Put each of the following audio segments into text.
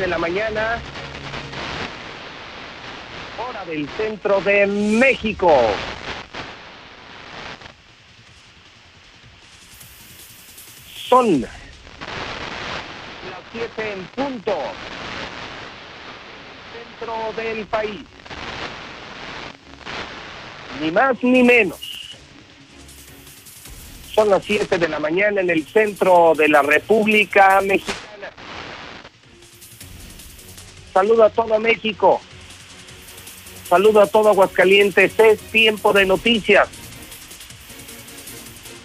7 de la mañana, hora del centro de México. Son las 7 en punto. Centro del país. Ni más ni menos. Son las 7 de la mañana en el centro de la República Mexicana. Saludo a todo México. Saludo a todo Aguascalientes. Es tiempo de noticias.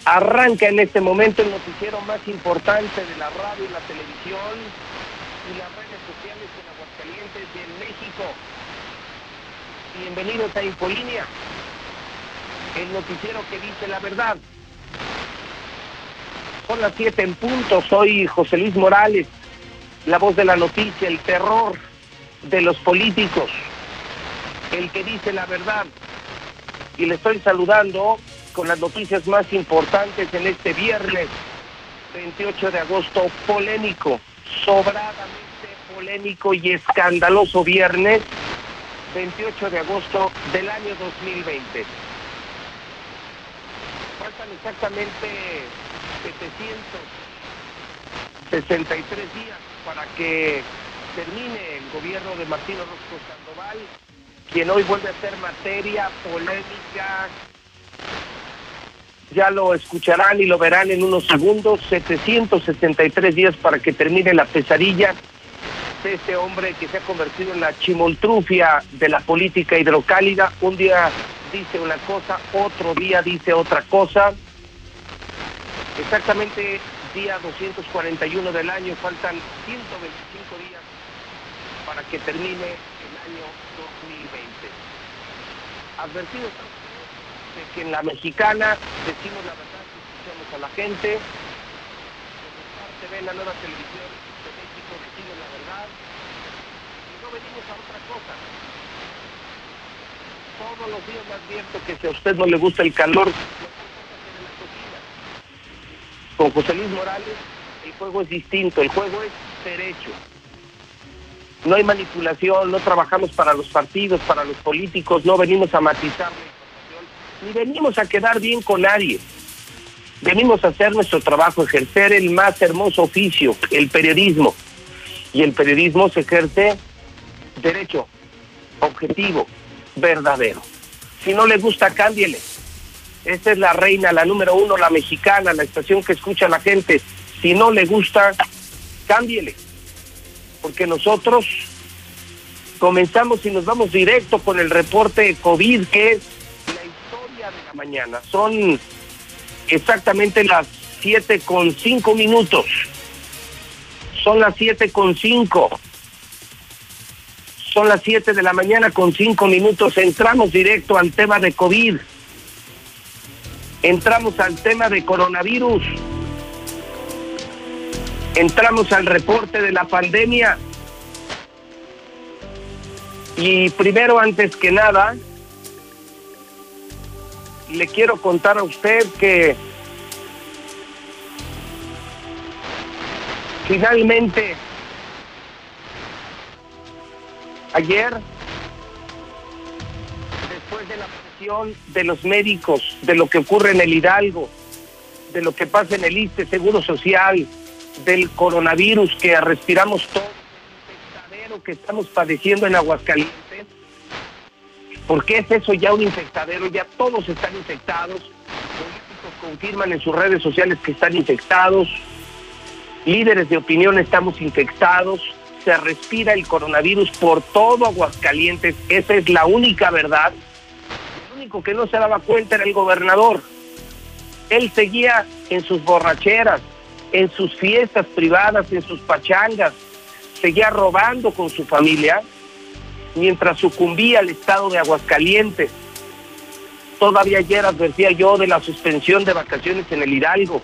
Arranca en este momento el noticiero más importante de la radio y la televisión y las redes sociales en Aguascalientes y México. Bienvenidos a Infolínea, el noticiero que dice la verdad. Son las 7 en punto, soy José Luis Morales, la voz de la noticia, el terror de los políticos, el que dice la verdad. Y le estoy saludando con las noticias más importantes en este viernes 28 de agosto, polémico, sobradamente polémico y escandaloso viernes 28 de agosto del año 2020. Faltan exactamente 763 días para que termine el gobierno de Martín Orozco Sandoval, quien hoy vuelve a ser materia polémica. Ya lo escucharán y lo verán en unos segundos. 763 días para que termine la pesadilla de este hombre que se ha convertido en la chimoltrufia de la política hidrocálida. Un día dice una cosa, otro día dice otra cosa. Exactamente día 241 del año, faltan 125 días para que termine el año 2020. Advertidos de que en la mexicana decimos la verdad, escuchamos a la gente, se ve en la nueva televisión de México, decimos la verdad, y no venimos a otra cosa. Todos los días me advierto que si a usted no le gusta el calor, con José Luis Morales el juego es distinto, el juego es derecho. No hay manipulación, no trabajamos para los partidos, para los políticos, no venimos a matizar la información, ni venimos a quedar bien con nadie. Venimos a hacer nuestro trabajo, ejercer el más hermoso oficio, el periodismo. Y el periodismo se ejerce derecho, objetivo, verdadero. Si no le gusta, cámbiele. Esta es la reina, la número uno, la mexicana, la estación que escucha la gente. Si no le gusta, cámbiele. Porque nosotros comenzamos y nos vamos directo con el reporte de COVID, que es la historia de la mañana. Son exactamente las siete con cinco minutos. Son las siete con cinco. Son las siete de la mañana con cinco minutos. Entramos directo al tema de COVID entramos al tema de coronavirus, entramos al reporte de la pandemia. Y primero, antes que nada, le quiero contar a usted que finalmente ayer, después de la de los médicos, de lo que ocurre en el Hidalgo, de lo que pasa en el ISTE, Seguro Social, del coronavirus que respiramos todo, infectadero que estamos padeciendo en Aguascalientes. porque es eso ya un infectadero? Ya todos están infectados. Políticos confirman en sus redes sociales que están infectados. Líderes de opinión estamos infectados. Se respira el coronavirus por todo Aguascalientes. Esa es la única verdad que no se daba cuenta era el gobernador. Él seguía en sus borracheras, en sus fiestas privadas, en sus pachangas, seguía robando con su familia, mientras sucumbía al estado de Aguascalientes. Todavía ayer advertía yo de la suspensión de vacaciones en el Hidalgo,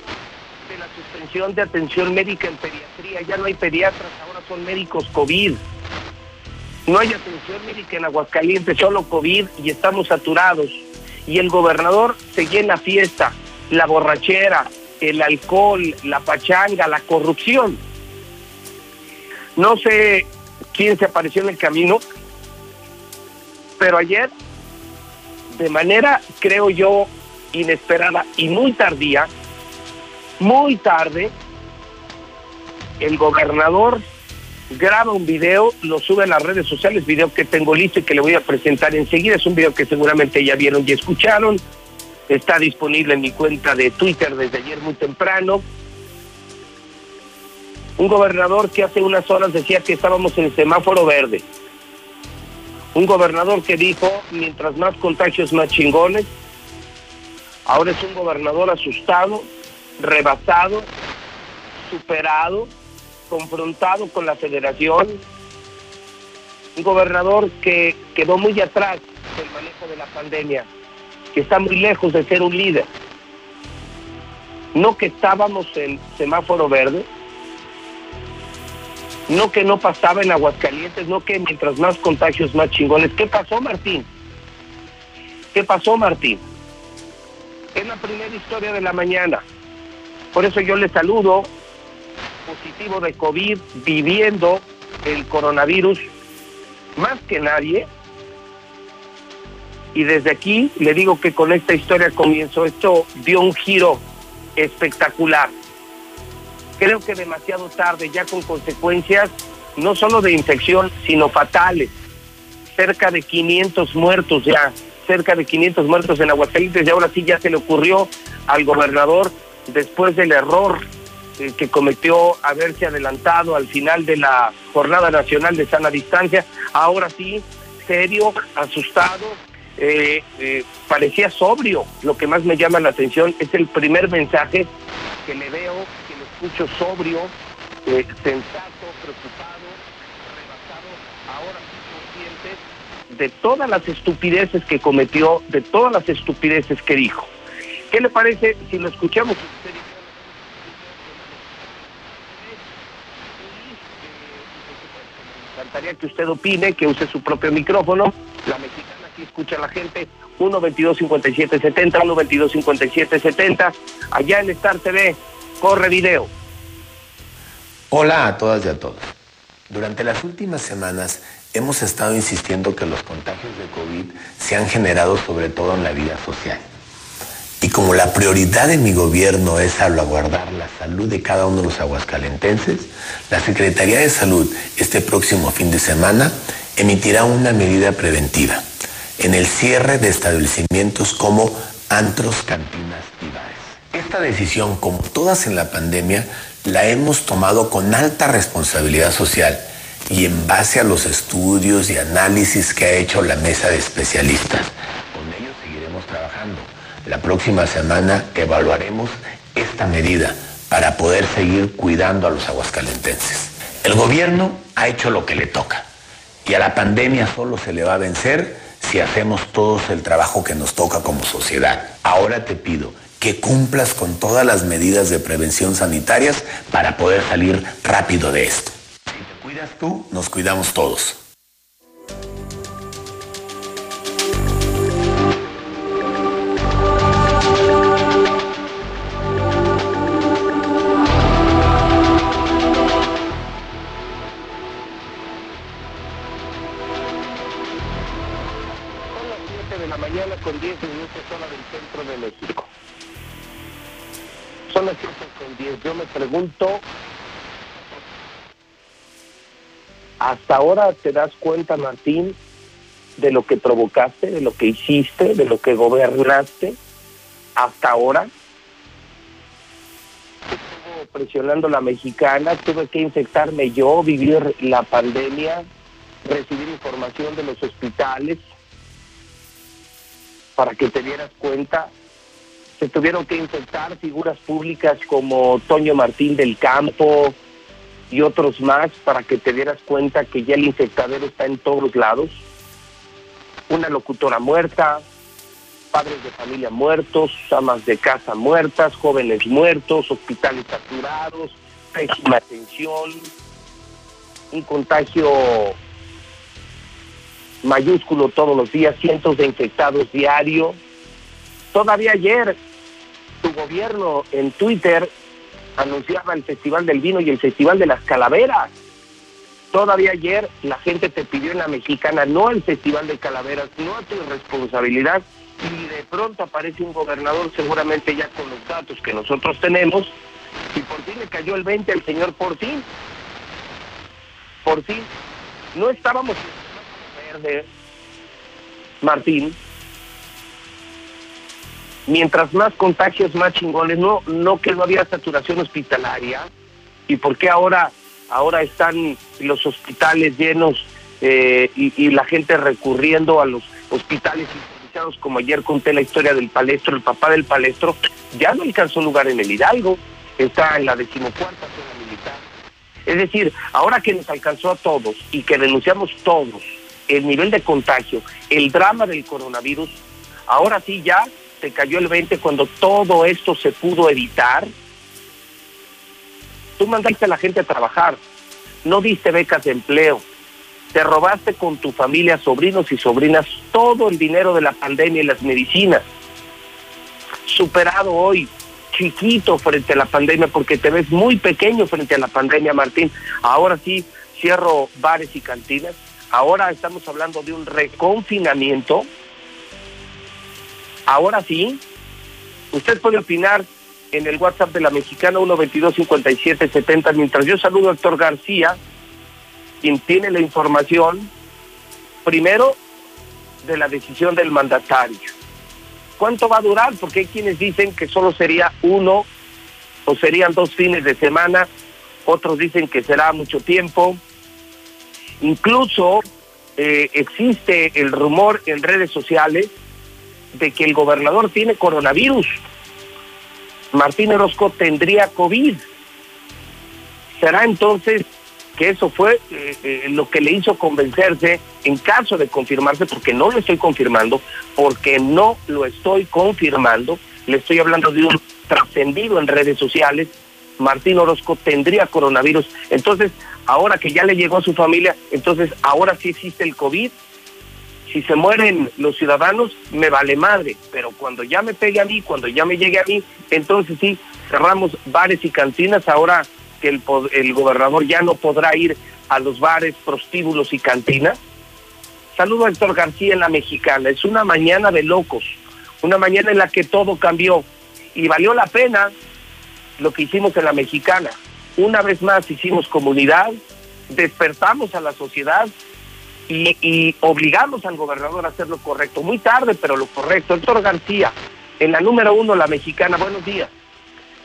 de la suspensión de atención médica en pediatría. Ya no hay pediatras, ahora son médicos COVID. No hay atención médica en Aguascalientes, solo COVID y estamos saturados. Y el gobernador seguía en la fiesta, la borrachera, el alcohol, la pachanga, la corrupción. No sé quién se apareció en el camino, pero ayer, de manera, creo yo, inesperada y muy tardía, muy tarde, el gobernador graba un video, lo sube a las redes sociales, video que tengo listo y que le voy a presentar enseguida. Es un video que seguramente ya vieron y escucharon. Está disponible en mi cuenta de Twitter desde ayer muy temprano. Un gobernador que hace unas horas decía que estábamos en el semáforo verde. Un gobernador que dijo, mientras más contagios, más chingones. Ahora es un gobernador asustado, rebasado, superado, confrontado con la federación. Un gobernador que quedó muy atrás del manejo de la pandemia, que está muy lejos de ser un líder. No que estábamos en semáforo verde, no que no pasaba en Aguascalientes, no que mientras más contagios, más chingones. ¿Qué pasó, Martín? ¿Qué pasó, Martín? Es la primera historia de la mañana. Por eso yo le saludo, positivo de COVID, viviendo el coronavirus más que nadie. Y desde aquí le digo que con esta historia comienzo. Esto dio un giro espectacular creo que demasiado tarde, ya con consecuencias no solo de infección, sino fatales. Cerca de 500 muertos ya, cerca de 500 muertos en Aguascalientes y ahora sí ya se le ocurrió al gobernador después del error eh, que cometió haberse adelantado al final de la Jornada Nacional de Sana Distancia, ahora sí, serio, asustado, eh, eh, parecía sobrio. Lo que más me llama la atención es el primer mensaje que le veo mucho sobrio, eh, sensato, preocupado, rebasado, ahora consciente de todas las estupideces que cometió, de todas las estupideces que dijo. ¿Qué le parece si lo escuchamos? Me encantaría que usted opine, que use su propio micrófono. La mexicana aquí escucha la gente. 1 22 57 70 1 22 57 70 allá en Star TV Corre video. Hola a todas y a todos. Durante las últimas semanas hemos estado insistiendo que los contagios de COVID se han generado sobre todo en la vida social. Y como la prioridad de mi gobierno es salvaguardar la salud de cada uno de los aguascalentenses, la Secretaría de Salud este próximo fin de semana emitirá una medida preventiva en el cierre de establecimientos como antros, cantinas y bares. Esta decisión, como todas en la pandemia, la hemos tomado con alta responsabilidad social y en base a los estudios y análisis que ha hecho la mesa de especialistas. Con ellos seguiremos trabajando. La próxima semana evaluaremos esta medida para poder seguir cuidando a los aguascalentenses. El gobierno ha hecho lo que le toca y a la pandemia solo se le va a vencer si hacemos todos el trabajo que nos toca como sociedad. Ahora te pido que cumplas con todas las medidas de prevención sanitarias para poder salir rápido de esto. Si te cuidas tú, nos cuidamos todos. 10 minutos hora del centro de México. Son las 7 con 10. Yo me pregunto, ¿hasta ahora te das cuenta, Martín, de lo que provocaste, de lo que hiciste, de lo que gobernaste? ¿Hasta ahora? Estuvo presionando la mexicana, tuve que infectarme yo, vivir la pandemia, recibir información de los hospitales para que te dieras cuenta se tuvieron que infectar figuras públicas como Toño Martín del Campo y otros más para que te dieras cuenta que ya el infectadero está en todos lados. Una locutora muerta, padres de familia muertos, amas de casa muertas, jóvenes muertos, hospitales saturados, pésima atención, un contagio mayúsculo todos los días, cientos de infectados diario. Todavía ayer tu gobierno en Twitter anunciaba el Festival del Vino y el Festival de las Calaveras. Todavía ayer la gente te pidió en la mexicana, no el Festival de Calaveras, no a tu responsabilidad, y de pronto aparece un gobernador, seguramente ya con los datos que nosotros tenemos, y por fin le cayó el 20 al señor Portín. Por fin. No estábamos verde, Martín. Mientras más contagios, más chingones. No, no que no había saturación hospitalaria. ¿Y por qué ahora, ahora están los hospitales llenos eh, y, la gente recurriendo a los hospitales improvisados, como ayer conté la historia del palestro, el papá del palestro, ya no alcanzó lugar en el Hidalgo, está en la decimocuarta zona militar. Es decir, ahora que nos alcanzó a todos y que denunciamos todos el nivel de contagio, el drama del coronavirus, ahora sí ya se cayó el 20 cuando todo esto se pudo evitar. Tú mandaste a la gente a trabajar, no diste becas de empleo, te robaste con tu familia, sobrinos y sobrinas, todo el dinero de la pandemia y las medicinas. Superado hoy, chiquito frente a la pandemia, porque te ves muy pequeño frente a la pandemia, Martín. Ahora sí, cierro bares y cantinas. Ahora estamos hablando de un reconfinamiento. Ahora sí, usted puede opinar en el WhatsApp de la mexicana 122-5770, mientras yo saludo a Héctor García, quien tiene la información, primero, de la decisión del mandatario. ¿Cuánto va a durar? Porque hay quienes dicen que solo sería uno o serían dos fines de semana, otros dicen que será mucho tiempo. Incluso eh, existe el rumor en redes sociales de que el gobernador tiene coronavirus. Martín Orozco tendría COVID. ¿Será entonces que eso fue eh, eh, lo que le hizo convencerse en caso de confirmarse, porque no lo estoy confirmando, porque no lo estoy confirmando, le estoy hablando de un trascendido en redes sociales, Martín Orozco tendría coronavirus. Entonces, ahora que ya le llegó a su familia, entonces ahora sí existe el COVID. Si se mueren los ciudadanos, me vale madre, pero cuando ya me pegue a mí, cuando ya me llegue a mí, entonces sí, cerramos bares y cantinas, ahora que el, el gobernador ya no podrá ir a los bares, prostíbulos y cantinas. Saludo a Héctor García en la Mexicana. Es una mañana de locos, una mañana en la que todo cambió y valió la pena lo que hicimos en la Mexicana. Una vez más hicimos comunidad, despertamos a la sociedad y, obligamos al gobernador a hacer lo correcto. Muy tarde, pero lo correcto. Héctor García, en la número uno, la Mexicana. Buenos días.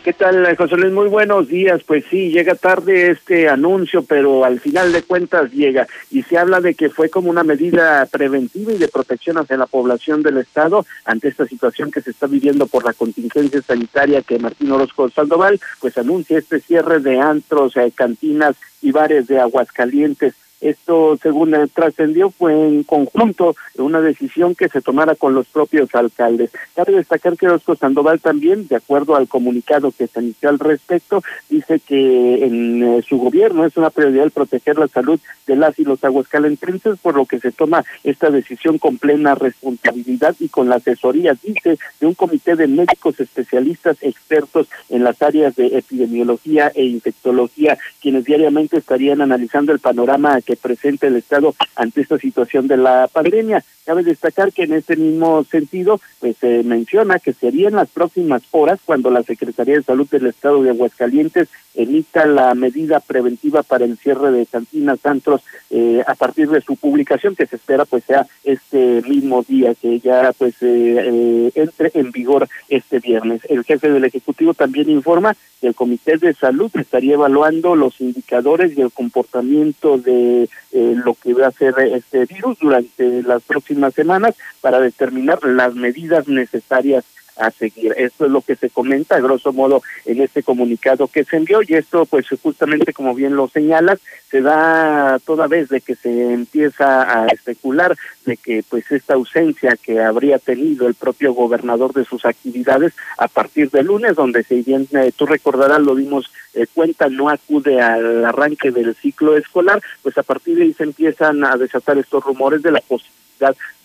¿Qué tal, José Luis? Muy buenos días. Pues sí, llega tarde este anuncio, pero al final de cuentas llega. Y se habla de que fue como una medida preventiva y de protección hacia la población del Estado ante esta situación que se está viviendo por la contingencia sanitaria que Martín Orozco Sandoval, pues anuncia este cierre de antros, eh, cantinas y bares de Aguascalientes. Esto, según trascendió, fue en conjunto una decisión que se tomara con los propios alcaldes. Cabe destacar que Orozco Sandoval también, de acuerdo al comunicado que se inició al respecto, dice que en eh, su gobierno es una prioridad el proteger la salud de las y los aguascalentenses, por lo que se toma esta decisión con plena responsabilidad y con la asesoría, dice, de un comité de médicos especialistas expertos en las áreas de epidemiología e infectología, quienes diariamente estarían analizando el panorama que presenta el Estado ante esta situación de la pandemia. Cabe destacar que en este mismo sentido, pues se menciona que sería en las próximas horas cuando la Secretaría de Salud del Estado de Aguascalientes emita la medida preventiva para el cierre de cantinas, antros, eh, a partir de su publicación, que se espera pues sea este mismo día, que ya pues eh, eh, entre en vigor este viernes. El jefe del Ejecutivo también informa que el Comité de Salud estaría evaluando los indicadores y el comportamiento de lo que va a ser este virus durante las próximas semanas para determinar las medidas necesarias a seguir. Esto es lo que se comenta, a grosso modo, en este comunicado que se envió y esto, pues justamente como bien lo señalas, se da toda vez de que se empieza a especular de que pues esta ausencia que habría tenido el propio gobernador de sus actividades a partir del lunes, donde si bien eh, tú recordarás, lo dimos eh, cuenta, no acude al arranque del ciclo escolar, pues a partir de ahí se empiezan a desatar estos rumores de la posibilidad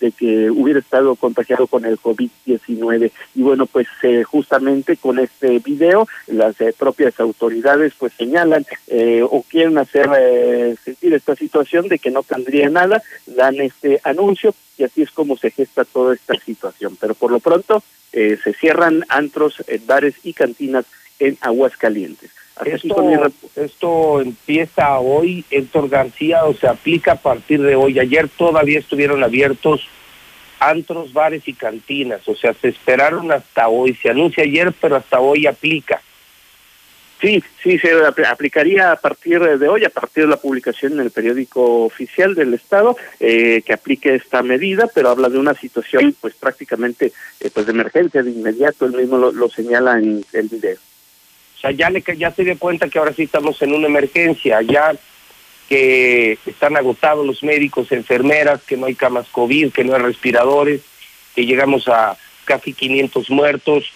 de que hubiera estado contagiado con el COVID-19. Y bueno, pues eh, justamente con este video, las eh, propias autoridades pues señalan eh, o quieren hacer sentir esta situación de que no tendría nada, dan este anuncio y así es como se gesta toda esta situación. Pero por lo pronto se cierran antros, bares y cantinas en Aguascalientes. Esto, esto empieza hoy, Héctor García, o se aplica a partir de hoy. Ayer todavía estuvieron abiertos antros, bares y cantinas, o sea, se esperaron hasta hoy. Se anuncia ayer, pero hasta hoy aplica. Sí, sí, se aplicaría a partir de hoy, a partir de la publicación en el periódico oficial del Estado, eh, que aplique esta medida, pero habla de una situación pues prácticamente eh, pues de emergencia, de inmediato, él mismo lo señala en el video sea, ya, le, ya se dio cuenta que ahora sí estamos en una emergencia, ya que están agotados los médicos, enfermeras, que no hay camas COVID, que no hay respiradores, que llegamos a casi 500 muertos,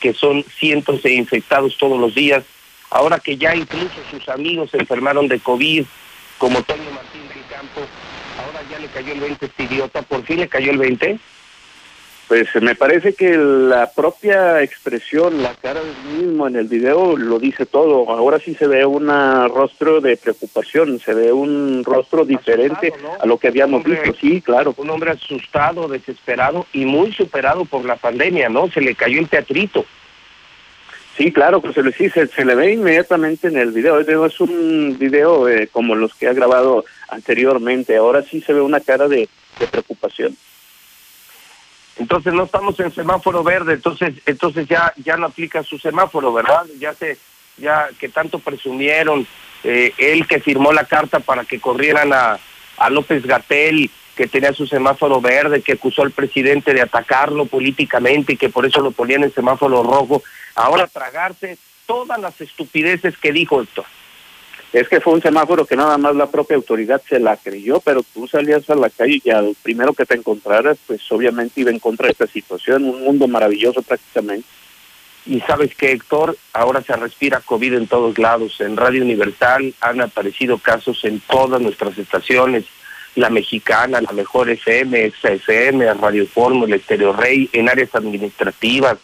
que son cientos de infectados todos los días. Ahora que ya incluso sus amigos se enfermaron de COVID, como Toño Martín del Campo, ahora ya le cayó el 20 este idiota, por fin le cayó el 20. Pues me parece que la propia expresión, la cara del mismo en el video lo dice todo. Ahora sí se ve un rostro de preocupación, se ve un rostro diferente a lo que habíamos visto. Sí, claro. Un hombre asustado, desesperado y muy superado por la pandemia, ¿no? Se le cayó el teatrito. Sí, claro, pues se le, sí, se, le ve inmediatamente en el video. Es un video eh, como los que ha grabado anteriormente. Ahora sí se ve una cara de preocupación. Entonces no estamos en semáforo verde, entonces entonces ya ya no aplica su semáforo, ¿verdad? Ya se ya que tanto presumieron eh, él que firmó la carta para que corrieran a, a López Gatel que tenía su semáforo verde, que acusó al presidente de atacarlo políticamente y que por eso lo ponían en semáforo rojo, ahora tragarse todas las estupideces que dijo esto es que fue un semáforo que nada más la propia autoridad se la creyó, pero tú salías a la calle y al primero que te encontraras, pues obviamente iba en contra de esta situación, un mundo maravilloso prácticamente. Y sabes que Héctor, ahora se respira COVID en todos lados. En Radio Universal han aparecido casos en todas nuestras estaciones, la mexicana, la mejor FM, Exa FM, Radio Fórmula, Estéreo Rey, en áreas administrativas.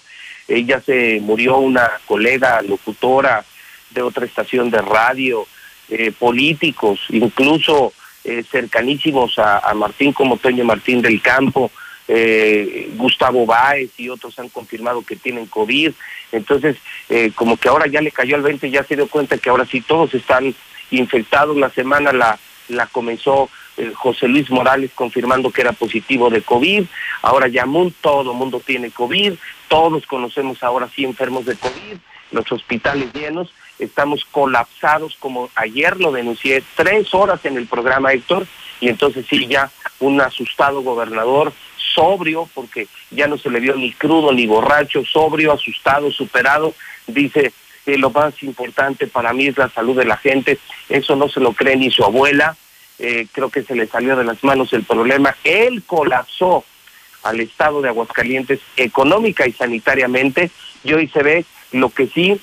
Ella se murió una colega locutora de otra estación de radio, eh, políticos, incluso eh, cercanísimos a, Martín como Toño Martín del Campo, eh, Gustavo Báez y otros han confirmado que tienen COVID. Entonces, como que ahora ya le cayó al 20, ya se dio cuenta que ahora sí todos están infectados. La semana la, la comenzó José Luis Morales confirmando que era positivo de COVID. Ahora ya todo mundo tiene COVID. Todos conocemos ahora sí enfermos de COVID. Los hospitales llenos estamos colapsados, como ayer lo denuncié, tres horas en el programa Héctor, y entonces sí, ya un asustado gobernador, sobrio, porque ya no se le vio ni crudo ni borracho, sobrio, asustado, superado, dice que lo más importante para mí es la salud de la gente, eso no se lo cree ni su abuela, eh, creo que se le salió de las manos el problema, él colapsó al estado de Aguascalientes económica y sanitariamente, y hoy se ve lo que sí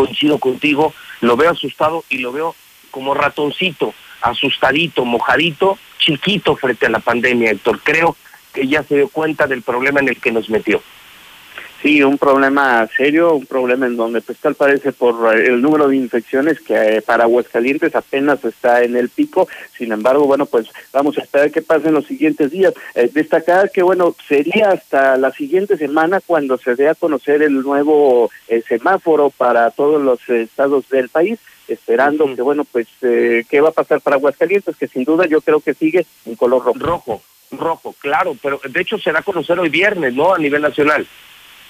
coincido contigo, lo veo asustado y lo veo como ratoncito, asustadito, mojadito, chiquito frente a la pandemia, Héctor. Creo que ya se dio cuenta del problema en el que nos metió. Sí, un problema serio, un problema en donde pues tal parece por el número de infecciones que eh, para Aguascalientes apenas está en el pico. Sin embargo, bueno, pues vamos a esperar qué pasa en los siguientes días. Eh, destacar que bueno, sería hasta la siguiente semana cuando se dé a conocer el nuevo eh, semáforo para todos los estados del país esperando que bueno pues qué va a pasar para Aguascalientes que sin duda yo creo que sigue en color rojo. Rojo, rojo, claro, pero de hecho se da a conocer hoy viernes, ¿no? A nivel nacional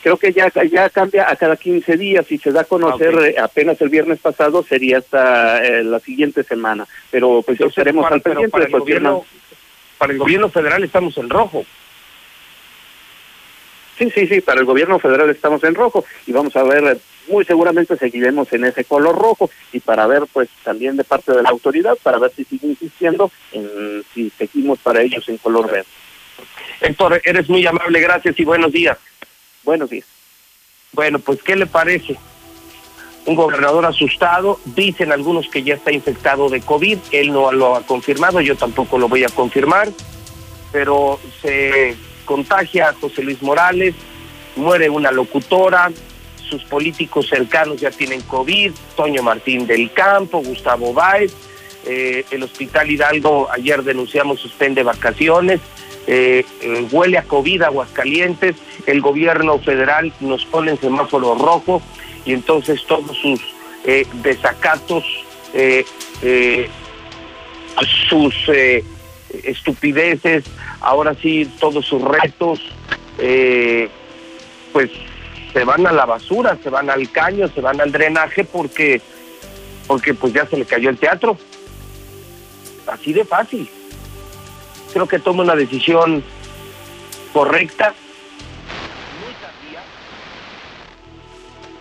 creo que ya, ya cambia a cada 15 días y se da a conocer eh, apenas el viernes pasado, sería hasta eh, la siguiente semana. Pero pues estaremos al pendiente. Para el, gobierno, para el gobierno federal estamos en rojo. Sí, sí, sí, para el gobierno federal estamos en rojo y vamos a ver, muy seguramente seguiremos en ese color rojo y para ver pues también de parte de la autoridad, para ver si sigue insistiendo en si seguimos para ellos en color verde. Héctor, eres muy amable, gracias y buenos días. Buenos días. Bueno, pues, ¿qué le parece? Un gobernador asustado, dicen algunos que ya está infectado de COVID, él no lo ha confirmado, yo tampoco lo voy a confirmar. pero se contagia José Luis Morales, muere una locutora, sus políticos cercanos ya tienen COVID, Toño Martín del Campo, Gustavo Báez, eh, el Hospital Hidalgo ayer denunciamos suspende vacaciones, eh, eh, huele a COVID Aguascalientes, el gobierno federal nos pone en semáforo rojo y entonces todos sus desacatos, sus estupideces, ahora sí todos sus retos, pues se van a la basura, se van al caño, se van al drenaje porque porque pues ya se le cayó el teatro. Así de fácil. Creo que toma una decisión correcta.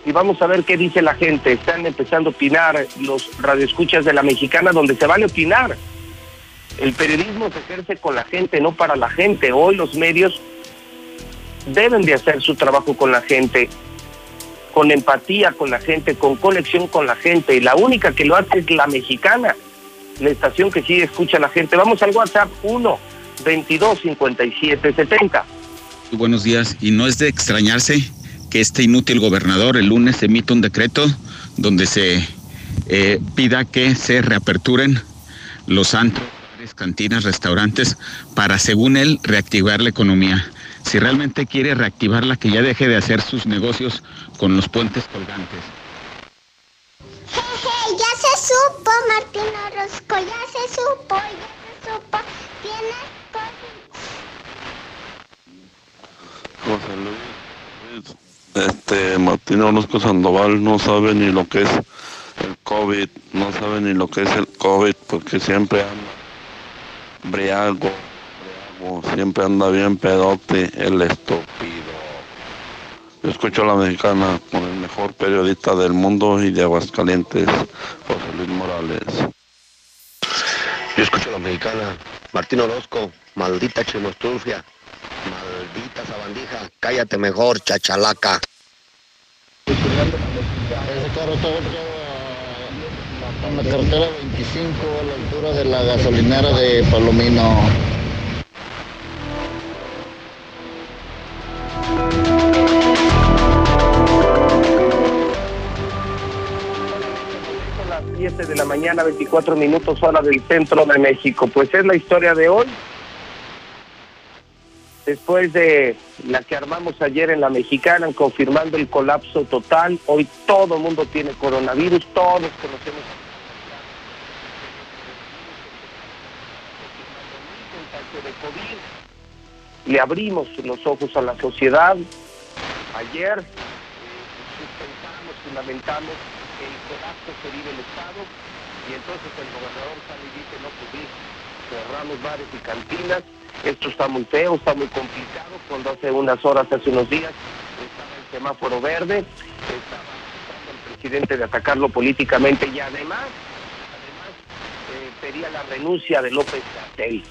Y vamos a ver qué dice la gente. Están empezando a opinar los radioescuchas de la mexicana donde se vale opinar. El periodismo se ejerce con la gente, no para la gente. Hoy los medios deben de hacer su trabajo con la gente, con empatía con la gente, con conexión con la gente. Y la única que lo hace es la mexicana, la estación que sí escucha a la gente. Vamos al WhatsApp 1 22 57 70. Buenos días. Y no es de extrañarse que este inútil gobernador el lunes emita un decreto donde se eh, pida que se reaperturen los antros, cantinas, restaurantes para, según él, reactivar la economía si realmente quiere reactivarla, que ya deje de hacer sus negocios con los puentes colgantes. Supo, Martín Orozco, ya se supo, ya se supo. Tiene COVID. José Luis, este, Martín Orozco Sandoval no sabe ni lo que es el COVID, no sabe ni lo que es el COVID, porque siempre anda briago siempre anda bien pedote el estúpido. Yo escucho a la mexicana con el mejor periodista del mundo y de Aguascalientes, José Luis Morales. Yo escucho a la mexicana, Martín Orozco, maldita chimostrufia, maldita sabandija, cállate mejor, chachalaca. Ese carro está en la carretera 25 a la altura de la gasolinera de Palomino. 7 de la mañana, 24 minutos hora del centro de México. Pues es la historia de hoy. Después de la que armamos ayer en la mexicana, confirmando el colapso total, hoy todo el mundo tiene coronavirus, todos conocemos de COVID. Le abrimos los ojos a la sociedad. Ayer eh, sustentamos, fundamentamos el colapso que vive el Estado. Y entonces el gobernador sale y dice, no, pues cerramos bares y cantinas, esto está muy feo, está muy complicado, cuando hace unas horas, hace unos días, estaba el semáforo verde, estaba tratando el presidente de atacarlo políticamente y además, además eh, pedía la renuncia de López Gatell,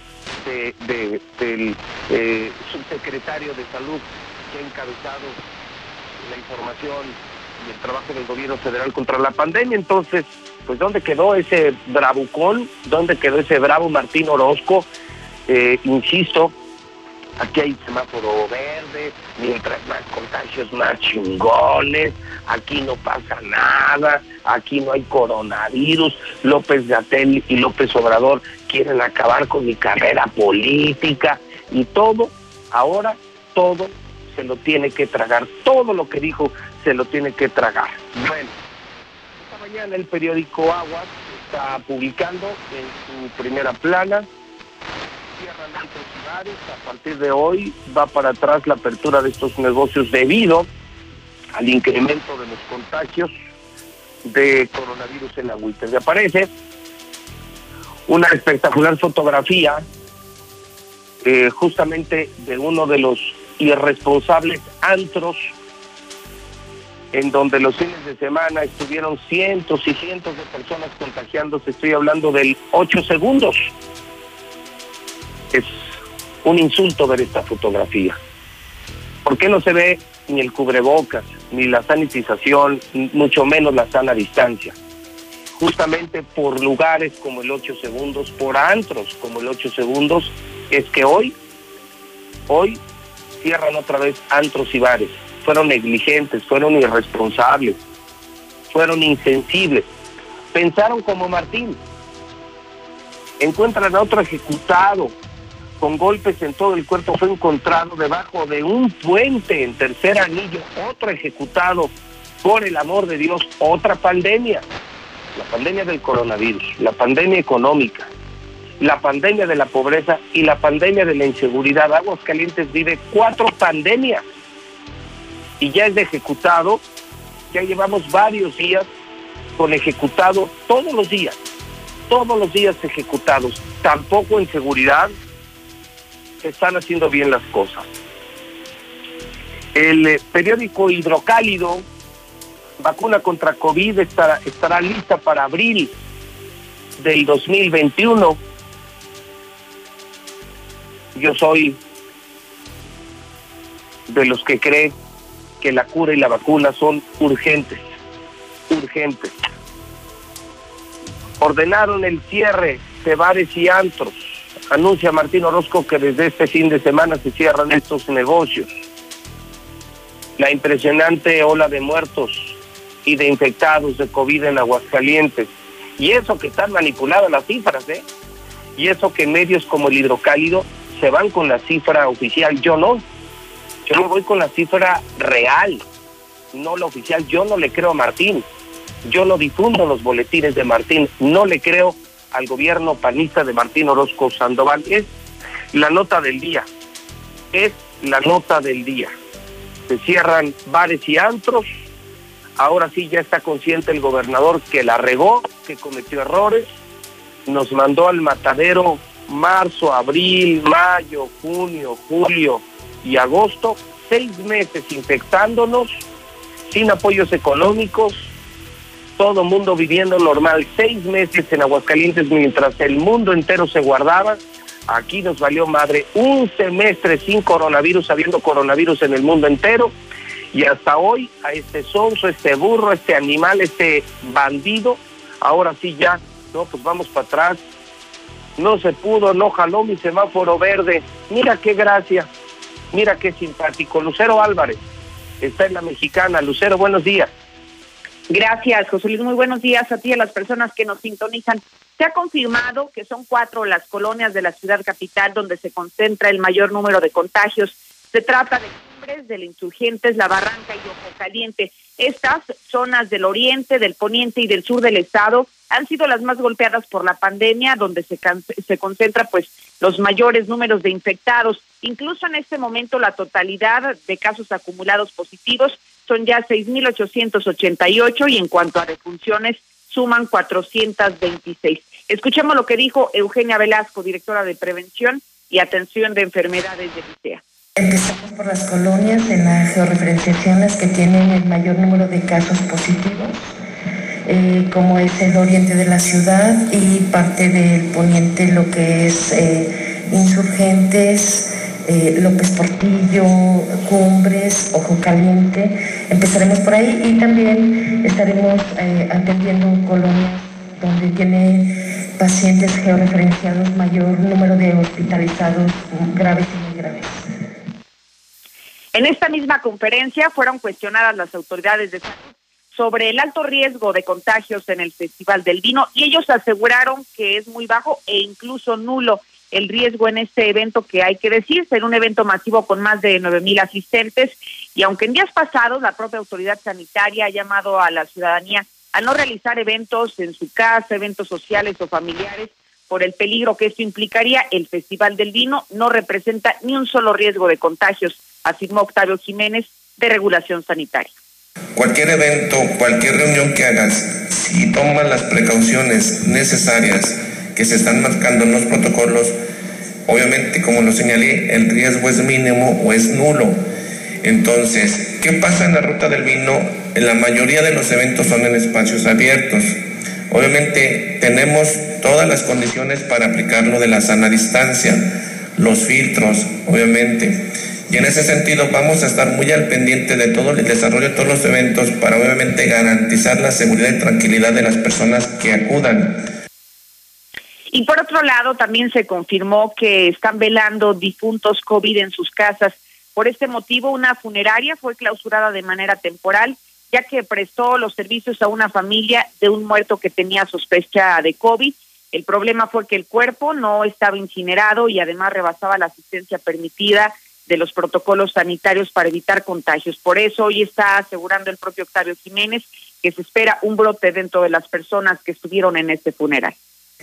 de, del eh, subsecretario de Salud que ha encabezado la información el trabajo del gobierno federal contra la pandemia. Entonces, pues ¿dónde quedó ese bravucón? ¿Dónde quedó ese bravo Martín Orozco? Eh, insisto, aquí hay semáforo verde, mientras más contagios, más chingones, aquí no pasa nada, aquí no hay coronavirus, López Gatel y López Obrador quieren acabar con mi carrera política y todo, ahora todo se lo tiene que tragar, todo lo que dijo se lo tiene que tragar. Bueno, esta mañana el periódico Aguas está publicando en su primera plana, cierran antros a partir de hoy va para atrás la apertura de estos negocios debido al incremento de los contagios de coronavirus en Agüita. Se aparece una espectacular fotografía eh, justamente de uno de los irresponsables antros en donde los fines de semana estuvieron cientos y cientos de personas contagiándose. Estoy hablando del 8 segundos. Es un insulto ver esta fotografía. ¿Por qué no se ve ni el cubrebocas, ni la sanitización, mucho menos la sana distancia? Justamente por lugares como el 8 segundos, por antros como el 8 segundos, es que hoy Hoy cierran otra vez antros y bares. Fueron negligentes, fueron irresponsables, fueron insensibles. Pensaron como Martín. Encuentran a otro ejecutado con golpes en todo el cuerpo. Fue encontrado debajo de un puente en tercer anillo. Otro ejecutado. Por el amor de Dios, otra pandemia. La pandemia del coronavirus, la pandemia económica, la pandemia de la pobreza y la pandemia de la inseguridad. Aguascalientes vive cuatro pandemias y ya es de ejecutado, ya llevamos varios días con ejecutado todos los días, todos los días ejecutados, tampoco en seguridad, se están haciendo bien las cosas. El eh, periódico Hidrocálido, vacuna contra COVID, estará, estará lista para abril del 2021 yo soy de los que cree que la cura y la vacuna son urgentes, urgentes. Ordenaron el cierre de bares y antros. Anuncia Martín Orozco que desde este fin de semana se cierran estos negocios. La impresionante ola de muertos y de infectados de COVID en Aguascalientes. Y eso que están manipuladas las cifras, ¿eh? Y eso que medios como el hidrocálido se van con la cifra oficial, yo no. Yo me voy con la cifra real, no la oficial. Yo no le creo a Martín. Yo no difundo los boletines de Martín. No le creo al gobierno panista de Martín Orozco Sandoval. Es la nota del día. Es la nota del día. Se cierran bares y antros. Ahora sí ya está consciente el gobernador que la regó, que cometió errores. Nos mandó al matadero marzo, abril, mayo, junio, julio y agosto, seis meses infectándonos, sin apoyos económicos, todo mundo viviendo normal, seis meses en Aguascalientes mientras el mundo entero se guardaba. Aquí nos valió madre un semestre sin coronavirus, habiendo coronavirus en el mundo entero. Y hasta hoy a este sonso, este burro, este animal, este bandido, ahora sí ya, no, pues vamos para atrás, no se pudo, no jaló mi semáforo verde. Mira qué gracia, mira qué simpático. Lucero Álvarez está en la mexicana. Lucero, buenos días. Gracias, José Luis. Muy buenos días a ti y a las personas que nos sintonizan. Se ha confirmado que son cuatro las colonias de la ciudad capital donde se concentra el mayor número de contagios. Se trata de Cumbres, del Insurgentes, La Barranca y Ojo Caliente. Estas zonas del oriente, del poniente y del sur del estado han sido las más golpeadas por la pandemia, donde se, se concentra pues los mayores números de infectados. Incluso en este momento la totalidad de casos acumulados positivos son ya 6.888 y en cuanto a defunciones suman 426. Escuchemos lo que dijo Eugenia Velasco, directora de Prevención y Atención de Enfermedades de Licea. Empezamos por las colonias en las georreferenciaciones que tienen el mayor número de casos positivos eh, como es el oriente de la ciudad y parte del poniente, lo que es eh, Insurgentes, eh, López Portillo, Cumbres, Ojo Caliente. Empezaremos por ahí y también estaremos atendiendo colonias donde tiene pacientes georreferenciados mayor número de hospitalizados graves y muy graves. En esta misma conferencia fueron cuestionadas las autoridades de salud sobre el alto riesgo de contagios en el Festival del Vino y ellos aseguraron que es muy bajo e incluso nulo el riesgo en este evento que hay que decir, ser un evento masivo con más de nueve mil asistentes y aunque en días pasados la propia autoridad sanitaria ha llamado a la ciudadanía a no realizar eventos en su casa, eventos sociales o familiares por el peligro que esto implicaría, el Festival del Vino no representa ni un solo riesgo de contagios, afirmó Octavio Jiménez de Regulación Sanitaria. Cualquier evento, cualquier reunión que hagas, si toman las precauciones necesarias que se están marcando en los protocolos, obviamente, como lo señalé, el riesgo es mínimo o es nulo. Entonces, ¿qué pasa en la ruta del vino? La mayoría de los eventos son en espacios abiertos. Obviamente tenemos todas las condiciones para aplicarlo de la sana distancia, los filtros, obviamente. Y en ese sentido vamos a estar muy al pendiente de todo el desarrollo de todos los eventos para obviamente garantizar la seguridad y tranquilidad de las personas que acudan. Y por otro lado, también se confirmó que están velando difuntos COVID en sus casas. Por este motivo, una funeraria fue clausurada de manera temporal, ya que prestó los servicios a una familia de un muerto que tenía sospecha de COVID. El problema fue que el cuerpo no estaba incinerado y además rebasaba la asistencia permitida de los protocolos sanitarios para evitar contagios. Por eso hoy está asegurando el propio Octavio Jiménez que se espera un brote dentro de las personas que estuvieron en este funeral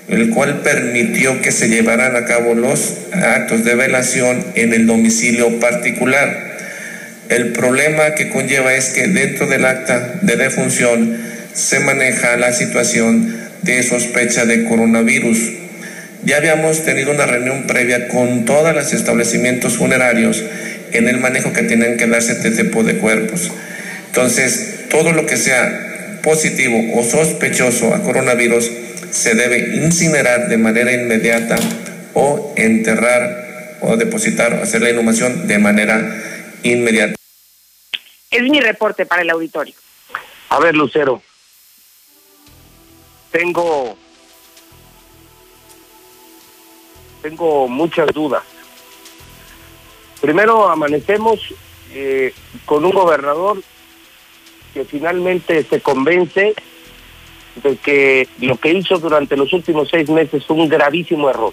el cual permitió que se llevaran a cabo los actos de velación en el domicilio particular. El problema que conlleva es que dentro del acta de defunción se maneja la situación de sospecha de coronavirus. Ya habíamos tenido una reunión previa con todos los establecimientos funerarios en el manejo que tienen que darse este tipo de cuerpos. Entonces, todo lo que sea positivo o sospechoso a coronavirus se debe incinerar de manera inmediata o enterrar o depositar o hacer la inhumación de manera inmediata. Es mi reporte para el auditorio. A ver, Lucero, tengo tengo muchas dudas. Primero amanecemos eh, con un gobernador que finalmente se convence de que lo que hizo durante los últimos seis meses fue un gravísimo error.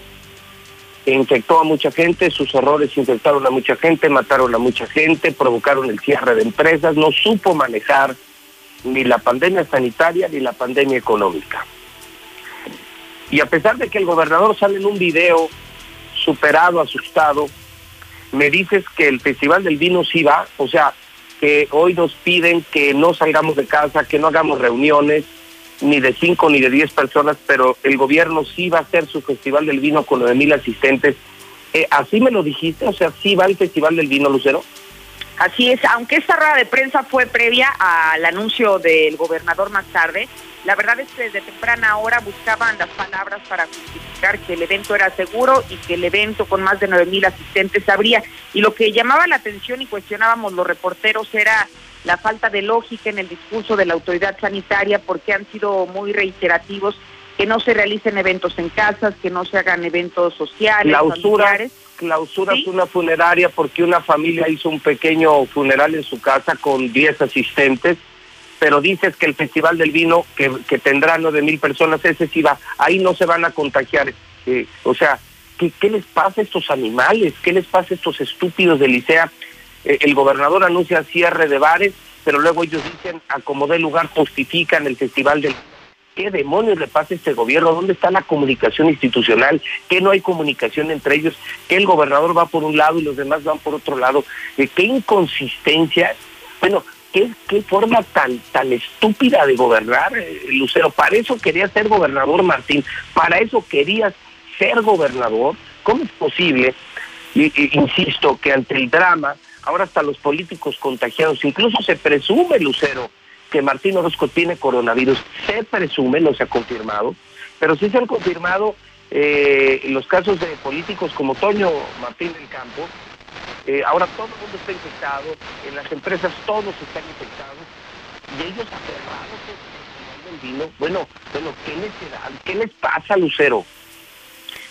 Infectó a mucha gente, sus errores infectaron a mucha gente, mataron a mucha gente, provocaron el cierre de empresas, no supo manejar ni la pandemia sanitaria ni la pandemia económica. Y a pesar de que el gobernador sale en un video superado, asustado, me dices que el Festival del Vino sí va, o sea, que hoy nos piden que no salgamos de casa, que no hagamos reuniones, ni de cinco ni de diez personas, pero el gobierno sí va a hacer su Festival del Vino con nueve mil asistentes. Eh, ¿Así me lo dijiste? O sea, ¿sí va el Festival del Vino, Lucero? Así es, aunque esta rueda de prensa fue previa al anuncio del gobernador más tarde, la verdad es que desde temprana hora buscaban las palabras para justificar que el evento era seguro y que el evento con más de nueve mil asistentes habría. Y lo que llamaba la atención y cuestionábamos los reporteros era la falta de lógica en el discurso de la autoridad sanitaria porque han sido muy reiterativos que no se realicen eventos en casas, que no se hagan eventos sociales, clausura, Clausuras una funeraria porque una familia hizo un pequeño funeral en su casa con 10 asistentes, pero dices que el Festival del Vino, que, que tendrá nueve mil personas, ese sí va, ahí no se van a contagiar. Eh, o sea, ¿qué, ¿qué les pasa a estos animales? ¿Qué les pasa a estos estúpidos de Licea? Eh, el gobernador anuncia cierre de bares, pero luego ellos dicen, acomodé lugar, justifican el festival del... ¿Qué demonios le pasa a este gobierno? ¿Dónde está la comunicación institucional? ¿Qué no hay comunicación entre ellos? ¿Que el gobernador va por un lado y los demás van por otro lado? Eh, ¿Qué inconsistencia? Bueno, ¿qué, forma tan, tan estúpida de gobernar, eh, Lucero? Para eso quería ser gobernador, Martín. Para eso querías ser gobernador. ¿Cómo es posible, insisto, que ante el drama ahora hasta los políticos contagiados, incluso se presume, Lucero, que Martín Orozco tiene coronavirus, se presume, no se ha confirmado, pero sí se han confirmado eh, los casos de políticos como Toño Martín del Campo, eh, ahora todo el mundo está infectado, en las empresas todos están infectados, y ellos aferrados vino, bueno, bueno, ¿qué les, ¿qué les pasa, Lucero?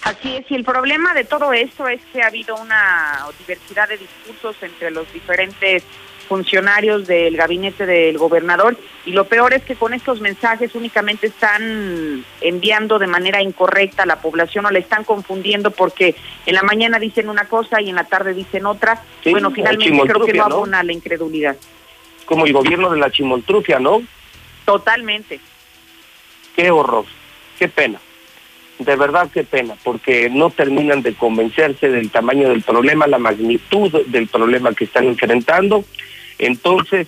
Así es, y el problema de todo esto es que ha habido una diversidad de discursos entre los diferentes funcionarios del gabinete del gobernador y lo peor es que con estos mensajes únicamente están enviando de manera incorrecta a la población o la están confundiendo porque en la mañana dicen una cosa y en la tarde dicen otra. bueno, finalmente creo que no abona la incredulidad. Como el gobierno de la chimoltrufia, ¿no? Totalmente. Qué horror, qué pena de verdad qué pena, porque no terminan de convencerse del tamaño del problema, la magnitud del problema que están enfrentando. Entonces,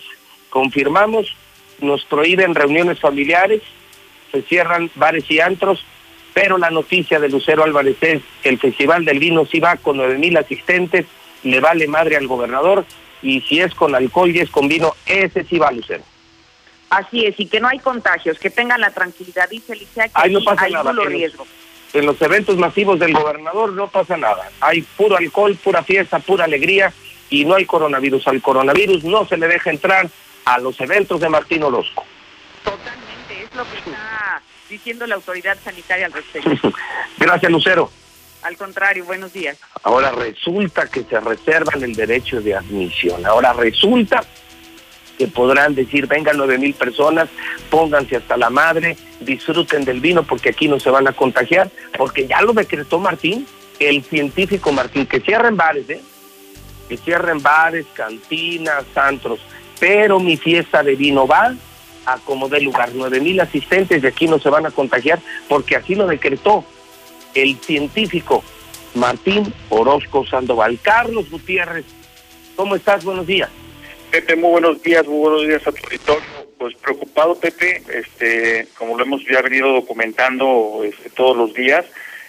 confirmamos nuestro ir en reuniones familiares, se cierran bares y antros, pero la noticia de Lucero Álvarez es que el Festival del Vino sí va con nueve mil asistentes, le vale madre al gobernador, y si es con alcohol y es con vino, ese sí va Lucero. Así es, y que no hay contagios, que tengan la tranquilidad, dice Alicia, que hay no riesgo. En los eventos masivos del gobernador no pasa nada. Hay puro alcohol, pura fiesta, pura alegría y no hay coronavirus. Al coronavirus no se le deja entrar a los eventos de Martín Orozco. Totalmente, es lo que está diciendo la autoridad sanitaria al respecto. Gracias, Lucero. Al contrario, buenos días. Ahora resulta que se reservan el derecho de admisión. Ahora resulta que podrán decir, vengan nueve mil personas, pónganse hasta la madre, disfruten del vino porque aquí no se van a contagiar, porque ya lo decretó Martín, el científico Martín, que cierren bares, ¿eh? Que cierren bares, cantinas, antros, pero mi fiesta de vino va a como de lugar, nueve mil asistentes de aquí no se van a contagiar, porque así lo decretó el científico Martín Orozco Sandoval. Carlos Gutiérrez, ¿cómo estás? Buenos días. Pepe, muy buenos días, muy buenos días a tu auditorio. Pues preocupado, Pepe, este, como lo hemos ya venido documentando este, todos los días,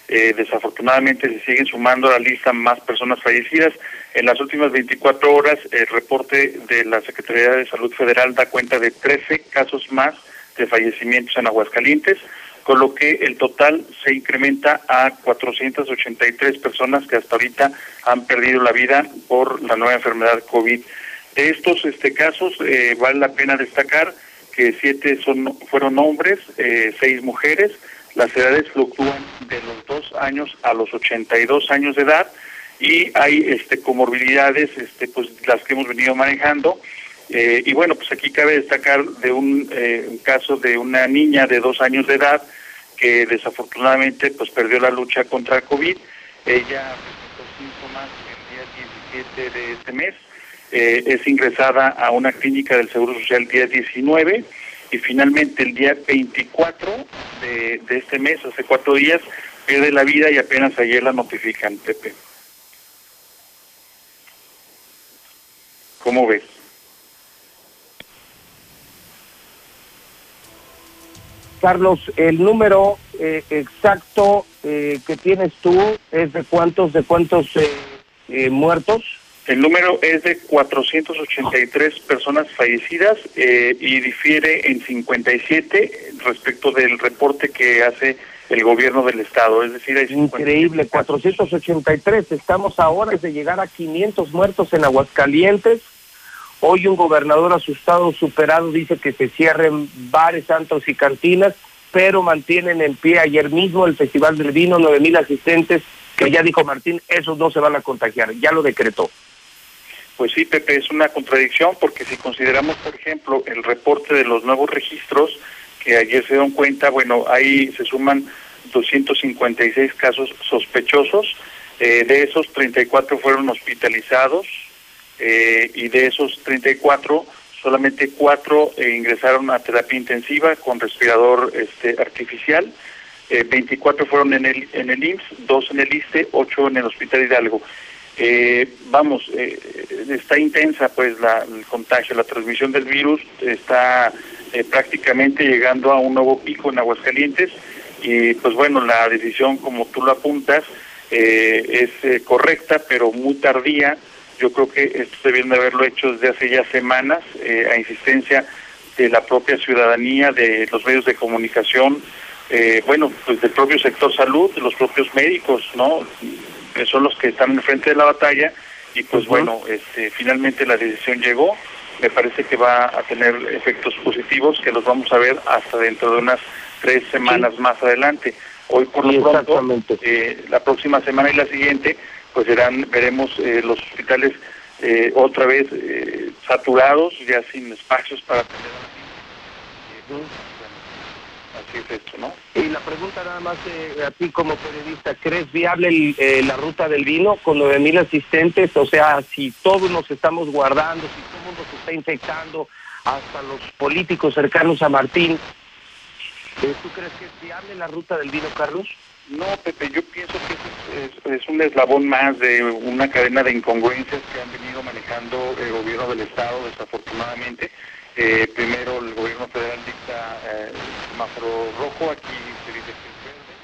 eh, desafortunadamente se siguen sumando a la lista más personas fallecidas. En las últimas 24 horas, el reporte de la Secretaría de Salud Federal da cuenta de 13 casos más de fallecimientos en Aguascalientes con lo que el total se incrementa a 483 personas que hasta ahorita han perdido la vida por la nueva enfermedad COVID. De estos este, casos eh, vale la pena destacar que siete son fueron hombres, eh, seis mujeres. Las edades fluctúan de los dos años a los 82 años de edad y hay este comorbilidades, este, pues las que hemos venido manejando eh, y bueno, pues aquí cabe destacar de un, eh, un, caso de una niña de dos años de edad que desafortunadamente pues perdió la lucha contra el COVID. Ella presentó síntomas el día 17 de este mes. Eh, es ingresada a una clínica del Seguro Social el día 19 y finalmente el día 24 de, de este mes, hace cuatro días, pierde la vida y apenas ayer la notifican, Pepe. ¿Cómo ves? Carlos, el número eh, exacto eh, que tienes tú es de cuántos, de cuántos eh, muertos. El número es de 483 personas fallecidas y difiere en 57 respecto del reporte que hace el gobierno del estado, es decir, hay increíble, 483. Estamos ahora de llegar a 500 muertos en Aguascalientes. Hoy un gobernador asustado, superado, dice que se cierren bares, santos y cantinas, pero mantienen en pie ayer mismo el Festival del Vino, nueve mil asistentes, que ya dijo Martín, esos no se van a contagiar, ya lo decretó. Pues sí, Pepe, es una contradicción porque si consideramos, por ejemplo, el reporte de los nuevos registros, que ayer se dieron cuenta, bueno, ahí se suman 256 casos sospechosos, eh, de esos 34 fueron hospitalizados, eh, y de esos 34, solamente cuatro eh, ingresaron a terapia intensiva con respirador este, artificial, eh, 24 fueron en el, en el IMSS, dos en el ISTE, ocho en el Hospital Hidalgo. Eh, vamos, está intensa pues la, el contagio, la transmisión del virus está prácticamente llegando a un nuevo pico en Aguascalientes y pues bueno, la decisión como tú lo apuntas es correcta pero muy tardía yo creo que esto debieron de haberlo hecho desde hace ya semanas, eh, a insistencia de la propia ciudadanía, de los medios de comunicación, eh, bueno, pues del propio sector salud, de los propios médicos, ¿no? Que son los que están en frente de la batalla y pues bueno, este, finalmente la decisión llegó. Me parece que va a tener efectos positivos que los vamos a ver hasta dentro de unas tres semanas más adelante. Hoy por lo pronto, eh, la próxima semana y la siguiente pues serán, veremos eh, los hospitales eh, otra vez eh, saturados, ya sin espacios para atender a Así es esto, ¿no? Y la pregunta nada más a ti como periodista, ¿crees viable la ruta del vino con 9.000 asistentes? O sea, si todos nos estamos guardando, si todo el mundo se está infectando, hasta los políticos cercanos a Martín, ¿tú crees que es viable la ruta del vino, Carlos? No, Pepe, yo pienso que es, un eslabón más de una cadena de incongruencias que han venido manejando el gobierno del Estado, desafortunadamente. Eh, primero el gobierno federal dicta eh, rojo, aquí se dice que es verde,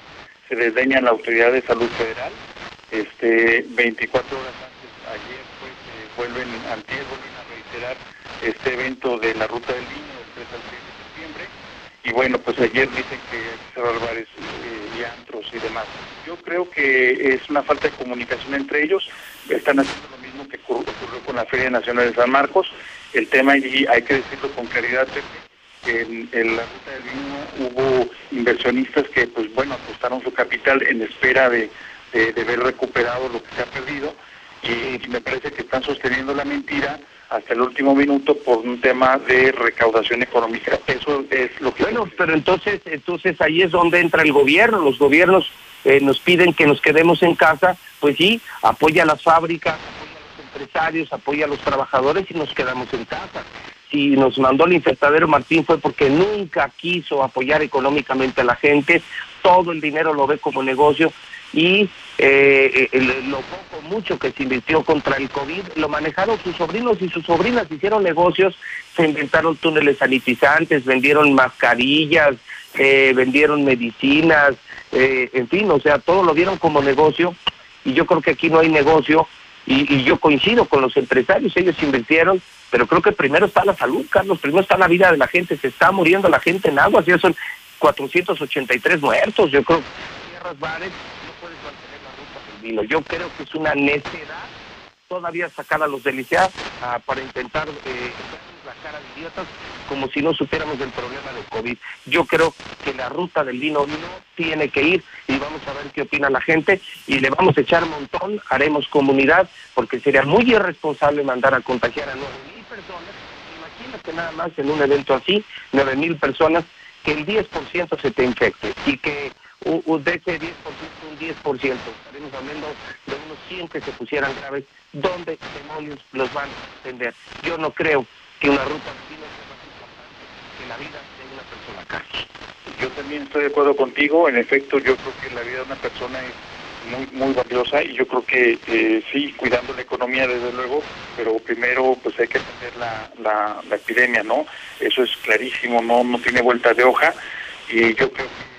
se desdeña la autoridad de salud federal. Este, 24 horas antes, ayer, pues, eh, vuelven, antier, vuelven a reiterar este evento de la Ruta del Niño, del 3 al 6 de septiembre. Y bueno, pues ayer dicen que cerrar bares y antros y demás. Yo creo que es una falta de comunicación entre ellos. Están haciendo lo mismo que ocurrió con la Feria Nacional de San Marcos. El tema, y hay que decirlo con claridad, en, la ruta del vino hubo inversionistas que, pues bueno, apostaron su capital en espera de, de, ver recuperado lo que se ha perdido y, me parece que están sosteniendo la mentira hasta el último minuto por un tema de recaudación económica. Eso es lo que... Bueno, pero entonces, entonces ahí es donde entra el gobierno. Los gobiernos eh, nos piden que nos quedemos en casa, pues sí, apoya a las fábricas, apoya a los empresarios, apoya a los trabajadores y nos quedamos en casa si nos mandó el infectadero Martín fue porque nunca quiso apoyar económicamente a la gente, todo el dinero lo ve como negocio y eh, lo poco mucho que se invirtió contra el COVID lo manejaron sus sobrinos y sus sobrinas, hicieron negocios, se inventaron túneles sanitizantes, vendieron mascarillas, eh, vendieron medicinas, eh, en fin, o sea, todo lo vieron como negocio y yo creo que aquí no hay negocio y, y yo coincido con los empresarios, ellos invirtieron pero creo que primero está la salud, Carlos, primero está la vida de la gente, se está muriendo la gente en agua, ya son 483 muertos, yo creo tierras bares no puedes mantener la ruta del vino, yo creo que es una necedad todavía sacar a los deliciados ah, para intentar eh, la cara de idiotas como si no supiéramos del problema del COVID. Yo creo que la ruta del vino no tiene que ir y vamos a ver qué opina la gente y le vamos a echar un montón, haremos comunidad, porque sería muy irresponsable mandar a contagiar a nueve mil personas. Imagínate nada más en un evento así, nueve mil personas, que el 10% se te infecte y que de ese 10%, un 10%, estaremos hablando de unos 100 que se pusieran graves, ¿dónde demonios los van a atender? Yo no creo que una ruta sea más importante que la vida de una persona, Carlos. Yo también estoy de acuerdo contigo, en efecto yo creo que la vida de una persona es muy muy valiosa y yo creo que eh, sí, cuidando la economía desde luego, pero primero pues hay que atender la, la, la, epidemia, ¿no? Eso es clarísimo, no, no tiene vuelta de hoja y yo creo que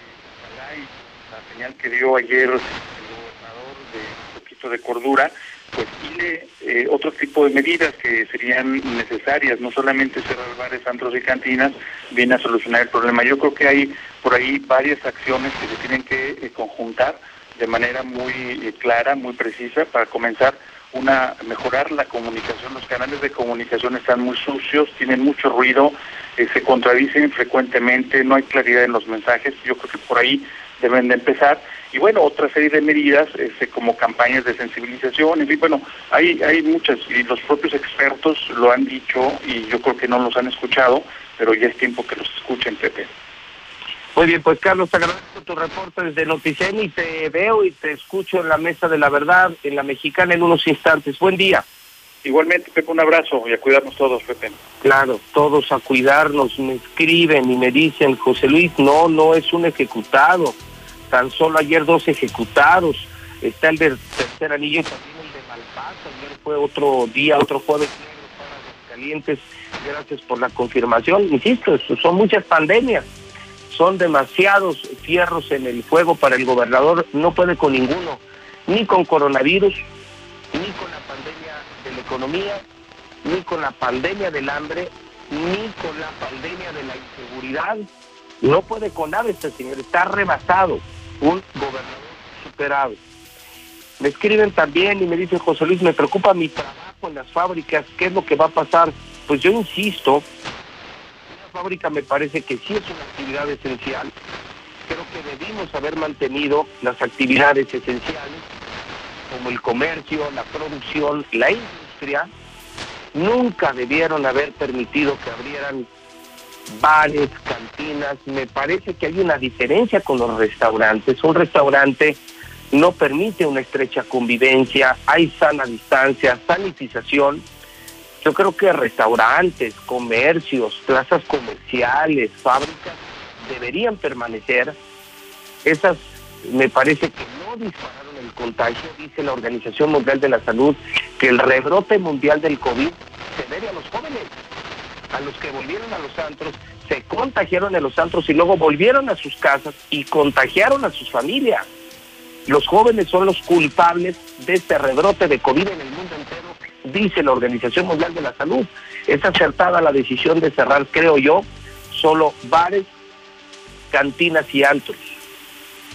señal que dio ayer el gobernador de un poquito de cordura, pues tiene eh, otro tipo de medidas que serían necesarias, no solamente cerrar bares, antros y cantinas, viene a solucionar el problema. Yo creo que hay por ahí varias acciones que se tienen que eh, conjuntar de manera muy eh, clara, muy precisa, para comenzar una mejorar la comunicación. Los canales de comunicación están muy sucios, tienen mucho ruido, se contradicen frecuentemente, no hay claridad en los mensajes. Yo creo que por ahí deben de empezar. Y bueno, otra serie de medidas este, como campañas de sensibilización, en fin, bueno, hay, hay muchas y los propios expertos lo han dicho y yo creo que no los han escuchado, pero ya es tiempo que los escuchen, Pepe. Muy bien, pues Carlos, te agradezco tu reporte desde Noticen y te veo y te escucho en la Mesa de la Verdad, en la Mexicana, en unos instantes. Buen día. Igualmente, Pepe, un abrazo y a cuidarnos todos, Pepe. Claro, todos a cuidarnos. Me escriben y me dicen, José Luis, no, no es un ejecutado tan solo ayer dos ejecutados, está el del tercer anillo y también el de Malpaso, ayer fue otro día, otro jueves calientes, gracias por la confirmación, insisto, son muchas pandemias, son demasiados fierros en el fuego para el gobernador, no puede con ninguno, ni con coronavirus, ni con la pandemia de la economía, ni con la pandemia del hambre, ni con la pandemia de la inseguridad. No puede con nada este señor, está rebasado un gobernador superado. Me escriben también y me dicen, José Luis, me preocupa mi trabajo en las fábricas, ¿qué es lo que va a pasar? Pues yo insisto, una fábrica me parece que sí es una actividad esencial. Creo que debimos haber mantenido las actividades esenciales, como el comercio, la producción, la industria. Nunca debieron haber permitido que abrieran bares, cantinas, me parece que hay una diferencia con los restaurantes. Un restaurante no permite una estrecha convivencia, hay sana distancia, sanitización. Yo creo que restaurantes, comercios, plazas comerciales, fábricas deberían permanecer. Esas me parece que no dispararon el contagio, dice la Organización Mundial de la Salud, que el rebrote mundial del COVID se debe a los jóvenes a los que volvieron a los antros, se contagiaron en los antros y luego volvieron a sus casas y contagiaron a sus familias. Los jóvenes son los culpables de este rebrote de COVID en el mundo entero, dice la Organización Mundial de la Salud. Es acertada la decisión de cerrar, creo yo, solo bares, cantinas y antros.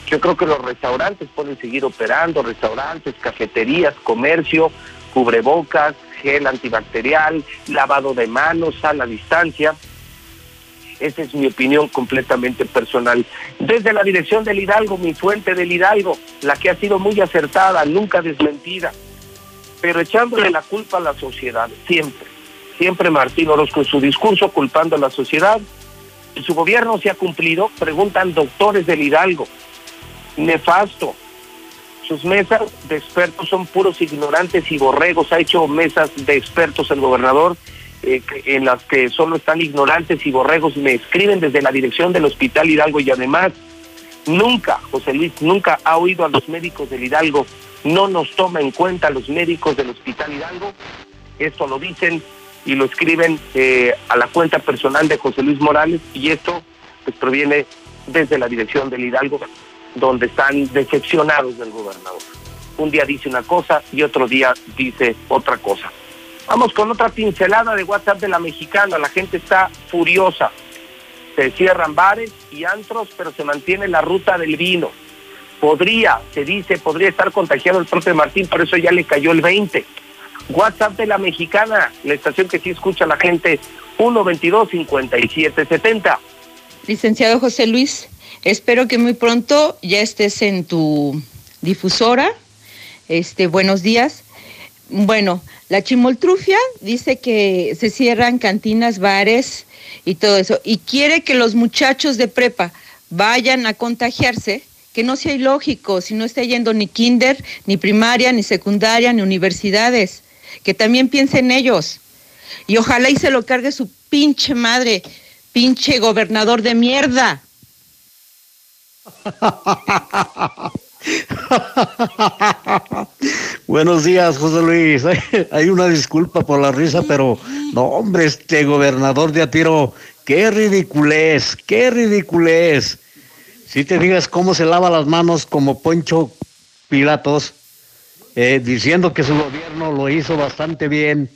Yo creo que los restaurantes pueden seguir operando, restaurantes, cafeterías, comercio, cubrebocas, gel antibacterial, lavado de manos a la distancia. Esa es mi opinión completamente personal. Desde la dirección del Hidalgo, mi fuente del Hidalgo, la que ha sido muy acertada, nunca desmentida, pero echándole la culpa a la sociedad, siempre. Siempre Martín Orozco en su discurso culpando a la sociedad. Su gobierno se ha cumplido, preguntan doctores del Hidalgo. Nefasto. Sus mesas de expertos son puros ignorantes y borregos. Ha hecho mesas de expertos el gobernador eh, en las que solo están ignorantes y borregos. Me escriben desde la dirección del Hospital Hidalgo y además nunca, José Luis, nunca ha oído a los médicos del Hidalgo. No nos toma en cuenta los médicos del Hospital Hidalgo. Esto lo dicen y lo escriben eh, a la cuenta personal de José Luis Morales y esto pues proviene desde la dirección del Hidalgo, donde están decepcionados del gobernador. Un día dice una cosa y otro día dice otra cosa. Vamos con otra pincelada de WhatsApp de la mexicana. La gente está furiosa. Se cierran bares y antros, pero se mantiene la ruta del vino. Podría, se dice, podría estar contagiado el propio Martín, por eso ya le cayó el 20. WhatsApp de la mexicana, la estación que sí escucha la gente, 122-5770. Licenciado José Luis, espero que muy pronto ya estés en tu difusora. Este, buenos días. Bueno, la chimoltrufia dice que se cierran cantinas, bares y todo eso, y quiere que los muchachos de prepa vayan a contagiarse, que no sea ilógico, si no está yendo ni kinder, ni primaria, ni secundaria, ni universidades, que también piense en ellos. Y ojalá y se lo cargue su pinche madre, pinche gobernador de mierda. Buenos días, José Luis. Hay una disculpa por la risa, pero no, hombre, este gobernador de Atiro, qué ridiculez, qué ridiculez. Si te digas cómo se lava las manos como Poncho Pilatos, eh, diciendo que su gobierno lo hizo bastante bien,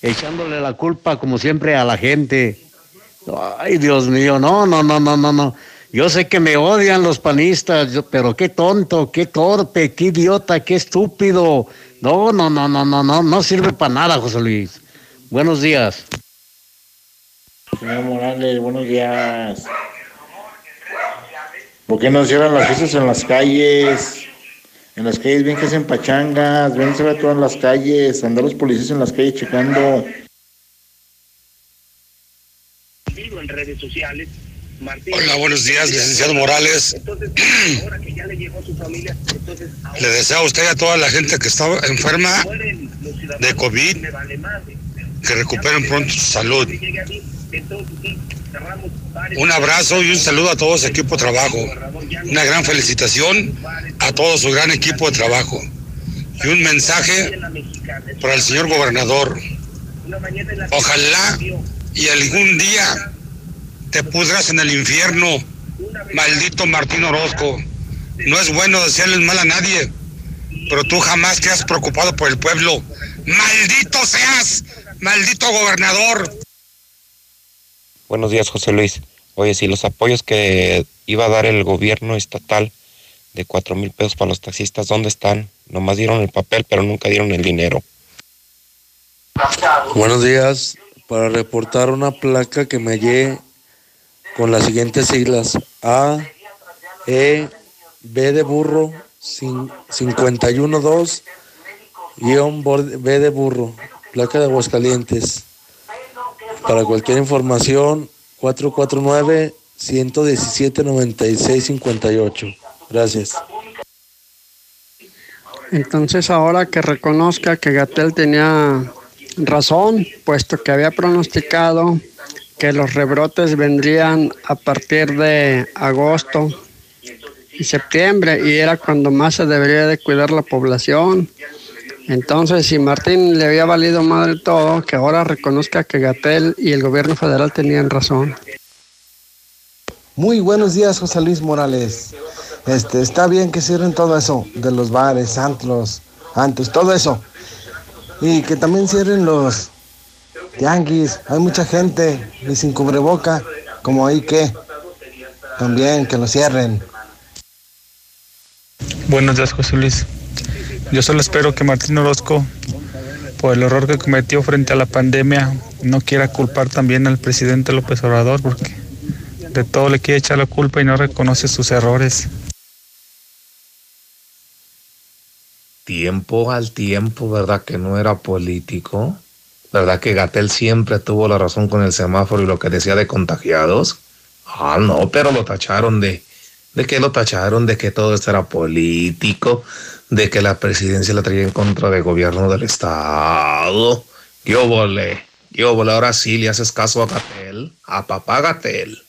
echándole la culpa como siempre a la gente. Ay, Dios mío, no, no, no, no, no, no. Yo sé que me odian los panistas, pero qué tonto, qué torpe, qué idiota, qué estúpido. No, no, no, no, no, no, no sirve para nada, José Luis. Buenos días. Señor Morales, buenos días. ¿Por qué no cierran las fiestas en las calles? En las calles ven que hacen pachangas, ven se ve todas las calles, andar los policías en las calles checando. En redes sociales Hola, buenos días, licenciado Morales. Le deseo a usted y a toda la gente que está enferma de COVID que recuperen pronto su salud. Un abrazo y un saludo a todo su equipo de trabajo. Una gran felicitación a todo su gran equipo de trabajo. Y un mensaje para el señor gobernador. Ojalá y algún día te pudras en el infierno, maldito Martín Orozco. No es bueno decirle mal a nadie, pero tú jamás te has preocupado por el pueblo. Maldito seas, maldito gobernador. Buenos días, José Luis. Oye, si los apoyos que iba a dar el gobierno estatal de cuatro mil pesos para los taxistas, ¿dónde están? Nomás dieron el papel, pero nunca dieron el dinero. Buenos días. Para reportar una placa que me hallé con las siguientes siglas A, E, B de burro, 512, guion B de burro, placa de Aguascalientes. Para cualquier información, 449-117-9658. Gracias. Entonces ahora que reconozca que Gatel tenía razón, puesto que había pronosticado que los rebrotes vendrían a partir de agosto y septiembre y era cuando más se debería de cuidar la población. Entonces, si Martín le había valido madre todo, que ahora reconozca que Gatel y el gobierno federal tenían razón. Muy buenos días, José Luis Morales. Este, está bien que cierren todo eso de los bares, antros, antes, todo eso. Y que también cierren los tianguis, hay mucha gente y sin cubreboca, como ahí que también que lo cierren. Buenos días, José Luis. Yo solo espero que Martín Orozco, por el error que cometió frente a la pandemia, no quiera culpar también al presidente López Obrador, porque de todo le quiere echar la culpa y no reconoce sus errores. Tiempo al tiempo, ¿verdad? Que no era político. ¿Verdad que Gatel siempre tuvo la razón con el semáforo y lo que decía de contagiados? Ah, no, pero lo tacharon de... ¿De que lo tacharon? De que todo esto era político, de que la presidencia la traía en contra del gobierno del Estado. Yo volé, yo volé. Ahora sí le haces caso a Gatel, a papá Gatel.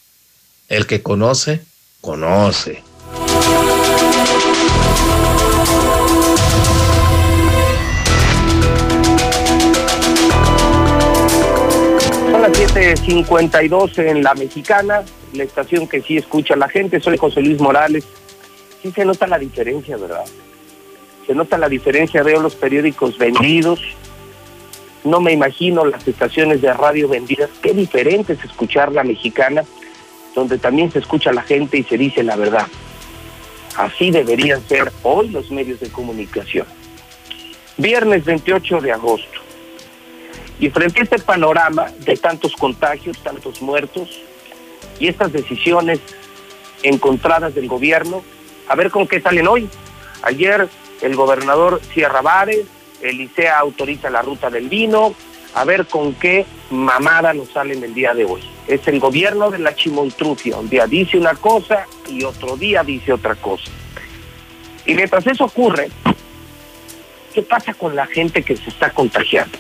El que conoce, conoce. 7.52 en La Mexicana, la estación que sí escucha la gente. Soy José Luis Morales. Sí se nota la diferencia, ¿verdad? Se nota la diferencia. Veo los periódicos vendidos. No me imagino las estaciones de radio vendidas. Qué diferente es escuchar La Mexicana, donde también se escucha la gente y se dice la verdad. Así deberían ser hoy los medios de comunicación. Viernes 28 de agosto. Y frente a este panorama de tantos contagios, tantos muertos y estas decisiones encontradas del gobierno, a ver con qué salen hoy. Ayer el gobernador Sierra Vares, el ICEA autoriza la ruta del vino, a ver con qué mamada nos salen el día de hoy. Es el gobierno de la chimoltrufia, un día dice una cosa y otro día dice otra cosa. Y mientras eso ocurre, ¿qué pasa con la gente que se está contagiando?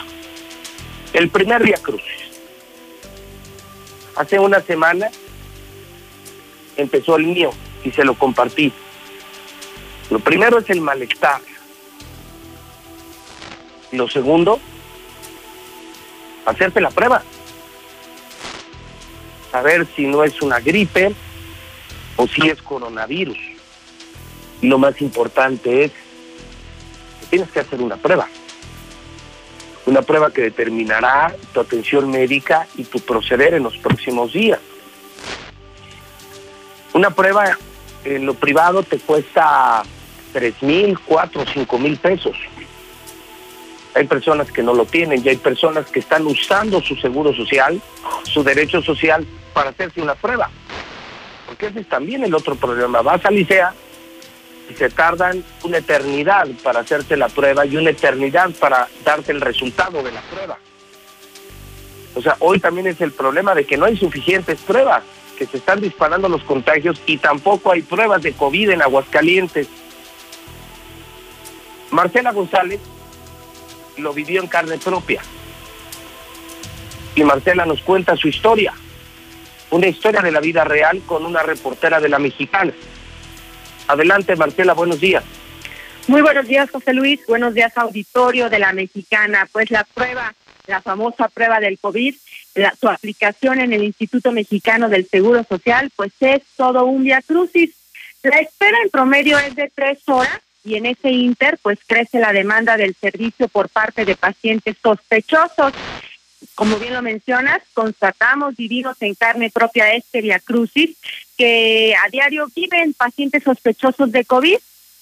El primer día crucis. Hace una semana empezó el mío y se lo compartí. Lo primero es el malestar. Lo segundo, hacerte la prueba. Saber si no es una gripe o si es coronavirus. Y lo más importante es que tienes que hacer una prueba una prueba que determinará tu atención médica y tu proceder en los próximos días. Una prueba en lo privado te cuesta tres mil, cuatro, cinco mil pesos. Hay personas que no lo tienen y hay personas que están usando su seguro social, su derecho social para hacerse una prueba. Porque ese es también el otro problema. Vas a Licea se tardan una eternidad para hacerte la prueba y una eternidad para darte el resultado de la prueba. O sea, hoy también es el problema de que no hay suficientes pruebas, que se están disparando los contagios y tampoco hay pruebas de COVID en Aguascalientes. Marcela González lo vivió en carne propia. Y Marcela nos cuenta su historia, una historia de la vida real con una reportera de la mexicana. Adelante, Marcela, buenos días. Muy buenos días, José Luis. Buenos días, auditorio de la Mexicana. Pues la prueba, la famosa prueba del COVID, su aplicación en el Instituto Mexicano del Seguro Social, pues es todo un via crucis. La espera en promedio es de tres horas y en ese inter, pues crece la demanda del servicio por parte de pacientes sospechosos. Como bien lo mencionas, constatamos, vivimos en carne propia este via crucis, que a diario viven pacientes sospechosos de COVID.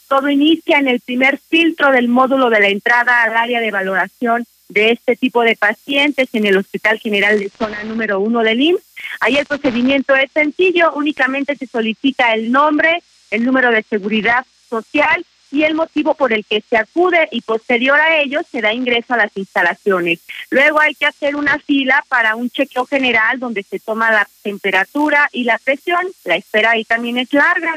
Todo inicia en el primer filtro del módulo de la entrada al área de valoración de este tipo de pacientes en el Hospital General de Zona número uno del IMSS. Ahí el procedimiento es sencillo, únicamente se solicita el nombre, el número de seguridad social y el motivo por el que se acude y posterior a ello se da ingreso a las instalaciones. Luego hay que hacer una fila para un chequeo general donde se toma la temperatura y la presión. La espera ahí también es larga.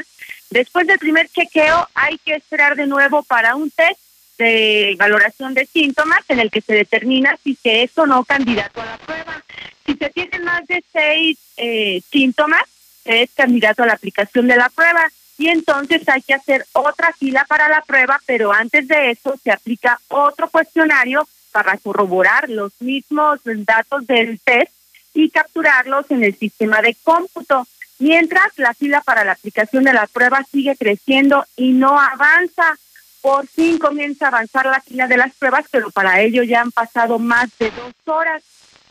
Después del primer chequeo hay que esperar de nuevo para un test de valoración de síntomas en el que se determina si se es o no candidato a la prueba. Si se tienen más de seis eh, síntomas, se es candidato a la aplicación de la prueba y entonces hay que hacer otra fila para la prueba, pero antes de eso se aplica otro cuestionario para corroborar los mismos datos del test y capturarlos en el sistema de cómputo. Mientras la fila para la aplicación de la prueba sigue creciendo y no avanza. Por fin comienza a avanzar la fila de las pruebas, pero para ello ya han pasado más de dos horas.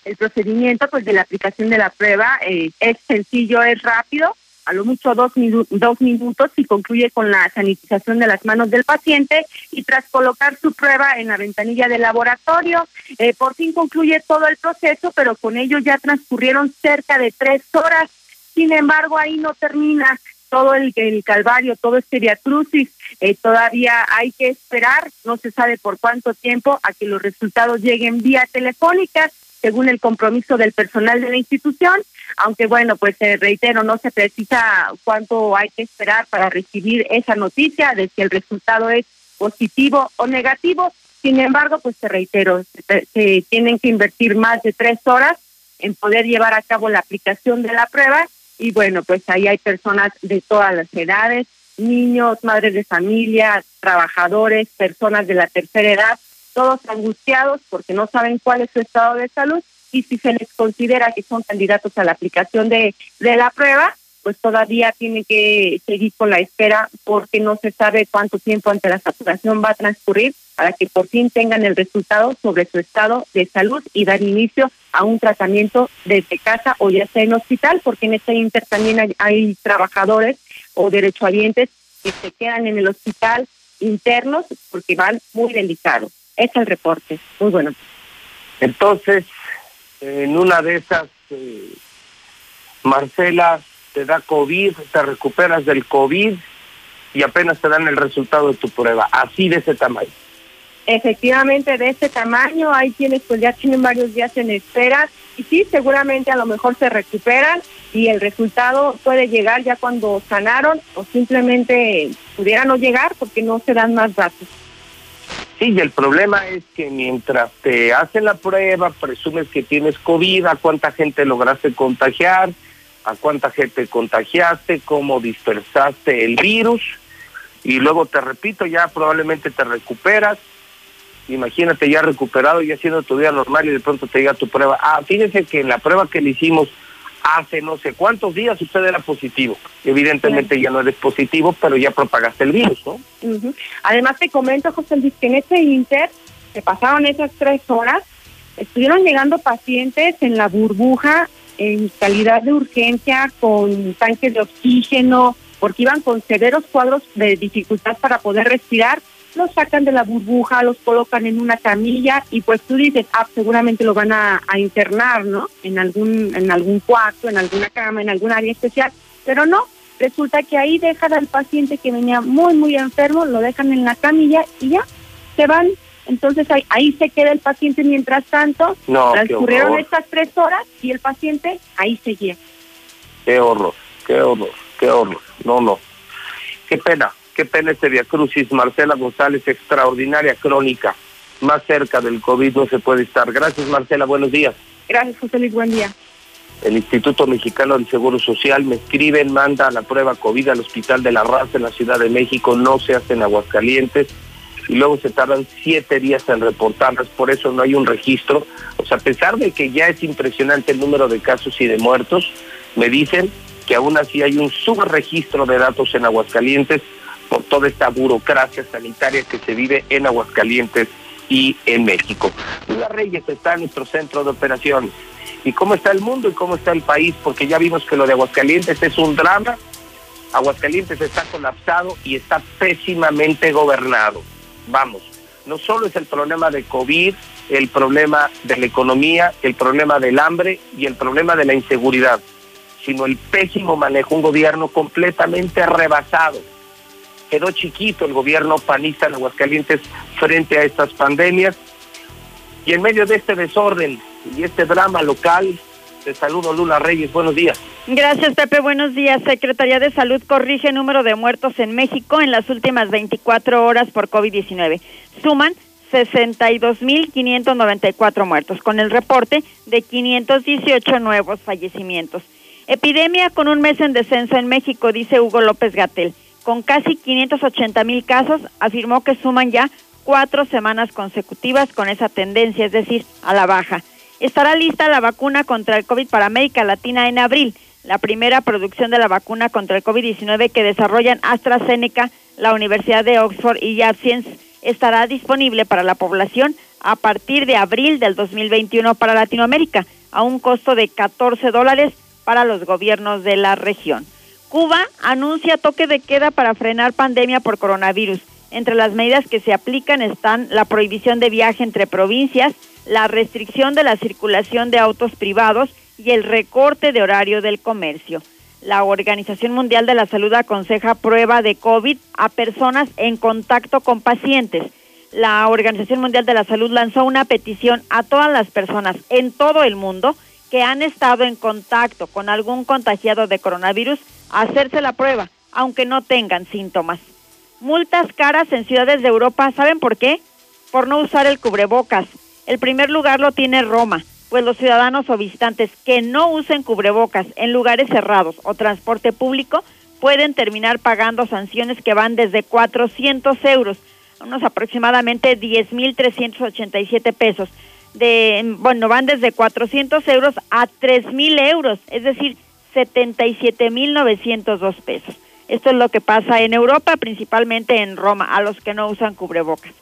El procedimiento pues de la aplicación de la prueba eh, es sencillo, es rápido, a lo mucho dos, dos minutos y concluye con la sanitización de las manos del paciente y tras colocar su prueba en la ventanilla del laboratorio, eh, por fin concluye todo el proceso, pero con ello ya transcurrieron cerca de tres horas. Sin embargo, ahí no termina todo el, el calvario, todo este viacrucis. Eh, todavía hay que esperar, no se sabe por cuánto tiempo, a que los resultados lleguen vía telefónica, según el compromiso del personal de la institución. Aunque bueno, pues eh, reitero, no se precisa cuánto hay que esperar para recibir esa noticia de si el resultado es positivo o negativo. Sin embargo, pues te reitero, se, se tienen que invertir más de tres horas en poder llevar a cabo la aplicación de la prueba y bueno, pues ahí hay personas de todas las edades, niños, madres de familia, trabajadores, personas de la tercera edad, todos angustiados porque no saben cuál es su estado de salud y si se les considera que son candidatos a la aplicación de, de la prueba, pues todavía tienen que seguir con la espera porque no se sabe cuánto tiempo ante la saturación va a transcurrir para que por fin tengan el resultado sobre su estado de salud y dar inicio a un tratamiento desde casa o ya sea en hospital, porque en este inter también hay, hay trabajadores o derechohabientes que se quedan en el hospital internos porque van muy delicados. Es el reporte. Muy bueno. Entonces, en una de esas, eh, Marcela, te da COVID, te recuperas del COVID y apenas te dan el resultado de tu prueba, así de ese tamaño. Efectivamente, de ese tamaño, hay quienes pues ya tienen varios días en espera y sí, seguramente a lo mejor se recuperan y el resultado puede llegar ya cuando sanaron o simplemente pudiera no llegar porque no se dan más datos. Sí, y el problema es que mientras te hacen la prueba, presumes que tienes COVID, a cuánta gente lograste contagiar, a cuánta gente contagiaste, cómo dispersaste el virus, y luego te repito, ya probablemente te recuperas. Imagínate ya recuperado, ya haciendo tu vida normal y de pronto te llega tu prueba. Ah, fíjense que en la prueba que le hicimos hace no sé cuántos días usted era positivo. Evidentemente ya no eres positivo, pero ya propagaste el virus, ¿no? Ujú. Además te comento, José Luis, que en ese inter se pasaron esas tres horas, estuvieron llegando pacientes en la burbuja en calidad de urgencia con tanques de oxígeno, porque iban con severos cuadros de dificultad para poder respirar, los sacan de la burbuja, los colocan en una camilla y pues tú dices, ah, seguramente lo van a, a internar, ¿no? En algún, en algún cuarto, en alguna cama, en algún área especial, pero no, resulta que ahí dejan al paciente que venía muy, muy enfermo, lo dejan en la camilla y ya, se van. Entonces ahí, ahí se queda el paciente mientras tanto, No, transcurrieron estas tres horas y el paciente ahí seguía. Qué horror, qué horror, qué horror. No, no. Qué pena, qué pena este Via Crucis. Marcela González, extraordinaria crónica. Más cerca del COVID no se puede estar. Gracias, Marcela. Buenos días. Gracias, José Luis, buen día. El Instituto Mexicano del Seguro Social me escriben, manda la prueba COVID al Hospital de la Raza en la Ciudad de México, no se hace en Aguascalientes y luego se tardan siete días en reportarlas, por eso no hay un registro. O sea, a pesar de que ya es impresionante el número de casos y de muertos, me dicen que aún así hay un subregistro de datos en Aguascalientes por toda esta burocracia sanitaria que se vive en Aguascalientes y en México. Lula Reyes está en nuestro centro de operaciones. ¿Y cómo está el mundo y cómo está el país? Porque ya vimos que lo de Aguascalientes es un drama. Aguascalientes está colapsado y está pésimamente gobernado. Vamos, no solo es el problema de COVID, el problema de la economía, el problema del hambre y el problema de la inseguridad, sino el pésimo manejo, un gobierno completamente rebasado. Quedó chiquito el gobierno panista en Aguascalientes frente a estas pandemias y en medio de este desorden y este drama local, te saludo Lula Reyes, buenos días. Gracias, Pepe. Buenos días. Secretaría de Salud corrige número de muertos en México en las últimas 24 horas por COVID-19. Suman 62.594 muertos, con el reporte de 518 nuevos fallecimientos. Epidemia con un mes en descenso en México, dice Hugo López Gatel. Con casi 580 mil casos, afirmó que suman ya cuatro semanas consecutivas con esa tendencia, es decir, a la baja. Estará lista la vacuna contra el COVID para América Latina en abril, la primera producción de la vacuna contra el COVID-19 que desarrollan AstraZeneca, la Universidad de Oxford y Janssen estará disponible para la población a partir de abril del 2021 para Latinoamérica, a un costo de 14 dólares para los gobiernos de la región. Cuba anuncia toque de queda para frenar pandemia por coronavirus. Entre las medidas que se aplican están la prohibición de viaje entre provincias, la restricción de la circulación de autos privados y el recorte de horario del comercio. La Organización Mundial de la Salud aconseja prueba de COVID a personas en contacto con pacientes. La Organización Mundial de la Salud lanzó una petición a todas las personas en todo el mundo que han estado en contacto con algún contagiado de coronavirus a hacerse la prueba, aunque no tengan síntomas. Multas caras en ciudades de Europa, ¿saben por qué? Por no usar el cubrebocas. El primer lugar lo tiene Roma, pues los ciudadanos o visitantes que no usen cubrebocas en lugares cerrados o transporte público pueden terminar pagando sanciones que van desde 400 euros, unos aproximadamente 10.387 pesos. De, bueno, van desde 400 euros a 3.000 euros, es decir, 77.902 pesos. Esto es lo que pasa en Europa, principalmente en Roma, a los que no usan cubrebocas.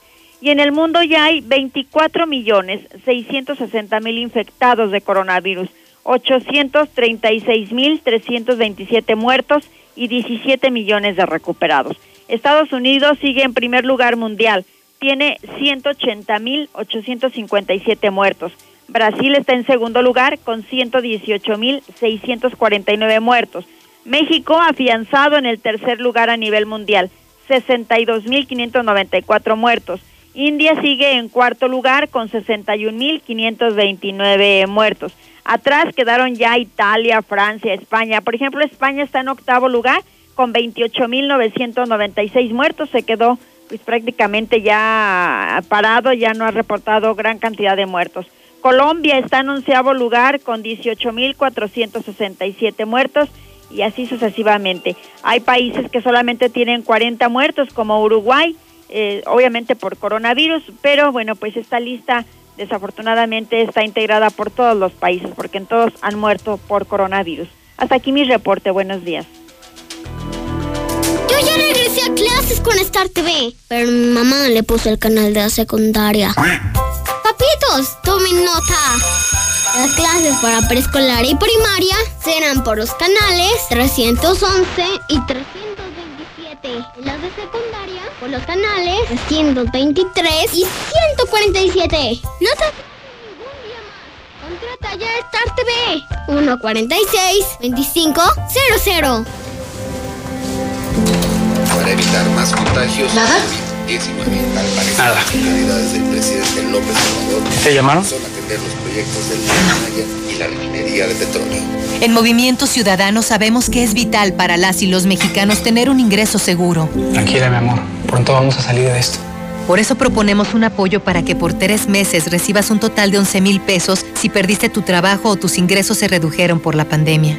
Y en el mundo ya hay 24 millones 660 mil infectados de coronavirus, 836 mil 327 muertos y 17 millones de recuperados. Estados Unidos sigue en primer lugar mundial, tiene 180 mil 857 muertos. Brasil está en segundo lugar con 118 mil 649 muertos. México afianzado en el tercer lugar a nivel mundial, 62 mil 594 muertos. India sigue en cuarto lugar con 61.529 muertos. Atrás quedaron ya Italia, Francia, España. Por ejemplo, España está en octavo lugar con 28.996 muertos. Se quedó pues prácticamente ya parado, ya no ha reportado gran cantidad de muertos. Colombia está en onceavo lugar con 18.467 muertos y así sucesivamente. Hay países que solamente tienen 40 muertos como Uruguay, eh, obviamente por coronavirus, pero bueno, pues esta lista desafortunadamente está integrada por todos los países, porque en todos han muerto por coronavirus. Hasta aquí mi reporte, buenos días. Yo ya regresé a clases con Star TV, pero mi mamá le puso el canal de la secundaria. Papitos, tomen nota. Las clases para preescolar y primaria serán por los canales 311 y 327. Y las de secundaria por los canales 123 y 147. No te ningún día más. Contrata ya Star TV 146 2500. Para evitar más contagios. ¿Nada? 19 al parecer Nada. del presidente López Obrador ¿Te llamaron? son atender los proyectos del y la refinería de petróleo. En Movimiento Ciudadano sabemos que es vital para las y los mexicanos tener un ingreso seguro. Tranquila, mi amor. Pronto vamos a salir de esto. Por eso proponemos un apoyo para que por tres meses recibas un total de 11 mil pesos si perdiste tu trabajo o tus ingresos se redujeron por la pandemia.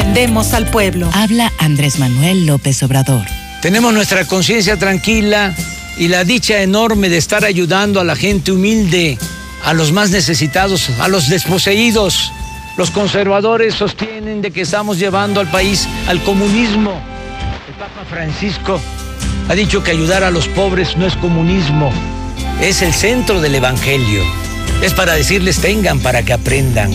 Defendemos al pueblo. Habla Andrés Manuel López Obrador. Tenemos nuestra conciencia tranquila y la dicha enorme de estar ayudando a la gente humilde, a los más necesitados, a los desposeídos. Los conservadores sostienen de que estamos llevando al país al comunismo. El Papa Francisco ha dicho que ayudar a los pobres no es comunismo, es el centro del Evangelio. Es para decirles tengan para que aprendan.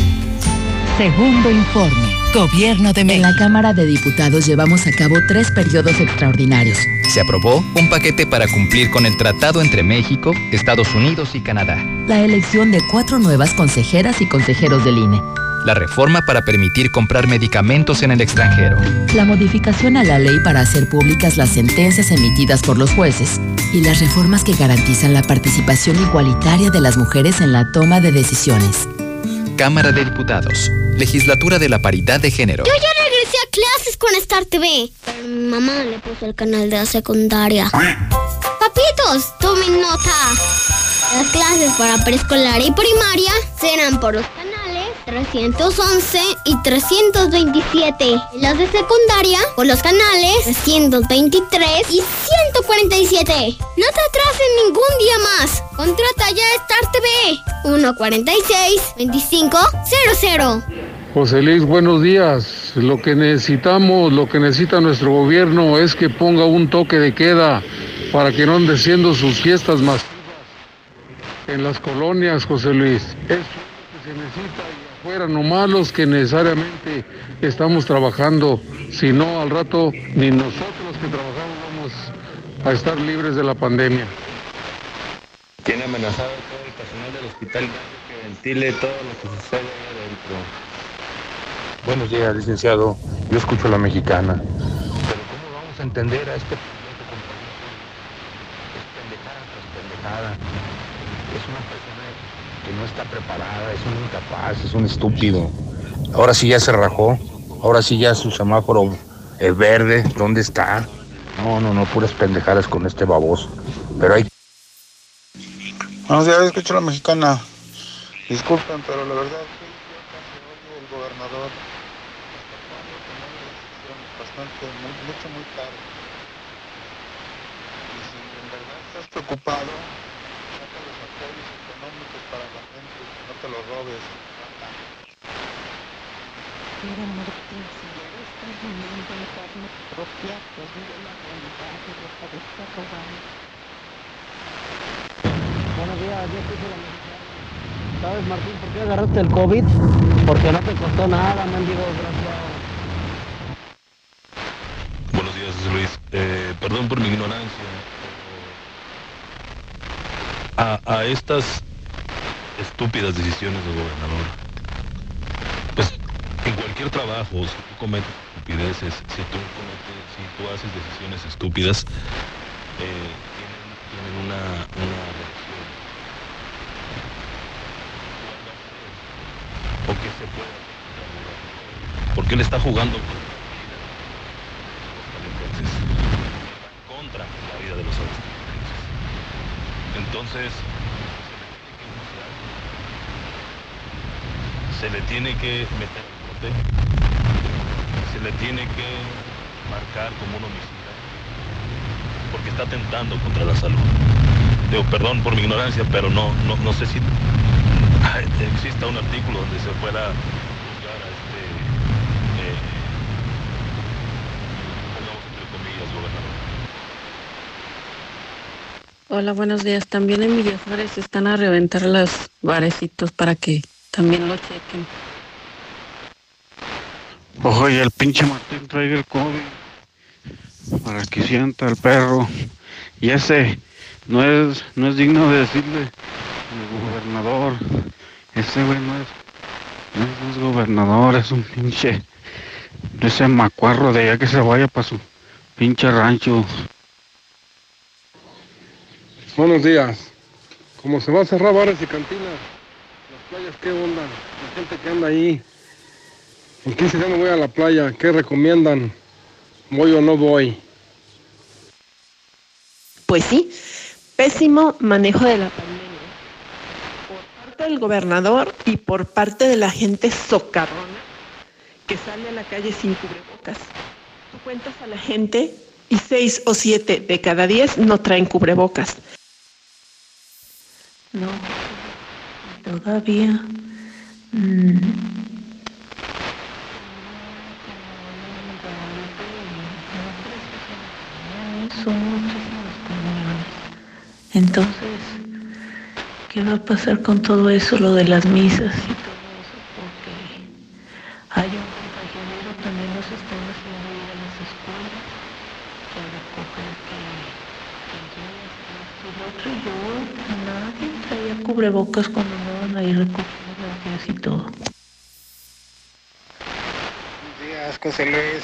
Segundo informe. Gobierno de México. En la Cámara de Diputados llevamos a cabo tres periodos extraordinarios. Se aprobó un paquete para cumplir con el tratado entre México, Estados Unidos y Canadá. La elección de cuatro nuevas consejeras y consejeros del INE. La reforma para permitir comprar medicamentos en el extranjero. La modificación a la ley para hacer públicas las sentencias emitidas por los jueces. Y las reformas que garantizan la participación igualitaria de las mujeres en la toma de decisiones. Cámara de Diputados. Legislatura de la Paridad de Género. Yo ya regresé a clases con Star TV, pero mi mamá le puso el canal de la secundaria. Papitos, tomen nota. Las clases para preescolar y primaria serán por los canales 311 y 327. Y las de secundaria por los canales 323 y 147. No te atrases ningún día más. Contrata ya Star TV 146 2500. José Luis, buenos días. Lo que necesitamos, lo que necesita nuestro gobierno es que ponga un toque de queda para que no anden siendo sus fiestas masivas en las colonias, José Luis. Eso es lo que se necesita y afuera, nomás los que necesariamente estamos trabajando. Si no, al rato ni nosotros los que trabajamos vamos a estar libres de la pandemia. Tiene amenazado todo el personal del hospital que ventile todo lo que sucede ahí adentro. Buenos días, licenciado. Yo escucho a la mexicana. Pero ¿cómo vamos a entender a este? Es pendejada tras pendejada. Es una que no está preparada, es un incapaz, es un estúpido. Ahora sí ya se rajó. Ahora sí ya su semáforo es verde. ¿Dónde está? No, no, no, puras pendejadas con este baboso. Pero hay Buenos días, escucho a la mexicana. Disculpen, pero la verdad, el gobernador bastante, mucho, muy caro. Y si en verdad estás preocupado, saca los apoyos económicos para la gente, no te los robes. Mira, Martín, si ya estás viviendo en carne propia, pues vive la realidad y de estar robando. Buenos días, yo escucho la mexicana. ¿Sabes, Martín, por qué agarraste el COVID? Porque no te costó nada, mendigo desgraciado. Buenos días, José Luis. Eh, perdón por mi ignorancia. A, a estas estúpidas decisiones del gobernador, pues en cualquier trabajo, si tú cometes estupideces, si tú, cometes, si tú haces decisiones estúpidas, eh, tienen, tienen una, una reacción. ¿O qué se puede? Porque él está jugando con contra la vida de los. Entonces, se le tiene que meter al bote, se le tiene que marcar como un homicida, porque está atentando contra la salud. Perdón por mi ignorancia, pero no, no, no sé si exista un artículo donde se pueda juzgar a este, eh, comillas, gobernador. Hola, buenos días. También en Villa Juárez están a reventar los barecitos para que también lo chequen. Oye, el pinche Martín traiga el COVID para que sienta el perro. Y ese no es, no es digno de decirle el gobernador. Ese güey no es, no es, no es gobernador, es un pinche. Ese macuarro de allá que se vaya para su pinche rancho. Buenos días. Como se va a cerrar bares y cantinas, playas, ¿qué onda? La gente que anda ahí. ¿En qué se no voy a la playa? ¿Qué recomiendan? ¿Voy o no voy? Pues sí, pésimo manejo de la pandemia. Por parte del gobernador y por parte de la gente socarrona que sale a la calle sin cubrebocas. Tú cuentas a la gente y seis o siete de cada diez no traen cubrebocas. No, todavía. mm, Son muchísimos camiones. Entonces, ¿qué va a pasar con todo eso, lo de las misas y todo eso? Porque hay un compañero también nos están haciendo ir a las escuelas que a recoger que, que guías, que esto y lo otro. Y yo, nadie traía cubrebocas cuando andaban ahí recogiendo las y todo. Buenos días, José Luis.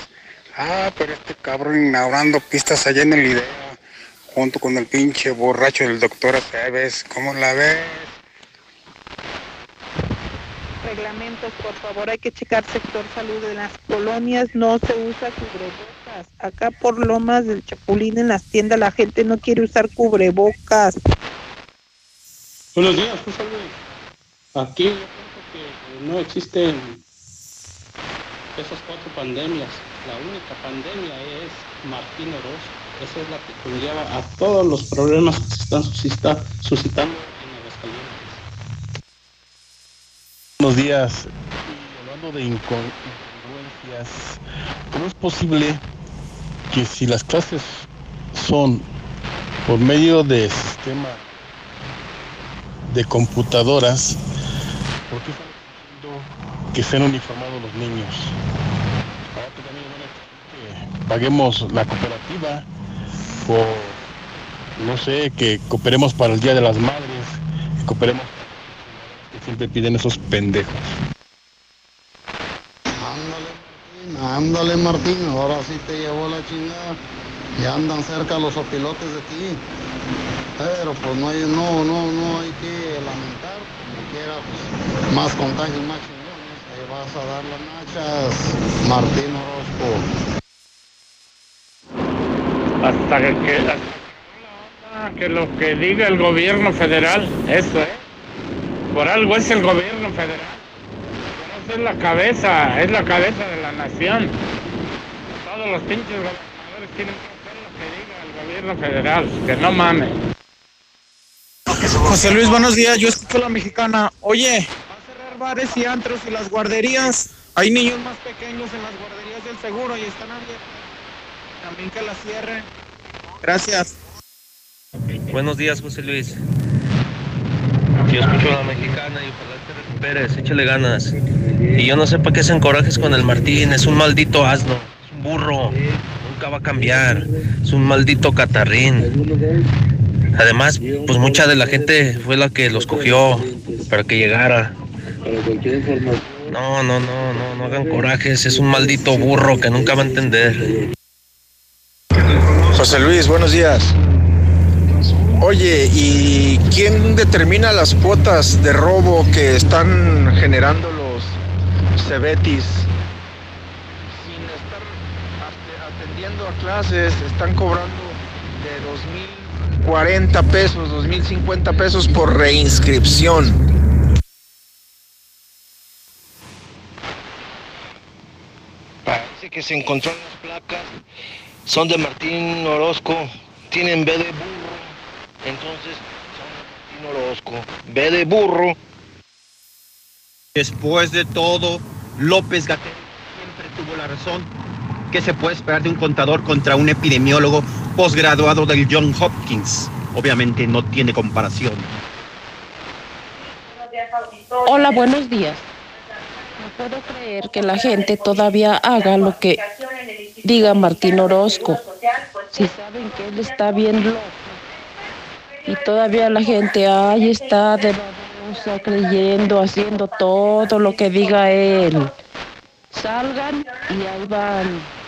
Ah, pero este cabrón inaugurando pistas allá en el IDEA, junto con el pinche borracho del doctor Aceves. ¿Cómo la ves? Reglamentos, por favor, hay que checar sector salud en las colonias, no se usa cubrebocas. Acá por Lomas del Chapulín en las tiendas la gente no quiere usar cubrebocas. Buenos días, José Luis. Aquí yo pienso que no existen esas cuatro pandemias. La única pandemia es Martín Orozco. Esa es la que conlleva a todos los problemas que se están suscita- suscitando en Aguascalientes. Buenos días. Hablando de incon- incongruencias, ¿cómo es posible que si las clases son por medio de sistema de computadoras, ¿por qué están exigiendo que sean uniformados los niños? Ahora también van a que paguemos la cooperativa por, no sé, que cooperemos para el Día de las Madres, que cooperemos que siempre piden esos pendejos. Ándale Martín, ahora sí te llevó la chingada. Ya andan cerca los opilotes de ti. Pero pues no hay, no, no, no hay que lamentar, como quiera, pues más contagios, más. Ahí vas a dar las nachas, Martín Orozco. Hasta que, que- hasta que lo que diga el gobierno federal, eso es. Por algo es el gobierno federal. Por eso es la cabeza, es la cabeza de la nación. Todos los pinches gobernadores tienen que gobierno federal, que no mames. José Luis, buenos días. Yo escucho la mexicana. Oye, va a cerrar bares y antros y las guarderías. Hay niños más pequeños en las guarderías del seguro y están abiertas. También que las cierren. Gracias. Buenos días, José Luis. Yo escucho a la mexicana y ojalá te recuperes, échale ganas. Y yo no sé para qué se encorajes con el Martín, es un maldito asno, es un burro, nunca va a cambiar, es un maldito catarrín. Además, pues mucha de la gente fue la que los cogió para que llegara. No, no, no, no, no hagan corajes, es un maldito burro que nunca va a entender. José Luis, buenos días. Oye, ¿y quién determina las cuotas de robo que están generando los Cebetis? Sin estar ate- atendiendo a clases, están cobrando de 2.040 pesos, 2.050 pesos por reinscripción. Parece que se encontró las placas, son de Martín Orozco, tienen B de burro, entonces son de Martín Orozco. B de burro. Después de todo, López Gatel siempre tuvo la razón. ¿Qué se puede esperar de un contador contra un epidemiólogo posgraduado del John Hopkins? Obviamente no tiene comparación. Hola, buenos días. No puedo creer que la gente todavía haga lo que diga Martín Orozco. Si saben que él está bien loco. Y todavía la gente ahí está de babosa, creyendo, haciendo todo lo que diga él. Salgan y ahí van.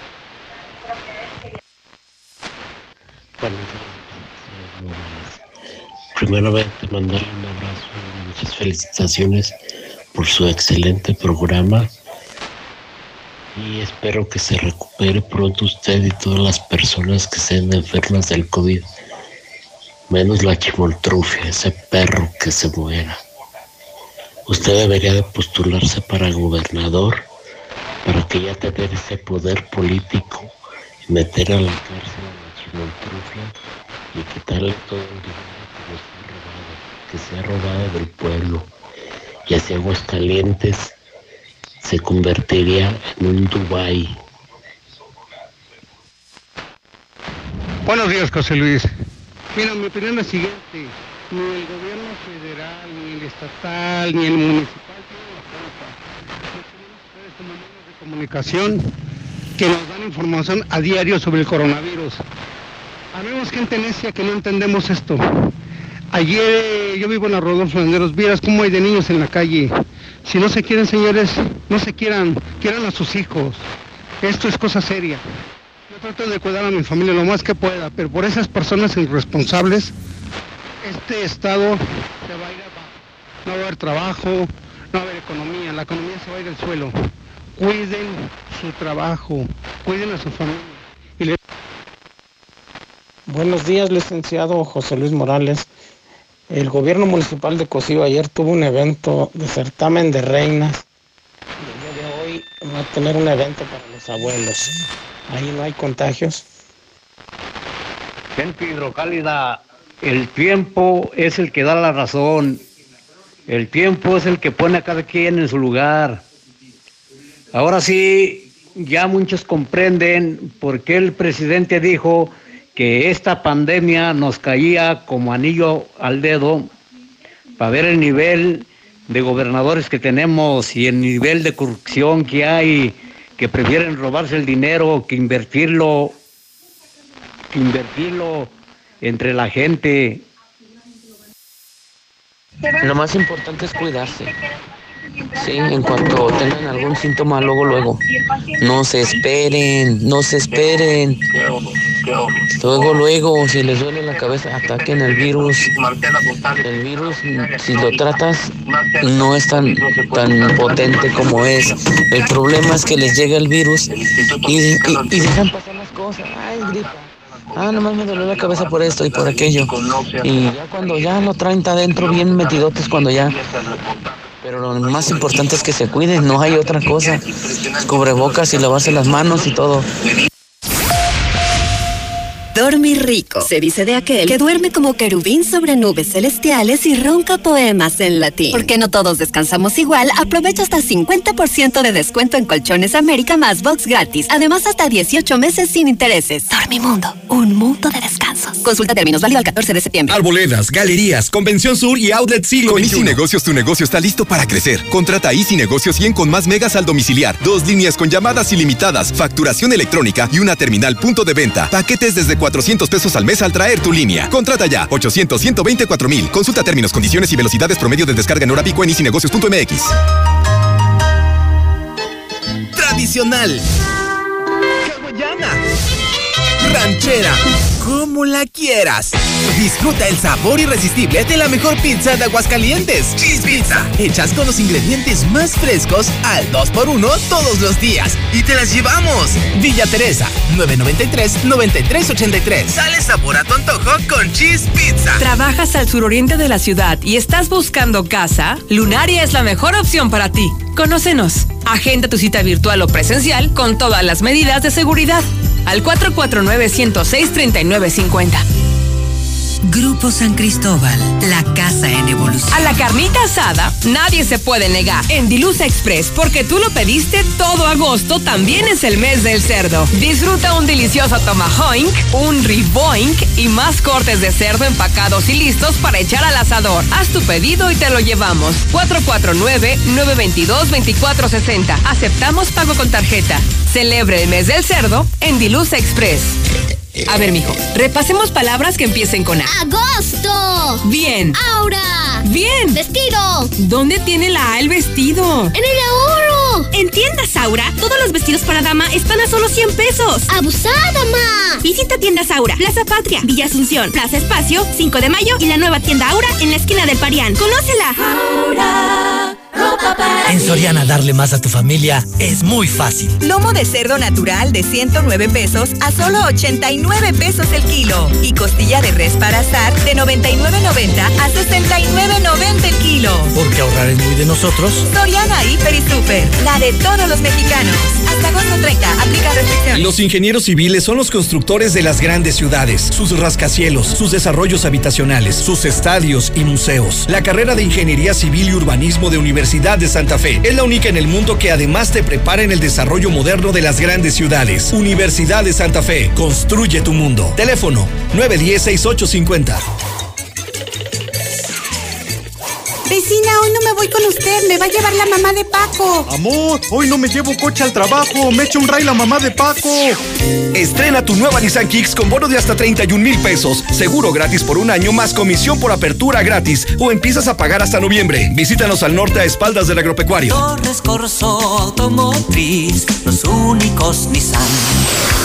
Primeramente mandarle un abrazo y muchas felicitaciones por su excelente programa. Y espero que se recupere pronto usted y todas las personas que sean enfermas del COVID, menos la chimoltrufia, ese perro que se muera. Usted debería de postularse para gobernador para que ya tener ese poder político meter a la cárcel a la chimoltrufia y quitarle todo el dinero que se ha robado, que se ha robado del pueblo. Y así Aguascalientes se convertiría en un Dubai. Buenos días, José Luis. Mira, mi opinión es la siguiente. Ni el gobierno federal, ni el estatal, ni el municipal tienen la culpa. Lo tenemos ustedes como medios de comunicación que nos dan información a diario sobre el coronavirus. Habemos gente necia que no entendemos esto. Ayer eh, yo vivo en la Rodolfo Landeros, vieras cómo hay de niños en la calle. Si no se quieren, señores, no se quieran, quieran a sus hijos. Esto es cosa seria. Yo trato de cuidar a mi familia lo más que pueda, pero por esas personas irresponsables, este estado se va a ir abajo. No va a haber trabajo, no va a haber economía, la economía se va a ir al suelo. Cuiden su trabajo, cuiden a su familia. Y le- Buenos días, licenciado José Luis Morales. El gobierno municipal de Cocío ayer tuvo un evento de certamen de reinas. Y el día de hoy va a tener un evento para los abuelos. Ahí no hay contagios. Gente hidrocálida, el tiempo es el que da la razón. El tiempo es el que pone a cada quien en su lugar. Ahora sí, ya muchos comprenden por qué el presidente dijo que esta pandemia nos caía como anillo al dedo para ver el nivel de gobernadores que tenemos y el nivel de corrupción que hay, que prefieren robarse el dinero que invertirlo, que invertirlo entre la gente. Lo más importante es cuidarse. Sí, en cuanto tengan algún síntoma, luego, luego. No se esperen, no se esperen. Luego, luego, si les duele la cabeza, ataquen el virus. El virus, si lo tratas, no es tan, tan potente como es. El problema es que les llega el virus y, y, y dejan pasar las cosas. Ay, gripa. Ah, nomás me dolió la cabeza por esto y por aquello. Y ya cuando ya lo traen adentro bien metidotes, cuando ya pero lo más importante es que se cuiden, no hay otra cosa. Cubrebocas y lavarse las manos y todo. Dormir rico. Se dice de aquel que duerme como querubín sobre nubes celestiales y ronca poemas en latín. Porque no todos descansamos igual, aprovecha hasta 50% de descuento en Colchones América más box gratis. Además, hasta 18 meses sin intereses. Dormimundo, un mundo de descansos. Consulta términos, válido al 14 de septiembre. Arboledas, galerías, Convención Sur y Outlet Siglo Con. Easy Negocios tu negocio está listo para crecer. Contrata Easy Negocios 100 con más megas al domiciliar, dos líneas con llamadas ilimitadas, facturación electrónica y una terminal punto de venta. Paquetes desde 400 pesos al mes al traer tu línea. Contrata ya 800 124 mil. Consulta términos, condiciones y velocidades promedio de descarga en hora pico en easynegocios.mx. Tradicional. Hawaiana. Ranchera. Como la quieras. Disfruta el sabor irresistible de la mejor pizza de Aguascalientes. Cheese Pizza. Hechas con los ingredientes más frescos al 2x1 todos los días. Y te las llevamos. Villa Teresa, 993-9383. Dale sabor a tu antojo con Cheese Pizza. ¿Trabajas al suroriente de la ciudad y estás buscando casa? Lunaria es la mejor opción para ti. Conócenos. Agenda tu cita virtual o presencial con todas las medidas de seguridad. Al 449-106-3950. Grupo San Cristóbal, la casa en evolución. A la carnita asada, nadie se puede negar. En Dilusa Express, porque tú lo pediste todo agosto, también es el mes del cerdo. Disfruta un delicioso tomahawk, un riboink y más cortes de cerdo empacados y listos para echar al asador. Haz tu pedido y te lo llevamos. 449-922-2460. Aceptamos pago con tarjeta. Celebre el mes del cerdo en Dilusa Express. A ver, mijo, repasemos palabras que empiecen con A. ¡Agosto! Bien. ¡Aura! Bien. ¡Vestido! ¿Dónde tiene la A el vestido? ¡En el ahorro! En tiendas Aura, todos los vestidos para dama están a solo 100 pesos. ¡Abusada, ma! Visita tiendas Aura, Plaza Patria, Villa Asunción, Plaza Espacio, 5 de mayo y la nueva tienda Aura en la esquina del Parián. ¡Conócela! Aura, ropa para En Soriana darle más a tu familia es muy fácil. Lomo de cerdo natural de 109 pesos a solo 89 pesos el kilo. Y costilla de res para asar de 99.90 a 69.90 el kilo. Porque ahorrar es muy de nosotros. Soriana Hiper y Super, la de todos los mexicanos. Hasta agosto 30, aplica restricciones. Los ingenieros civiles son los constructores de las grandes ciudades, sus rascacielos, sus desarrollos habitacionales, sus estadios y museos. La carrera de Ingeniería Civil y Urbanismo de Universidad de Santa Fe es la única en el mundo que además te prepara en el desarrollo moderno de las grandes ciudades. Universidad de Santa Fe, construye tu mundo. Teléfono 910-6850. Vecina, hoy no me voy con usted, me va a llevar la mamá de Paco. Amor, hoy no me llevo coche al trabajo, me echa un ray la mamá de Paco. Estrena tu nueva Nissan Kicks con bono de hasta 31 mil pesos, seguro gratis por un año más comisión por apertura gratis o empiezas a pagar hasta noviembre. Visítanos al norte a espaldas del agropecuario. Torres Corso Automotriz, los únicos Nissan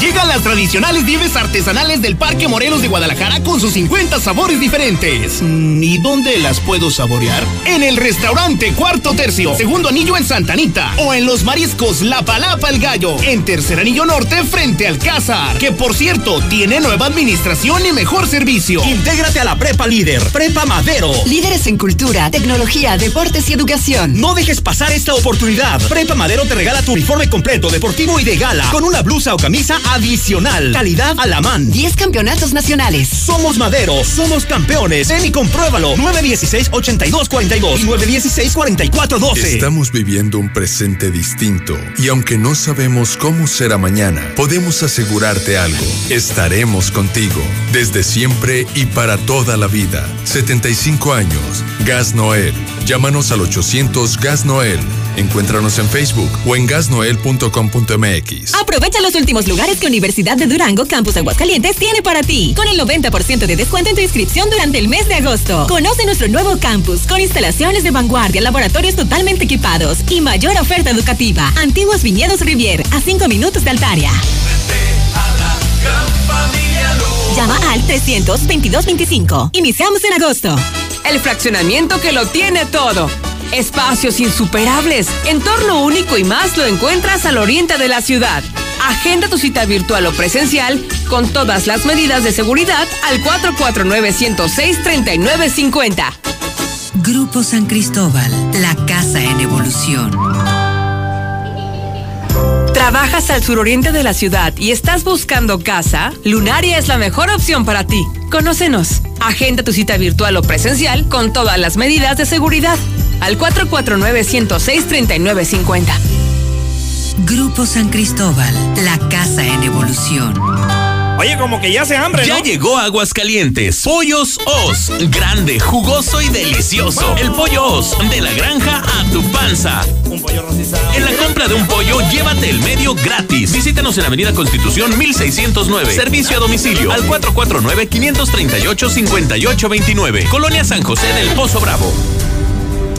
Llegan las tradicionales nieves artesanales del Parque Morelos de Guadalajara con sus 50 sabores diferentes. Mm, ¿Y dónde las puedo saborear? En el restaurante Cuarto Tercio, segundo anillo en Santanita. O en los mariscos La Palapa el Gallo, en tercer anillo norte frente al Cázar. Que por cierto, tiene nueva administración y mejor servicio. Intégrate a la Prepa Líder, Prepa Madero. Líderes en cultura, tecnología, deportes y educación. No dejes pasar esta oportunidad. Prepa Madero te regala tu uniforme completo, deportivo y de gala, con una blusa o camisa adicional. Calidad a la man. 10 campeonatos nacionales. Somos Madero, somos campeones. Ven y compruébalo. 916-8242 y 916-4412. Estamos viviendo un presente distinto y aunque no sabemos cómo será mañana, podemos asegurarte algo. Estaremos contigo desde siempre y para toda la vida. 75 años. Gas Noel. Llámanos al 800 Gas Noel. Encuéntranos en Facebook o en gasnoel.com.mx. Aprovecha los últimos lugares que Universidad de Durango Campus Aguascalientes tiene para ti, con el 90% de descuento en tu inscripción durante el mes de agosto. Conoce nuestro nuevo campus con instalaciones de vanguardia, laboratorios totalmente equipados y mayor oferta educativa. Antiguos Viñedos Rivier, a 5 minutos de Altaria. Llama al 322-25. Iniciamos en agosto. El fraccionamiento que lo tiene todo. Espacios insuperables, entorno único y más lo encuentras al oriente de la ciudad. Agenda tu cita virtual o presencial con todas las medidas de seguridad al 449-106-3950. Grupo San Cristóbal, la casa en evolución. ¿Trabajas al suroriente de la ciudad y estás buscando casa? Lunaria es la mejor opción para ti. Conócenos. Agenda tu cita virtual o presencial con todas las medidas de seguridad al 449-106-3950. Grupo San Cristóbal, la casa en evolución. Oye, como que ya se hambre, Ya ¿no? llegó Aguascalientes. Pollos Os. Grande, jugoso y delicioso. El pollo Os. De la granja a tu panza. Un pollo rostizado. En la compra de un pollo, llévate el medio gratis. Visítanos en Avenida Constitución 1609. Servicio a domicilio al 449-538-5829. Colonia San José del Pozo Bravo.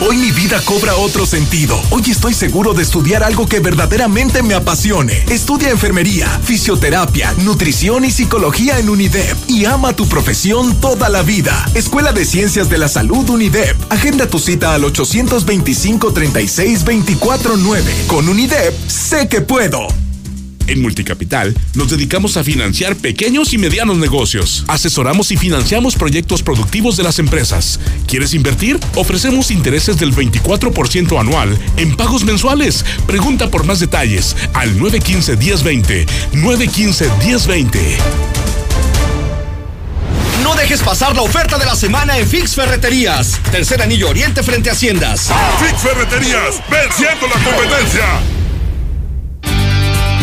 Hoy mi vida cobra otro sentido. Hoy estoy seguro de estudiar algo que verdaderamente me apasione. Estudia enfermería, fisioterapia, nutrición y psicología en UNIDEP y ama tu profesión toda la vida. Escuela de Ciencias de la Salud UNIDEP. Agenda tu cita al 825-36-249. Con UNIDEP, sé que puedo. En Multicapital nos dedicamos a financiar pequeños y medianos negocios. Asesoramos y financiamos proyectos productivos de las empresas. ¿Quieres invertir? Ofrecemos intereses del 24% anual en pagos mensuales. Pregunta por más detalles al 915-1020. 915-1020. No dejes pasar la oferta de la semana en Fix Ferreterías. Tercer anillo oriente frente a Haciendas. Fix Ferreterías, venciendo la competencia.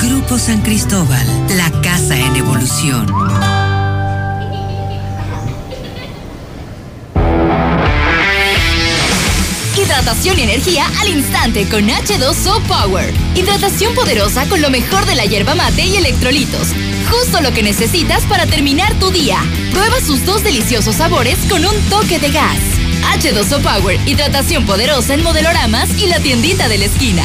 Grupo San Cristóbal, la casa en evolución. Hidratación y energía al instante con H2O Power. Hidratación poderosa con lo mejor de la hierba mate y electrolitos. Justo lo que necesitas para terminar tu día. Prueba sus dos deliciosos sabores con un toque de gas. H2O Power, hidratación poderosa en modeloramas y la tiendita de la esquina.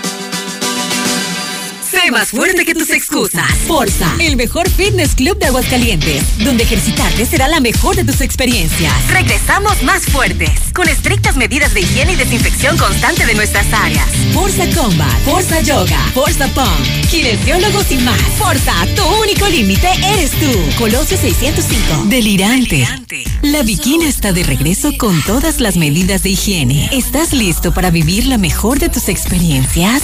Más fuerte que tus excusas. Forza, el mejor fitness club de Aguascalientes, donde ejercitarte será la mejor de tus experiencias. Regresamos más fuertes, con estrictas medidas de higiene y desinfección constante de nuestras áreas. Forza Combat, Forza Yoga, Forza Punk, kinesiólogos y más. Forza, tu único límite eres tú. Colosio 605. Delirante. La Bikina está de regreso con todas las medidas de higiene. ¿Estás listo para vivir la mejor de tus experiencias?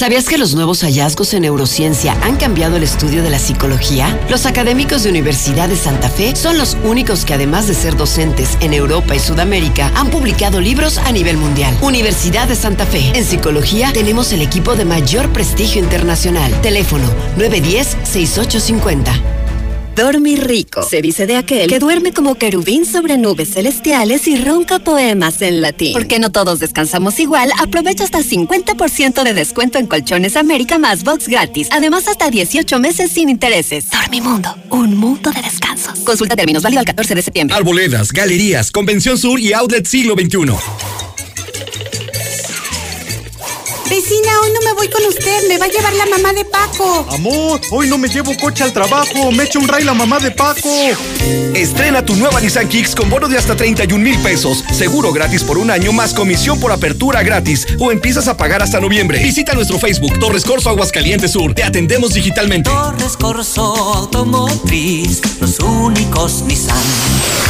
¿Sabías que los nuevos hallazgos en neurociencia han cambiado el estudio de la psicología? Los académicos de Universidad de Santa Fe son los únicos que además de ser docentes en Europa y Sudamérica, han publicado libros a nivel mundial. Universidad de Santa Fe. En psicología tenemos el equipo de mayor prestigio internacional. Teléfono 910-6850. Dormir rico. Se dice de aquel que duerme como querubín sobre nubes celestiales y ronca poemas en latín. Porque no todos descansamos igual, aprovecha hasta 50% de descuento en Colchones América más box gratis. Además, hasta 18 meses sin intereses. Dormimundo, un mundo de descansos. Consulta términos válido al 14 de septiembre. Arboledas, galerías, Convención Sur y Outlet Siglo XXI. Vecina, hoy no me voy con usted, me va a llevar la mamá de Paco. Amor, hoy no me llevo coche al trabajo, me echa un ray la mamá de Paco. Estrena tu nueva Nissan Kicks con bono de hasta 31 mil pesos, seguro gratis por un año más comisión por apertura gratis o empiezas a pagar hasta noviembre. Visita nuestro Facebook Torres Corso Aguascalientes Sur. Te atendemos digitalmente. Torres Corso Automotriz, los únicos Nissan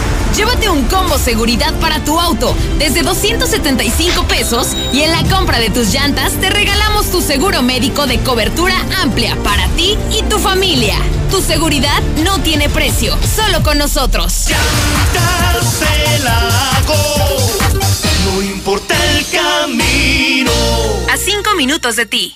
Llévate un combo seguridad para tu auto desde 275 pesos y en la compra de tus llantas te regalamos tu seguro médico de cobertura amplia para ti y tu familia. Tu seguridad no tiene precio, solo con nosotros. Llantas del Lago, no importa el camino. A cinco minutos de ti.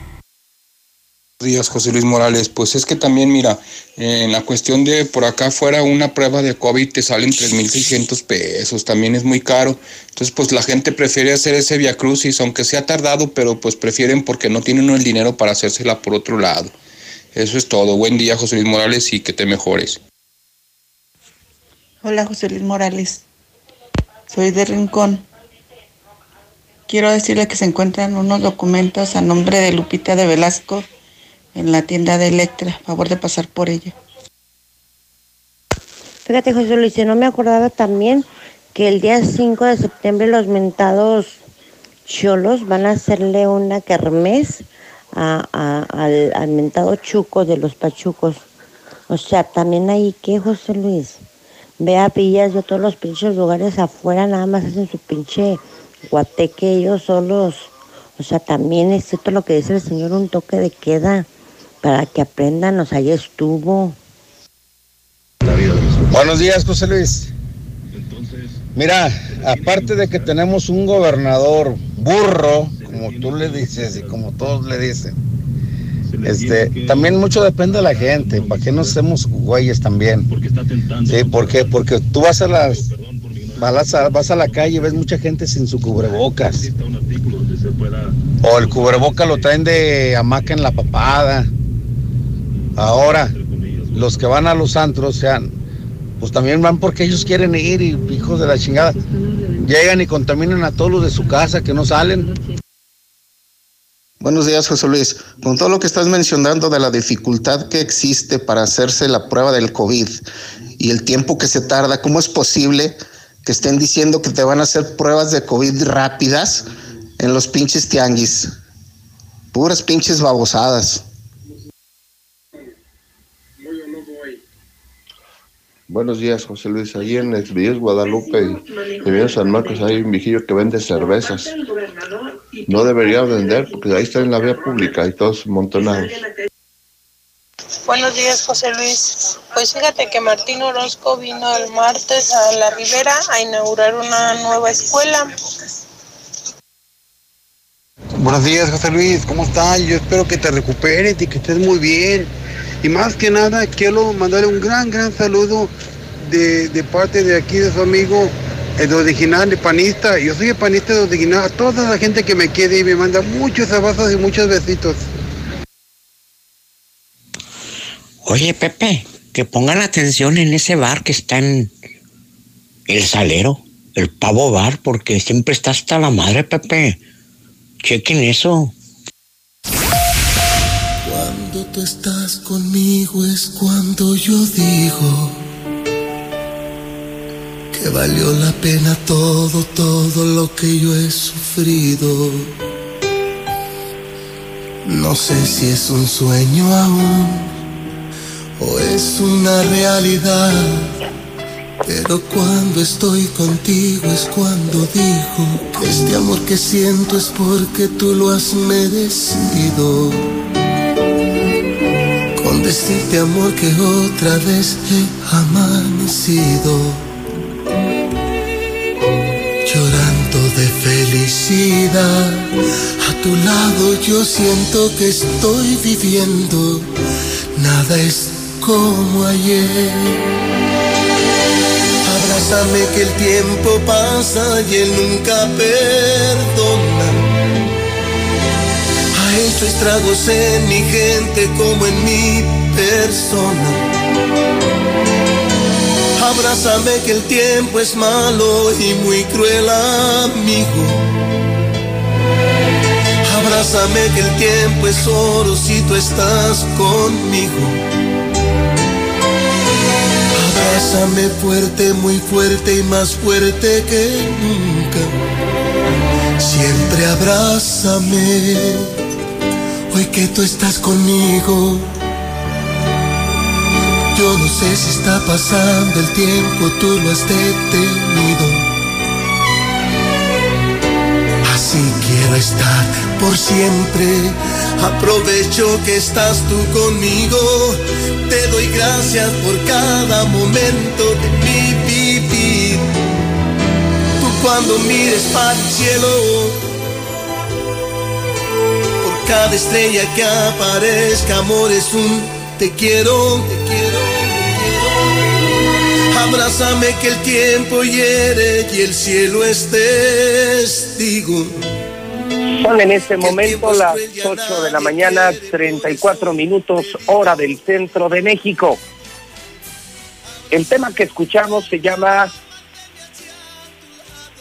días, José Luis Morales. Pues es que también, mira, en la cuestión de por acá fuera una prueba de COVID te salen 3.600 pesos, también es muy caro. Entonces, pues la gente prefiere hacer ese Via Crucis, aunque sea tardado, pero pues prefieren porque no tienen el dinero para hacérsela por otro lado. Eso es todo. Buen día, José Luis Morales, y que te mejores. Hola, José Luis Morales. Soy de Rincón. Quiero decirle que se encuentran unos documentos a nombre de Lupita de Velasco en la tienda de Electra. Favor de pasar por ella. Fíjate, José Luis, no me acordaba también que el día 5 de septiembre los mentados cholos van a hacerle una kermés a, a, al, mentado chuco de los pachucos. O sea, también ahí que, José Luis, vea pillas de todos los pinches lugares afuera, nada más hacen su pinche guateque ellos solos. O sea, también es cierto lo que dice el señor, un toque de queda para que aprendan, o sea, ya estuvo. Buenos días, José Luis. Mira, aparte de que tenemos un gobernador burro, como tú le dices y como todos le dicen, este, también mucho depende de la gente, para que no hacemos güeyes también. Sí, ¿por qué? Porque tú vas a las vas a, vas a la calle y ves mucha gente sin su cubrebocas. O el cubreboca lo traen de hamaca en la papada. Ahora, los que van a los antros, sean, pues también van porque ellos quieren ir y hijos de la chingada. Llegan y contaminan a todos los de su casa que no salen. Buenos días, José Luis. Con todo lo que estás mencionando de la dificultad que existe para hacerse la prueba del COVID y el tiempo que se tarda, ¿cómo es posible que estén diciendo que te van a hacer pruebas de COVID rápidas en los pinches tianguis? Puras pinches babosadas. Buenos días, José Luis. Ahí en Exvías, Guadalupe y en San Marcos hay un viejillo que vende cervezas. No debería vender porque ahí está en la vía pública y todos montonados. Buenos días, José Luis. Pues fíjate que Martín Orozco vino el martes a la Ribera a inaugurar una nueva escuela. Buenos días, José Luis. ¿Cómo estás? Yo espero que te recuperes y que estés muy bien. Y más que nada, quiero mandarle un gran, gran saludo de, de parte de aquí de su amigo, el original, el panista. Yo soy el panista de original. A toda la gente que me quiere y me manda muchos abrazos y muchos besitos. Oye, Pepe, que pongan atención en ese bar que está en el salero, el pavo bar, porque siempre está hasta la madre, Pepe. Chequen eso. Tú estás conmigo es cuando yo digo que valió la pena todo, todo lo que yo he sufrido. No sé si es un sueño aún o es una realidad. Pero cuando estoy contigo es cuando digo que este amor que siento es porque tú lo has merecido. Decirte amor que otra vez he amanecido. Llorando de felicidad, a tu lado yo siento que estoy viviendo. Nada es como ayer. Abrázame que el tiempo pasa y él nunca perdona. Hecho estragos en mi gente como en mi persona. Abrázame que el tiempo es malo y muy cruel amigo. Abrázame que el tiempo es oro si tú estás conmigo. Abrázame fuerte, muy fuerte y más fuerte que nunca. Siempre abrázame, hoy que tú estás conmigo. Yo no sé si está pasando el tiempo, tú lo has detenido. Así quiero estar por siempre. Aprovecho que estás tú conmigo. Te doy gracias por cada momento de mi vivir. Tú cuando mires para el cielo, cada estrella que aparezca, amor es un te quiero, te quiero, te quiero. Abrázame que el tiempo hiere y el cielo es testigo. Son en este momento las 8 de la mañana, 34 minutos, hora del centro de México. El tema que escuchamos se llama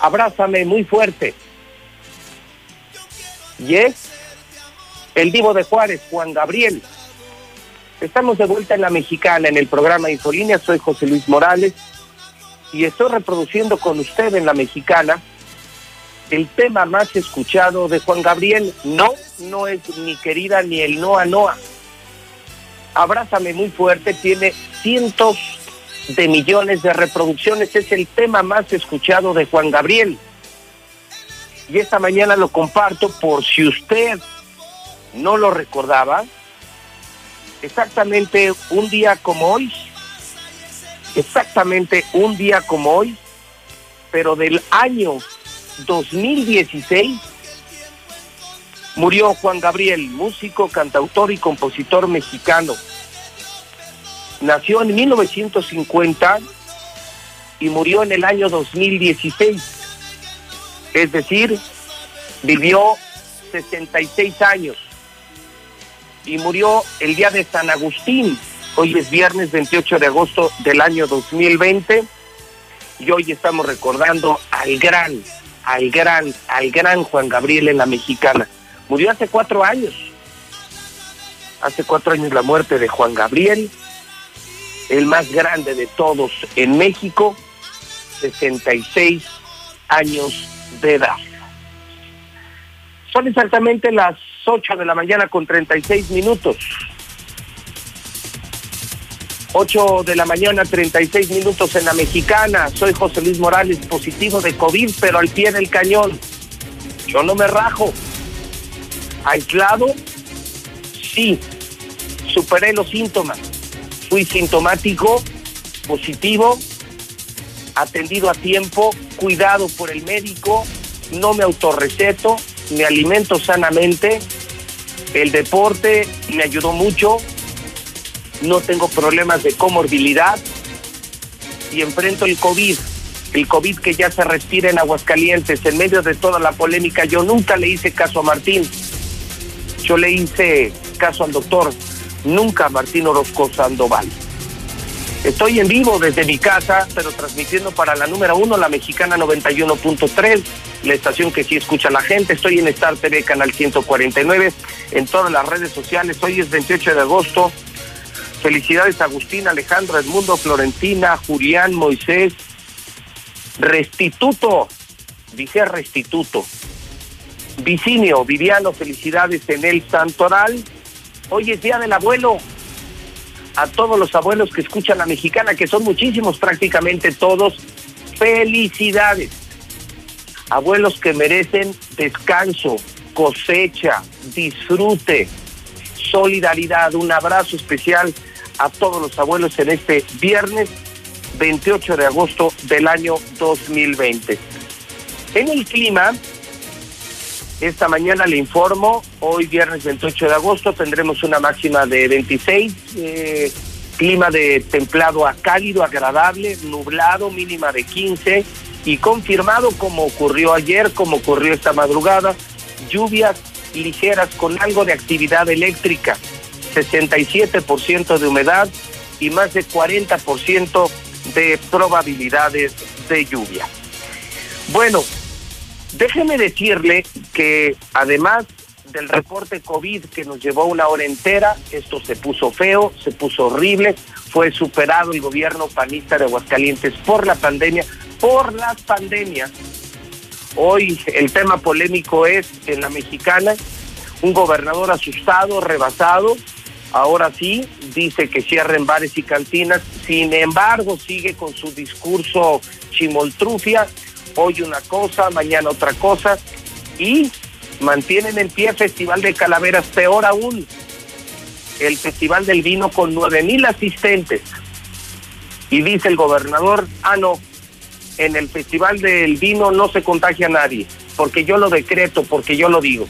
Abrázame muy fuerte. Y es el divo de Juárez, Juan Gabriel. Estamos de vuelta en la mexicana, en el programa Infolínea. Soy José Luis Morales y estoy reproduciendo con usted en la mexicana el tema más escuchado de Juan Gabriel. No, no es mi querida ni el Noa Noa. Abrázame muy fuerte, tiene cientos de millones de reproducciones, es el tema más escuchado de Juan Gabriel. Y esta mañana lo comparto por si usted no lo recordaba, exactamente un día como hoy, exactamente un día como hoy, pero del año 2016 murió Juan Gabriel, músico, cantautor y compositor mexicano. Nació en 1950 y murió en el año 2016. Es decir, vivió 66 años. Y murió el día de San Agustín. Hoy es viernes 28 de agosto del año 2020. Y hoy estamos recordando al gran, al gran, al gran Juan Gabriel en la mexicana. Murió hace cuatro años. Hace cuatro años la muerte de Juan Gabriel, el más grande de todos en México, 66 años de edad. Son exactamente las 8 de la mañana con 36 minutos. 8 de la mañana, 36 minutos en la mexicana. Soy José Luis Morales, positivo de COVID, pero al pie del cañón. Yo no me rajo. Aislado, sí. Superé los síntomas. Fui sintomático, positivo, atendido a tiempo, cuidado por el médico, no me autorreceto, me alimento sanamente, el deporte me ayudó mucho, no tengo problemas de comorbilidad y enfrento el COVID, el COVID que ya se respira en Aguascalientes, en medio de toda la polémica. Yo nunca le hice caso a Martín, yo le hice caso al doctor, nunca a Martín Orozco Sandoval. Estoy en vivo desde mi casa, pero transmitiendo para la número uno, la mexicana 91.3, la estación que sí escucha la gente. Estoy en Star TV, canal 149, en todas las redes sociales. Hoy es 28 de agosto. Felicidades Agustín, Alejandro, Edmundo, Florentina, Julián, Moisés. Restituto, dije restituto. Vicinio, Viviano, felicidades en el Santoral. Hoy es Día del Abuelo a todos los abuelos que escuchan la mexicana, que son muchísimos, prácticamente todos, felicidades. Abuelos que merecen descanso, cosecha, disfrute, solidaridad. Un abrazo especial a todos los abuelos en este viernes 28 de agosto del año 2020. En el clima, esta mañana le informo, hoy viernes 28 de agosto tendremos una máxima de 26, eh, clima de templado a cálido, agradable, nublado, mínima de 15 y confirmado como ocurrió ayer, como ocurrió esta madrugada, lluvias ligeras con algo de actividad eléctrica, 67% de humedad y más de 40% de probabilidades de lluvia. Bueno, Déjeme decirle que además del reporte COVID que nos llevó una hora entera, esto se puso feo, se puso horrible, fue superado el gobierno panista de Aguascalientes por la pandemia, por las pandemias. Hoy el tema polémico es en la mexicana, un gobernador asustado, rebasado, ahora sí dice que cierren bares y cantinas, sin embargo sigue con su discurso chimoltrufia hoy una cosa, mañana otra cosa, y mantienen en pie Festival de Calaveras, peor aún, el Festival del Vino con nueve mil asistentes. Y dice el gobernador, ah, no, en el Festival del Vino no se contagia a nadie, porque yo lo decreto, porque yo lo digo.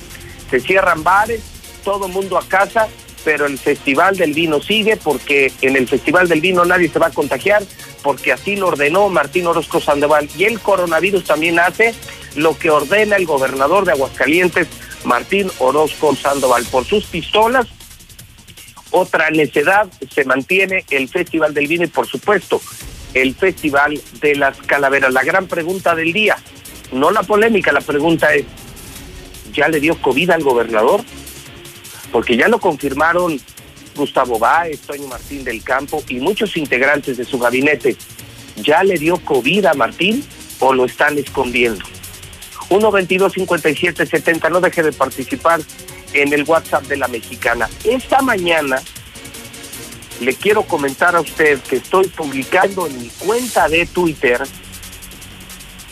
Se cierran bares, todo mundo a casa, pero el Festival del Vino sigue porque en el Festival del Vino nadie se va a contagiar, porque así lo ordenó Martín Orozco Sandoval. Y el coronavirus también hace lo que ordena el gobernador de Aguascalientes, Martín Orozco Sandoval. Por sus pistolas, otra necedad, se mantiene el Festival del Vino y por supuesto el Festival de las Calaveras. La gran pregunta del día, no la polémica, la pregunta es, ¿ya le dio COVID al gobernador? Porque ya lo confirmaron Gustavo Báez, Toño Martín del Campo y muchos integrantes de su gabinete. ¿Ya le dio COVID a Martín o lo están escondiendo? 1 22 57 70 no deje de participar en el WhatsApp de la mexicana. Esta mañana le quiero comentar a usted que estoy publicando en mi cuenta de Twitter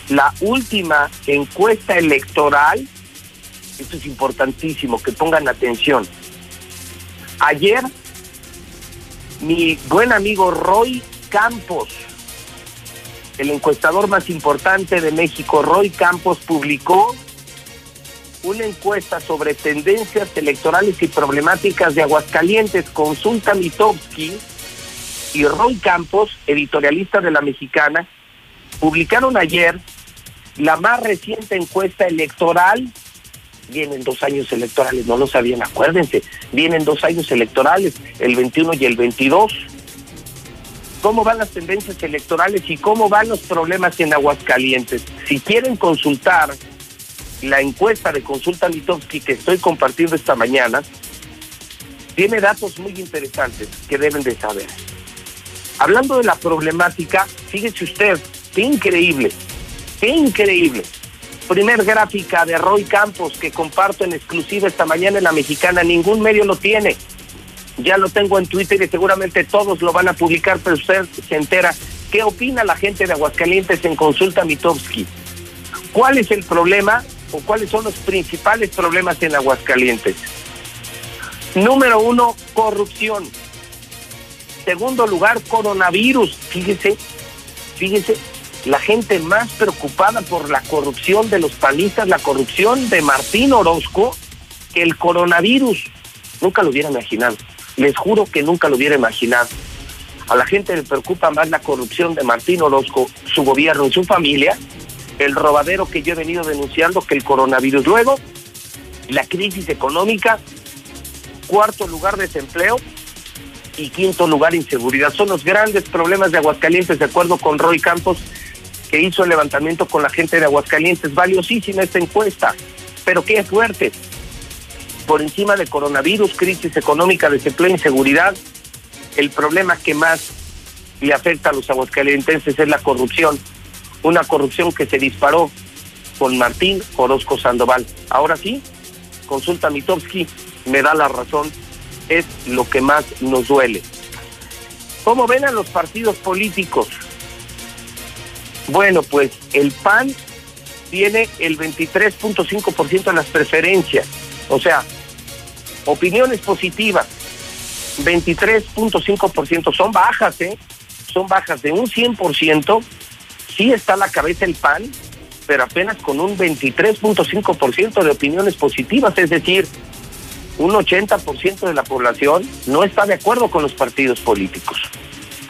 la última encuesta electoral. Esto es importantísimo, que pongan atención. Ayer, mi buen amigo Roy Campos, el encuestador más importante de México, Roy Campos, publicó una encuesta sobre tendencias electorales y problemáticas de Aguascalientes. Consulta Mitowski y Roy Campos, editorialista de La Mexicana, publicaron ayer la más reciente encuesta electoral Vienen dos años electorales, no lo sabían, acuérdense, vienen dos años electorales, el 21 y el 22. ¿Cómo van las tendencias electorales y cómo van los problemas en Aguascalientes? Si quieren consultar la encuesta de Consulta Mitowski que estoy compartiendo esta mañana, tiene datos muy interesantes que deben de saber. Hablando de la problemática, fíjese usted, qué increíble, qué increíble. Primer gráfica de Roy Campos que comparto en exclusiva esta mañana en la mexicana, ningún medio lo tiene. Ya lo tengo en Twitter y seguramente todos lo van a publicar, pero usted se entera. ¿Qué opina la gente de Aguascalientes en Consulta Mitowski? ¿Cuál es el problema o cuáles son los principales problemas en Aguascalientes? Número uno, corrupción. Segundo lugar, coronavirus. Fíjese, fíjese, la gente más preocupada por la corrupción de los panistas, la corrupción de Martín Orozco, que el coronavirus. Nunca lo hubiera imaginado. Les juro que nunca lo hubiera imaginado. A la gente le preocupa más la corrupción de Martín Orozco, su gobierno y su familia, el robadero que yo he venido denunciando, que el coronavirus. Luego, la crisis económica, cuarto lugar desempleo y quinto lugar inseguridad. Son los grandes problemas de Aguascalientes, de acuerdo con Roy Campos, que hizo el levantamiento con la gente de Aguascalientes. Valiosísima esta encuesta, pero qué fuerte. Por encima de coronavirus, crisis económica, desempleo, inseguridad, el problema que más le afecta a los aguascalientenses es la corrupción. Una corrupción que se disparó con Martín Orozco Sandoval. Ahora sí, consulta Mitowski, me da la razón, es lo que más nos duele. ¿Cómo ven a los partidos políticos? Bueno, pues el PAN tiene el 23.5% de las preferencias, o sea, opiniones positivas, 23.5% son bajas, ¿eh? Son bajas de un 100%, sí está a la cabeza el PAN, pero apenas con un 23.5% de opiniones positivas, es decir, un 80% de la población no está de acuerdo con los partidos políticos.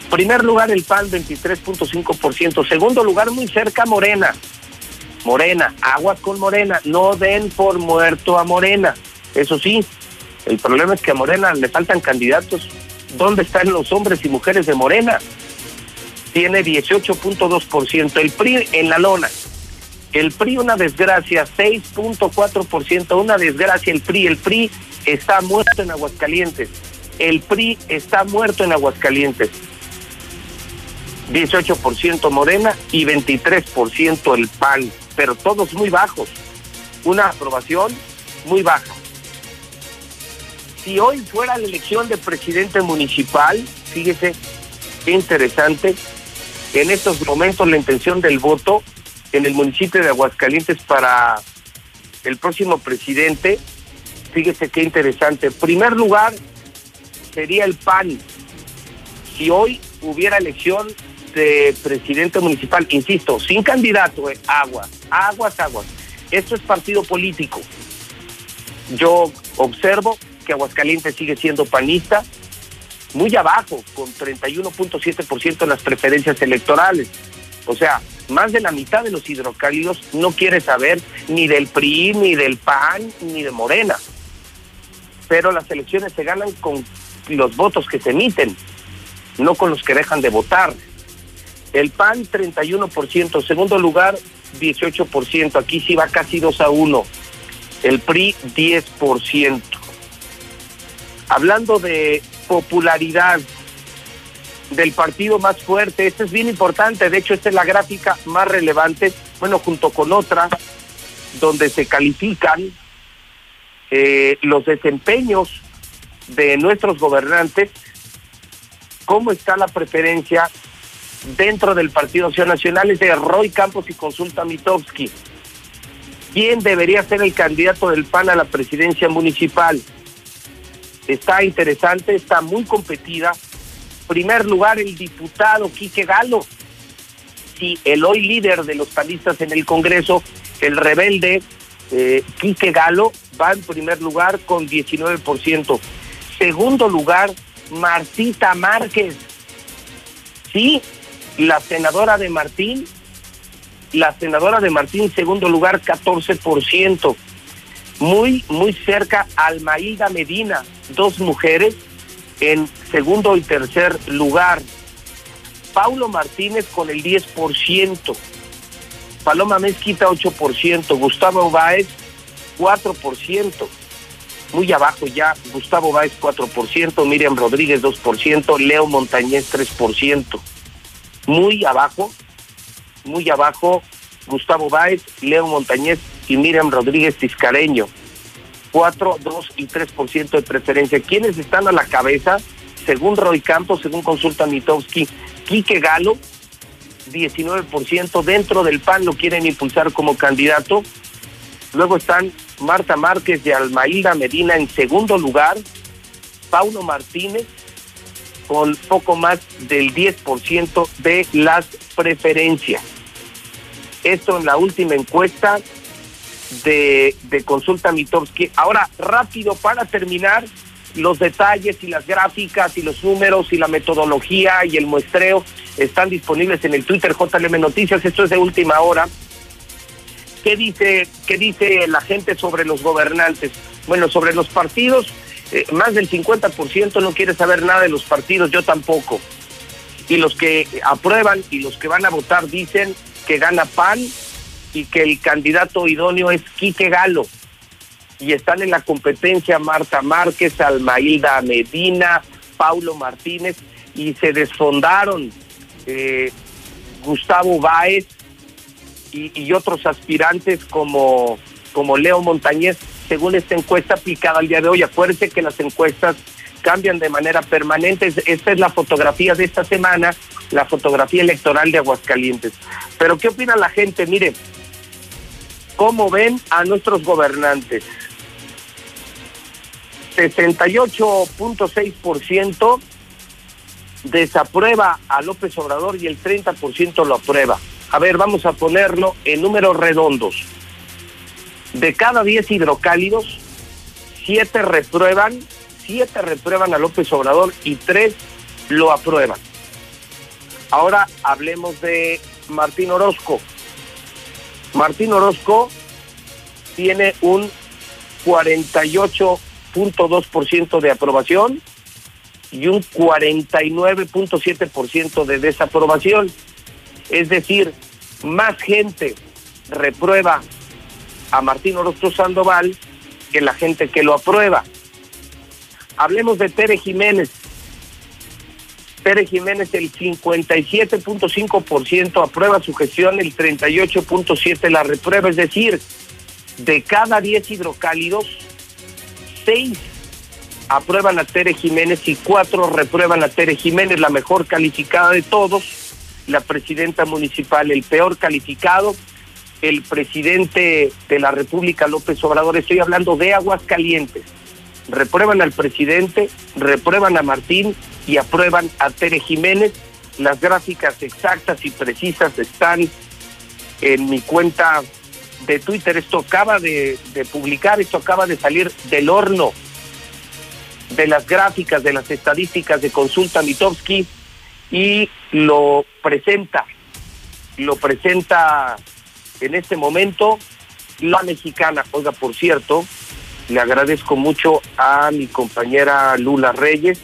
Primer lugar el PAN 23.5%, segundo lugar muy cerca Morena. Morena, aguas con Morena, no den por muerto a Morena. Eso sí, el problema es que a Morena le faltan candidatos. ¿Dónde están los hombres y mujeres de Morena? Tiene 18.2%, el PRI en la lona. El PRI una desgracia, 6.4%, una desgracia el PRI. El PRI está muerto en Aguascalientes. El PRI está muerto en Aguascalientes. 18% Morena y 23% el PAN, pero todos muy bajos. Una aprobación muy baja. Si hoy fuera la elección de presidente municipal, fíjese qué interesante, en estos momentos la intención del voto en el municipio de Aguascalientes para el próximo presidente, fíjese qué interesante. En primer lugar sería el PAN. Si hoy hubiera elección de presidente municipal, insisto, sin candidato, eh, aguas, aguas, aguas. Esto es partido político. Yo observo que Aguascalientes sigue siendo panista, muy abajo, con 31.7% en las preferencias electorales. O sea, más de la mitad de los hidrocálidos no quiere saber ni del PRI, ni del PAN, ni de Morena. Pero las elecciones se ganan con los votos que se emiten, no con los que dejan de votar. El PAN 31%, segundo lugar 18%, aquí sí va casi 2 a 1. El PRI 10%. Hablando de popularidad del partido más fuerte, esto es bien importante, de hecho esta es la gráfica más relevante, bueno, junto con otra, donde se califican eh, los desempeños de nuestros gobernantes, cómo está la preferencia dentro del Partido Acción Nacional es de Roy Campos y Consulta Mitowski. ¿Quién debería ser el candidato del PAN a la presidencia municipal? Está interesante, está muy competida. Primer lugar, el diputado Quique Galo. Sí, el hoy líder de los panistas en el Congreso, el rebelde eh, Quique Galo, va en primer lugar con 19%. Segundo lugar, Martita Márquez. Sí, la senadora de Martín, la senadora de Martín, segundo lugar, 14%. Muy, muy cerca Almaída Medina, dos mujeres en segundo y tercer lugar. Paulo Martínez con el 10%, Paloma Mezquita 8%, Gustavo Báez 4%, muy abajo ya, Gustavo Báez 4%, Miriam Rodríguez 2%, Leo Montañez 3%, muy abajo, muy abajo, Gustavo Báez, Leo Montañez y Miriam Rodríguez Tiscareño. 4, 2 y 3% de preferencia. ¿Quiénes están a la cabeza? Según Roy Campos, según consulta Mitowski, Quique Galo, 19%. Dentro del PAN lo quieren impulsar como candidato. Luego están Marta Márquez de Almaída Medina en segundo lugar. Paulo Martínez con poco más del 10% de las preferencias. Esto en la última encuesta de, de consulta Mitowski. Ahora, rápido para terminar, los detalles y las gráficas y los números y la metodología y el muestreo están disponibles en el Twitter JLM Noticias. Esto es de última hora. ¿Qué dice, qué dice la gente sobre los gobernantes? Bueno, sobre los partidos, eh, más del 50% no quiere saber nada de los partidos, yo tampoco. Y los que aprueban y los que van a votar dicen que gana PAN y que el candidato idóneo es Quique Galo. Y están en la competencia Marta Márquez, Almailda Medina, Paulo Martínez, y se desfondaron eh, Gustavo Báez y, otros aspirantes como, como Leo Montañez, según esta encuesta aplicada al día de hoy. Acuérdense que las encuestas cambian de manera permanente. Esta es la fotografía de esta semana, la fotografía electoral de Aguascalientes. Pero ¿qué opina la gente? Mire, ¿cómo ven a nuestros gobernantes? 68.6% desaprueba a López Obrador y el 30% lo aprueba. A ver, vamos a ponerlo en números redondos. De cada 10 hidrocálidos, 7 reprueban, 7 reprueban a López Obrador y 3 lo aprueban. Ahora hablemos de Martín Orozco. Martín Orozco tiene un 48.2% de aprobación y un 49.7% de desaprobación. Es decir, más gente reprueba a Martín Orozco Sandoval que la gente que lo aprueba. Hablemos de Tere Jiménez. Tere Jiménez el 57.5% aprueba su gestión, el 38.7% la reprueba, es decir, de cada 10 hidrocálidos, 6 aprueban a Tere Jiménez y 4 reprueban a Tere Jiménez, la mejor calificada de todos, la presidenta municipal, el peor calificado, el presidente de la República, López Obrador, estoy hablando de Aguascalientes. Reprueban al presidente, reprueban a Martín y aprueban a Tere Jiménez. Las gráficas exactas y precisas están en mi cuenta de Twitter. Esto acaba de, publicar, esto acaba de salir del horno de las gráficas, de las estadísticas de consulta Mitowski y lo presenta, lo presenta en este momento la mexicana. Oiga, por cierto, le agradezco mucho a mi compañera Lula Reyes,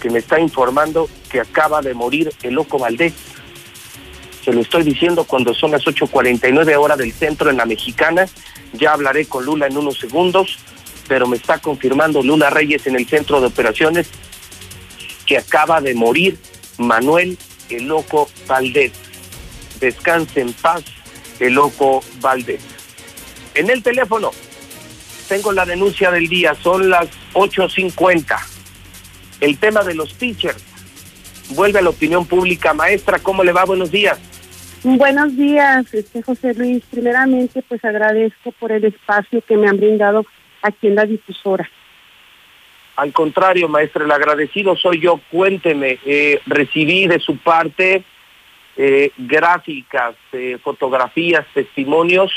que me está informando que acaba de morir el loco Valdés. Se lo estoy diciendo cuando son las 8.49 horas del centro en la mexicana. Ya hablaré con Lula en unos segundos, pero me está confirmando Lula Reyes en el centro de operaciones que acaba de morir Manuel el loco Valdés. Descanse en paz el loco Valdés. En el teléfono tengo la denuncia del día, son las 8.50. El tema de los teachers vuelve a la opinión pública. Maestra, ¿cómo le va? Buenos días. Buenos días, este José Luis. Primeramente, pues agradezco por el espacio que me han brindado aquí en la difusora. Al contrario, maestra, el agradecido soy yo. Cuénteme, eh, recibí de su parte eh, gráficas, eh, fotografías, testimonios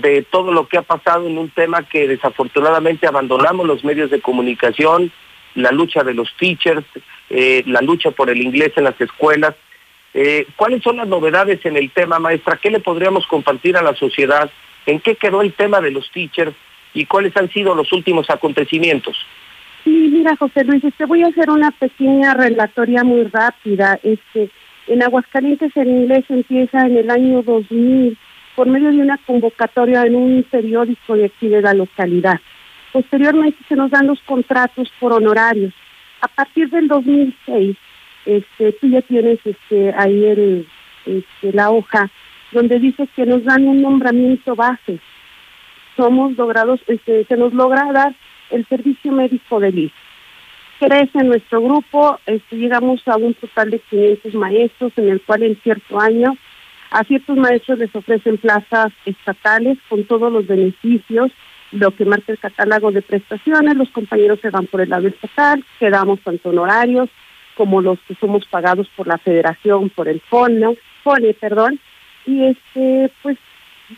de todo lo que ha pasado en un tema que desafortunadamente abandonamos los medios de comunicación, la lucha de los teachers, eh, la lucha por el inglés en las escuelas. Eh, ¿Cuáles son las novedades en el tema, maestra? ¿Qué le podríamos compartir a la sociedad ¿En qué quedó el tema de los teachers y cuáles han sido los últimos acontecimientos? Sí, mira, José Luis, te voy a hacer una pequeña relatoría muy rápida. Este, en Aguascalientes el inglés empieza en el año 2000 por medio de una convocatoria en un periódico de aquí de la localidad. Posteriormente se nos dan los contratos por honorarios. A partir del 2006, este, tú ya tienes este, ahí el, este, la hoja donde dice que nos dan un nombramiento base. Somos logrados, este, se nos logra dar el servicio médico del IS. Crece nuestro grupo, este, llegamos a un total de 500 maestros, en el cual en cierto año a ciertos maestros les ofrecen plazas estatales con todos los beneficios, lo que marca el catálogo de prestaciones, los compañeros se van por el lado estatal, quedamos tanto honorarios como los que somos pagados por la federación, por el fondo, FONE, perdón, y este, pues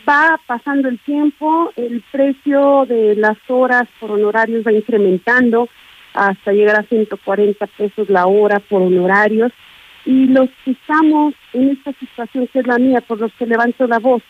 va pasando el tiempo, el precio de las horas por honorarios va incrementando hasta llegar a 140 pesos la hora por honorarios, y los que estamos en esta situación que es la mía, por los que levanto la voz,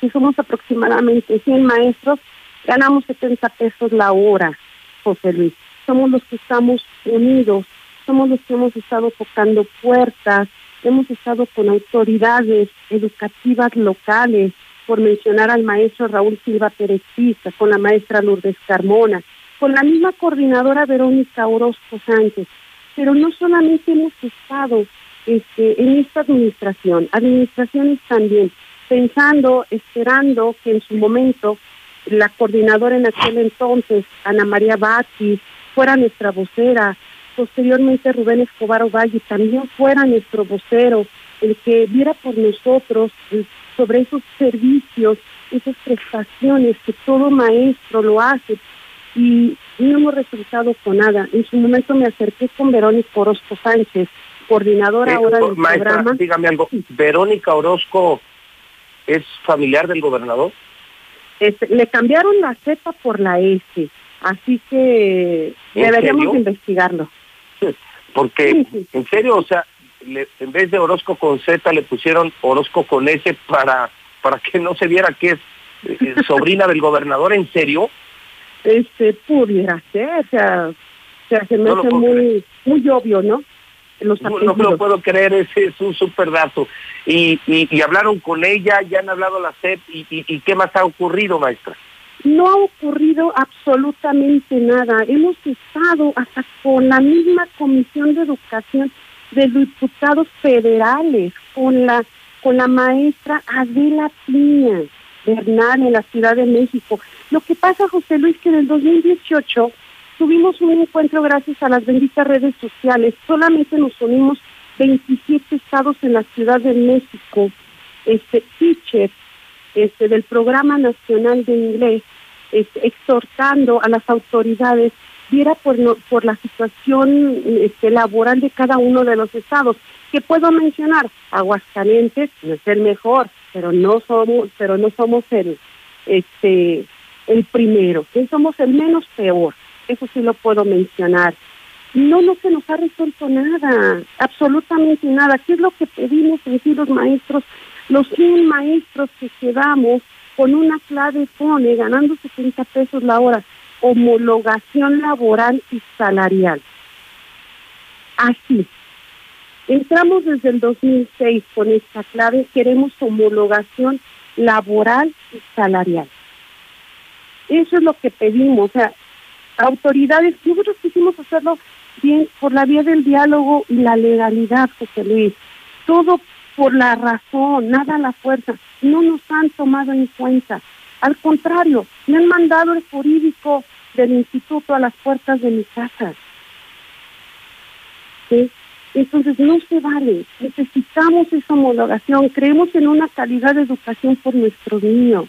que somos aproximadamente 100 maestros, ganamos 70 pesos la hora, José Luis. Somos los que estamos unidos, somos los que hemos estado tocando puertas, hemos estado con autoridades educativas locales, por mencionar al maestro Raúl Silva Perezista, con la maestra Lourdes Carmona, con la misma coordinadora Verónica Orozco Sánchez, pero no solamente hemos estado este, en esta administración, administraciones también, pensando, esperando que en su momento la coordinadora en aquel entonces, Ana María Batis, fuera nuestra vocera, posteriormente Rubén Escobar Ovalle también fuera nuestro vocero, el que viera por nosotros eh, sobre esos servicios, esas prestaciones que todo maestro lo hace y no hemos resultado con nada. En su momento me acerqué con Verónica Orozco Sánchez, coordinadora Eh, ahora del maestra, programa. dígame algo. ¿Verónica Orozco es familiar del gobernador? Este, le cambiaron la Z por la S, así que ¿En deberíamos investigarlo. Porque, en serio, o sea, le- en vez de Orozco con Z le pusieron Orozco con S para, para que no se viera que es eh, sobrina del gobernador, ¿en serio? Este, pudiera ser, o sea, o sea, se me No hace muy, muy obvio, ¿no? Los No, no me lo puedo creer, ese es un super dato. Y, y, y hablaron con ella, ya han hablado la SEP, y, y, y qué más ha ocurrido, maestra? No ha ocurrido absolutamente nada. Hemos estado hasta con la misma Comisión de Educación de diputados federales, con la con la maestra Adela Piña Bernal en la Ciudad de México. Lo que pasa, José Luis, que en el 2018 tuvimos un encuentro gracias a las benditas redes sociales. Solamente nos unimos 27 estados en la Ciudad de México, este teacher este, del Programa Nacional de Inglés, este, exhortando a las autoridades viera por, no- por la situación este, laboral de cada uno de los estados. que puedo mencionar? Aguascalientes no es el mejor, pero no somos, pero no somos el, este, el primero, que somos el menos peor. Eso sí lo puedo mencionar. No, no se nos ha resuelto nada, absolutamente nada. ¿Qué es lo que pedimos en los maestros? Los 100 maestros que quedamos con una clave pone ganando 70 pesos la hora, homologación laboral y salarial. Así. Entramos desde el 2006 con esta clave, queremos homologación laboral y salarial. Eso es lo que pedimos, o sea, autoridades, nosotros quisimos hacerlo bien por la vía del diálogo y la legalidad, José Luis. Todo por la razón, nada a la fuerza. No nos han tomado en cuenta. Al contrario, me han mandado el jurídico del instituto a las puertas de mi casa. ¿Sí? Entonces no se vale. Necesitamos esa homologación. Creemos en una calidad de educación por nuestros niños.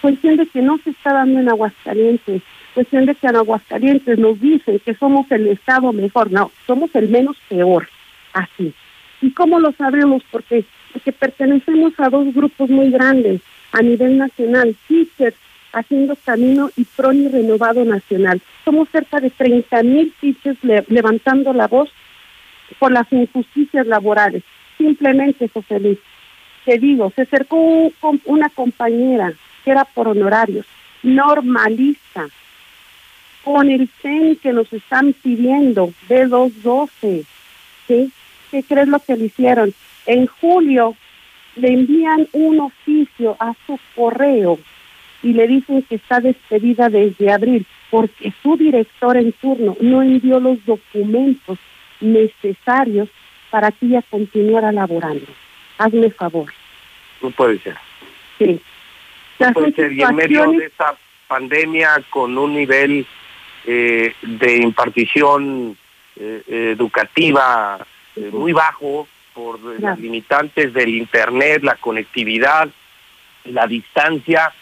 Cuestión de que no se está dando en Aguascalientes. Cuestión de que en Aguascalientes nos dicen que somos el estado mejor. No, somos el menos peor. Así. ¿Y cómo lo sabemos? Porque, porque pertenecemos a dos grupos muy grandes a nivel nacional. Teachers haciendo camino y PRONI renovado nacional. Somos cerca de 30 mil teachers le- levantando la voz por las injusticias laborales. Simplemente, José Luis, te digo, se acercó un- una compañera que era por honorarios, normalista, con el CEN que nos están pidiendo, B212, ¿sí? ¿Qué crees lo que le hicieron? En julio le envían un oficio a su correo y le dicen que está despedida desde abril porque su director en turno no envió los documentos necesarios para que ella continuara laborando. Hazme favor. No puede ser. Sí. No puede ser. Y en medio de esta pandemia con un nivel eh, de impartición eh, educativa eh, muy bajo por eh, las Claro. limitantes del Internet, la conectividad, la distancia,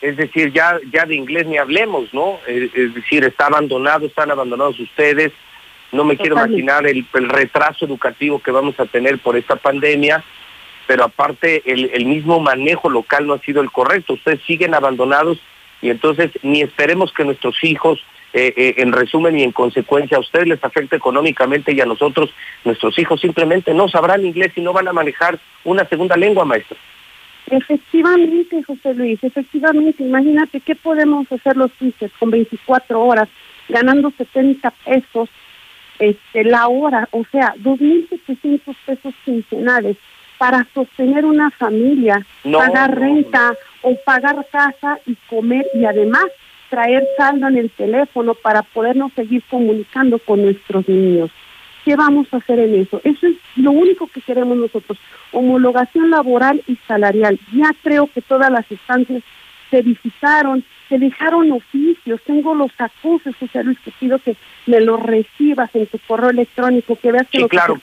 es decir, ya, ya de inglés ni hablemos, ¿no? Es decir, está abandonado, están abandonados ustedes. No me quiero imaginar el, el retraso educativo que vamos a tener por esta pandemia, pero aparte el, el mismo manejo local no ha sido el correcto. Ustedes siguen abandonados y entonces ni esperemos que nuestros hijos, eh, eh, en resumen y en consecuencia, a ustedes les afecte económicamente y a nosotros, nuestros hijos simplemente no sabrán inglés y no van a manejar una segunda lengua, maestro. Efectivamente, José Luis, efectivamente. Imagínate qué podemos hacer los teachers con 24 horas, ganando 70 pesos este, la hora, o sea, 2.700 pesos quincenales para sostener una familia, No, pagar no, renta o pagar casa y comer y además traer saldo en el teléfono para podernos seguir comunicando con nuestros niños. ¿Qué vamos a hacer en eso? Eso es lo único que queremos nosotros, homologación laboral y salarial. Ya creo que todas las instancias se visitaron, se dejaron oficios, tengo los acuses, José Luis, que pido que me los recibas en tu correo electrónico, que veas que Sí, lo claro,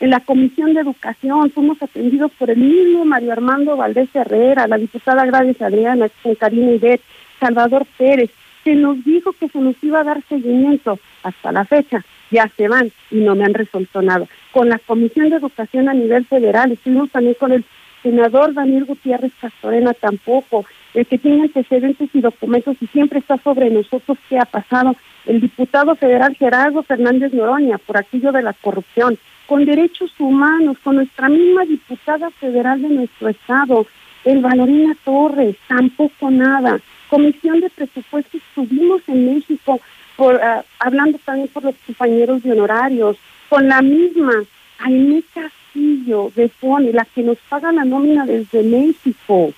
en la Comisión de Educación, fuimos atendidos por el mismo Mario Armando Valdés Herrera, la diputada Gladys Adriana, con Karina Idet, Salvador Pérez, se nos dijo que se nos iba a dar seguimiento hasta la fecha, ya se van y no me han resuelto nada. Con la Comisión de Educación a nivel federal, estuvimos también con el senador Daniel Gutiérrez Castorena tampoco, el que tiene antecedentes y documentos y siempre está sobre nosotros qué ha pasado, el diputado federal Gerardo Fernández Noroña por aquello de la corrupción, con derechos humanos, con nuestra misma diputada federal de nuestro estado, el Valorina Torres, tampoco nada. Comisión de presupuestos estuvimos en México por ah, hablando también por los compañeros de honorarios, con la misma Aimé Castillo de FONE, la que nos paga la nómina desde México,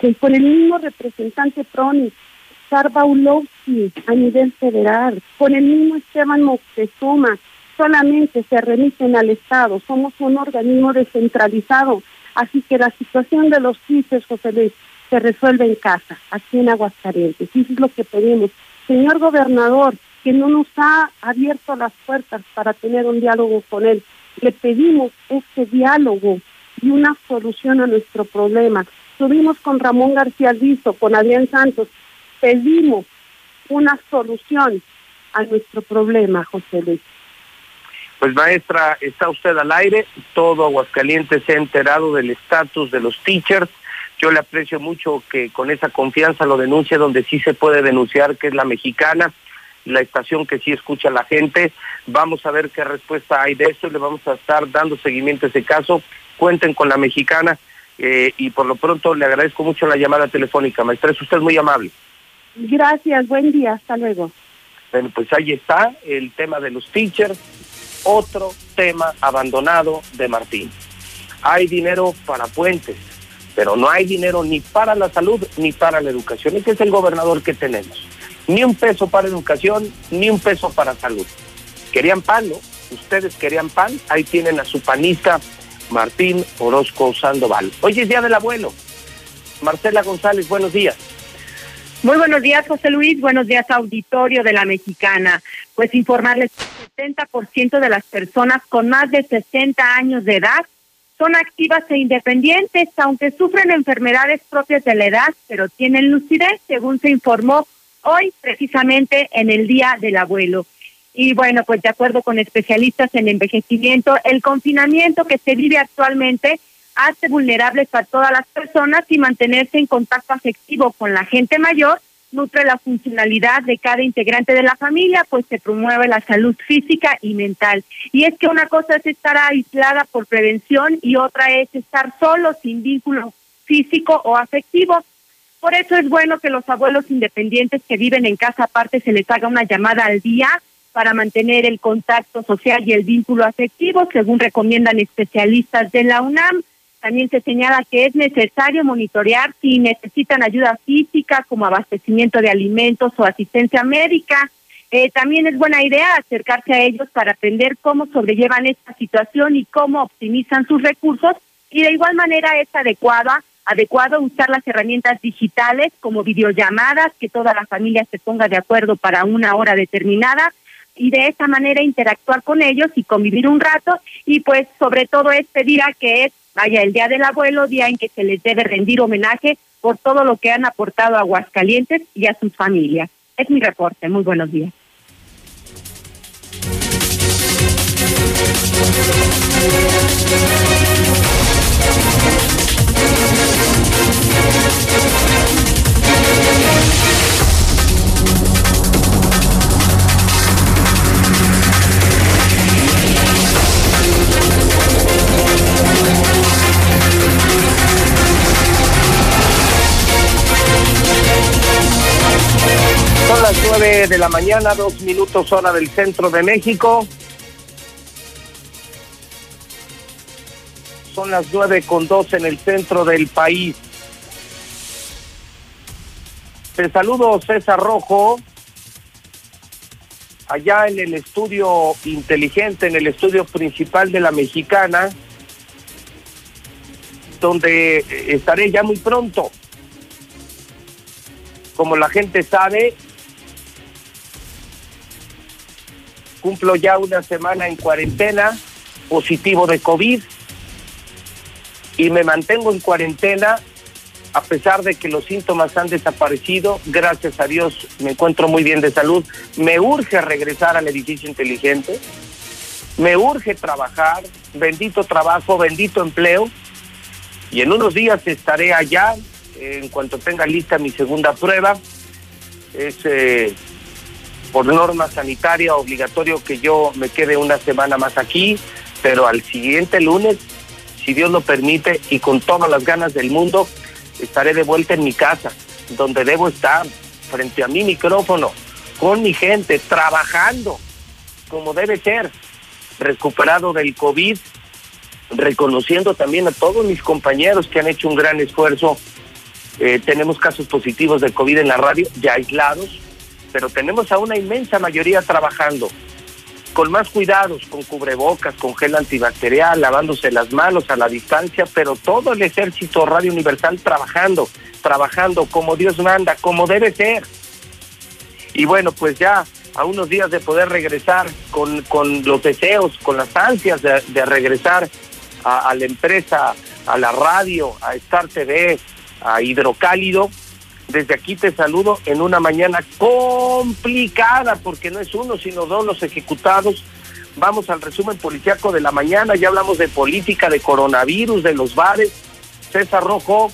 que por el mismo representante Proni, Sarbaulovsky a nivel federal, con el mismo Esteban Moctezuma, solamente se remiten al Estado, somos un organismo descentralizado, así que la situación de los CISES, José Luis, se resuelve en casa, aquí en Aguascalientes, eso es lo que pedimos. Señor gobernador, que no nos ha abierto las puertas para tener un diálogo con él, le pedimos este diálogo y una solución a nuestro problema. Estuvimos con Ramón García Lizo, con Adrián Santos, pedimos una solución a nuestro problema, José Luis. Pues maestra, está usted al aire, todo Aguascalientes se ha enterado del estatus de los teachers. Yo le aprecio mucho que con esa confianza lo denuncie donde sí se puede denunciar, que es la mexicana, la estación que sí escucha a la gente. Vamos a ver qué respuesta hay de esto y le vamos a estar dando seguimiento a ese caso. Cuenten con la mexicana eh, y por lo pronto le agradezco mucho la llamada telefónica. Maestra, es usted muy amable. Gracias, buen día, hasta luego. Bueno, pues ahí está el tema de los teachers, otro tema abandonado de Martín. Hay dinero para puentes, pero no hay dinero ni para la salud ni para la educación. Ese es el gobernador que tenemos. Ni un peso para educación, ni un peso para salud. Querían pan, ¿no? Ustedes querían pan, ahí tienen a su panista Martín Orozco Sandoval. Hoy es Día del Abuelo. Marcela González, buenos días. Muy buenos días, José Luis. Buenos días, auditorio de la Mexicana. Pues informarles que el 70% de las personas con más de 60 años de edad son activas e independientes, aunque sufren enfermedades propias de la edad, pero tienen lucidez, según se informó hoy precisamente en el Día del Abuelo. Y bueno, pues de acuerdo con especialistas en envejecimiento, el confinamiento que se vive actualmente hace vulnerables a todas las personas y mantenerse en contacto afectivo con la gente mayor nutre la funcionalidad de cada integrante de la familia, pues se promueve la salud física y mental. Y es que una cosa es estar aislada por prevención y otra es estar solo sin vínculo físico o afectivo. Por eso es bueno que los abuelos independientes que viven en casa aparte se les haga una llamada al día para mantener el contacto social y el vínculo afectivo, según recomiendan especialistas de la UNAM. También se señala que es necesario monitorear si necesitan ayuda física como abastecimiento de alimentos o asistencia médica. Eh, también es buena idea acercarse a ellos para aprender cómo sobrellevan esta situación y cómo optimizan sus recursos. Y de igual manera es adecuada, adecuado usar las herramientas digitales como videollamadas, que toda la familia se ponga de acuerdo para una hora determinada y de esa manera interactuar con ellos y convivir un rato y pues sobre todo es pedir a que es vaya el Día del Abuelo, día en que se les debe rendir homenaje por todo lo que han aportado a Aguascalientes y a sus familias. Es mi reporte. Muy buenos días. Son las nueve de la mañana, dos minutos hora del centro de México. Son las nueve con dos en el centro del país. Te saludo César Rojo, allá en el estudio inteligente, en el estudio principal de la mexicana, donde estaré ya muy pronto. Como la gente sabe, cumplo ya una semana en cuarentena, positivo de COVID, y me mantengo en cuarentena a pesar de que los síntomas han desaparecido, gracias a Dios me encuentro muy bien de salud, me urge regresar al edificio inteligente, me urge trabajar, bendito trabajo, bendito empleo, y en unos días estaré allá, en cuanto tenga lista mi segunda prueba, es eh, por norma sanitaria obligatorio que yo me quede una semana más aquí, pero al siguiente lunes, si Dios lo permite y con todas las ganas del mundo, estaré de vuelta en mi casa, donde debo estar, frente a mi micrófono, con mi gente, trabajando como debe ser, recuperado del COVID, reconociendo también a todos mis compañeros que han hecho un gran esfuerzo. Eh, tenemos casos positivos de COVID en la radio, ya aislados, pero tenemos a una inmensa mayoría trabajando con más cuidados, con cubrebocas, con gel antibacterial, lavándose las manos a la distancia, pero todo el ejército Radio Universal trabajando, trabajando como Dios manda, como debe ser. Y bueno, pues ya a unos días de poder regresar con, con los deseos, con las ansias de, de regresar a, a la empresa, a la radio, a Star TV, a Hidrocálido, desde aquí te saludo en una mañana complicada, porque no es uno, sino dos los ejecutados. Vamos al resumen policiaco de la mañana, ya hablamos de política, de coronavirus, de los bares. César Rojo,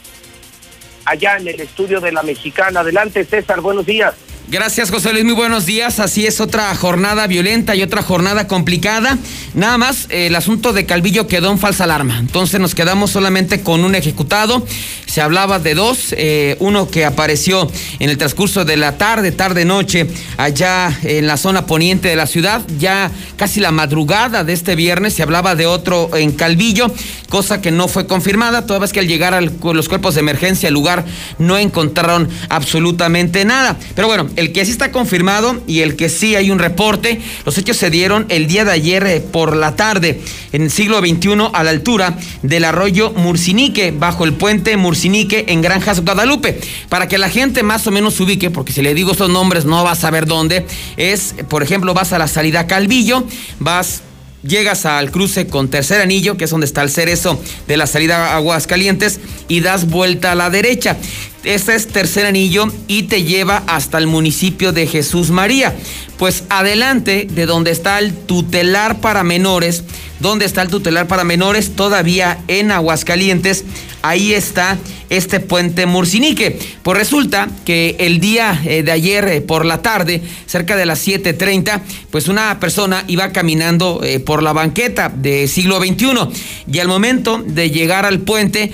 allá en el estudio de la mexicana. Adelante, César, buenos días. Gracias, José Luis. Muy buenos días. Así es, otra jornada violenta y otra jornada complicada. Nada más, eh, el asunto de Calvillo quedó en falsa alarma. Entonces nos quedamos solamente con un ejecutado. Se hablaba de dos. eh, uno que apareció en el transcurso de la tarde, tarde-noche, allá en la zona poniente de la ciudad. Ya casi la madrugada de este viernes se hablaba de otro en Calvillo, cosa que no fue confirmada. Toda vez que al llegar al- los cuerpos de emergencia al lugar no encontraron absolutamente nada. Pero bueno, el que sí está confirmado y el que sí hay un reporte, los hechos se dieron el día de ayer eh, por la tarde, en el siglo XXI, a la altura del arroyo Murcinique, bajo el puente Murcinique en Granjas Guadalupe. Para que la gente más o menos se ubique, porque si le digo estos nombres no va a saber dónde, es, por ejemplo, vas a la salida Calvillo, vas Llegas al cruce con Tercer Anillo, que es donde está el cerezo de la salida a Aguascalientes, y das vuelta a la derecha. Este es tercer anillo y te lleva hasta el municipio de Jesús María. Pues adelante de donde está el tutelar para menores, donde está el tutelar para menores, todavía en Aguascalientes, ahí está este puente Murcinique. Pues resulta que el día eh, de ayer eh, por la tarde, cerca de las 7:30, pues una persona iba caminando eh, por la banqueta de siglo XXI y al momento de llegar al puente,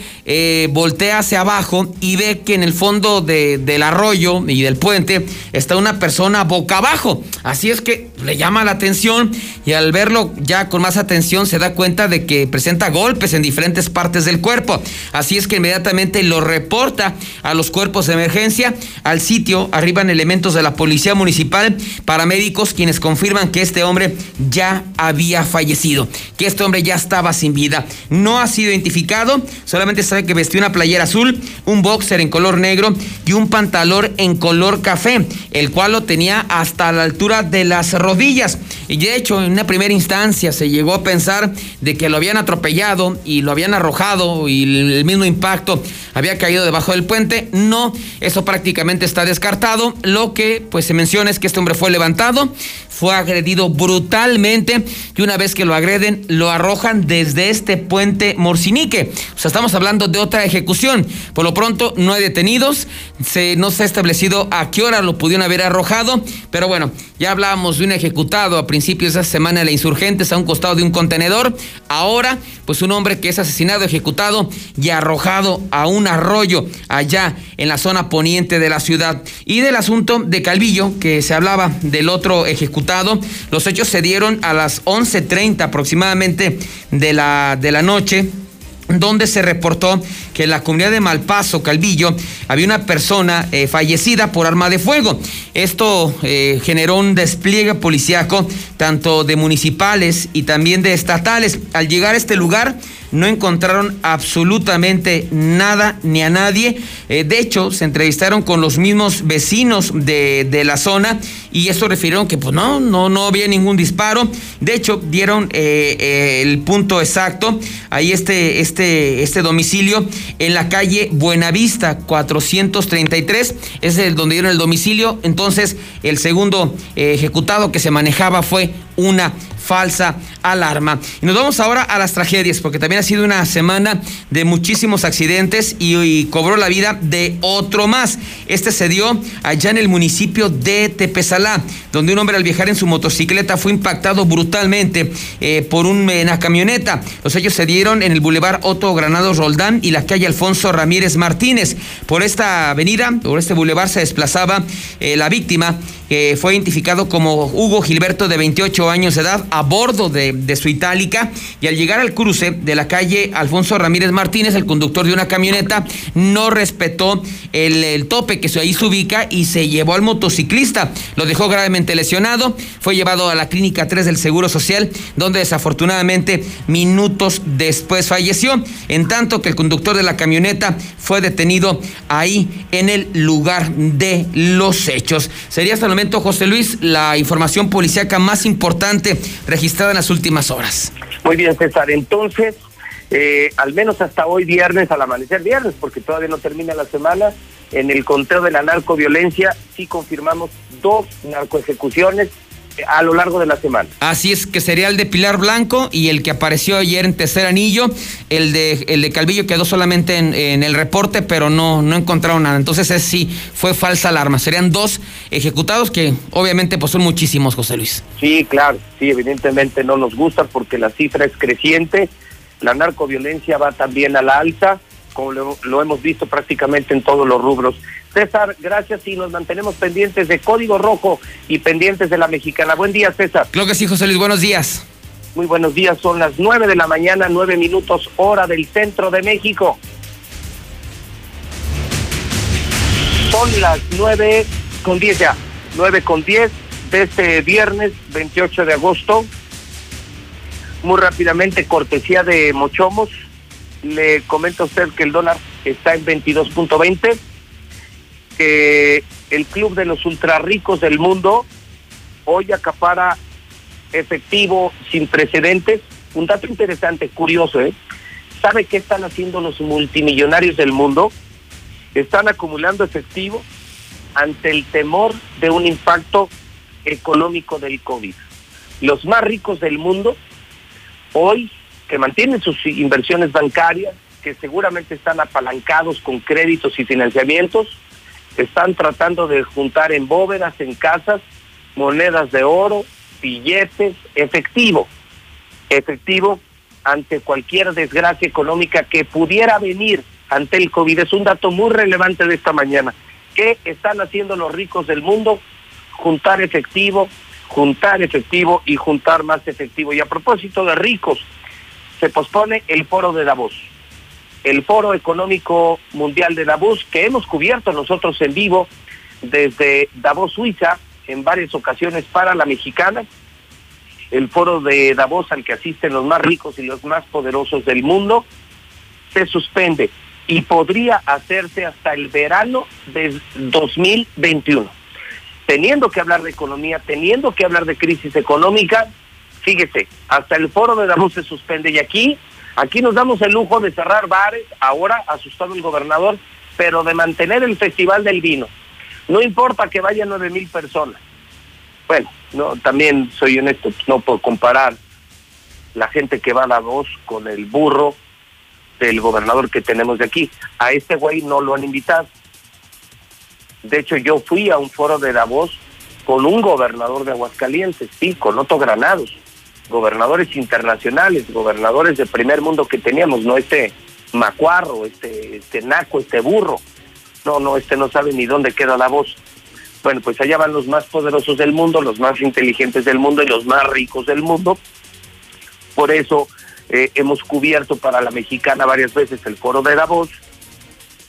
voltea hacia abajo y ve que en el fondo del arroyo y del puente está una persona boca abajo. Así es que le llama la atención y al verlo ya con más atención se da cuenta de que presenta golpes en diferentes partes del cuerpo. Así es que inmediatamente lo reporta a los cuerpos de emergencia. Al sitio arriban elementos de la policía municipal, paramédicos, quienes confirman que este hombre ya había fallecido, que este hombre ya estaba sin vida. No ha sido identificado, solamente sabe que vestió una playera azul, un boxer en color negro y un pantalón en color café, el cual lo tenía hasta la altura de las rodillas. Y de hecho, en una primera instancia se llegó a pensar de que lo habían atropellado y lo habían arrojado y el mismo impacto había caído debajo del puente. No, eso prácticamente está descartado. Lo que pues se menciona es que este hombre fue levantado, fue agredido brutalmente y una vez que lo agreden, lo arrojan desde este puente Morcinique. O sea, estamos hablando de otra ejecución. Por lo pronto, no hay se, no se ha establecido a qué hora lo pudieron haber arrojado, pero bueno, ya hablábamos de un ejecutado a principios de esa semana de la Insurgentes a un costado de un contenedor. Ahora, pues un hombre que es asesinado, ejecutado y arrojado a un arroyo allá en la zona poniente de la ciudad. Y del asunto de Calvillo, que se hablaba del otro ejecutado, los hechos se dieron a las 11.30 aproximadamente de la, de la noche donde se reportó que en la comunidad de Malpaso, Calvillo, había una persona eh, fallecida por arma de fuego. Esto eh, generó un despliegue policiaco tanto de municipales y también de estatales. Al llegar a este lugar, no encontraron absolutamente nada ni a nadie. Eh, de hecho, se entrevistaron con los mismos vecinos de, de, la zona y eso refirieron que pues no, no, no había ningún disparo. De hecho, dieron eh, eh, el punto exacto. Ahí este, este, este domicilio en la calle Buenavista 433. Es el donde dieron el domicilio. Entonces, el segundo ejecutado que se manejaba fue una falsa alarma. Y nos vamos ahora a las tragedias, porque también ha sido una semana de muchísimos accidentes y, cobró la vida de otro más. Este se dio allá en el municipio de Tepezalá, donde un hombre al viajar en su motocicleta fue impactado brutalmente eh, por una camioneta. Los hechos se dieron en el bulevar Otto Granados Roldán y la calle Alfonso Ramírez Martínez. Por esta avenida, por este bulevar se desplazaba eh, la víctima, fue identificado como Hugo Gilberto de 28 años de edad a bordo de, su itálica y al llegar al cruce de la calle Alfonso Ramírez Martínez, el conductor de una camioneta no respetó el, tope que ahí se ubica y se llevó al motociclista. Lo dejó gravemente lesionado, fue llevado a la clínica 3 del Seguro Social, donde desafortunadamente minutos después falleció, en tanto que el conductor de la camioneta fue detenido ahí en el lugar de los hechos. Sería hasta el momento, José Luis, la información policíaca más importante registrada en las últimas horas. Muy bien, César. Entonces, eh, al menos hasta hoy viernes, al amanecer viernes, porque todavía no termina la semana, en el conteo de la narcoviolencia sí confirmamos dos narcoejecuciones a lo largo de la semana. Así es que sería el de Pilar Blanco y el que apareció ayer en tercer anillo, el de el de Calvillo quedó solamente en, el reporte, pero no, no encontraron nada. Entonces es, sí, fue falsa alarma. Serían dos ejecutados que obviamente pues son muchísimos, José Luis. Sí, claro, sí, evidentemente no nos gusta porque la cifra es creciente, la narcoviolencia va también a la alza, como lo hemos visto prácticamente en todos los rubros. César, gracias y nos mantenemos pendientes de Código Rojo y pendientes de la Mexicana. Buen día, César. Creo que sí, José Luis, buenos días. Muy buenos días, son las nueve de la mañana, nueve minutos hora del centro de México. Son las nueve con diez ya, nueve con diez de este viernes 28 de agosto. Muy rápidamente, cortesía de Mochomos, le comento a usted que el dólar está en 22.20 que el club de los ultrarricos del mundo hoy acapara efectivo sin precedentes. Un dato interesante, curioso, ¿eh? ¿Sabe qué están haciendo los multimillonarios del mundo? están acumulando efectivo ante el temor de un impacto económico del COVID. Los más ricos del mundo, hoy, que mantienen sus inversiones bancarias, que seguramente están apalancados con créditos y financiamientos, están tratando de juntar en bóvedas, en casas, monedas de oro, billetes, efectivo, efectivo ante cualquier desgracia económica que pudiera venir ante el COVID. Es un dato muy relevante de esta mañana. ¿Qué están haciendo los ricos del mundo? Juntar efectivo, juntar efectivo y juntar más efectivo. Y a propósito de ricos, se pospone el foro de Davos, el foro económico mundial de Davos que hemos cubierto nosotros en vivo desde Davos, Suiza, en varias ocasiones para la mexicana, el foro de Davos al que asisten los más ricos y los más poderosos del mundo, se suspende y podría hacerse hasta el verano de 2021. Teniendo que hablar de economía, teniendo que hablar de crisis económica, fíjese, hasta el foro de Davos se suspende y aquí, aquí nos damos el lujo de cerrar bares, ahora asustado el gobernador, pero de mantener el Festival del Vino. No importa que vayan nueve mil personas. Bueno, no, también soy honesto, no puedo comparar la gente que va a Davos con el burro del gobernador que tenemos de aquí. A este güey no lo han invitado. De hecho, yo fui a un foro de Davos con un gobernador de Aguascalientes, sí, con Otto Granados, gobernadores internacionales, gobernadores de primer mundo que teníamos, no este macuarro, este, este naco, este burro. No, no, este no sabe ni dónde queda Davos. Bueno, pues allá van los más poderosos del mundo, los más inteligentes del mundo y los más ricos del mundo. Por eso eh, hemos cubierto para la mexicana varias veces el foro de Davos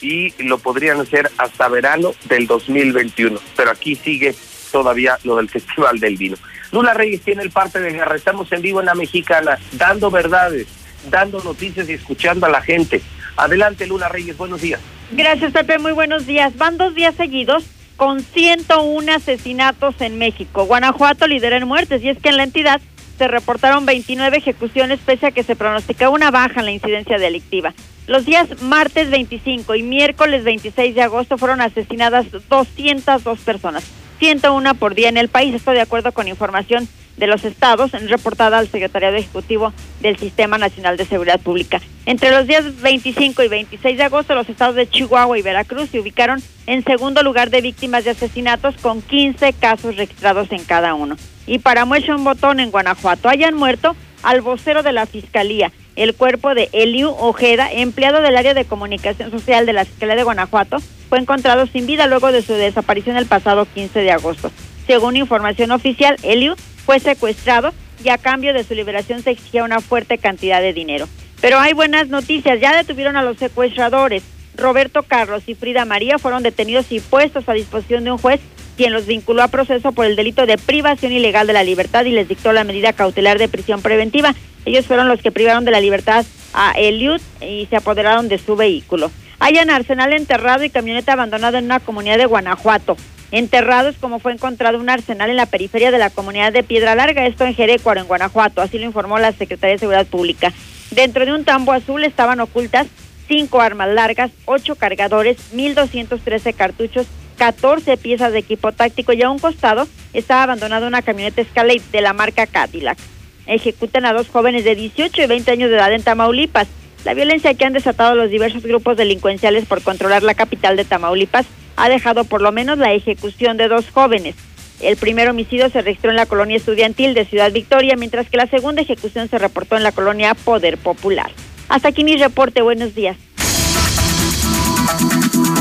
y lo podrían hacer hasta verano del 2021. Pero aquí sigue todavía lo del Festival del Vino. Lula Reyes tiene el parte de guerra. Estamos en vivo en la mexicana, dando verdades, dando noticias y escuchando a la gente. Adelante, Lula Reyes, buenos días. Gracias, Pepe. Muy buenos días. Van dos días seguidos con 101 asesinatos en México. Guanajuato lidera en muertes y es que en la entidad se reportaron 29 ejecuciones pese a que se pronosticaba una baja en la incidencia delictiva. Los días martes 25 y miércoles 26 de agosto fueron asesinadas 202 personas, 101 por día en el país. Esto de acuerdo con información de los estados reportada al Secretariado Ejecutivo del Sistema Nacional de Seguridad Pública. Entre los días 25 y 26 de agosto, los estados de Chihuahua y Veracruz se ubicaron en segundo lugar de víctimas de asesinatos con 15 casos registrados en cada uno. Y para muestra un botón en Guanajuato, hayan muerto al vocero de la Fiscalía, el cuerpo de Eliu Ojeda, empleado del área de comunicación social de la Fiscalía de Guanajuato, fue encontrado sin vida luego de su desaparición el pasado 15 de agosto. Según información oficial, Eliu fue secuestrado y a cambio de su liberación se exigía una fuerte cantidad de dinero. Pero hay buenas noticias, ya detuvieron a los secuestradores. Roberto Carlos y Frida María fueron detenidos y puestos a disposición de un juez quien los vinculó a proceso por el delito de privación ilegal de la libertad y les dictó la medida cautelar de prisión preventiva. Ellos fueron los que privaron de la libertad a Eliud y se apoderaron de su vehículo. Hay un arsenal enterrado y camioneta abandonada en una comunidad de Guanajuato enterrados como fue encontrado un arsenal en la periferia de la comunidad de Piedra Larga, esto en Jerecuaro, en Guanajuato, así lo informó la Secretaría de Seguridad Pública. Dentro de un tambo azul estaban ocultas cinco armas largas, ocho cargadores, 1.213 cartuchos, 14 piezas de equipo táctico y a un costado estaba abandonada una camioneta Escalade de la marca Cadillac. Ejecutan a dos jóvenes de 18 y 20 años de edad en Tamaulipas. La violencia que han desatado los diversos grupos delincuenciales por controlar la capital de Tamaulipas ha dejado por lo menos la ejecución de dos jóvenes. El primer homicidio se registró en la colonia estudiantil de Ciudad Victoria, mientras que la segunda ejecución se reportó en la colonia Poder Popular. Hasta aquí mi reporte. Buenos días.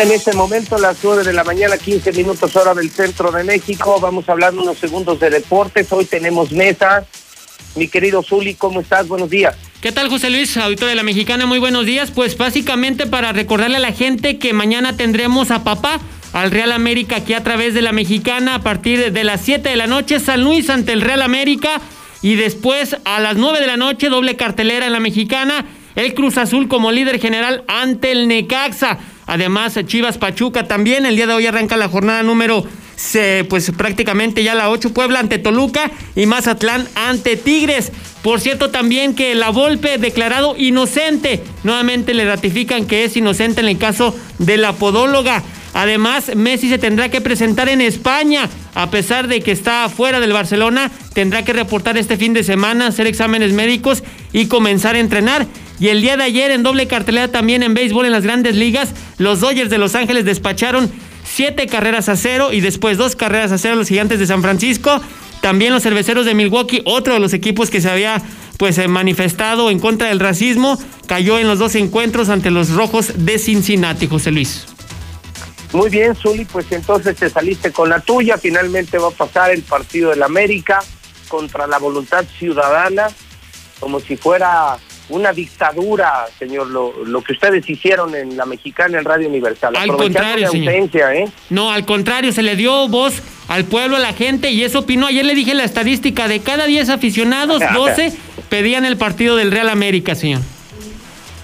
en este momento las 9 de la mañana, 15 minutos hora del centro de México. Vamos a hablar unos segundos de deportes. Hoy tenemos mesa. Mi querido Zuli, ¿cómo estás? Buenos días. ¿Qué tal, José Luis, auditor de la Mexicana? Muy buenos días. Pues básicamente para recordarle a la gente que mañana tendremos a papá al Real América aquí a través de la Mexicana a partir de las 7 de la noche. San Luis ante el Real América y después a las 9 de la noche doble cartelera en la Mexicana. El Cruz Azul como líder general ante el Necaxa. Además, Chivas Pachuca también. El día de hoy arranca la jornada número se, pues prácticamente ya la 8 Puebla ante Toluca y Mazatlán ante Tigres. Por cierto, también que la Volpe declarado inocente. Nuevamente le ratifican que es inocente en el caso de la podóloga. Además, Messi se tendrá que presentar en España. A pesar de que está fuera del Barcelona, tendrá que reportar este fin de semana, hacer exámenes médicos y comenzar a entrenar. Y el día de ayer en doble cartelera también en béisbol en las grandes ligas, los Dodgers de Los Ángeles despacharon siete carreras a cero y después dos carreras a cero los gigantes de San Francisco. También los cerveceros de Milwaukee, otro de los equipos que se había pues eh, manifestado en contra del racismo, cayó en los dos encuentros ante los rojos de Cincinnati, José Luis. Muy bien, Zuli, pues entonces te saliste con la tuya. Finalmente va a pasar el partido del América contra la voluntad ciudadana, como si fuera una dictadura, señor, lo, lo que ustedes hicieron en la mexicana en Radio Universal. Al contrario, señor. ausencia, ¿eh? No, al contrario, se le dio voz al pueblo, a la gente, y eso opinó. Ayer le dije la estadística: de cada 10 aficionados, 12 pedían el partido del Real América, señor.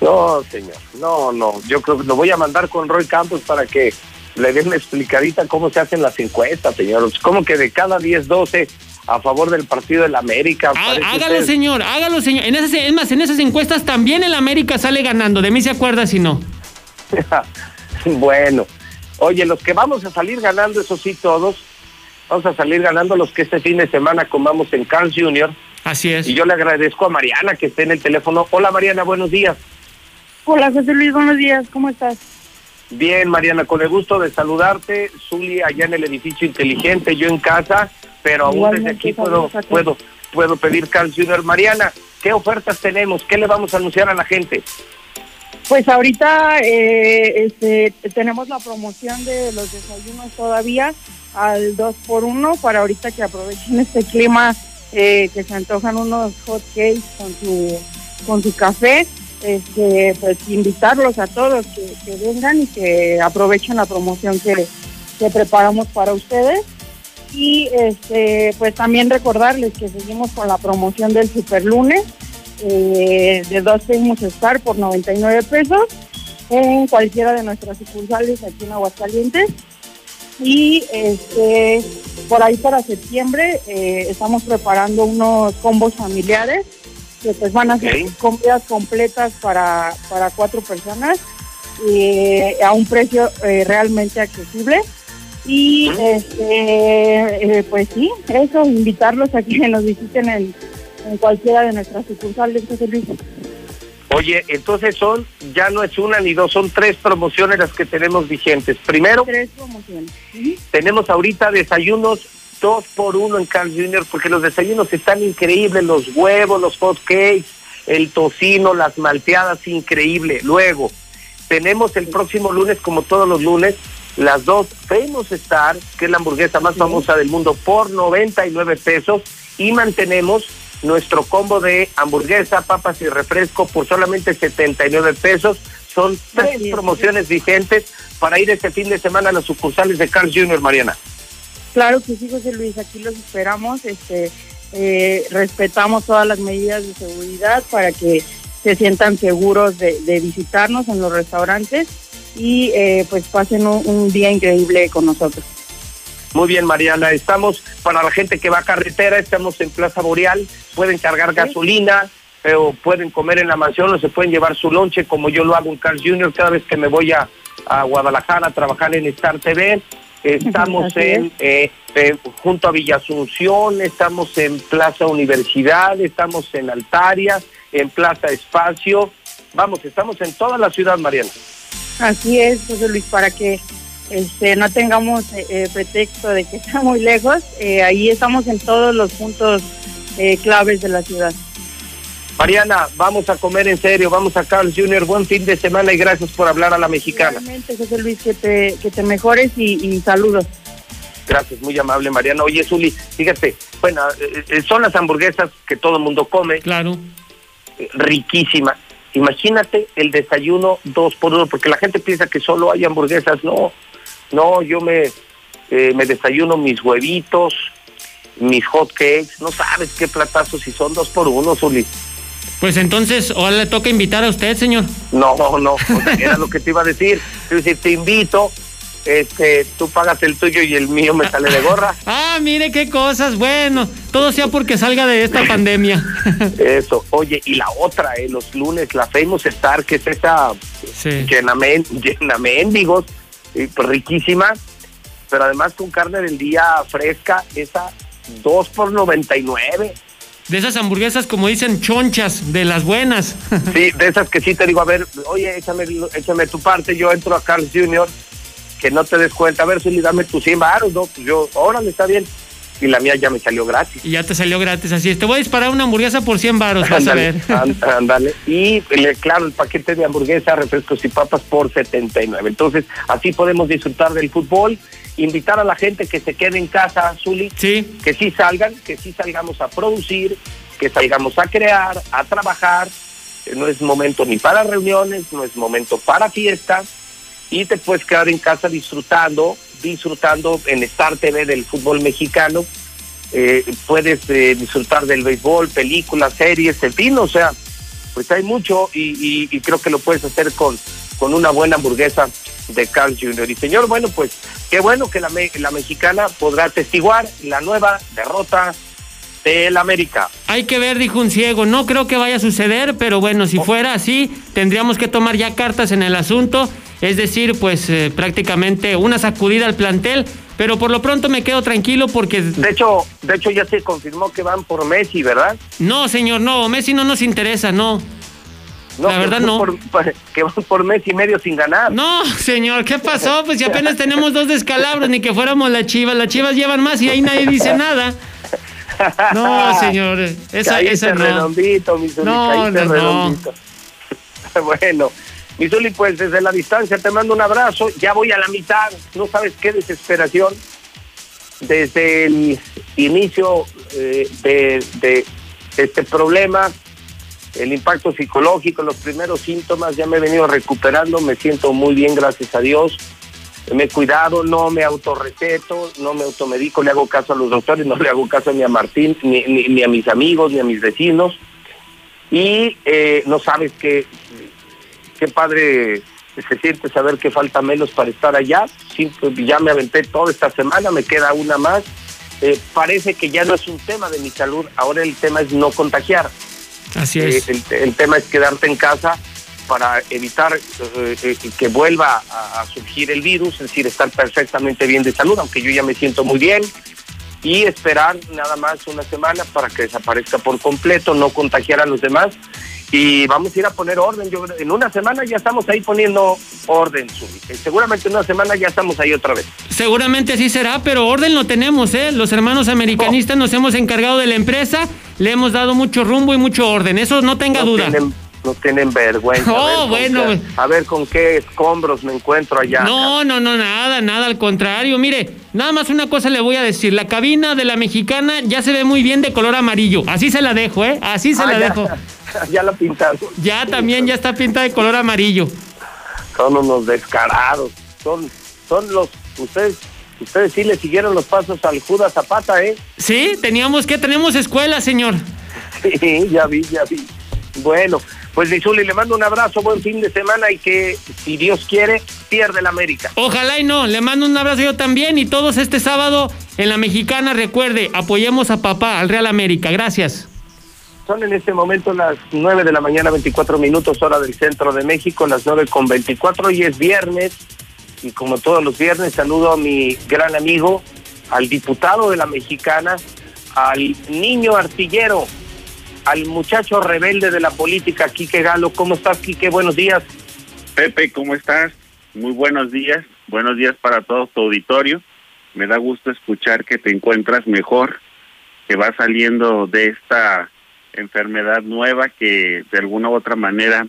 No, señor, no, no. Yo creo que lo voy a mandar con Roy Campos para que le den una explicadita cómo se hacen las encuestas, señor. Como que de cada 10, 12 a favor del partido del América. parece Hágalo, usted- señor, hágalo, señor. En esas, es más, en esas encuestas también el América sale ganando. De mí se acuerda si no. bueno, oye, los que vamos a salir ganando, eso sí, todos, vamos a salir ganando los que este fin de semana comamos en Carl's Jr. Así es. Y yo le agradezco a Mariana que esté en el teléfono. Hola Mariana, buenos días. Hola José Luis, buenos días, ¿cómo estás? Bien, Mariana, con el gusto de saludarte. Zuli allá en el edificio inteligente, yo en casa, pero aún desde aquí puedo, puedo, puedo pedir Jr. Mariana, ¿qué ofertas tenemos? ¿Qué le vamos a anunciar a la gente? Pues ahorita eh, este, tenemos la promoción de los desayunos todavía al 2 por 1 para ahorita que aprovechen este clima eh, que se antojan unos hot cakes con su con su café este pues invitarlos a todos que, que vengan y que aprovechen la promoción que, que preparamos para ustedes y este pues también recordarles que seguimos con la promoción del super lunes eh, de dos Famous Star por 99 pesos en cualquiera de nuestras sucursales aquí en Aguascalientes. Y este, por ahí para septiembre eh, estamos preparando unos combos familiares que pues van a ser comidas completas para, para cuatro personas eh, a un precio eh, realmente accesible. Y este, eh, pues sí, eso, invitarlos a que nos visiten en, en cualquiera de nuestras sucursales, José Luis. Oye, entonces son, ya no es una ni dos, son tres promociones las que tenemos vigentes. Primero, Tres promociones. tenemos ahorita desayunos dos por uno en Carl Jr. porque los desayunos están increíbles, los huevos, los hot cakes, el tocino, las malteadas, increíble. Luego, tenemos el próximo lunes, como todos los lunes, las dos Famous Star, que es la hamburguesa más famosa del mundo, por 99 pesos, y mantenemos nuestro combo de hamburguesa, papas y refresco por solamente 79 pesos. Son tres promociones vigentes para ir este fin de semana a las sucursales de Carl Jr., Mariana. Claro que sí, José Luis, aquí los esperamos. Este, eh, respetamos todas las medidas de seguridad para que se sientan seguros de, de visitarnos en los restaurantes y eh, pues pasen un, un día increíble con nosotros. Muy bien, Mariana. Estamos para la gente que va a carretera, estamos en Plaza Boreal. Pueden cargar gasolina, pero pueden comer en la mansión o se pueden llevar su lonche, como yo lo hago en Carl Jr. cada vez que me voy a, a Guadalajara a trabajar en Star TV. Estamos en eh, eh, junto a Villa Asunción, estamos en Plaza Universidad, estamos en Altaria, en Plaza Espacio. Vamos, estamos en toda la ciudad, Mariana. Así es, José Luis, para que este, no tengamos eh, eh, pretexto de que está muy lejos. eh, ahí estamos en todos los puntos eh, claves de la ciudad. Mariana, vamos a comer en serio, vamos a Carl Jr. Buen fin de semana y gracias por hablar a la mexicana. Realmente, José Luis, que te, que te mejores y, y saludos. Gracias, muy amable Mariana. Oye, Zuli, fíjate, bueno, son las hamburguesas que todo el mundo come. Claro. eh, riquísima. Imagínate el desayuno dos por uno, porque la gente piensa que solo hay hamburguesas. No, no, yo me, eh, me desayuno mis huevitos, mis hot cakes. No sabes qué platazos si son dos por uno, Zuli. Pues entonces, ahora le toca invitar a usted, señor. No, no, era lo que te iba a decir. Es decir, te invito, este, tú pagas el tuyo y el mío me sale de gorra. Ah, mire qué cosas. Bueno, todo sea porque salga de esta pandemia. Eso. Oye, y la otra, eh, los lunes, la Famous Star, que es esa llena, men- llena mendigos, y, pues, riquísima, pero además con carne del día fresca, esa 2 por 99. De esas hamburguesas, como dicen, chonchas, de las buenas. Sí, de esas que sí te digo, a ver, oye, échame, échame tu parte, yo entro a Carl Jr., que no te des cuenta, a ver, Zuli, dame tus 100 baros, ¿no? Pues yo, órale, está bien. Y la mía ya me salió gratis. Y ya te salió gratis, así es. Te voy a disparar una hamburguesa por 100 varos, vas a ver. án- ándale. Y claro, el paquete de hamburguesa, refrescos y papas por 79. Entonces, así podemos disfrutar del fútbol. Invitar a la gente que se quede en casa, Zuli. Que sí salgan, que sí salgamos a producir, que salgamos a crear, a trabajar. No es momento ni para reuniones, no es momento para fiestas. Y te puedes quedar en casa disfrutando, disfrutando en Star TV del fútbol mexicano eh, puedes eh, disfrutar del béisbol, películas, series, en fin, o sea, pues hay mucho y, y- creo que lo puedes hacer con, con una buena hamburguesa de Carl Jr. Y señor, bueno, pues qué bueno que la, la mexicana podrá atestiguar la nueva derrota del América. Hay que ver, dijo un ciego. No creo que vaya a suceder, pero bueno, si fuera así, tendríamos que tomar ya cartas en el asunto. Es decir, pues eh, prácticamente una sacudida al plantel. Pero por lo pronto me quedo tranquilo porque... De hecho, de hecho ya se confirmó que van por Messi, ¿verdad? No, señor, no. Messi no nos interesa, no. No, La verdad no. por- que van por Messi y medio sin ganar. No, señor, ¿qué pasó? Pues si apenas tenemos dos descalabros, ni que fuéramos las chivas. Las chivas llevan más y ahí nadie dice nada. No, señor, esa, Caíste esa no. redondito, mi Zuli, No, no, bueno, pues desde la distancia te mando un abrazo. Ya voy a la mitad. No sabes qué desesperación. Desde el inicio eh, de, de este problema, el impacto psicológico, los primeros síntomas, ya me he venido recuperando. Me siento muy bien, gracias a Dios. Me he cuidado, no me autorreceto, no me automedico, le hago caso a los doctores, no le hago caso ni a Martín, ni, ni- ni a mis amigos, ni a mis vecinos. Y eh, no sabes qué, qué padre se siente saber que falta menos para estar allá. Sí, pues, ya me aventé toda esta semana, me queda una más. Eh, parece que ya no es un tema de mi salud, ahora el tema es no contagiar. Así Eh, es. el, el tema es quedarte en casa para evitar eh, eh, que vuelva a, a surgir el virus, es decir, estar perfectamente bien de salud, aunque yo ya me siento muy bien, y esperar nada más una semana para que desaparezca por completo, no contagiar a los demás. Y vamos a ir a poner orden. Yo en una semana ya estamos ahí poniendo orden. Eh, Seguramente en una semana ya estamos ahí otra vez. Seguramente así será, pero orden lo tenemos, ¿eh? Los hermanos americanistas nos hemos encargado de la empresa, le hemos dado mucho rumbo y mucho orden, eso no tenga no duda. Tienen, no tienen vergüenza. Oh, a ver bueno, qué- a ver con qué escombros me encuentro allá. No, no, no, nada, nada, al contrario. Mire, nada más una cosa le voy a decir. La cabina de la mexicana ya se ve muy bien de color amarillo. Así se la dejo, ¿eh? Así se Ah, la ya, dejo. Ya la pintaron. Ya también ya está pintada de color amarillo. Son unos descarados. Son, son los. Ustedes, ustedes sí le siguieron los pasos al Judas Zapata, ¿eh? Sí, teníamos que, tenemos escuela, señor. Sí, ya vi, ya vi. Bueno, pues Lizuli, le mando un abrazo, buen fin de semana y que, si Dios quiere, pierde la América. Ojalá y no. Le mando un abrazo yo también y todos este sábado en la mexicana. Recuerde, apoyemos a papá, al Real América. Gracias. Son en este momento las 9 de la mañana, 24 minutos, hora del centro de México, las 9 con 24 y es viernes. Y como todos los viernes, saludo a mi gran amigo, al diputado de la mexicana, al niño artillero, al muchacho rebelde de la política, Quique Galo. ¿Cómo estás, Quique? Buenos días. Pepe, ¿cómo estás? Muy buenos días. Buenos días para todo tu auditorio. Me da gusto escuchar que te encuentras mejor, que vas saliendo de esta enfermedad nueva que de alguna u otra manera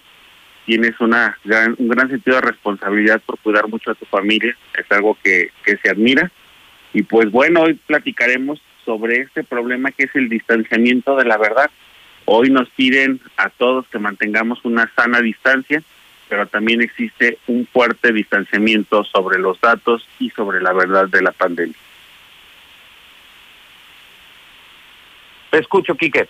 tienes una gran- un gran sentido de responsabilidad por cuidar mucho a tu familia. Es algo que, que se admira. Y pues bueno, hoy platicaremos sobre este problema que es el distanciamiento de la verdad. Hoy nos piden a todos que mantengamos una sana distancia, pero también existe un fuerte distanciamiento sobre los datos y sobre la verdad de la pandemia. Te escucho, Quique.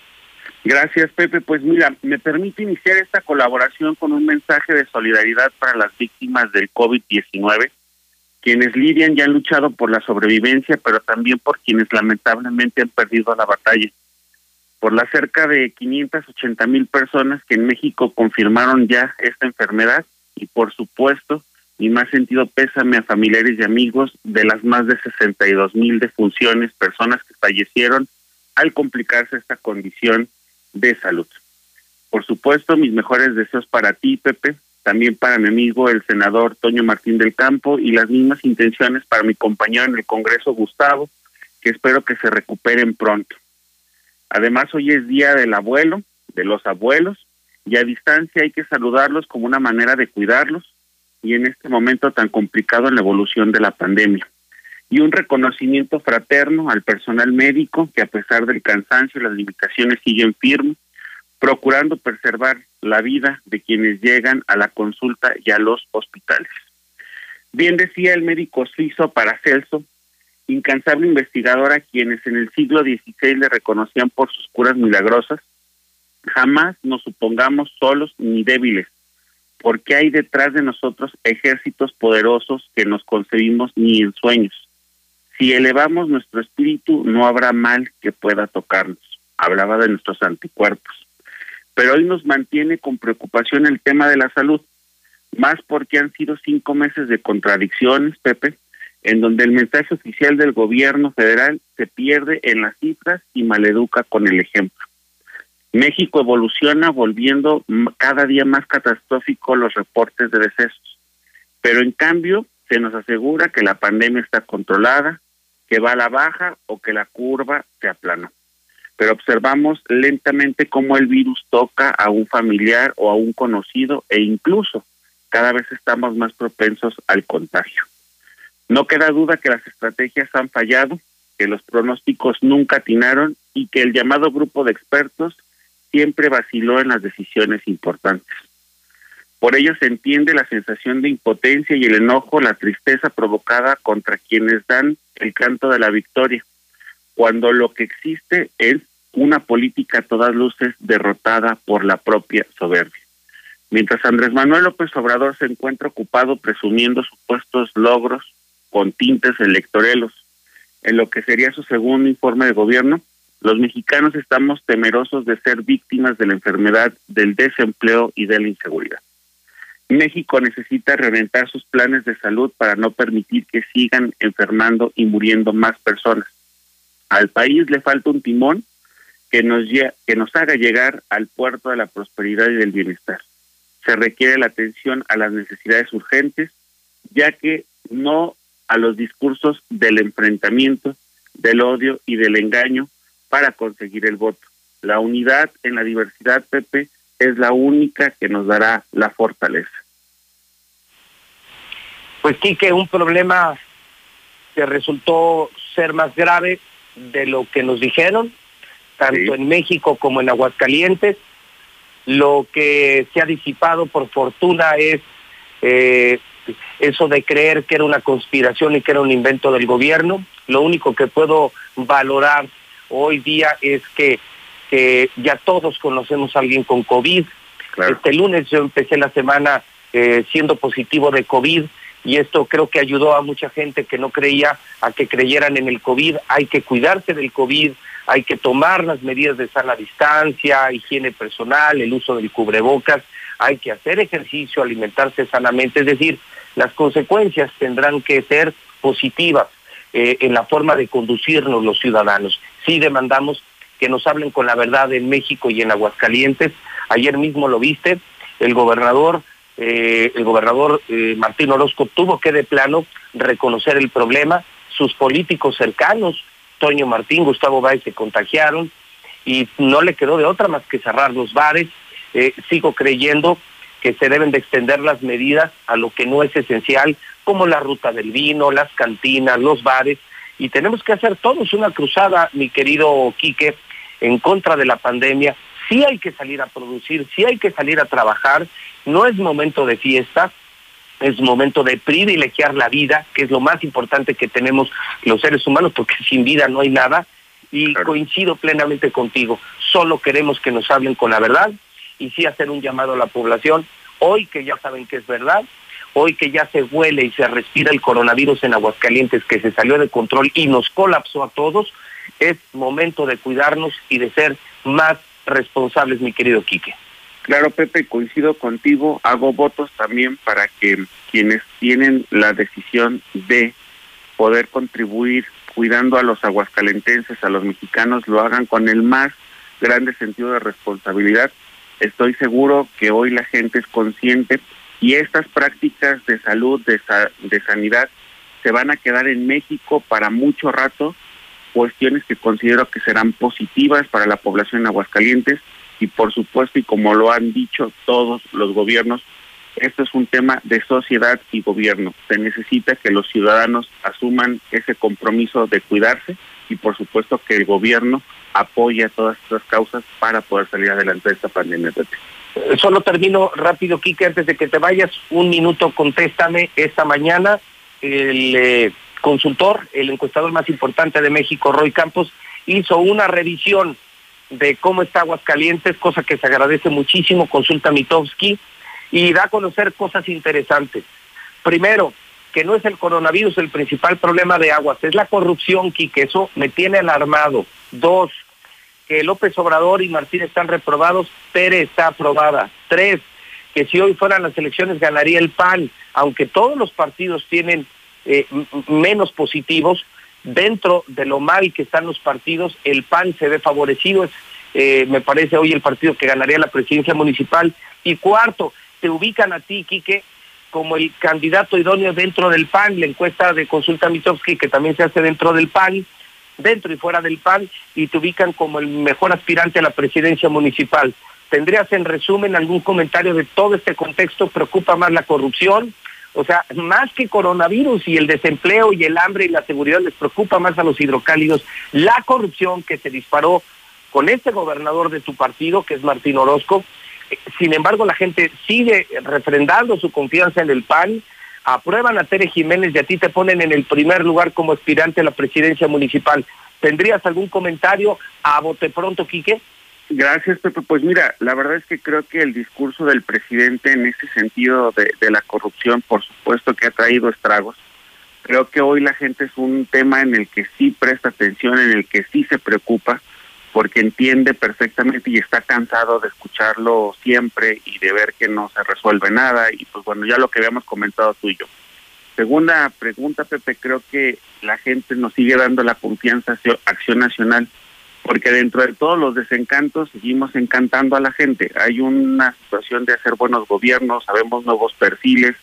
Gracias, Pepe. Pues mira, me permite iniciar esta colaboración con un mensaje de solidaridad para las víctimas del COVID-19, quienes lidian y han luchado por la sobrevivencia, pero también por quienes lamentablemente han perdido la batalla. Por las cerca de 580 mil personas que en México confirmaron ya esta enfermedad y por supuesto, mi más sentido pésame a familiares y amigos de las más de 62 mil defunciones, personas que fallecieron al complicarse esta condición de salud. Por supuesto, mis mejores deseos para ti, Pepe, también para mi amigo el senador Toño Martín del Campo y las mismas intenciones para mi compañero en el Congreso, Gustavo, que espero que se recuperen pronto. Además, hoy es Día del Abuelo, de los abuelos, y a distancia hay que saludarlos como una manera de cuidarlos y en este momento tan complicado en la evolución de la pandemia. Y un reconocimiento fraterno al personal médico que a pesar del cansancio y las limitaciones siguen firmes, procurando preservar la vida de quienes llegan a la consulta y a los hospitales. Bien decía el médico suizo Paracelso, incansable investigador a quienes en el siglo XVI le reconocían por sus curas milagrosas, jamás nos supongamos solos ni débiles, porque hay detrás de nosotros ejércitos poderosos que nos concebimos ni en sueños. Si elevamos nuestro espíritu, no habrá mal que pueda tocarnos. Hablaba de nuestros anticuerpos. Pero hoy nos mantiene con preocupación el tema de la salud, más porque han sido cinco meses de contradicciones, Pepe, en donde el mensaje oficial del gobierno federal se pierde en las cifras y maleduca con el ejemplo. México evoluciona volviendo cada día más catastrófico los reportes de decesos, pero en cambio se nos asegura que la pandemia está controlada, que va a la baja o que la curva se aplanó. Pero observamos lentamente cómo el virus toca a un familiar o a un conocido e incluso cada vez estamos más propensos al contagio. No queda duda que las estrategias han fallado, que los pronósticos nunca atinaron y que el llamado grupo de expertos siempre vaciló en las decisiones importantes. Por ello se entiende la sensación de impotencia y el enojo, la tristeza provocada contra quienes dan el canto de la victoria, cuando lo que existe es una política a todas luces derrotada por la propia soberbia. Mientras Andrés Manuel López Obrador se encuentra ocupado presumiendo supuestos logros con tintes electorelos en lo que sería su segundo informe de gobierno, los mexicanos estamos temerosos de ser víctimas de la enfermedad del desempleo y de la inseguridad. México necesita reventar sus planes de salud para no permitir que sigan enfermando y muriendo más personas. Al país le falta un timón que nos, que nos haga llegar al puerto de la prosperidad y del bienestar. Se requiere la atención a las necesidades urgentes, ya que no a los discursos del enfrentamiento, del odio y del engaño para conseguir el voto. La unidad en la diversidad, Pepe, es la única que nos dará la fortaleza. Pues Quique, un problema que resultó ser más grave de lo que nos dijeron, tanto en México como en Aguascalientes. Lo que se ha disipado por fortuna es eh, eso de creer que era una conspiración y que era un invento del gobierno. Lo único que puedo valorar hoy día es que, que ya todos conocemos a alguien con COVID. Este lunes yo empecé la semana eh, siendo positivo de COVID y esto creo que ayudó a mucha gente que no creía a que creyeran en el COVID. Hay que cuidarse del COVID, hay que tomar las medidas de sana distancia, higiene personal, el uso del cubrebocas, hay que hacer ejercicio, alimentarse sanamente, es decir, las consecuencias tendrán que ser positivas eh, en la forma de conducirnos los ciudadanos. Sí demandamos que nos hablen con la verdad en México y en Aguascalientes. Ayer mismo lo viste, el gobernador eh, el gobernador eh, Martín Orozco tuvo que de plano reconocer el problema, sus políticos cercanos, Toño Martín, Gustavo Báez, se contagiaron y no le quedó de otra más que cerrar los bares. Eh, sigo creyendo que se deben de extender las medidas a lo que no es esencial, como la ruta del vino, las cantinas, los bares, y tenemos que hacer todos una cruzada, mi querido Quique, en contra de la pandemia, sí hay que salir a producir, sí hay que salir a trabajar, no es momento de fiesta, es momento de privilegiar la vida, que es lo más importante que tenemos los seres humanos, porque sin vida no hay nada, y coincido plenamente contigo, solo queremos que nos hablen con la verdad y sí hacer un llamado a la población, hoy que ya saben que es verdad, hoy que ya se huele y se respira el coronavirus en Aguascalientes, que se salió de control y nos colapsó a todos, es momento de cuidarnos y de ser más responsables, mi querido Quique. Claro, Pepe, coincido contigo. Hago votos también para que quienes tienen la decisión de poder contribuir cuidando a los aguascalentenses, a los mexicanos, lo hagan con el más grande sentido de responsabilidad. Estoy seguro que hoy la gente es consciente y estas prácticas de salud, de, de sanidad, se van a quedar en México para mucho rato, cuestiones que considero que serán positivas para la población en Aguascalientes y por supuesto, y como lo han dicho todos los gobiernos, esto es un tema de sociedad y gobierno. Se necesita que los ciudadanos asuman ese compromiso de cuidarse y por supuesto que el gobierno apoye a todas estas causas para poder salir adelante de esta pandemia. Eh, solo termino rápido, Kike, antes de que te vayas, un minuto, contéstame. Esta mañana el eh, consultor, el encuestador más importante de México, Roy Campos, hizo una revisión de cómo está Aguascalientes, cosa que se agradece muchísimo, consulta Mitowski, y da a conocer cosas interesantes. Primero, que no es el coronavirus el principal problema de Aguas, es la corrupción, que eso me tiene alarmado. Dos, López Obrador y Martín están reprobados, Pérez está aprobada. Tres, que si hoy fueran las elecciones ganaría el PAN, aunque todos los partidos tienen eh, menos positivos, dentro de lo mal que están los partidos, el PAN se ve favorecido, es, eh, me parece hoy el partido que ganaría la presidencia municipal. Y cuarto, te ubican a ti, Quique, como el candidato idóneo dentro del PAN, la encuesta de consulta Mitowski que también se hace dentro del PAN, dentro y fuera del PAN, y te ubican como el mejor aspirante a la presidencia municipal. ¿Tendrías en resumen algún comentario de todo este contexto? ¿Preocupa más la corrupción? O sea, más que coronavirus y el desempleo y el hambre y la seguridad les preocupa más a los hidrocálidos la corrupción que se disparó con este gobernador de tu partido, que es Martín Orozco. Sin embargo, la gente sigue refrendando su confianza en el PAN, aprueban a Tere Jiménez y a ti te ponen en el primer lugar como aspirante a la presidencia municipal. ¿Tendrías algún comentario a bote pronto, Quique? Gracias, Pepe. Pues mira, la verdad es que creo que el discurso del presidente en ese sentido de, de, la corrupción, por supuesto que ha traído estragos. Creo que hoy la gente es un tema en el que sí presta atención, en el que sí se preocupa, porque entiende perfectamente y está cansado de escucharlo siempre y de ver que no se resuelve nada. Y pues bueno, ya lo que habíamos comentado tú y yo. Segunda pregunta, Pepe, creo que la gente nos sigue dando la confianza a Acción Nacional porque dentro de todos los desencantos seguimos encantando a la gente. Hay una situación de hacer buenos gobiernos, sabemos nuevos perfiles,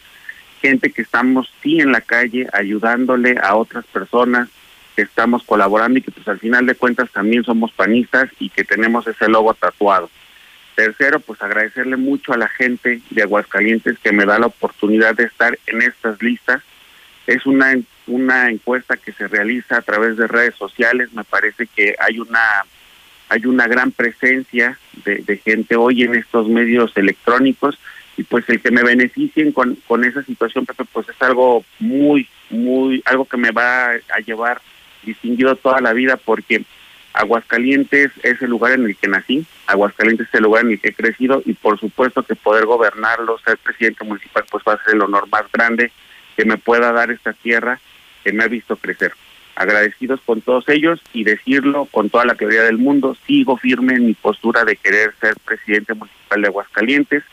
gente que estamos sí en la calle ayudándole a otras personas, estamos colaborando y que pues al final de cuentas también somos panistas y que tenemos ese logo tatuado. Tercero, pues agradecerle mucho a la gente de Aguascalientes que me da la oportunidad de estar en estas listas. Es una una encuesta que se realiza a través de redes sociales. Me parece que hay una hay una gran presencia de, gente hoy en estos medios electrónicos y pues el que me beneficien con, con esa situación, pues es algo muy, muy, algo que me va a llevar distinguido toda la vida porque Aguascalientes es el lugar en el que nací, Aguascalientes es el lugar en el que he crecido y por supuesto que poder gobernarlo, ser presidente municipal, pues va a ser el honor más grande que me pueda dar esta tierra que me ha visto crecer. Agradecidos con todos ellos y decirlo con toda la teoría del mundo, sigo firme en mi postura de querer ser presidente municipal de Aguascalientes.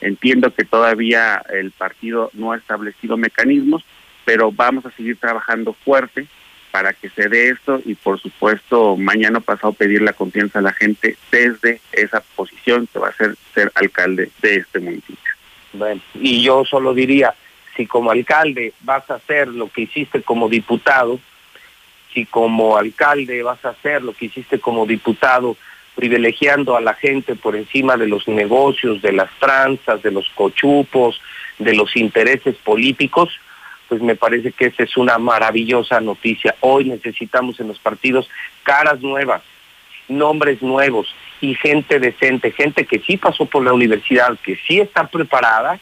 Entiendo que todavía el partido no ha establecido mecanismos, pero vamos a seguir trabajando fuerte para que se dé esto y por supuesto mañana pasado pedir la confianza a la gente desde esa posición que va a ser ser alcalde de este municipio. Bueno, y yo solo diría, si como alcalde vas a hacer lo que hiciste como diputado, si como alcalde vas a hacer lo que hiciste como diputado, privilegiando a la gente por encima de los negocios, de las tranzas, de los cochupos, de los intereses políticos, pues me parece que esa es una maravillosa noticia. Hoy necesitamos en los partidos caras nuevas, nombres nuevos, y gente decente, gente que sí pasó por la universidad, que sí está preparada,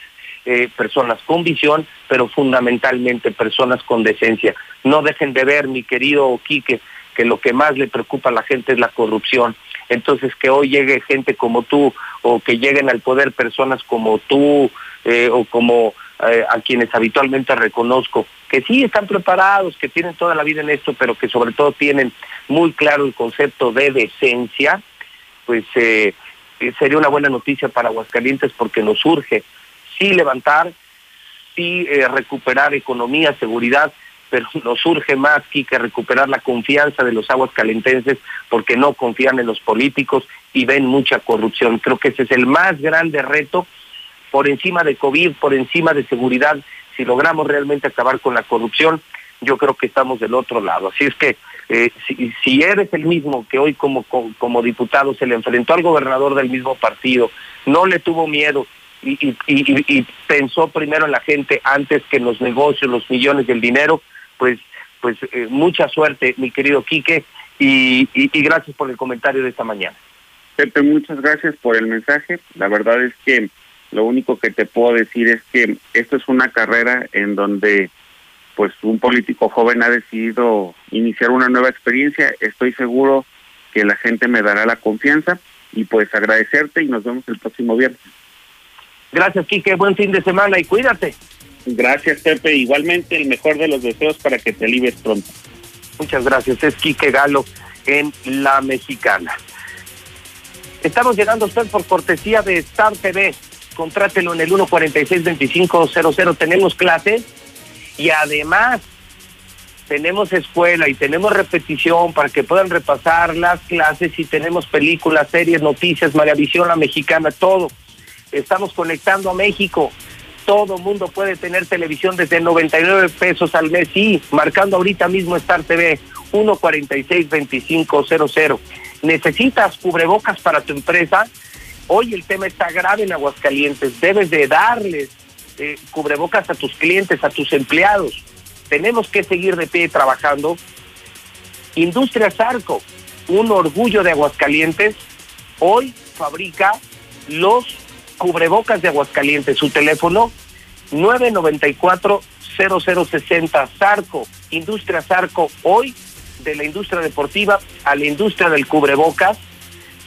eh, personas con visión, pero fundamentalmente personas con decencia. No dejen de ver, mi querido Quique, que lo que más le preocupa a la gente es la corrupción. Entonces, que hoy llegue gente como tú o que lleguen al poder personas como tú eh, o como eh, a quienes habitualmente reconozco, que sí están preparados, que tienen toda la vida en esto, pero que sobre todo tienen muy claro el concepto de decencia, pues eh, sería una buena noticia para Aguascalientes porque nos urge sí levantar, sí recuperar economía, seguridad, pero nos urge más que recuperar la confianza de los aguas calentenses porque no confían en los políticos y ven mucha corrupción. Creo que ese es el más grande reto por encima de COVID, por encima de seguridad. Si logramos realmente acabar con la corrupción, yo creo que estamos del otro lado. Así es que eh, si, eres el mismo que hoy como, como diputado se le enfrentó al gobernador del mismo partido, no le tuvo miedo, y, pensó primero en la gente antes que en los negocios, los millones del dinero, pues, pues eh, mucha suerte, mi querido Quique, y, y, gracias por el comentario de esta mañana. Pepe, muchas gracias por el mensaje. La verdad es que lo único que te puedo decir es que esto es una carrera en donde pues un político joven ha decidido iniciar una nueva experiencia. Estoy seguro que la gente me dará la confianza y pues agradecerte y nos vemos el próximo viernes. Gracias, Quique. Buen fin de semana y cuídate. Gracias, Pepe. Igualmente, el mejor de los deseos para que te libres pronto. Muchas gracias. Es Quique Galo en La Mexicana. Estamos llegando a usted por cortesía de Star TV. Contrátelo en el 146-2500. Tenemos clases y además tenemos escuela y tenemos repetición para que puedan repasar las clases y tenemos películas, series, noticias, Maravisión, La Mexicana, todo. Estamos conectando a México todo mundo puede tener televisión desde 99 pesos al mes, sí, marcando ahorita mismo Star TV 146-2500. ¿Necesitas cubrebocas para tu empresa? Hoy el tema está grave en Aguascalientes. Debes de darles eh, cubrebocas a tus clientes, a tus empleados. Tenemos que seguir de pie trabajando. Industria Zarco, un orgullo de Aguascalientes, hoy fabrica los cubrebocas de Aguascalientes, su teléfono 994-0060, Zarco, Industria Zarco, hoy de la industria deportiva a la industria del cubrebocas,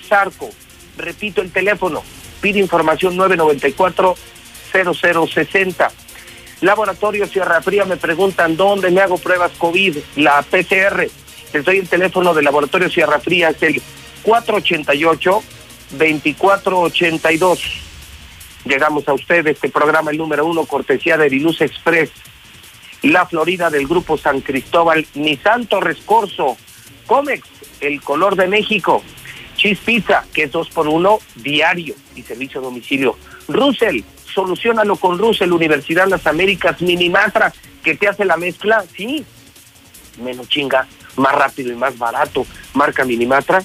Zarco, repito el teléfono, pide información 994-0060. Laboratorio Sierra Fría me preguntan dónde me hago pruebas COVID, la PCR. Les doy el teléfono del Laboratorio Sierra Fría, es el 488-2482 llegamos a usted este programa el número uno, cortesía de Viluz Express, la Florida del Grupo San Cristóbal, Nissan Torres Corso, Comex, el color de México, Cheese Pizza, que es dos por uno diario y servicio a domicilio. Russell, solucionalo con Russell, Universidad Las Américas, Minimatra, que te hace la mezcla, sí, menos chinga, más rápido y más barato. Marca Minimatra,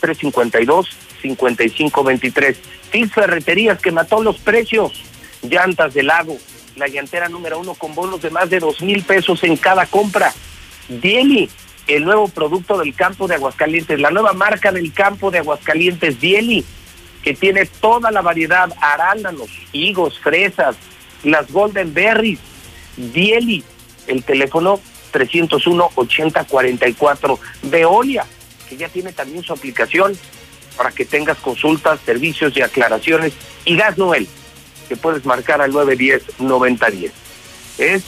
352 5523. Fils Ferreterías que mató los precios. Llantas del lago, la llantera número uno con bonos de más de dos mil pesos en cada compra. Dieli, el nuevo producto del campo de Aguascalientes, la nueva marca del campo de Aguascalientes, Dieli, que tiene toda la variedad, arándanos, higos, fresas, las golden berries, Dieli, el teléfono 301-8044, Veolia, que ya tiene también su aplicación para que tengas consultas, servicios y aclaraciones. Y Gas Noel, que puedes marcar al 910-9010. Es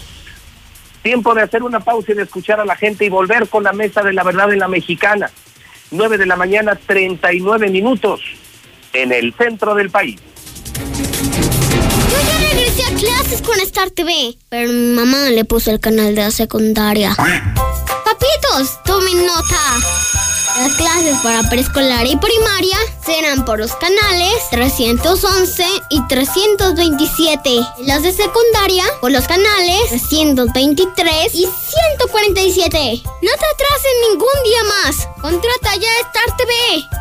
tiempo de hacer una pausa y de escuchar a la gente y volver con la mesa de la verdad en la mexicana. 9 de la mañana, 39 minutos en el centro del país. Yo ya regresé a clases con Star TV, pero mi mamá le puso el canal de la secundaria. Papitos, tomen nota. Las clases para preescolar y primaria serán por los canales 311 y 327. Las de secundaria por los canales 323 y 147. No te atrases ningún día más. Contrata ya Star TV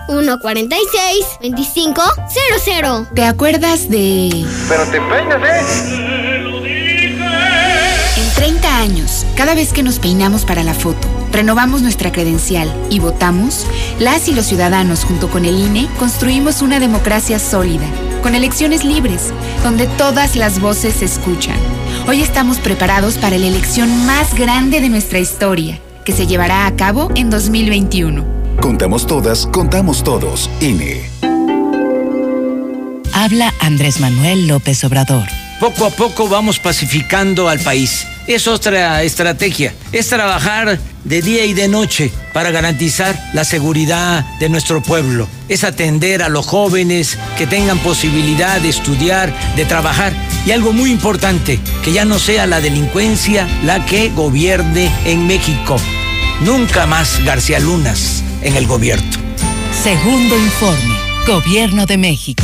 146 2500. ¿Te acuerdas de... Pero te peinas, ¿eh? En 30 años, cada vez que nos peinamos para la foto renovamos nuestra credencial y votamos, las y los ciudadanos junto con el INE construimos una democracia sólida, con elecciones libres, donde todas las voces se escuchan. Hoy estamos preparados para la elección más grande de nuestra historia, que se llevará a cabo en 2021. Contamos todas, contamos todos. INE. Habla Andrés Manuel López Obrador. Poco a poco vamos pacificando al país. Es otra estrategia, es trabajar de día y de noche para garantizar la seguridad de nuestro pueblo. Es atender a los jóvenes que tengan posibilidad de estudiar, de trabajar. Y algo muy importante, que ya no sea la delincuencia la que gobierne en México. Nunca más García Lunas en el gobierno. Segundo informe, Gobierno de México.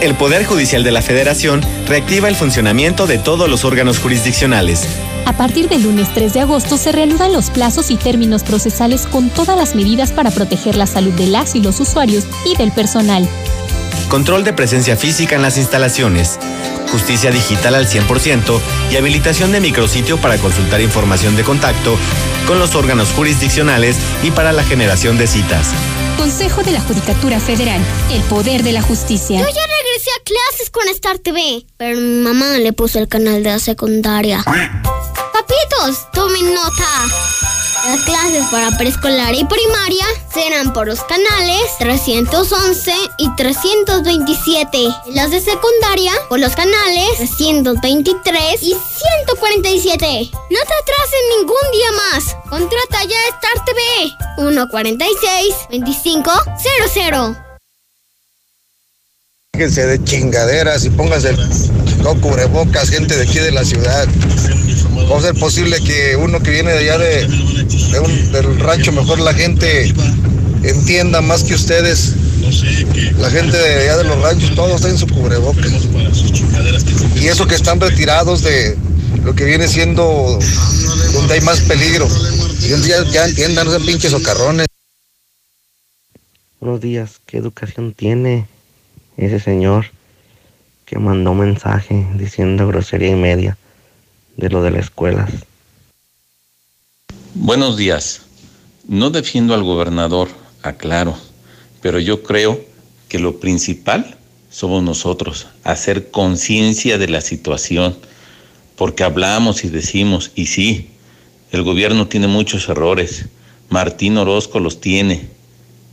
El Poder Judicial de la Federación reactiva el funcionamiento de todos los órganos jurisdiccionales. A partir del lunes 3 de agosto se reanudan los plazos y términos procesales con todas las medidas para proteger la salud de las y los usuarios y del personal. Control de presencia física en las instalaciones. Justicia digital al 100% y habilitación de micrositio para consultar información de contacto con los órganos jurisdiccionales y para la generación de citas. Consejo de la Judicatura Federal. El poder de la justicia. Clases con Star TV, pero mi mamá le puso el canal de la secundaria. Papitos, tomen nota. Las clases para preescolar y primaria serán por los canales 311 y 327. Y Las de secundaria por los canales 323 y 147. No te atrases ningún día más. Contrata ya Star TV 146 2500. Fíjense de chingaderas y pónganse no cubrebocas, gente de aquí de la ciudad. ¿Cómo ser posible que uno que viene de allá de, del rancho, mejor la gente entienda más que ustedes? La gente de allá de los ranchos, todos están en su cubrebocas. Y eso que están retirados de lo que viene siendo donde hay más peligro. Y un día ya entiendan, no sean pinches socarrones. Buenos días, ¿qué educación tiene ese señor que mandó mensaje diciendo grosería y media de lo de las escuelas? Buenos días. No defiendo al gobernador, aclaro, pero yo creo que lo principal somos nosotros, hacer conciencia de la situación, porque hablamos y decimos, y sí, el gobierno tiene muchos errores, Martín Orozco los tiene,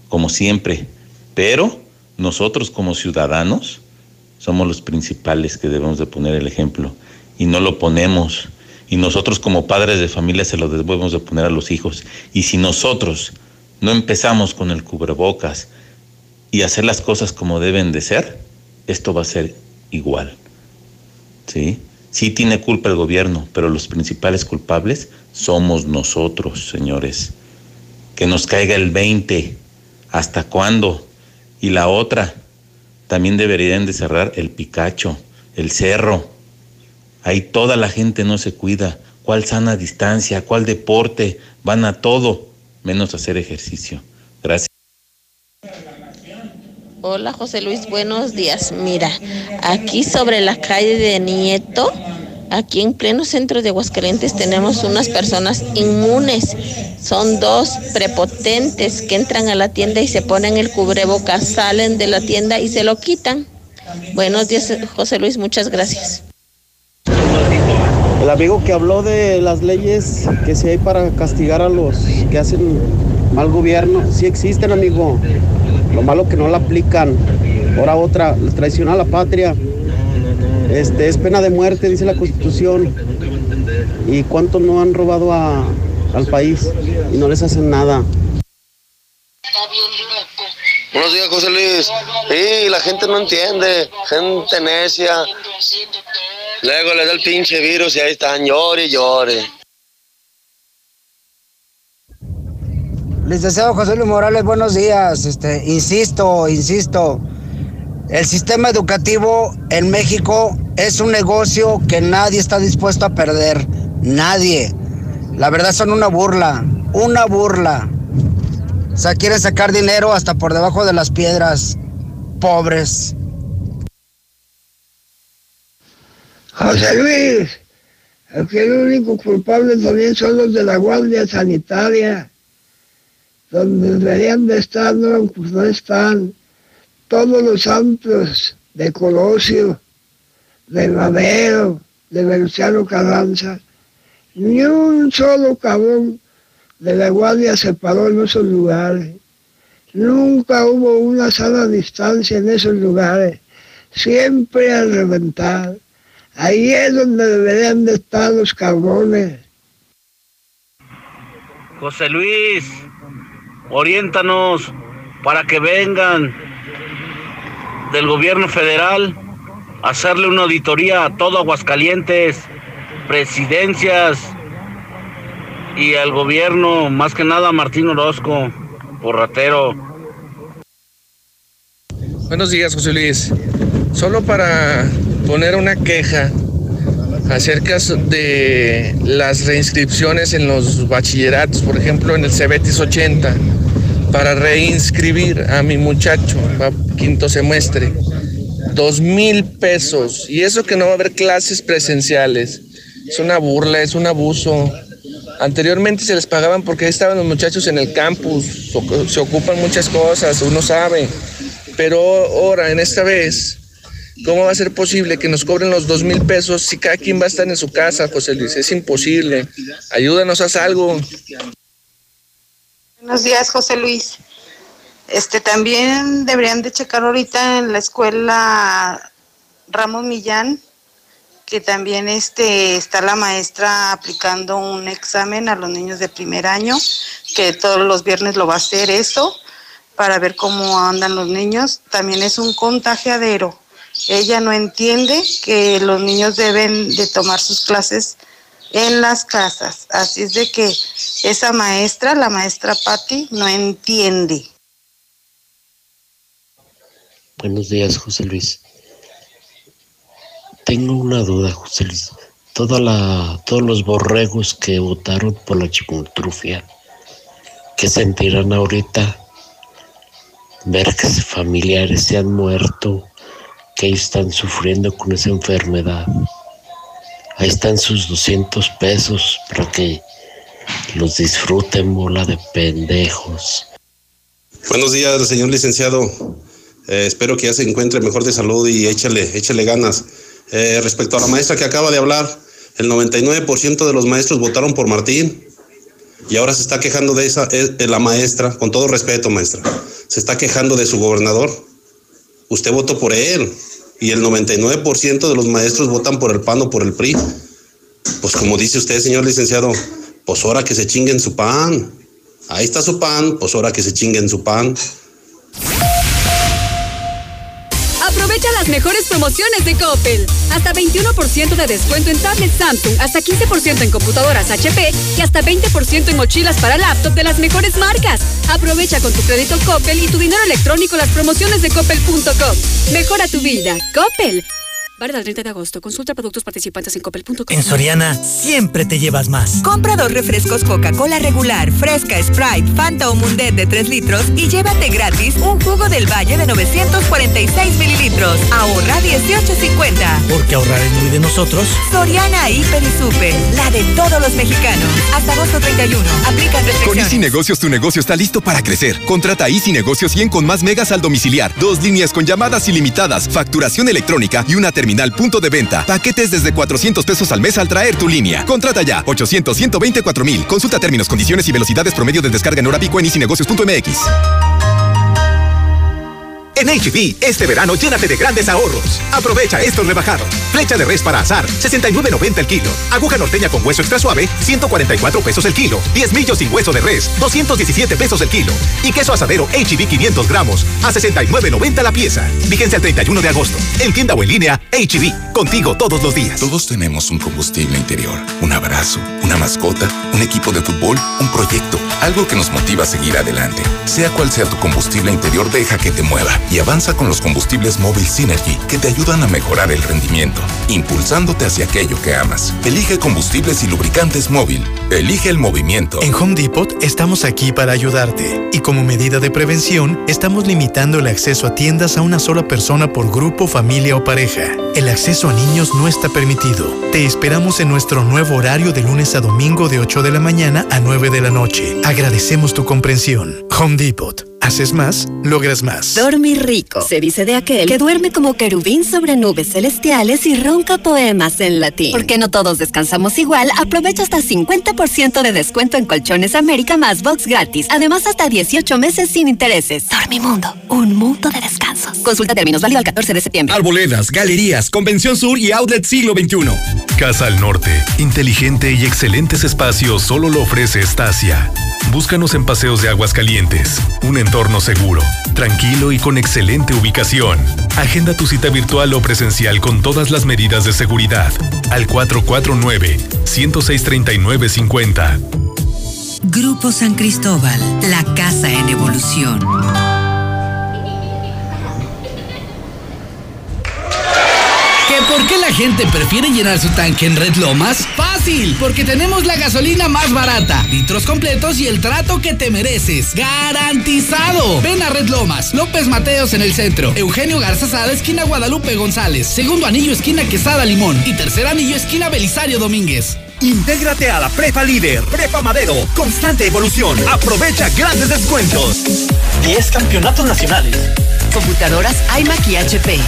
como siempre, pero nosotros como ciudadanos somos los principales que debemos de poner el ejemplo y no lo ponemos. Y nosotros como padres de familia se lo debemos de poner a los hijos. Y si nosotros no empezamos con el cubrebocas y hacer las cosas como deben de ser, esto va a ser igual. ¿Sí? Sí tiene culpa el gobierno, pero los principales culpables somos nosotros, señores. Que nos caiga el 20. ¿Hasta cuándo? Y la otra, también deberían de cerrar el Picacho, el Cerro. Ahí toda la gente no se cuida. ¿Cuál sana distancia? ¿Cuál deporte? Van a todo, menos hacer ejercicio. Gracias. Hola José Luis, buenos días. Mira, aquí sobre la calle de Nieto, aquí en pleno centro de Aguascalientes tenemos unas personas inmunes. Son dos prepotentes que entran a la tienda y se ponen el cubrebocas, salen de la tienda y se lo quitan. Buenos días José Luis, muchas gracias. El amigo que habló de las leyes que sí hay para castigar a los que hacen mal gobierno, sí existen, amigo. Lo malo que no la aplican. Ahora otra, traición a la patria. Este es pena de muerte, dice la Constitución. ¿Y cuántos no han robado a- al país y no les hacen nada? Buenos días, José Luis. Sí, la gente no entiende, gente necia. Luego le da el pinche virus y ahí están, llore y llore. Licenciado José Luis Morales, buenos días. Este, insisto, insisto, el sistema educativo en México es un negocio que nadie está dispuesto a perder. Nadie. La verdad son una burla, una burla. O sea, quieren sacar dinero hasta por debajo de las piedras. Pobres. José Luis, aquí el único culpable también son los de la Guardia Sanitaria, donde deberían de estar, no, pues no están. Todos los santos de Colosio, de Madero, de Venustiano Carranza, ni un solo cabrón de la Guardia se paró en esos lugares. Nunca hubo una sana distancia en esos lugares, siempre al reventar. Ahí es donde deberían de estar los cabrones. José Luis, oriéntanos para que vengan del gobierno federal hacerle una auditoría a todo Aguascalientes, presidencias y al gobierno, más que nada a Martín Orozco, porratero. Buenos días, José Luis. Solo para poner una queja acerca de las reinscripciones en los bachilleratos, por ejemplo, en el Cebetis 80, para reinscribir a mi muchacho quinto semestre. Dos mil pesos. Y eso que no va a haber clases presenciales. Es una burla, es un abuso. Anteriormente se les pagaban porque estaban los muchachos en el campus, se ocupan muchas cosas, uno sabe. Pero ahora, en esta vez, ¿cómo va a ser posible que nos cobren los dos mil pesos si cada quien va a estar en su casa, José Luis? Es imposible. Ayúdanos, haz algo. Buenos días, José Luis. Este también deberían de checar ahorita en la escuela Ramos Millán que también este está la maestra aplicando un examen a los niños de primer año, que todos los viernes lo va a hacer eso para ver cómo andan los niños. También es un contagiadero. Ella no entiende que los niños deben de tomar sus clases en las casas. Así es de que esa maestra, la maestra Patti, no entiende. Buenos días, José Luis. Tengo una duda, José Luis. Toda la, todos los borregos que votaron por la chimoltrufia, ¿qué sentirán ahorita? Ver que sus familiares se han muerto, que están sufriendo con esa enfermedad. Ahí están sus 200 pesos para que los disfruten, bola de pendejos. Buenos días, señor licenciado. Eh, espero que ya se encuentre mejor de salud y échale, échale ganas. Eh, respecto a la maestra que acaba de hablar, el 99% de los maestros votaron por Martín y ahora se está quejando de esa, eh, de la maestra, con todo respeto, maestra, se está quejando de su gobernador. Usted votó por él y el 99% de los maestros votan por el PAN o por el PRI. Pues como dice usted, señor licenciado, pues ahora que se chinguen su pan. Ahí está su pan, pues ahora que se chinguen su pan. Aprovecha las mejores promociones de Coppel. Hasta 21% de descuento en tablets Samsung, hasta 15% en computadoras HP y hasta 20% en mochilas para laptop de las mejores marcas. Aprovecha con tu crédito Coppel y tu dinero electrónico las promociones de coppel.com. Mejora tu vida. Coppel. Válido el 30 de agosto. Consulta productos participantes en coppel.com. En Soriana siempre te llevas más. Compra dos refrescos Coca-Cola regular, fresca, Sprite, Fanta o Mundet de 3 litros y llévate gratis un jugo del Valle de 946 mililitros. Ahorra 18.50. Porque ahorrar es muy de nosotros. Soriana Hiper y Super, la de todos los mexicanos. Hasta agosto 31. Aplica Con restricciones. Easy Negocios tu negocio está listo para crecer. Contrata Easy Negocios 100 con más megas al domiciliar, dos líneas con llamadas ilimitadas, facturación electrónica y una terminal punto de venta. Paquetes desde 400 pesos al mes al traer tu línea. Contrata ya 800 124 mil. Consulta términos, condiciones y velocidades promedio de descarga en hora pico en easynegocios.mx. En HB, este verano llénate de grandes ahorros. Aprovecha estos rebajados. Flecha de res para azar, 69.90 el kilo. Aguja norteña con hueso extra suave, 144 pesos el kilo. 10 millos sin hueso de res, 217 pesos el kilo. Y queso asadero HB 500 gramos, a 69.90 la pieza. Vigencia el 31 de agosto. En tienda o en línea, HB. Contigo todos los días. Todos tenemos un combustible interior. Un abrazo, una mascota, un equipo de fútbol, un proyecto. Algo que nos motiva a seguir adelante. Sea cual sea tu combustible interior, deja que te mueva y avanza con los combustibles móvil Synergy que te ayudan a mejorar el rendimiento, impulsándote hacia aquello que amas. Elige combustibles y lubricantes móvil. Elige el movimiento. En Home Depot estamos aquí para ayudarte y como medida de prevención estamos limitando el acceso a tiendas a una sola persona por grupo, familia o pareja. El acceso a niños no está permitido. Te esperamos en nuestro nuevo horario de lunes a domingo de 8 de la mañana a 9 de la noche. Agradecemos tu comprensión. Home Depot. Haces más, logras más. Dormir rico. Se dice de aquel que duerme como querubín sobre nubes celestiales y ronca poemas en latín. Porque no todos descansamos igual, aprovecha hasta 50% de descuento en Colchones América más box gratis. Además, hasta 18 meses sin intereses. Dormimundo, un mundo de descansos. Consulta términos, válido al 14 de septiembre. Arboledas, galerías, Convención Sur y Outlet Siglo XXI. Casa al Norte. Inteligente y excelentes espacios solo lo ofrece Estacia. Búscanos en Paseos de Aguas Calientes. Un entorno seguro, tranquilo y con excelente ubicación. Agenda tu cita virtual o presencial con todas las medidas de seguridad. Al 449-106-3950. Grupo San Cristóbal, la casa en evolución. Por qué la gente prefiere llenar su tanque en Red Lomas? Fácil, porque tenemos la gasolina más barata, litros completos y el trato que te mereces. ¡Garantizado! Ven a Red Lomas, López Mateos en el centro, Eugenio Garzazada, esquina Guadalupe González, segundo anillo, esquina Quesada Limón y tercer anillo, esquina Belisario Domínguez. Intégrate a la Prepa Líder, Prepa Madero, constante evolución. Aprovecha grandes descuentos. 10 campeonatos nacionales. Computadoras iMac y HP.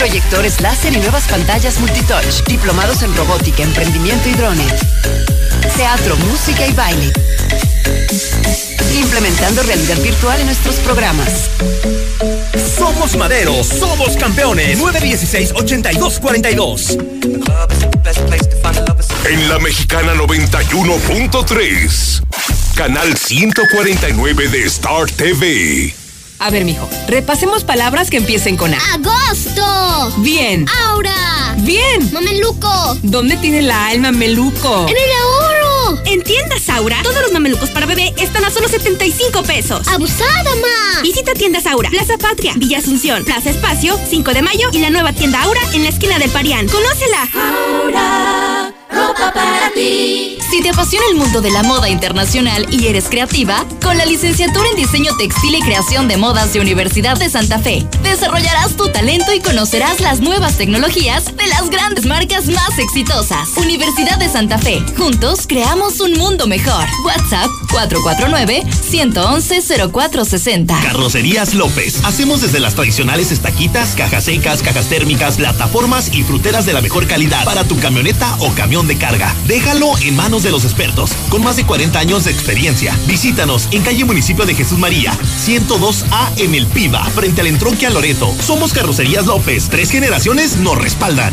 Proyectores láser y nuevas pantallas multitouch. Diplomados en robótica, emprendimiento y drones. Teatro, música y baile. Implementando realidad virtual en nuestros programas. Somos Madero, somos campeones. 916-8242. En la mexicana 91.3. Canal 149 de Star TV. A ver, mijo, repasemos palabras que empiecen con A. ¡Agosto! Bien. ¡Aura! Bien. ¡Mameluco! ¿Dónde tiene la alma meluco? ¡En el ahorro! En tiendas Aura, todos los mamelucos para bebé están a solo 75 pesos. ¡Abusada, ma! Visita tiendas Aura, Plaza Patria, Villa Asunción, Plaza Espacio, 5 de Mayo y la nueva tienda Aura en la esquina del Parián. ¡Conócela! Aura, ropa para ti. Si te apasiona el mundo de la moda internacional y eres creativa, con la licenciatura en diseño textil y creación de modas de Universidad de Santa Fe, desarrollarás tu talento y conocerás las nuevas tecnologías de las grandes marcas más exitosas. Universidad de Santa Fe, juntos creamos un mundo mejor. WhatsApp 449-111-0460. Carrocerías López. Hacemos desde las tradicionales estaquitas, cajas secas, cajas térmicas, plataformas y fruteras de la mejor calidad para tu camioneta o camión de carga. Déjalo en manos de los expertos, con más de 40 años de experiencia. Visítanos en calle Municipio de Jesús María, 102A en El Piba, frente al entronque a Loreto. Somos Carrocerías López. Tres generaciones nos respaldan.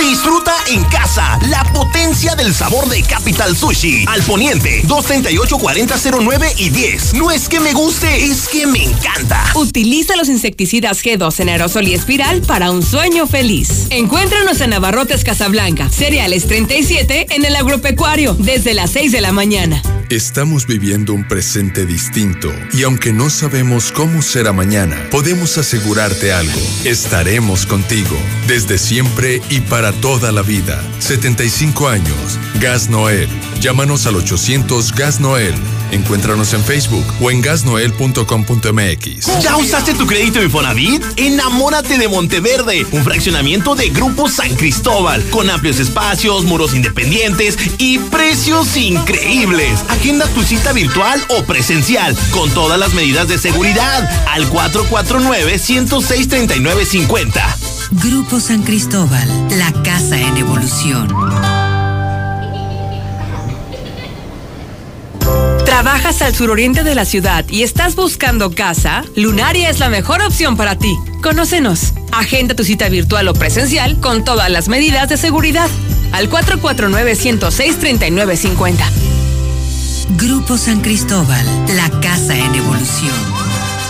Disfruta en casa la potencia del sabor de Capital Sushi. Al poniente, 238-4009 y 10. No es que me guste, es que me encanta. Utiliza los insecticidas G2 en aerosol y espiral para un sueño feliz. Encuéntranos en Navarrotes Casablanca, cereales 37 en el agropecuario, desde las 6 de la mañana. Estamos viviendo un presente distinto y aunque no sabemos cómo será mañana, podemos asegurarte algo. Estaremos contigo desde siempre y para toda la vida. 75 años. Gas Noel. Llámanos al 800 Gas Noel. Encuéntranos en Facebook o en gasnoel.com.mx. ¿Ya usaste tu crédito Infonavit? Enamórate de Monteverde, un fraccionamiento de Grupo San Cristóbal, con amplios espacios, muros independientes y precios increíbles. Agenda tu cita virtual o presencial, con todas las medidas de seguridad, al 449-106-3950. Grupo San Cristóbal, la casa en evolución. ¿Trabajas al suroriente de la ciudad y estás buscando casa? Lunaria es la mejor opción para ti. Conócenos. Agenda tu cita virtual o presencial con todas las medidas de seguridad. Al 449-106-3950. Grupo San Cristóbal, la casa en evolución.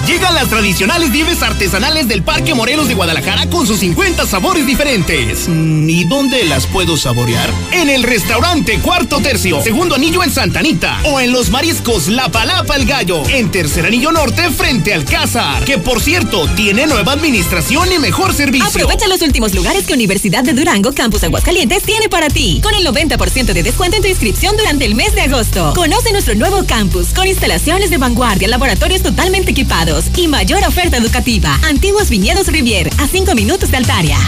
Llegan las tradicionales nieves artesanales del Parque Morelos de Guadalajara con sus 50 sabores diferentes. ¿Y dónde las puedo saborear? En el restaurante Cuarto Tercio, segundo anillo en Santanita. O en los mariscos La Palapa el Gallo, en tercer anillo norte frente al Cázar. Que por cierto, tiene nueva administración y mejor servicio. Aprovecha los últimos lugares que Universidad de Durango Campus Aguascalientes tiene para ti. Con el 90% de descuento en tu inscripción durante el mes de agosto. Conoce nuestro nuevo campus con instalaciones de vanguardia, laboratorios totalmente equipados y mayor oferta educativa. Antiguos Viñedos Rivier, a 5 minutos de Altaria.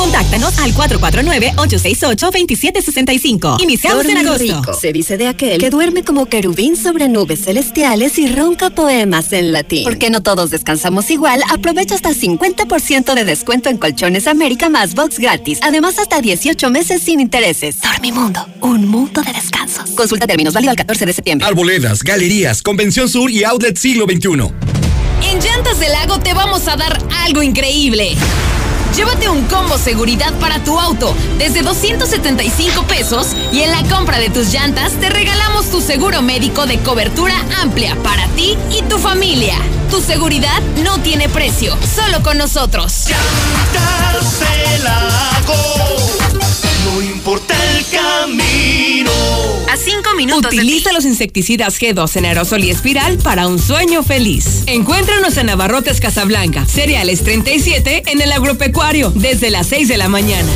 Contáctanos al 449-868-2765. Iniciamos en agosto. Rico. Se dice de aquel que duerme como querubín sobre nubes celestiales y ronca poemas en latín. Porque no todos descansamos igual, aprovecha hasta 50% de descuento en Colchones América más box gratis. Además, hasta 18 meses sin intereses. Dormimundo, un mundo de descansos. Consulta términos válido al 14 de septiembre. Arboledas, galerías, Convención Sur y Outlet Siglo XXI. En Llantas del Lago te vamos a dar algo increíble. Llévate un combo seguridad para tu auto desde 275 pesos y en la compra de tus llantas te regalamos tu seguro médico de cobertura amplia para ti y tu familia. Tu seguridad no tiene precio, solo con nosotros. No importa el camino. A 5 minutos. Utiliza los insecticidas G2 en aerosol y espiral para un sueño feliz. Encuéntranos en Navarrotes Casablanca, Cereales 37 en el agropecuario desde las 6 de la mañana.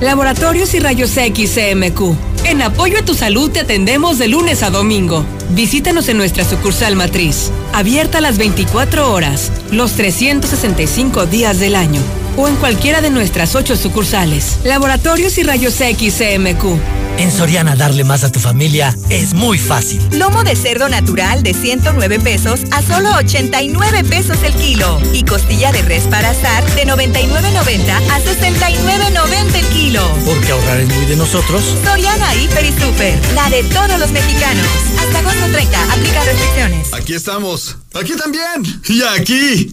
Laboratorios y Rayos X CMQ. En apoyo a tu salud te atendemos de lunes a domingo. Visítanos en nuestra sucursal matriz, abierta a las 24 horas, los 365 días del año, o en cualquiera de nuestras ocho sucursales. Laboratorios y Rayos X CMQ. En Soriana darle más a tu familia es muy fácil. Lomo de cerdo natural de 109 pesos a solo 89 pesos el kilo. Y costilla de res para asar de 99.90 a 69.90 el kilo. Porque ahorrar es muy de nosotros. Soriana Hiper y Super, la de todos los mexicanos. Hasta agosto 30, aplica restricciones. Aquí estamos. Aquí también. Y aquí.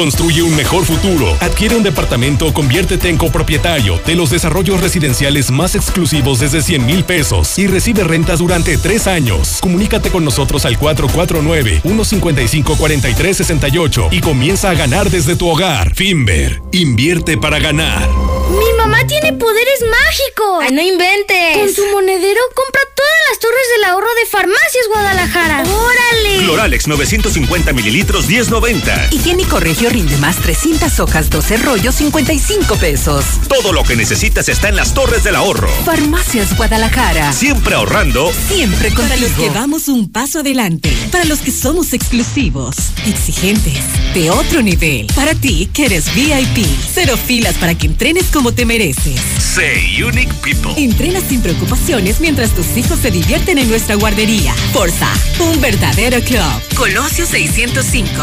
Construye un mejor futuro. Adquiere un departamento o conviértete en copropietario de los desarrollos residenciales más exclusivos desde 100 mil pesos y recibe rentas durante tres años. Comunícate con nosotros al 449-155-4368 y comienza a ganar desde tu hogar. Finver, invierte para ganar. Mi mamá tiene poderes mágicos. ¡Ay, no inventes! Con su monedero compra todas las torres del ahorro de Farmacias Guadalajara. ¡Órale! Cloralex 950 mililitros 10.90. Higiénico Regio rinde más 300 hojas 12 rollos 55 pesos. Todo lo que necesitas está en las torres del ahorro. Farmacias Guadalajara. Siempre ahorrando. Siempre contigo. Para los que vamos un paso adelante. Para los que somos exclusivos. Exigentes. De otro nivel. Para ti que eres VIP. Cero filas para que entrenes como te mereces. Say Unique People. Entrena sin preocupaciones mientras tus hijos se divierten en nuestra guardería. Forza, un verdadero club. Colosio 605.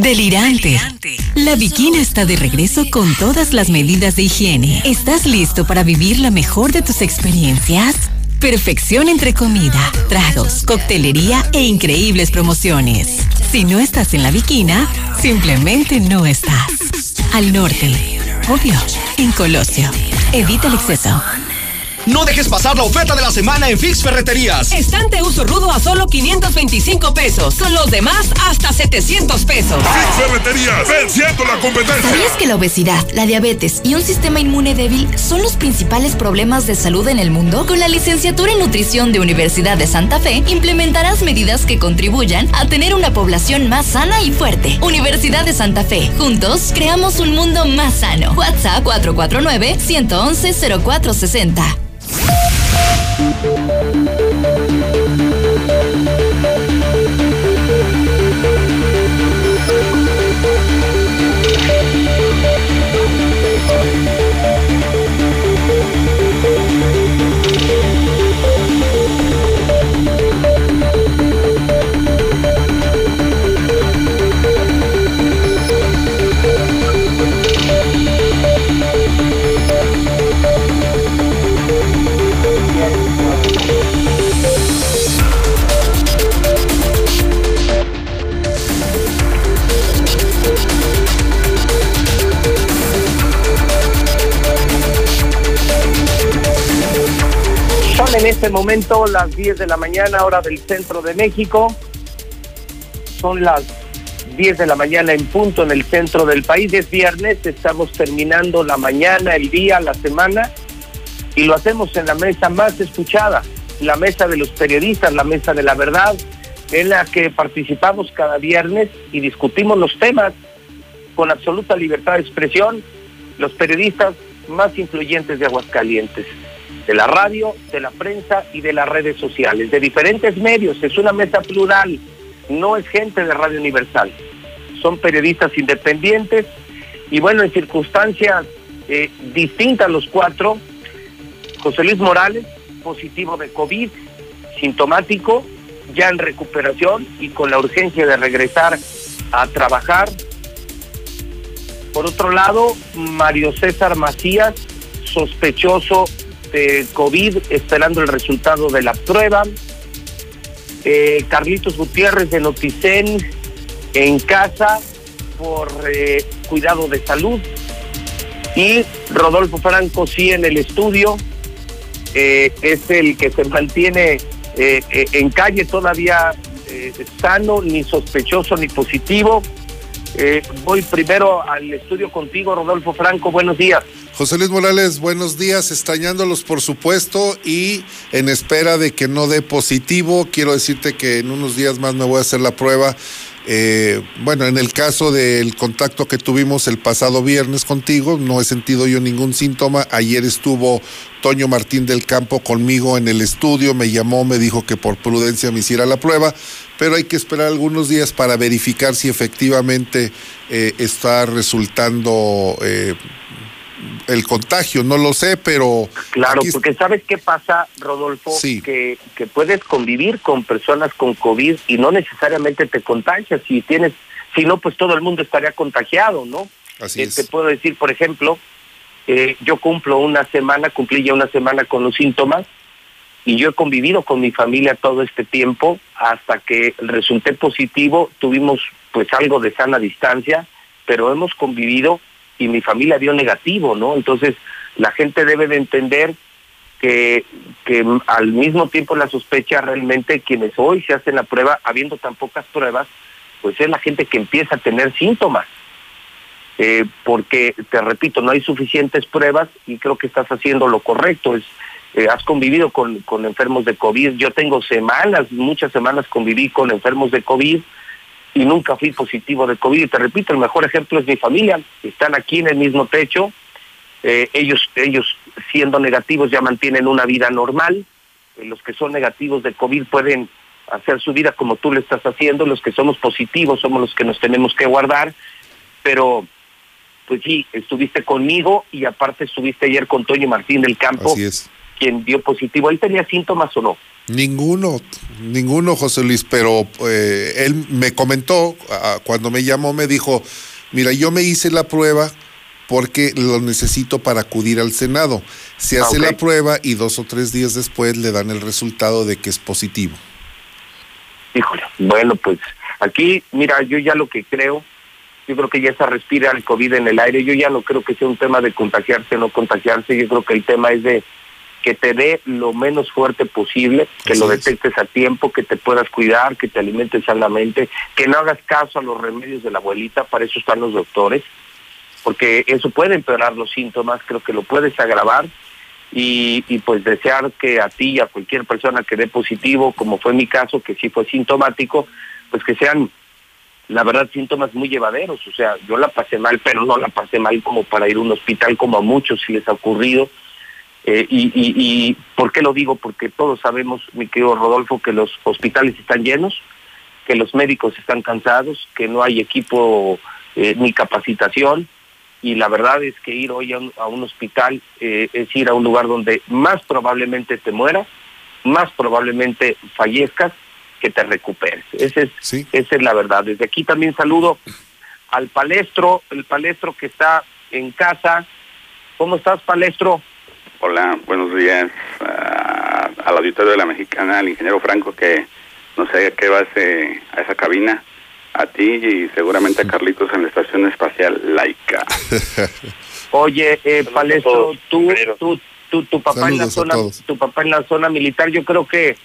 Delirante. La Bikina está de regreso con todas las medidas de higiene. ¿Estás listo para vivir la mejor de tus experiencias? Perfección entre comida, tragos, coctelería e increíbles promociones. Si no estás en la Bikina, simplemente no estás. Al norte, obvio, en Colosio. Evita el exceso. No dejes pasar la oferta de la semana en Fix Ferreterías. Estante uso rudo a solo 525 pesos. Con los demás hasta 700 pesos. Fix Ferreterías, venciendo la competencia. ¿Sabías que la obesidad, la diabetes y un sistema inmune débil son los principales problemas de salud en el mundo? Con la licenciatura en nutrición de Universidad de Santa Fe, implementarás medidas que contribuyan a tener una población más sana y fuerte. Universidad de Santa Fe. Juntos creamos un mundo más sano. WhatsApp 449 111 0460. Thank you. En este momento las 10 de la mañana, hora del centro de México. Son las 10 de la mañana en punto en el centro del país. Es viernes, estamos terminando la mañana, el día, la semana y lo hacemos en la mesa más escuchada, la mesa de los periodistas, la mesa de la verdad, en la que participamos cada viernes y discutimos los temas con absoluta libertad de expresión, los periodistas más influyentes de Aguascalientes de la radio, de la prensa y de las redes sociales, de diferentes medios. Es una mesa plural, no es gente de Radio Universal. Son periodistas independientes y bueno, en circunstancias eh, distintas los cuatro, José Luis Morales, positivo de COVID, sintomático, ya en recuperación y con la urgencia de regresar a trabajar. Por otro lado, Mario César Macías, sospechoso de COVID, esperando el resultado de la prueba. Eh, Carlitos Gutiérrez de Noticen en casa por eh, cuidado de salud. Y Rodolfo Franco sí en el estudio. Eh, es el que se mantiene en calle todavía sano, ni sospechoso ni positivo. Voy primero al estudio contigo, Rodolfo Franco. Buenos días. José Luis Morales, buenos días, extrañándolos por supuesto y en espera de que no dé positivo, quiero decirte que en unos días más me voy a hacer la prueba. Eh, bueno, en el caso del contacto que tuvimos el pasado viernes contigo, no he sentido yo ningún síntoma. Ayer estuvo Toño Martín del Campo conmigo en el estudio, me llamó, me dijo que por prudencia me hiciera la prueba, pero hay que esperar algunos días para verificar si efectivamente eh, está resultando eh, el contagio, no lo sé, pero... Claro, aquí- porque ¿sabes qué pasa, Rodolfo? Que, que puedes convivir con personas con COVID y no necesariamente te contagias. Si tienes, si no, pues todo el mundo estaría contagiado, ¿no? Así Eh, es. Te puedo decir, por ejemplo, eh, yo cumplo una semana, cumplí ya una semana con los síntomas y yo he convivido con mi familia todo este tiempo hasta que resulté positivo, tuvimos pues algo de sana distancia, pero hemos convivido y mi familia dio negativo, ¿no? Entonces la gente debe de entender que, que al mismo tiempo la sospecha realmente quienes hoy se hacen la prueba, habiendo tan pocas pruebas, pues es la gente que empieza a tener síntomas. Eh, porque, te repito, no hay suficientes pruebas y creo que estás haciendo lo correcto. Es, eh, has convivido con, con enfermos de COVID. Yo tengo semanas, muchas semanas conviví con enfermos de COVID y nunca fui positivo de COVID. Y te repito, el mejor ejemplo es mi familia. Están aquí en el mismo techo. Eh, ellos, ellos siendo negativos ya mantienen una vida normal. eh, los que son negativos de COVID pueden hacer su vida como tú lo estás haciendo, los que somos positivos somos los que nos tenemos que guardar, pero pues sí, estuviste conmigo y aparte estuviste ayer con Toño Martín del Campo, Así es. quien dio positivo. ¿Él tenía síntomas o no? Ninguno, ninguno, José Luis, pero eh, él me comentó, cuando me llamó, me dijo, mira, yo me hice la prueba porque lo necesito para acudir al Senado. Se Ah, hace la prueba y dos o tres días después le dan el resultado de que es positivo. Híjole, bueno, pues aquí, mira, yo ya lo que creo, yo creo que ya se respira el COVID en el aire, yo ya no creo que sea un tema de contagiarse o no contagiarse, yo creo que el tema es de que te dé lo menos fuerte posible, que Así lo es. detectes a tiempo, que te puedas cuidar, que te alimentes sanamente, que no hagas caso a los remedios de la abuelita, para eso están los doctores, porque eso puede empeorar los síntomas, creo que lo puedes agravar y, y pues desear que a ti y a cualquier persona que dé positivo, como fue mi caso, que sí fue sintomático, pues que sean, la verdad, síntomas muy llevaderos. O sea, yo la pasé mal, pero no la pasé mal como para ir a un hospital, como a muchos si les ha ocurrido. Eh, y, y, y ¿por qué lo digo? Porque todos sabemos, mi querido Rodolfo, que los hospitales están llenos, que los médicos están cansados, que no hay equipo eh, ni capacitación, y la verdad es que ir hoy a un, a un hospital eh, es ir a un lugar donde más probablemente te mueras, más probablemente fallezcas que te recuperes. Ese es, Esa es la verdad. Desde aquí también saludo al palestro, el palestro que está en casa. ¿Cómo estás, palestro? Hola, buenos días a- al auditorio de la Mexicana, al ingeniero Franco que no sé a qué va ese- a esa cabina, a ti y seguramente a Carlitos en la estación espacial Laica. Oye, eh, palestro, tú, tú, tú, tu papá en la a zona, tu papá en la zona militar, yo creo que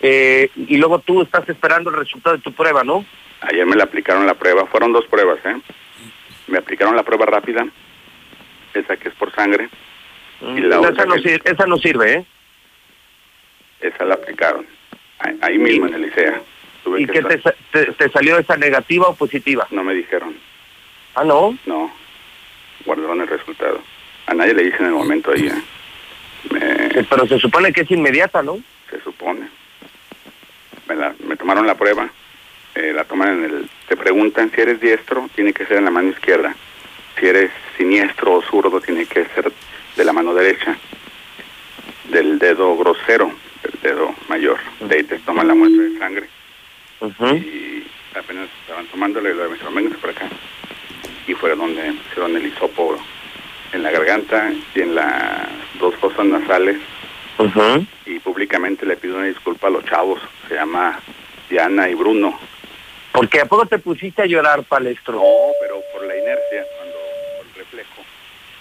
eh, y luego tú estás esperando el resultado de tu prueba, ¿no? Ayer me le aplicaron la prueba, fueron dos pruebas, ¿eh? Me aplicaron la prueba rápida, esa que es por sangre, y la No, Mm, esa, no sirve, esa no sirve, ¿eh? esa la aplicaron, ahí, ahí mismo en el ICEA. Tuve ¿Y qué te, te, te salió esa negativa o positiva? No me dijeron. Ah, ¿no? No, guardaron el resultado. A nadie le dije en el momento ahí, ¿eh? Eh, Pero se supone que es inmediata, ¿no? se supone. Me, la- me tomaron la prueba, eh, la toman en el... Te preguntan si eres diestro, tiene que ser en la mano izquierda. Si eres siniestro o zurdo, tiene que ser de la mano derecha. Del dedo grosero, del dedo mayor. De ahí te toman la muestra de sangre. Y apenas estaban tomándole, me dijeron, "Véngase por acá. Y fue donde pusieron el hisopo en la garganta y en las dos fosas nasales y públicamente le pido una disculpa a los chavos, se llama Diana y Bruno. Porque a poco te pusiste a llorar, palestro. No, pero por la inercia, cuando por el reflejo,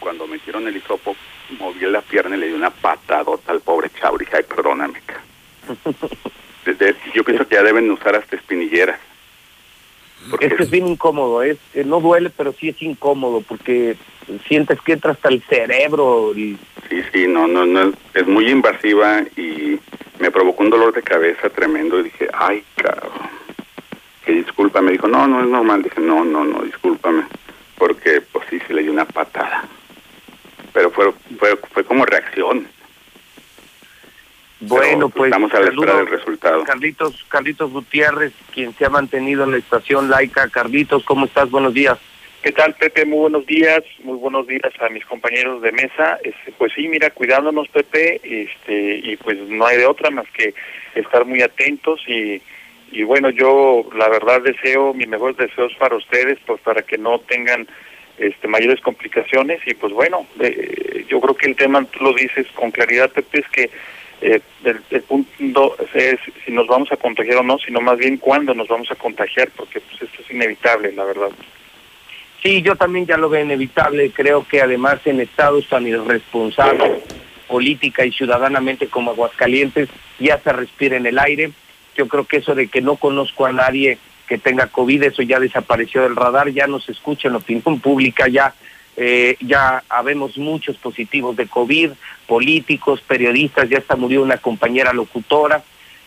cuando metieron el hisopo, moví la pierna y le di una patadota al pobre chavo. Dije, ay, perdóname. ca". Desde- yo pienso que ya deben usar hasta espinilleras. Es que es bien incómodo, es, eh, no duele, pero sí es incómodo, porque sientes que entra hasta el cerebro. Y, Sí, sí, no, no, no, es- es muy invasiva y me provocó un dolor de cabeza tremendo y dije, ay, cabrón, que disculpa, me dijo, no, no es normal, dije, no, no, no, discúlpame, porque pues sí, se le dio una patada, pero fue, fue, fue como reacción. bueno, pues Estamos a la espera del resultado. Carlitos, Carlitos Gutiérrez, quien se ha mantenido en la estación laica. Carlitos, ¿cómo estás? Buenos días. ¿Qué tal, Pepe? Muy buenos días, muy buenos días a mis compañeros de mesa. Este, pues sí, mira, cuidándonos, Pepe, este, y pues no hay de otra más que estar muy atentos y, y bueno, yo la verdad deseo, mis mejores deseos para ustedes, pues para que no tengan este, mayores complicaciones y pues bueno, eh, yo creo que el tema, tú lo dices con claridad, Pepe, es que eh, el, el punto es si nos vamos a contagiar o no, sino más bien cuándo nos vamos a contagiar, porque pues esto es inevitable, la verdad. Sí, yo también ya lo veo inevitable. Creo que además en estados tan irresponsables, política y ciudadanamente como Aguascalientes, ya se respira en el aire. Yo creo que eso de que no conozco a nadie que tenga COVID, eso ya desapareció del radar, ya no se escucha en la opinión pública, ya eh, ya habemos muchos positivos de COVID, políticos, periodistas, ya hasta murió una compañera locutora,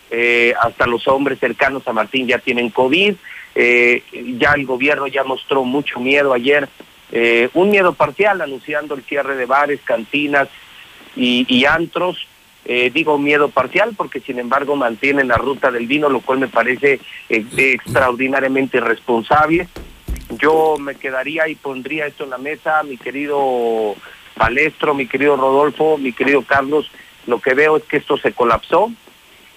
eh, hasta los hombres cercanos a Martín ya tienen COVID, eh, ya el gobierno ya mostró mucho miedo ayer, eh, un miedo parcial anunciando el cierre de bares, cantinas y antros, eh, digo miedo parcial porque sin embargo mantienen la ruta del vino, lo cual me parece eh, extraordinariamente irresponsable. Yo me quedaría y pondría esto en la mesa, mi querido Palestro, mi querido Rodolfo, mi querido Carlos, lo que veo es que esto se colapsó,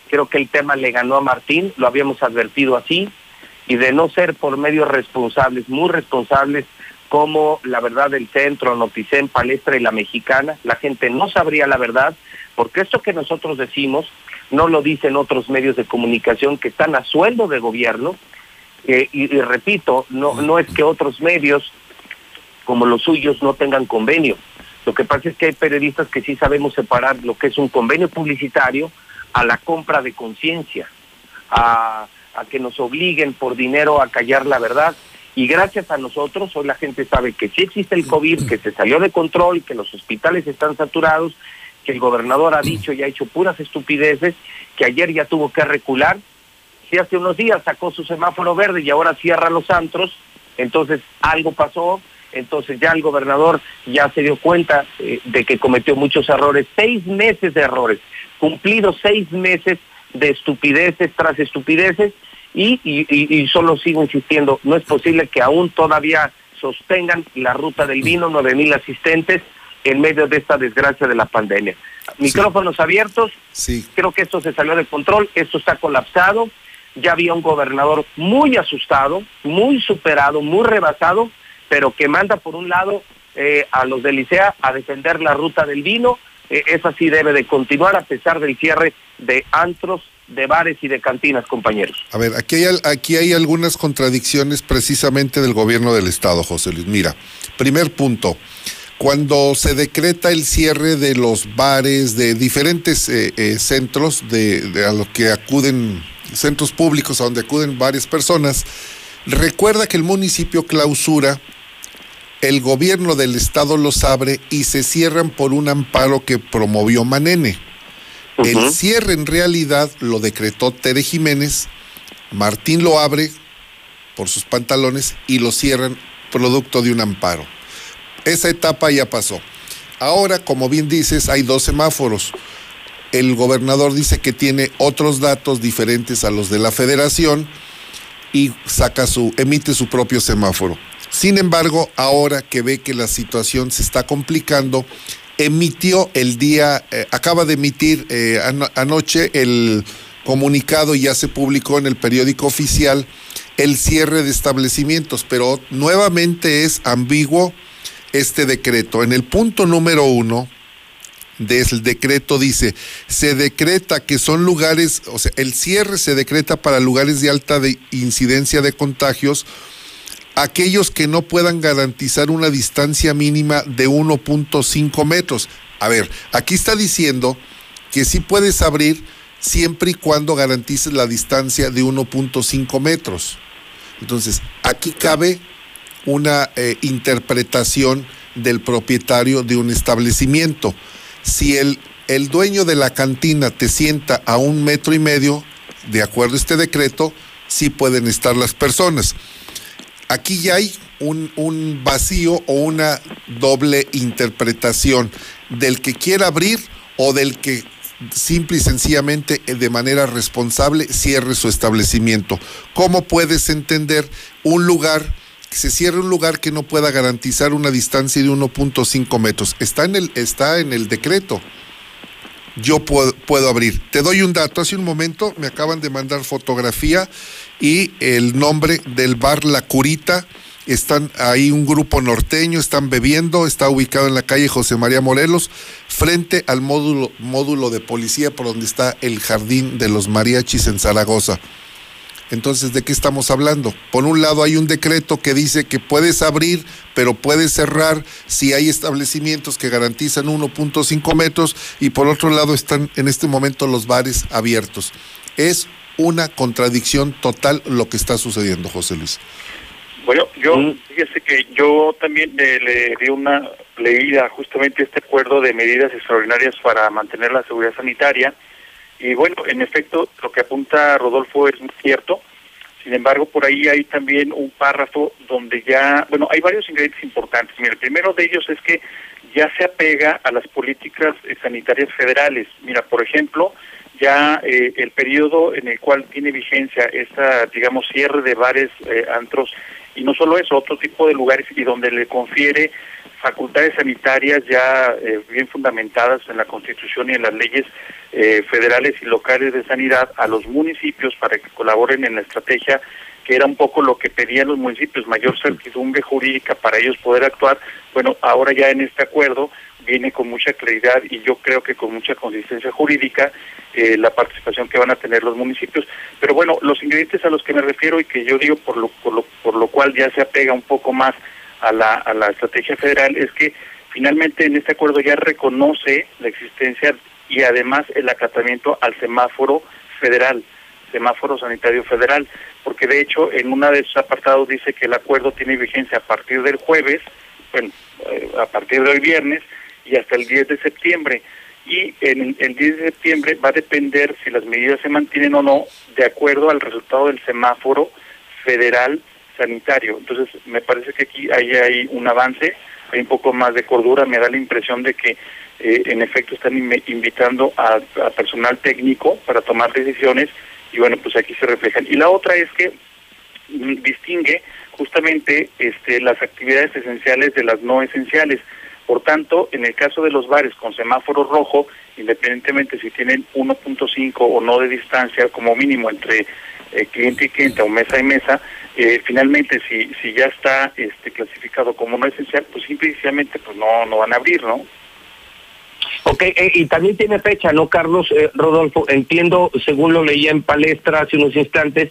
creo que el tema le ganó a Martín, lo habíamos advertido así, y de no ser por medios responsables, muy responsables, como la verdad del centro, Noticen, Palestra y la mexicana, la gente no sabría la verdad, porque esto que nosotros decimos no lo dicen otros medios de comunicación que están a sueldo de gobierno, eh, y, repito, no, no es que otros medios como los suyos no tengan convenio. Lo que pasa es que hay periodistas que sí sabemos separar lo que es un convenio publicitario a la compra de conciencia, a, a que nos obliguen por dinero a callar la verdad. Y gracias a nosotros, hoy la gente sabe que sí existe el COVID, que se salió de control, que los hospitales están saturados, que el gobernador ha dicho y ha hecho puras estupideces, que ayer ya tuvo que recular, si hace unos días sacó su semáforo verde y ahora cierra los antros, entonces algo pasó, entonces ya el gobernador ya se dio cuenta eh, de que cometió muchos errores, seis meses de errores, cumplidos seis meses de estupideces tras estupideces, y, y, y, solo sigo insistiendo, no es posible que aún todavía sostengan la ruta del vino, nueve mil asistentes, en medio de esta desgracia de la pandemia. Micrófonos sí. abiertos, sí. creo que esto se salió de control, esto está colapsado, ya había un gobernador muy asustado, muy superado, muy rebasado, pero que manda por un lado eh, a los de Licea a defender la ruta del vino, eh, esa sí debe de continuar a pesar del cierre de antros, de bares y de cantinas, compañeros. A ver, aquí hay, aquí hay algunas contradicciones precisamente del gobierno del Estado, José Luis. Mira, primer punto, cuando se decreta el cierre de los bares, de diferentes eh, eh, centros de, de, a los que acuden, centros públicos a donde acuden varias personas, recuerda que el municipio clausura, el gobierno del Estado los abre y se cierran por un amparo que promovió Manene. Uh -huh. El cierre en realidad lo decretó Tere Jiménez, Martín lo abre por sus pantalones y lo cierran producto de un amparo. Esa etapa ya pasó. Ahora, como bien dices, hay dos semáforos. El gobernador dice que tiene otros datos diferentes a los de la federación y saca su, emite su propio semáforo. Sin embargo, ahora que ve que la situación se está complicando, emitió el día, eh, acaba de emitir eh, an anoche el comunicado y ya se publicó en el periódico oficial el cierre de establecimientos, pero nuevamente es ambiguo este decreto. En el punto número uno del decreto dice, se decreta que son lugares, o sea, el cierre se decreta para lugares de alta de incidencia de contagios, aquellos que no puedan garantizar una distancia mínima de 1.5 metros. A ver, aquí está diciendo que sí puedes abrir siempre y cuando garantices la distancia de 1.5 metros. Entonces, aquí cabe una eh, interpretación del propietario de un establecimiento. Si el, el dueño de la cantina te sienta a un metro y medio, de acuerdo a este decreto, sí pueden estar las personas. Aquí ya hay un, un vacío o una doble interpretación del que quiera abrir o del que simple y sencillamente de manera responsable cierre su establecimiento. ¿Cómo puedes entender un lugar que se cierre un lugar que no pueda garantizar una distancia de 1.5 metros? Está en el está en el decreto. Yo puedo, puedo abrir. Te doy un dato. Hace un momento me acaban de mandar fotografía y el nombre del bar La Curita. Están ahí un grupo norteño, están bebiendo, está ubicado en la calle José María Morelos, frente al módulo, módulo de policía por donde está el jardín de los mariachis en Zaragoza. Entonces, ¿de qué estamos hablando? Por un lado hay un decreto que dice que puedes abrir, pero puedes cerrar si hay establecimientos que garantizan 1.5 metros y por otro lado están en este momento los bares abiertos. Es una contradicción total lo que está sucediendo, José Luis. Bueno, yo, fíjese que yo también le, le di una leída justamente este acuerdo de medidas extraordinarias para mantener la seguridad sanitaria y bueno, en efecto, lo que apunta Rodolfo es muy cierto. Sin embargo, por ahí hay también un párrafo donde ya, bueno, hay varios ingredientes importantes. Mira, el primero de ellos es que ya se apega a las políticas eh, sanitarias federales. Mira, por ejemplo, ya eh, el periodo en el cual tiene vigencia esta, digamos, cierre de bares, eh, antros, y no solo eso, otro tipo de lugares y donde le confiere facultades sanitarias ya eh, bien fundamentadas en la Constitución y en las leyes eh, federales y locales de sanidad a los municipios para que colaboren en la estrategia que era un poco lo que pedían los municipios, mayor certidumbre jurídica para ellos poder actuar. Bueno, ahora ya en este acuerdo viene con mucha claridad y yo creo que con mucha consistencia jurídica eh, la participación que van a tener los municipios. Pero bueno, los ingredientes a los que me refiero y que yo digo por lo, por lo, por lo cual ya se apega un poco más a la, a la estrategia federal es que finalmente en este acuerdo ya reconoce la existencia y además el acatamiento al semáforo federal, semáforo sanitario federal, porque de hecho en una de sus apartados dice que el acuerdo tiene vigencia a partir del jueves, bueno, eh, a partir de hoy viernes y hasta el 10 de septiembre. Y en el 10 de septiembre va a depender si las medidas se mantienen o no de acuerdo al resultado del semáforo federal sanitario. Entonces, me parece que aquí hay, hay un avance, hay un poco más de cordura, me da la impresión de que eh, en efecto están inv- invitando a, a personal técnico para tomar decisiones y bueno, pues aquí se reflejan. Y la otra es que mm, distingue justamente este, las actividades esenciales de las no esenciales. Por tanto, en el caso de los bares con semáforo rojo, independientemente si tienen 1.5 o no de distancia, como mínimo entre eh, cliente y cliente o mesa y mesa, eh, finalmente si si ya está este clasificado como no esencial, pues simplemente pues no no van a abrir, ¿no? Ok, eh, y también tiene fecha, ¿no, Carlos? Eh, Rodolfo, entiendo, según lo leía en palestra hace unos instantes,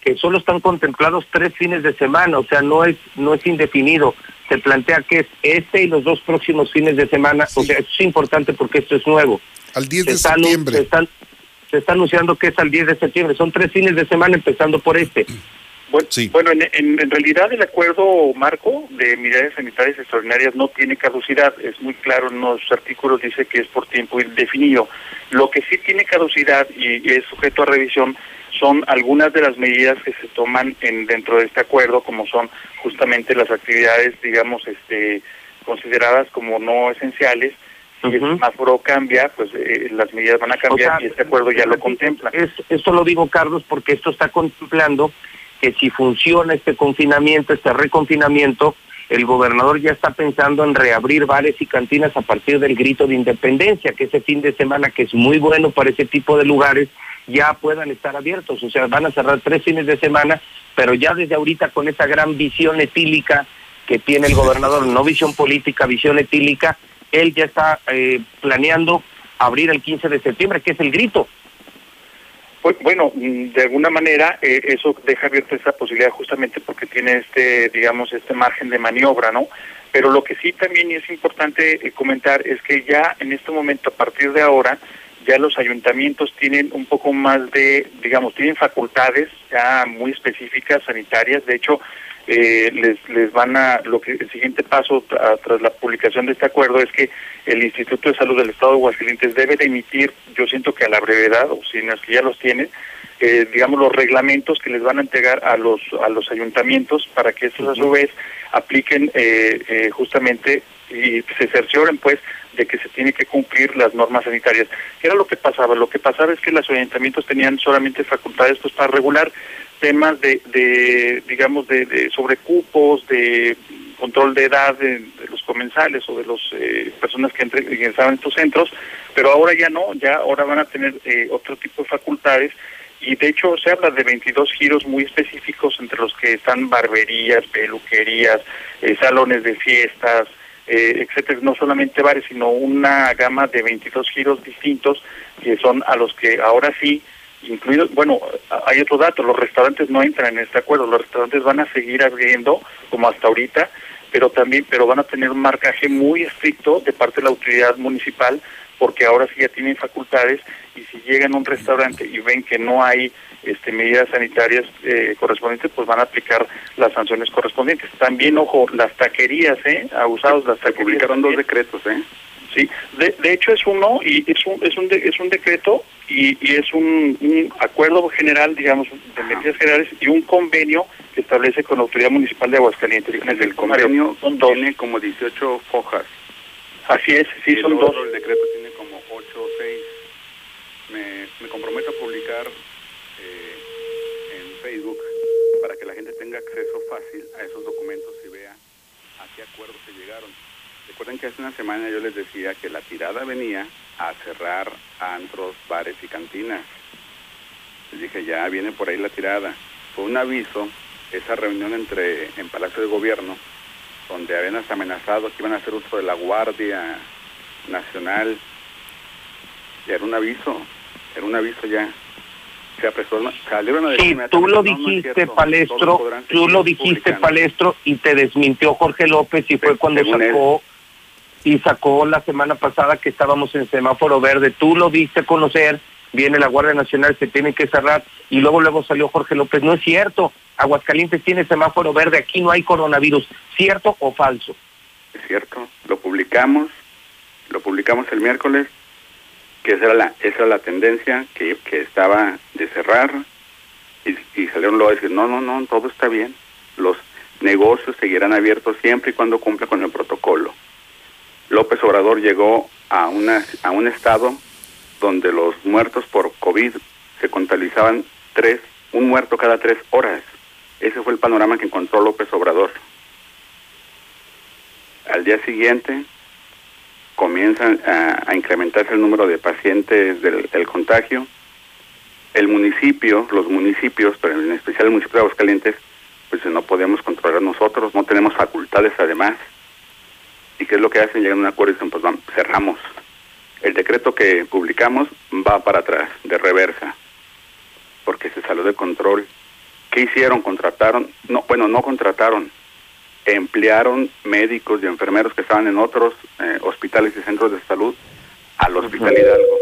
que solo están contemplados tres fines de semana, o sea, no es no es indefinido. Se plantea que es este y los dos próximos fines de semana, o sea, esto es importante porque esto es nuevo. Al 10 Se de septiembre. Se, están- se está anunciando que es al 10 de septiembre, son tres fines de semana empezando por este. Bueno, bueno en, en- en realidad el acuerdo marco de medidas sanitarias extraordinarias no tiene caducidad, es muy claro en los artículos, dice que es por tiempo indefinido. Lo que sí tiene caducidad y, y es sujeto a revisión son algunas de las medidas que se toman en dentro de este acuerdo, como son justamente las actividades, digamos, este consideradas como no esenciales. Si el semáforo cambia, pues eh, las medidas van a cambiar O sea, y este acuerdo ya lo contempla. Es, esto lo digo, Carlos, porque esto está contemplando que si funciona este confinamiento, este reconfinamiento, el gobernador ya está pensando en reabrir bares y cantinas a partir del grito de independencia, que ese fin de semana, que es muy bueno para ese tipo de lugares, ya puedan estar abiertos. O sea, van a cerrar tres fines de semana, pero ya desde ahorita con esa gran visión etílica que tiene el gobernador, no visión política, visión etílica, él ya está eh, planeando abrir el 15 de septiembre, que es el grito. Pues, bueno, mm, de alguna manera eh, eso deja abierta esa posibilidad justamente porque tiene este, digamos, este margen de maniobra, ¿no? Pero lo que sí también es importante eh, comentar es que ya en este momento, a partir de ahora, ya los ayuntamientos tienen un poco más de, digamos, tienen facultades ya muy específicas sanitarias. De hecho, eh, les les van a lo que el siguiente paso tra- tras la publicación de este acuerdo es que el Instituto de Salud del Estado de Aguascalientes debe de emitir, yo siento que a la brevedad o si no es que ya los tiene, eh, digamos los reglamentos que les van a entregar a los a los ayuntamientos para que estos a su vez apliquen eh, eh, justamente y se cercioren pues de que se tiene que cumplir las normas sanitarias. ¿Qué era lo que pasaba? Lo que pasaba es que los ayuntamientos tenían solamente facultades pues para regular temas de, de digamos, de, de sobrecupos, de control de edad de, de los comensales o de las personas que entre- en estos centros, pero ahora ya no, ya ahora van a tener eh, otro tipo de facultades. Y de hecho se habla de 22 giros muy específicos entre los que están barberías, peluquerías, eh, salones de fiestas, eh, etcétera, no solamente bares, sino una gama de 22 giros distintos que son a los que ahora sí incluidos, bueno, hay otro dato, los restaurantes no entran en este acuerdo, los restaurantes van a seguir abriendo como hasta ahorita, pero también, pero van a tener un marcaje muy estricto de parte de la autoridad municipal, porque ahora sí ya tienen facultades y si llegan a un restaurante y ven que no hay este, medidas sanitarias eh, correspondientes, pues van a aplicar las sanciones correspondientes. También, ojo, las taquerías, ¿eh? Abusados, las taquerías. Publicaron dos decretos, ¿eh? Sí, de, de hecho es uno y es un es un de- es un decreto y, y es un, un acuerdo general, digamos, de medidas generales y un convenio que establece con la autoridad municipal de Aguascalientes. El convenio tiene como 18 hojas. Así es, sí, Y son dos. El decreto tiene como ocho o seis. Me, me comprometo a publicar eh, en Facebook para que la gente tenga acceso fácil a esos documentos y vea a qué acuerdos se llegaron. Recuerden que hace una semana yo les decía que la tirada venía a cerrar antros, bares y cantinas. Les dije, ya viene por ahí la tirada. Fue un aviso, esa reunión entre en Palacio de Gobierno, donde habían hasta amenazado que iban a hacer uso de la Guardia Nacional. Ya era un aviso, era un aviso ya. Se apresó, salieron a Sí, decirme, tú lo "No, no es dijiste, cierto, Palestro, tú lo dijiste, publicando". Palestro, y te desmintió Jorge López y fue cuando él. Y sacó la semana pasada que estábamos en semáforo verde. Tú lo diste a conocer, viene la Guardia Nacional, se tiene que cerrar y luego luego salió Jorge López. No es cierto, Aguascalientes tiene semáforo verde, aquí no hay coronavirus. ¿Cierto o falso? Es cierto, lo publicamos, lo publicamos el miércoles, que esa era la, esa era la tendencia, que, que estaba de cerrar, y, y salieron luego a decir, no, no, no, todo está bien, los negocios seguirán abiertos siempre y cuando cumpla con el protocolo. López Obrador llegó a, una, a un estado donde los muertos por COVID se contabilizaban tres, un muerto cada tres horas. Ese fue el panorama que encontró López Obrador. Al día siguiente comienza a, a incrementarse el número de pacientes del, del contagio. El municipio, los municipios, pero en especial el municipio de Aguascalientes, pues no podemos controlar nosotros, no tenemos facultades además. ¿Y qué es lo que hacen? Llegan a un acuerdo y dicen, pues vamos, cerramos. El decreto que publicamos va para atrás, de reversa, porque se salió de control. ¿Qué hicieron? Contrataron, no, bueno, no contrataron, emplearon médicos y enfermeros que estaban en otros eh, hospitales y centros de salud al Hospital Hidalgo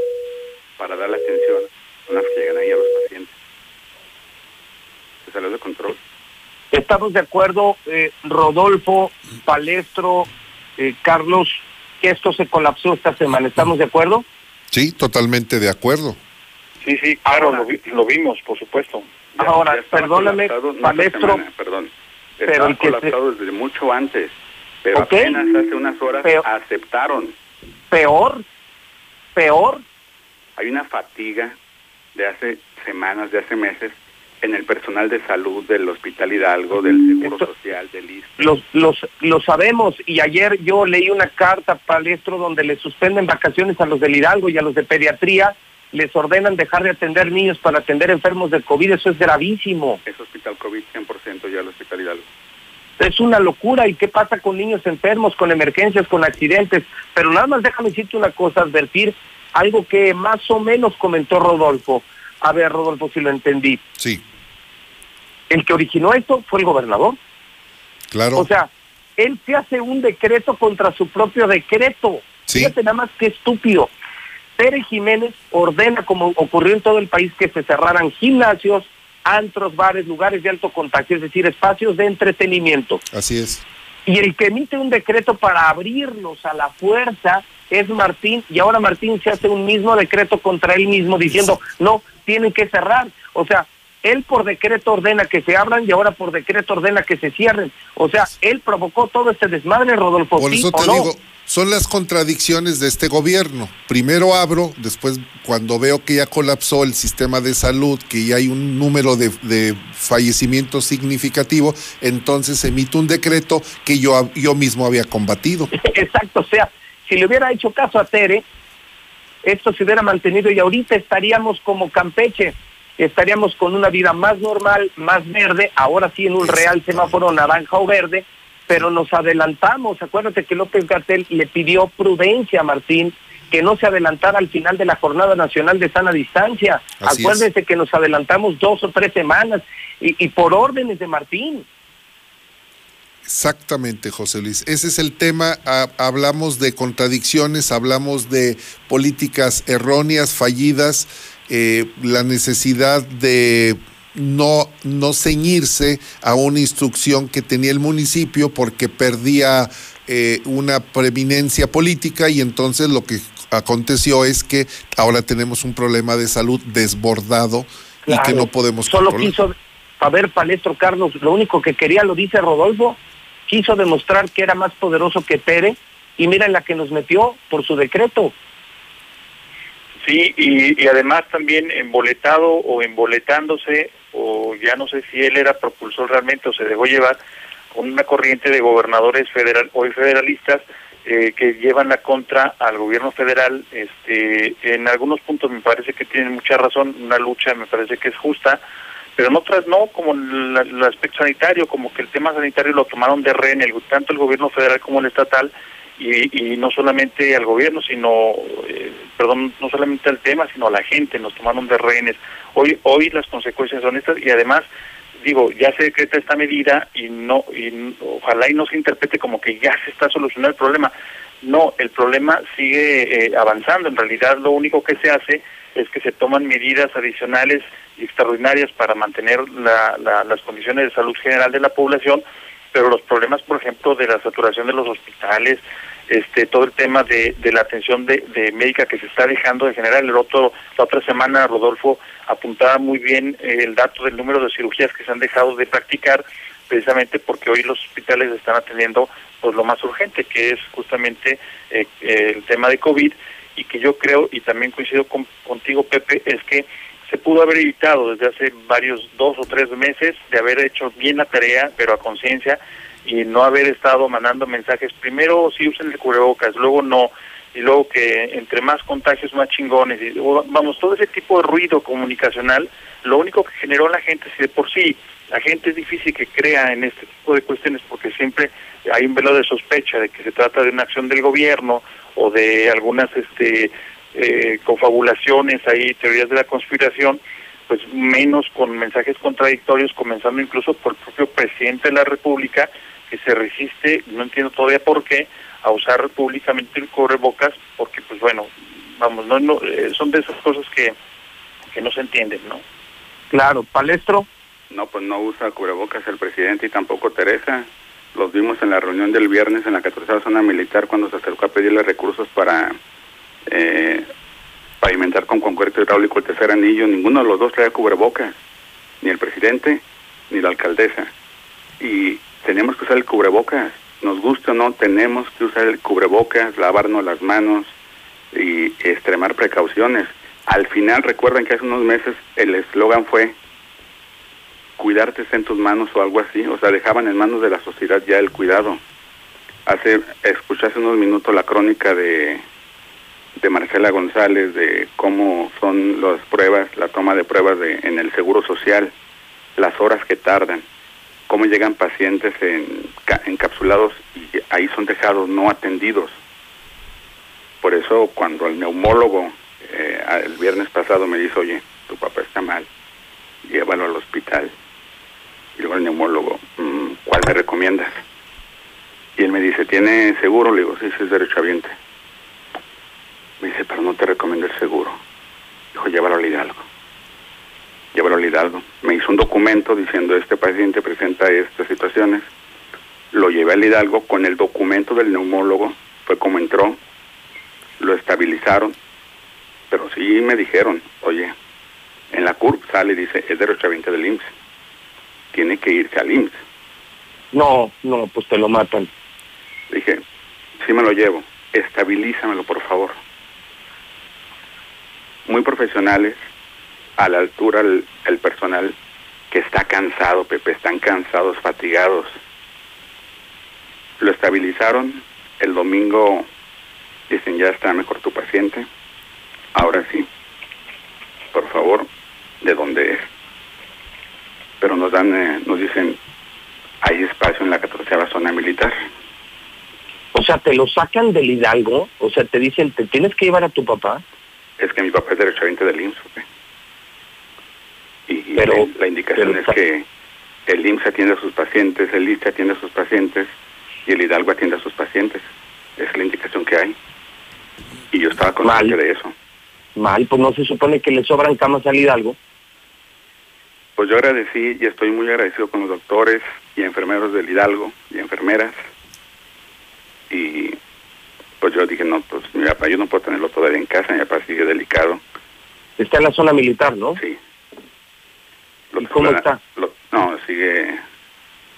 para dar la atención a las que llegan ahí a los pacientes. Se salió de control. Estamos de acuerdo, eh, Rodolfo, Palestro, eh, Carlos, que esto se colapsó esta semana. ¿Estamos de acuerdo? Sí, totalmente de acuerdo. Sí, sí, claro, lo, vi- lo vimos, por supuesto. Ahora, perdóname, semana, perdón. pero el que se- colapsado desde mucho antes, pero apenas hace unas horas aceptaron. peor, peor. Hay una fatiga de hace semanas, de hace meses, en el personal de salud del Hospital Hidalgo, del Seguro Social, del ISSSTE. Los, los, lo sabemos y ayer yo leí una carta, Palestro, donde le suspenden vacaciones a los del Hidalgo y a los de pediatría, les ordenan dejar de atender niños para atender enfermos de COVID, eso es gravísimo. Es Hospital COVID 100% ya el Hospital Hidalgo. Es una locura. ¿Y qué pasa con niños enfermos, con emergencias, con accidentes? Pero nada más déjame decirte una cosa, advertir algo que más o menos comentó Rodolfo. A ver, Rodolfo, si lo entendí. Sí, El que originó esto fue el gobernador. claro. O sea, él se hace un decreto contra su propio decreto. Sí. Fíjate nada más que estúpido. Pérez Jiménez ordena, como ocurrió en todo el país, que se cerraran gimnasios, antros, bares, lugares de alto contagio, es decir, espacios de entretenimiento. Así es. Y el que emite un decreto para abrirlos a la fuerza es Martín, y ahora Martín se hace un mismo decreto contra él mismo diciendo, no, tienen que cerrar. O sea, él por decreto ordena que se abran y ahora por decreto ordena que se cierren. O sea, él provocó todo este desmadre, Rodolfo. Por ¿sí eso o te no? digo, son las contradicciones de este gobierno. Primero abro, después cuando veo que ya colapsó el sistema de salud, que ya hay un número de, de fallecimientos significativo, entonces emito un decreto que yo, yo mismo había combatido. Exacto, o sea, si le hubiera hecho caso a Tere, esto se hubiera mantenido y ahorita estaríamos como Campeche, estaríamos con una vida más normal, más verde, ahora sí en un real semáforo naranja o verde, pero nos adelantamos. Acuérdate que López Gatel le pidió prudencia a Martín que no se adelantara al final de la Jornada Nacional de Sana Distancia. Así que nos adelantamos dos o tres semanas y, y por órdenes de Martín. Exactamente, José Luis. Ese es el tema. Ha- hablamos de contradicciones, hablamos de políticas erróneas, fallidas, eh, la necesidad de no, no ceñirse a una instrucción que tenía el municipio porque perdía eh, una preeminencia política y entonces lo que aconteció es que ahora tenemos un problema de salud desbordado y que no podemos Solo controlar. quiso, a ver, Palestro Carlos, lo único que quería, lo dice Rodolfo, quiso demostrar que era más poderoso que Pere y mira la que nos metió por su decreto. Sí, y, y además también emboletado o emboletándose, o ya no sé si él era propulsor realmente o se dejó llevar con una corriente de gobernadores federal, hoy federalistas eh, que llevan la contra al gobierno federal. Este, en algunos puntos me parece que tienen mucha razón, una lucha me parece que es justa, pero en otras no, como el, el aspecto sanitario, como que el tema sanitario lo tomaron de rehén, el, tanto el gobierno federal como el estatal, y, y no solamente al gobierno, sino, eh, perdón, no solamente al tema, sino a la gente, nos tomaron de rehenes. Hoy, hoy las consecuencias son estas y además, digo, ya se decreta esta medida y no, y ojalá y no se interprete como que ya se está solucionando el problema. No, el problema sigue eh, avanzando. En realidad, lo único que se hace es que se toman medidas adicionales y extraordinarias para mantener la, la, las condiciones de salud general de la población, pero los problemas, por ejemplo, de la saturación de los hospitales, este todo el tema de, de la atención de, de, médica que se está dejando de generar. El otro, la otra semana, Rodolfo apuntaba muy bien eh, el dato del número de cirugías que se han dejado de practicar, precisamente porque hoy los hospitales están atendiendo pues lo más urgente, que es justamente eh, el tema de COVID, y que yo creo, y también coincido con, contigo, Pepe, es que se pudo haber evitado desde hace varios, dos o tres meses, de haber hecho bien la tarea, pero a conciencia, y no haber estado mandando mensajes, primero sí usen el cubrebocas, luego no, y luego que entre más contagios más chingones, y vamos, todo ese tipo de ruido comunicacional, lo único que generó la gente, si de por sí la gente es difícil que crea en este tipo de cuestiones porque siempre hay un velo de sospecha de que se trata de una acción del gobierno o de algunas este eh, confabulaciones ahí, teorías de la conspiración, pues menos con mensajes contradictorios, comenzando incluso por el propio presidente de la República, que se resiste, no entiendo todavía por qué, a usar públicamente el cubrebocas, porque pues bueno, vamos, no, no eh, son de esas cosas que, que no se entienden, ¿no? Claro, Palestro. No, pues no usa cubrebocas el presidente y tampoco Teresa. Los vimos en la reunión del viernes en la 14 zona militar cuando se acercó a pedirle recursos para eh, pavimentar con concreto hidráulico el tercer anillo. Ninguno de los dos traía cubrebocas, ni el presidente ni la alcaldesa. Y tenemos que usar el cubrebocas. Nos guste o no, tenemos que usar el cubrebocas, lavarnos las manos y extremar precauciones. Al final, recuerden que hace unos meses el eslogan fue cuidarte en tus manos o algo así, o sea, dejaban en manos de la sociedad ya el cuidado. Hace, escuché hace unos minutos la crónica de, de Marcela González de cómo son las pruebas, la toma de pruebas de, en el Seguro Social, las horas que tardan, cómo llegan pacientes en, encapsulados y ahí son dejados no atendidos. Por eso cuando el neumólogo eh, el viernes pasado me dice, oye, tu papá está mal, llévalo al hospital. Y luego el neumólogo, mm, ¿cuál me recomiendas? Y él me dice, ¿tiene seguro? Le digo, sí, sí, es derechohabiente. Me dice, pero no te recomiendo el seguro. Dijo, llévalo al Hidalgo. Llévalo al Hidalgo. Me hizo un documento diciendo, este paciente presenta estas situaciones. Lo llevé al Hidalgo con el documento del neumólogo. Fue como entró. Lo estabilizaron. Pero sí me dijeron, oye, en la CURP sale y dice, es derechohabiente del IMSS tiene que irse al IMSS. No, no, pues te lo matan. Dije, sí me lo llevo, estabilízamelo por favor. Muy profesionales, a la altura el, el personal que está cansado, Pepe, están cansados, fatigados. Lo estabilizaron, el domingo dicen ya está mejor tu paciente, ahora sí, por favor, de dónde es pero nos dan, eh, nos dicen, hay espacio en la 14 zona militar. O sea, te lo sacan del Hidalgo, o sea, te dicen, ¿te tienes que llevar a tu papá? Es que mi papá es derechohabiente del IMSS. Y, y pero, la, la, indicación es que el IMSS atiende a sus pacientes, el ISTE atiende a sus pacientes y el Hidalgo atiende a sus pacientes. Es la indicación que hay. Y yo estaba consciente de eso. Mal, pues no se supone que le sobran camas al Hidalgo. Pues yo agradecí y estoy muy agradecido con los doctores y enfermeros del Hidalgo y enfermeras. Y pues yo dije, no, pues mi papá yo no puedo tenerlo todavía en casa, mi papá sigue delicado. Está en la zona militar, ¿no? Sí. ¿Y cómo está? Lo, no, sigue,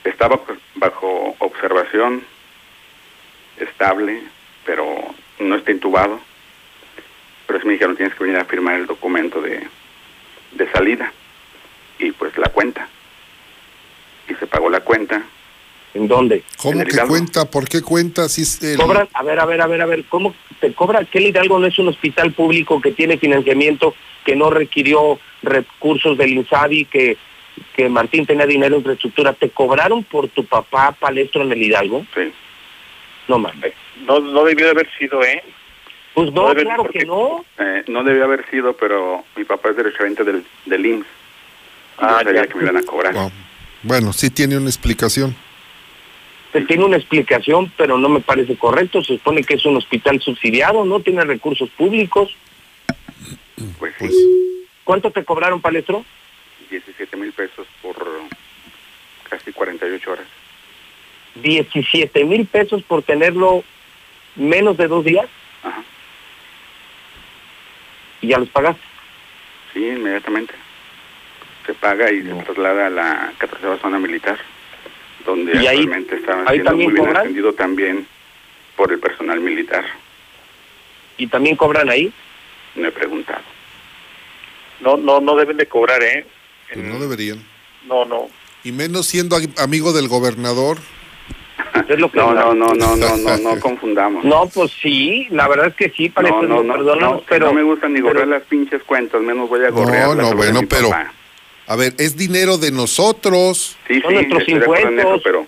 está bajo, bajo observación, estable, pero no está intubado. Pero sí me dijeron, tienes que venir a firmar el documento de, de salida y pues la cuenta. Y se pagó la cuenta. ¿En dónde? ¿Cómo el que Hidalgo. cuenta? ¿Por qué cuenta? Si es el- Cobran, a ver, a ver, a ver, a ver, ¿cómo te cobra? Que el Hidalgo no es un hospital público que tiene financiamiento, que no requirió recursos del INSABI, que, que Martín tenía dinero en infraestructura. ¿Te cobraron por tu papá palestro en el Hidalgo? Sí. No mames. No, no debió de haber sido, ¿eh? Pues no, debe- claro porque, que no. eh, no debió haber sido, pero mi papá es derechohabiente del, del IMSS. Y Ah, sabía ya. que me iban a cobrar. Wow. Bueno, sí tiene una explicación. Pues tiene una explicación, pero no me parece correcto. Se supone que es un hospital subsidiado, no tiene recursos públicos. Pues sí, ¿Cuánto te cobraron, palestro? 17 mil pesos por casi 48 horas. 17 mil pesos por tenerlo menos de dos días. Ajá. Y ya los pagaste. Sí, inmediatamente. Se paga y se traslada a la 14 zona militar, donde ¿Y ahí- actualmente ahí siendo también muy bien cobran? atendido también por el personal militar. ¿Y también cobran ahí? No he preguntado. No, no, no deben de cobrar, ¿eh? Pues no deberían. No, no. Y menos siendo am- amigo del gobernador. Es lo que No, no, no, no, no, no, no confundamos. No, pues sí, la verdad es que sí, No, palestro, no, no, perdónanos, pero... no me gusta ni gorrear pero- las pinches cuentas, menos voy a gorrear No, no, bueno, pero- papá. A ver, es dinero de nosotros. Sí, son sí, nuestros en eso, impuestos. pero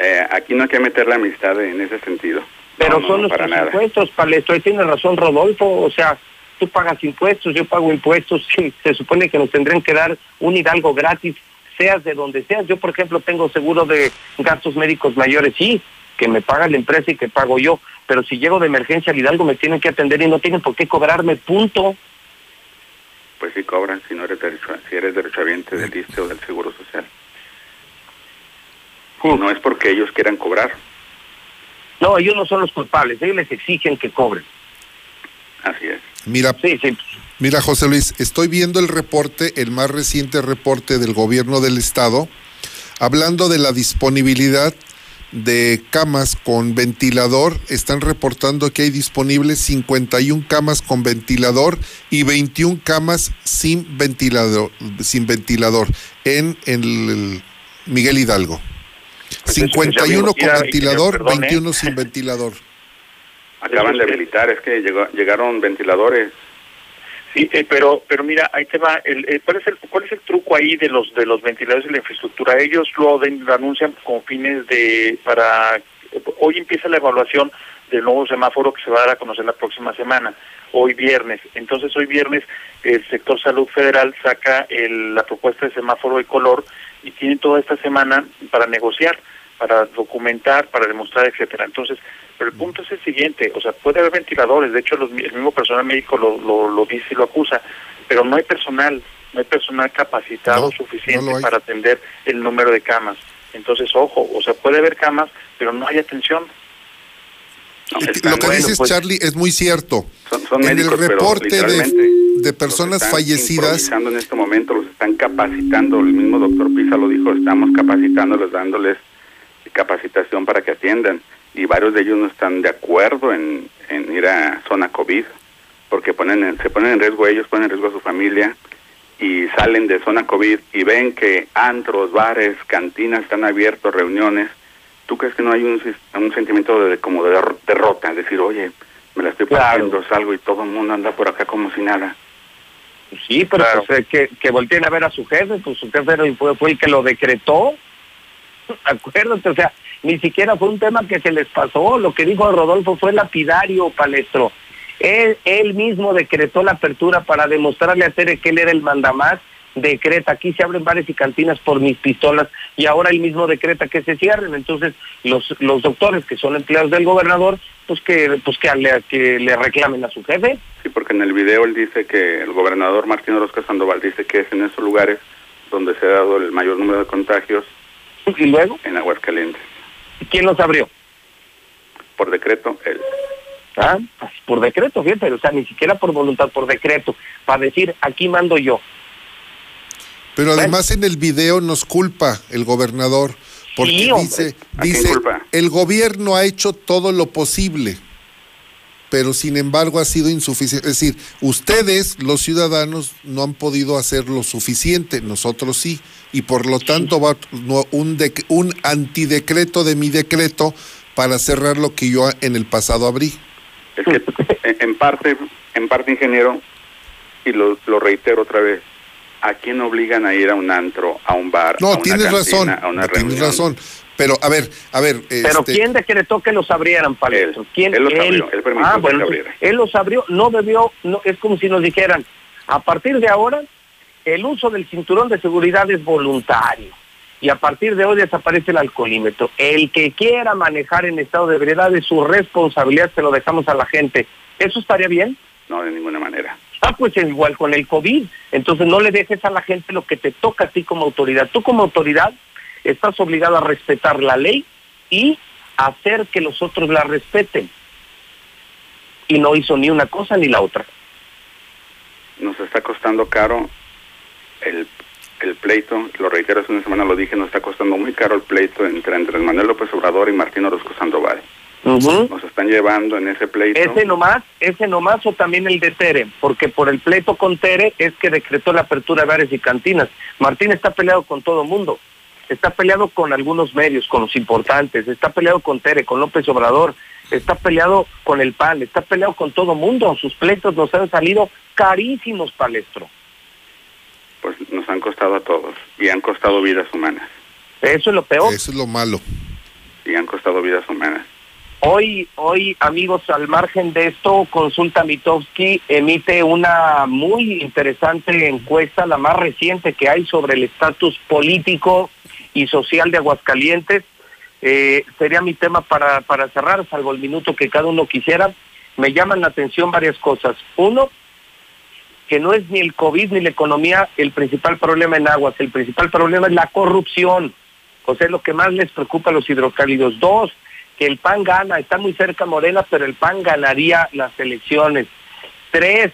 eh, aquí no hay que meter la amistad en ese sentido. Pero No, son no, nuestros impuestos, palestro, ahí tiene razón Rodolfo, o sea, tú pagas impuestos, yo pago impuestos, sí, se supone que nos tendrían que dar un hidalgo gratis, seas de donde seas. Yo, por ejemplo, tengo seguro de gastos médicos mayores, sí, que me paga la empresa y que pago yo, pero si llego de emergencia al hidalgo me tienen que atender y no tienen por qué cobrarme, punto. Pues sí cobran si no eres derecho, si eres derechohabiente del ISSSTE o del Seguro Social. No es porque ellos quieran cobrar, No, ellos no son los culpables, ellos les exigen que cobren. así es. Mira, Sí, sí, mira, José Luis, estoy viendo el reporte, el más reciente reporte del gobierno del estado, hablando de la disponibilidad de camas con ventilador. Están reportando que hay disponibles 51 camas con ventilador y 21 camas sin ventilador, sin ventilador en el Miguel Hidalgo. Pues eso, 51 ya con ventilador, perdón, ¿eh? 21 sin ventilador. Acaban de habilitar, es que llegó- llegaron ventiladores. Sí, eh, pero pero mira, ahí te va. El, eh, ¿cuál, es el, ¿Cuál es el truco ahí de los de los ventiladores y la infraestructura? Ellos lo, den- lo anuncian con fines de para hoy empieza la evaluación del nuevo semáforo que se va a dar a conocer la próxima semana, hoy viernes. Entonces hoy viernes el sector salud federal saca el- la propuesta de semáforo de color y tiene toda esta semana para negociar, para documentar, para demostrar, etcétera. Entonces, pero el punto es el siguiente, o sea, puede haber ventiladores, de hecho los, el mismo personal médico lo, lo, lo dice y lo acusa, pero no hay personal, no hay personal capacitado No, suficiente no para atender el número de camas. Entonces, ojo, o sea, puede haber camas, pero no hay atención. No, Lo que bueno, dices, pues, Charlie, es muy cierto. son, son en el médicos, reporte de, personas están fallecidas, improvisando en este momento, los están capacitando. El mismo doctor Pisa lo dijo, estamos capacitándolos, dándoles capacitación para que atiendan. Y varios de ellos no están de acuerdo en, en ir a zona COVID, porque ponen en- se ponen en riesgo ellos, ponen en riesgo a su familia, y salen de zona COVID y ven que antros, bares, cantinas están abiertos, reuniones. ¿Tú crees que no hay un, un sentimiento de como de der- derrota? Decir, oye, me la estoy Claro. partiendo, salgo y todo el mundo anda por acá como si nada. Sí, pero pues, eh, que, que volteen a ver a su jefe, pues su jefe fue, fue el que lo decretó. Acuérdate, o sea, ni siquiera fue un tema que se les pasó. Lo que dijo Rodolfo fue lapidario, palestro. Él, él mismo decretó la apertura para demostrarle a Tere que él era el mandamás. Decreta, aquí se abren bares y cantinas por mis pistolas y ahora él mismo decreta que se cierren. Entonces, los, los doctores que son empleados del gobernador, pues que, pues que, le, que le reclamen a su jefe. Sí, porque en el video él dice que el gobernador Martín Orozco Sandoval dice que es en esos lugares donde se ha dado el mayor número de contagios Y luego, en Aguascalientes. ¿Quién los abrió? Por decreto, él. Ah, pues por decreto, fíjate, o sea, ni siquiera por voluntad, por decreto, para decir, aquí mando yo. pero además en el video nos culpa el gobernador, porque Sí, dice, ¿A quién dice, culpa? el gobierno ha hecho todo lo posible. Pero sin embargo ha sido insuficiente. Es decir, ustedes, los ciudadanos, no han podido hacer lo suficiente, nosotros sí, y por lo tanto va un, un antidecreto de mi decreto para cerrar lo que yo en el pasado abrí. Es que en parte, en parte ingeniero, y lo, lo reitero otra vez, ¿a quién obligan a ir a un antro, a un bar, no, a una tienes cantina, razón, a una tienes razón. Pero, a ver, a ver. Pero este, ¿quién decretó que los abrieran, Palestro? ¿Quién? él los abrió, él permitió ah, que bueno, abrieran. él los abrió, no debió, no, es como si nos dijeran, a partir de ahora, el uso del cinturón de seguridad es voluntario. Y a partir de hoy desaparece el alcoholímetro. El que quiera manejar en estado de ebriedad es su responsabilidad, se lo dejamos a la gente. ¿Eso estaría bien? No, de ninguna manera. Ah, pues es igual con el COVID. Entonces no le dejes a la gente lo que te toca a ti como autoridad. Tú como autoridad estás obligado a respetar la ley y hacer que los otros la respeten. Y no hizo ni una cosa ni la otra. Nos está costando caro el, el pleito, lo reitero, hace una semana lo dije, nos está costando muy caro el pleito entre Andrés Manuel López Obrador y Martín Orozco Sandoval. Nos están llevando en ese pleito. Ese nomás, ese nomás o también el de Tere, porque por el pleito con Tere es que decretó la apertura de bares y cantinas. Martín está peleado con todo mundo, está peleado con algunos medios, con los importantes, está peleado con Tere, con López Obrador, está peleado con el PAN, está peleado con todo mundo. Sus pleitos nos han salido carísimos, Palestro. Pues nos han costado a todos y han costado vidas humanas. Eso es lo peor. Eso es lo malo. Y han costado vidas humanas. Hoy, hoy, amigos, al margen de esto, Consulta Mitowski emite una muy interesante encuesta, la más reciente que hay sobre el estatus político y social de Aguascalientes. Eh, sería mi tema para, para cerrar, salvo el minuto que cada uno quisiera. Me llaman la atención varias cosas. Uno, que no es ni el COVID ni la economía el principal problema en Aguas, el principal problema es la corrupción. O sea, es lo que más les preocupa a los hidrocálidos. Dos, que el PAN gana, está muy cerca Morena, pero el PAN ganaría las elecciones. Tres,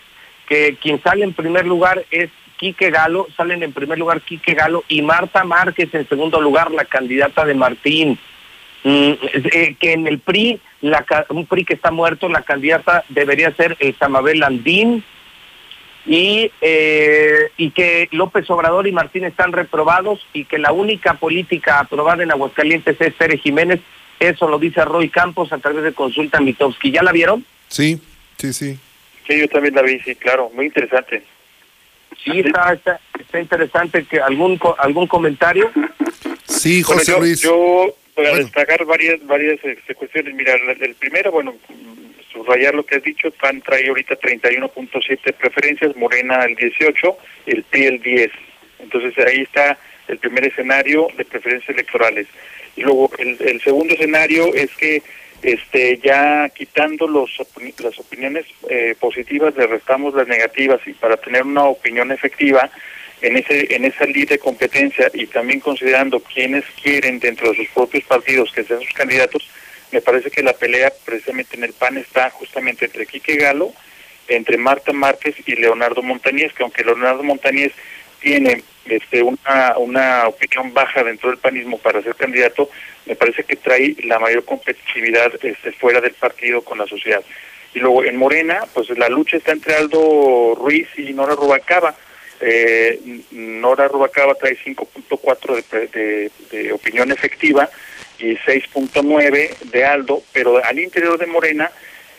que quien sale en primer lugar es Quique Galo, salen en primer lugar Quique Galo y Marta Márquez en segundo lugar, la candidata de Martín. Mm, eh, que en el PRI, la, un PRI que está muerto, la candidata debería ser el Samabel Landín y, eh, y que López Obrador y Martín están reprobados y que la única política aprobada en Aguascalientes es Tere Jiménez. Eso lo dice Roy Campos a través de Consulta Mitowski. ¿Ya la vieron? Sí, sí, sí. Sí, yo también la vi, sí, claro, muy interesante. Sí, está, está, está interesante. que ¿Algún algún comentario? Sí, Bueno, José yo, Luis. yo voy a destacar varias varias este, cuestiones. Mira, el, primero, bueno, subrayar lo que has dicho, PAN trae ahorita 31.7 preferencias, Morena el 18, el PRI el 10. Entonces ahí está el primer escenario de preferencias electorales. Y luego el, el segundo escenario es que este ya quitando los opini- las opiniones eh, positivas le restamos las negativas. Y para tener una opinión efectiva en ese en esa ley de competencia y también considerando quienes quieren dentro de sus propios partidos que sean sus candidatos me parece que la pelea precisamente en el PAN está justamente entre Quique Galo entre Marta Márquez y Leonardo Montañez que aunque Leonardo Montañez tiene este una una opinión baja dentro del panismo para ser candidato me parece que trae la mayor competitividad este, fuera del partido con la sociedad. Y luego en Morena pues la lucha está entre Aldo Ruiz y Nora Rubacaba eh, Nora Rubacaba trae 5.4 de, de, de opinión efectiva y 6.9 de Aldo, pero al interior de Morena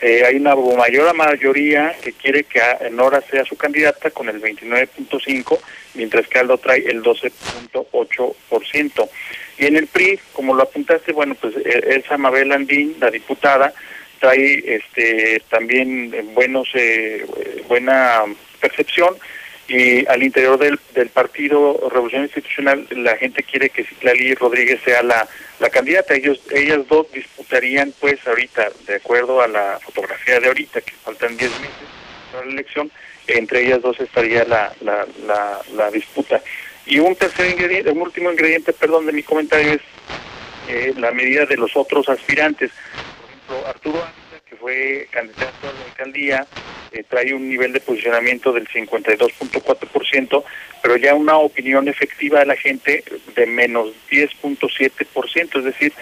eh, hay una mayor mayoría que quiere que Nora sea su candidata con el 29.5, mientras que Aldo trae el 12.8%. Y en el PRI, como lo apuntaste, bueno, pues eh, Elsa Mabel Andín, la diputada, trae este también eh, buenos eh, eh, buena percepción y al interior del, del partido Revolución Institucional la gente quiere que Citlali Rodríguez sea la, la candidata. Ellos ellas dos disputarían pues ahorita de acuerdo a la fotografía de ahorita que faltan 10 meses para la elección entre ellas dos estaría la, la, la, la disputa. Y un tercer ingrediente un último ingrediente perdón de mi comentario es eh, la medida de los otros aspirantes. Por ejemplo Arturo Ávila, que fue candidato a la alcaldía eh, trae un nivel de posicionamiento del 52.4%, pero ya una opinión efectiva de la gente de menos 10.7%, es decir,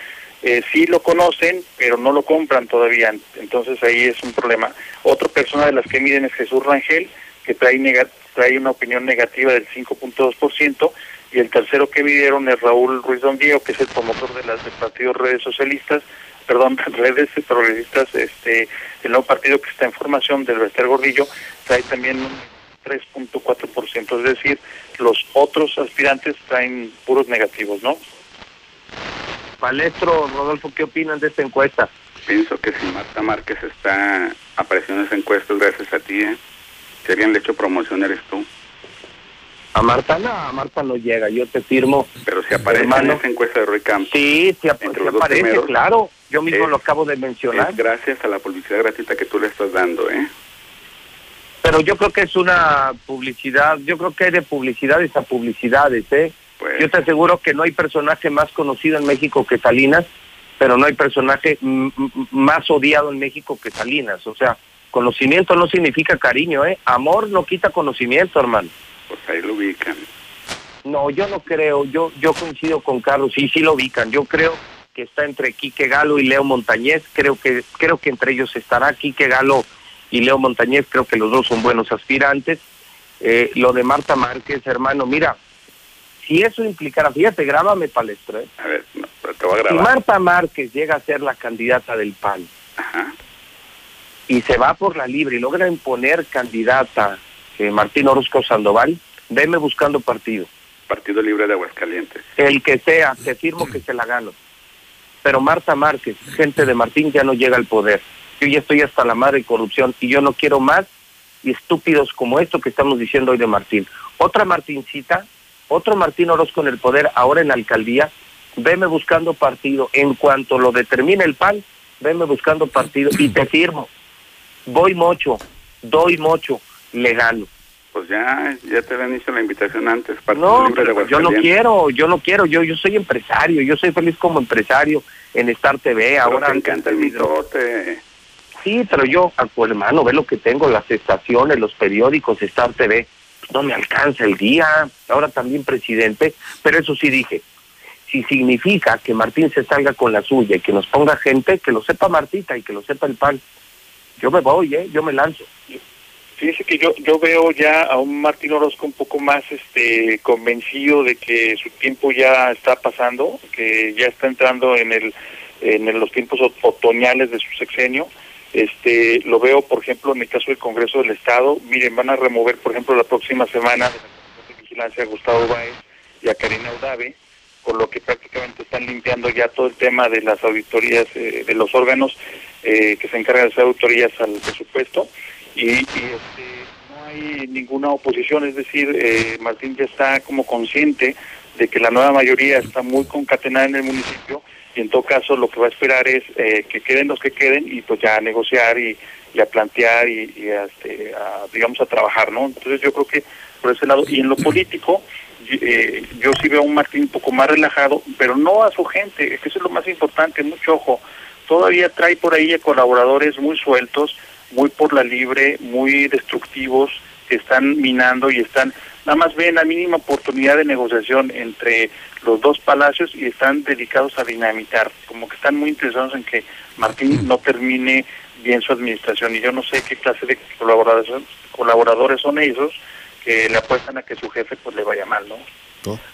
eh, sí lo conocen, pero no lo compran todavía. Entonces ahí es un problema. Otra persona de las que miden es Jesús Rangel, que trae, trae una opinión negativa del 5.2%, y el tercero que midieron es Raúl Ruiz Don que es el promotor de las del partido Redes Socialistas, perdón, Redes Progresistas, este, el nuevo partido que está en formación del Bester Gordillo, trae también un 3.4%, es decir, los otros aspirantes traen puros negativos, ¿no? Palestro, Rodolfo, ¿qué opinan de esta encuesta? Pienso que si Marta Márquez está apareciendo en esa encuesta es gracias a ti, ¿eh? Si alguien le hecho promoción eres tú. A Marta no, a Marta no llega, yo te firmo. Pero si aparece Hermano. en esa encuesta de Roy Campos. Sí, ap- dos aparece, primeros, claro. Yo mismo es- lo acabo de mencionar. Es gracias a la publicidad gratuita que tú le estás dando, ¿eh? Pero yo creo que es una publicidad, yo creo que hay de publicidades a publicidades, ¿eh? Pues, Yo te aseguro que no hay personaje más conocido en México que Salinas, pero no hay personaje más odiado en México que Salinas. O sea, conocimiento no significa cariño, ¿eh? Amor no quita conocimiento, hermano. Pues ahí lo ubican. No, yo no creo, yo yo coincido con Carlos, sí, sí lo ubican. Yo creo que está entre Quique Galo y Leo Montañez, creo que creo que entre ellos estará Quique Galo y Leo Montañez, creo que los dos son buenos aspirantes. Eh, lo de Marta Márquez, hermano, mira, si eso implicara, fíjate, grábame palestro, ¿eh? A ver, no, pero te voy a Si. Marta Márquez llega a ser la candidata del PAN y se va por la libre y logra imponer candidata eh, Martín Orozco Sandoval, veme buscando partido. Partido Libre de Aguascalientes. El que sea, te firmo que se la gano. Pero Marta Márquez, gente de Martín, ya no llega al poder. Yo ya estoy hasta la madre de corrupción y yo no quiero más y estúpidos como esto que estamos diciendo hoy de Martín. Otra Martincita, otro Martín Orozco en el poder, ahora en la alcaldía, veme buscando partido. En cuanto lo determine el PAN, veme buscando partido y te firmo. Voy mocho, doy mocho, le gano. Pues ya, ya te habían hecho la invitación antes. No, Libre de pero yo no quiero, yo no quiero, yo yo soy empresario, yo soy feliz como empresario en Star TV, Pero ahora te encanta el mitote. Sí, pero yo, a tu hermano, ve lo que tengo, las estaciones, los periódicos, Star TV, no me alcanza el día, ahora también presidente, pero eso sí dije, si significa que Martín se salga con la suya y que nos ponga gente, que lo sepa Martita y que lo sepa el PAN, yo me voy, ¿eh? yo me lanzo. Fíjese que yo yo veo ya a un Martín Orozco un poco más este convencido de que su tiempo ya está pasando, que ya está entrando en el en los tiempos ot- otoñales de su sexenio. Este lo veo, por ejemplo, en el caso del Congreso del Estado. Miren, van a remover, por ejemplo, la próxima semana de la Vigilancia a Gustavo Báez y a Karina Udave, con lo que prácticamente están limpiando ya todo el tema de las auditorías eh, de los órganos eh, que se encargan de hacer auditorías al presupuesto y, este, no hay ninguna oposición, es decir, eh, Martín ya está como consciente de que la nueva mayoría está muy concatenada en el municipio y en todo caso lo que va a esperar es eh, que queden los que queden y pues ya a negociar y, a plantear y, a, este, a, digamos a trabajar, ¿no? Entonces yo creo que por ese lado y en lo político eh, yo sí veo a un Martín un poco más relajado, pero no a su gente, es que eso es lo más importante, mucho ojo. Todavía trae por ahí a colaboradores muy sueltos, muy por la libre, muy destructivos, que están minando y están, nada más ven la mínima oportunidad de negociación entre los dos palacios y están dedicados a dinamitar, como que están muy interesados en que Martín no termine bien su administración y yo no sé qué clase de colaboradores son, colaboradores son esos que le apuestan a que su jefe pues le vaya mal, ¿no?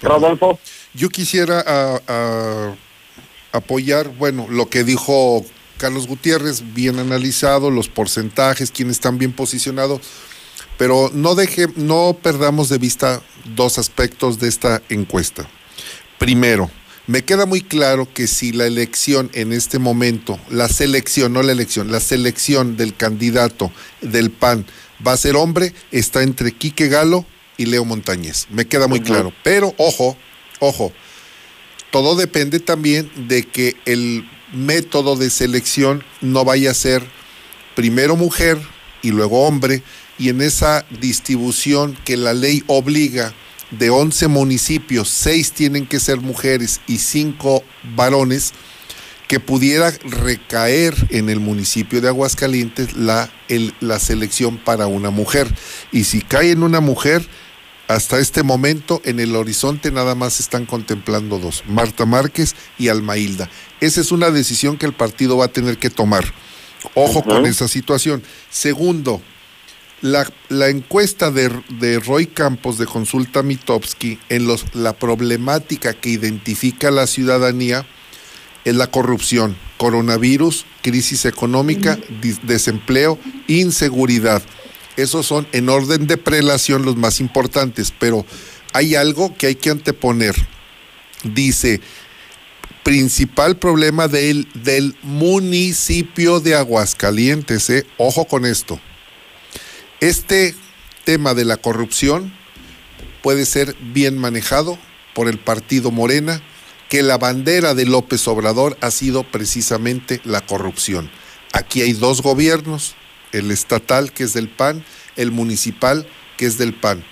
Rodolfo. Yo quisiera a- a- apoyar, bueno, lo que dijo Carlos Gutiérrez, bien analizado, los porcentajes, quienes están bien posicionados, pero no deje, no perdamos de vista dos aspectos de esta encuesta. Primero, me queda muy claro que si la elección en este momento, la selección, no la elección, la selección del candidato del PAN va a ser hombre, está entre Quique Galo y Leo Montañez. Me queda muy claro. Pero, ojo, ojo, todo depende también de que el método de selección no vaya a ser primero mujer y luego hombre, y en esa distribución que la ley obliga de 11 municipios, 6 tienen que ser mujeres y 5 varones, que pudiera recaer en el municipio de Aguascalientes la, el- la selección para una mujer. Y si cae en una mujer, hasta este momento en el horizonte nada más están contemplando dos, Marta Márquez y Almailda. Esa es una decisión que el partido va a tener que tomar. Ojo con esa situación. Segundo, la, la encuesta de, de, Roy Campos de Consulta Mitowski en los, la problemática que identifica la ciudadanía es la corrupción, coronavirus, crisis económica, desempleo, inseguridad. Esos son en orden de prelación los más importantes, pero hay algo que hay que anteponer. Dice, principal problema del, del municipio de Aguascalientes, ¿eh? ojo con esto. Este tema de la corrupción puede ser bien manejado por el partido Morena, que la bandera de López Obrador ha sido precisamente la corrupción. Aquí hay dos gobiernos, el estatal que es del PAN, el municipal que es del PAN.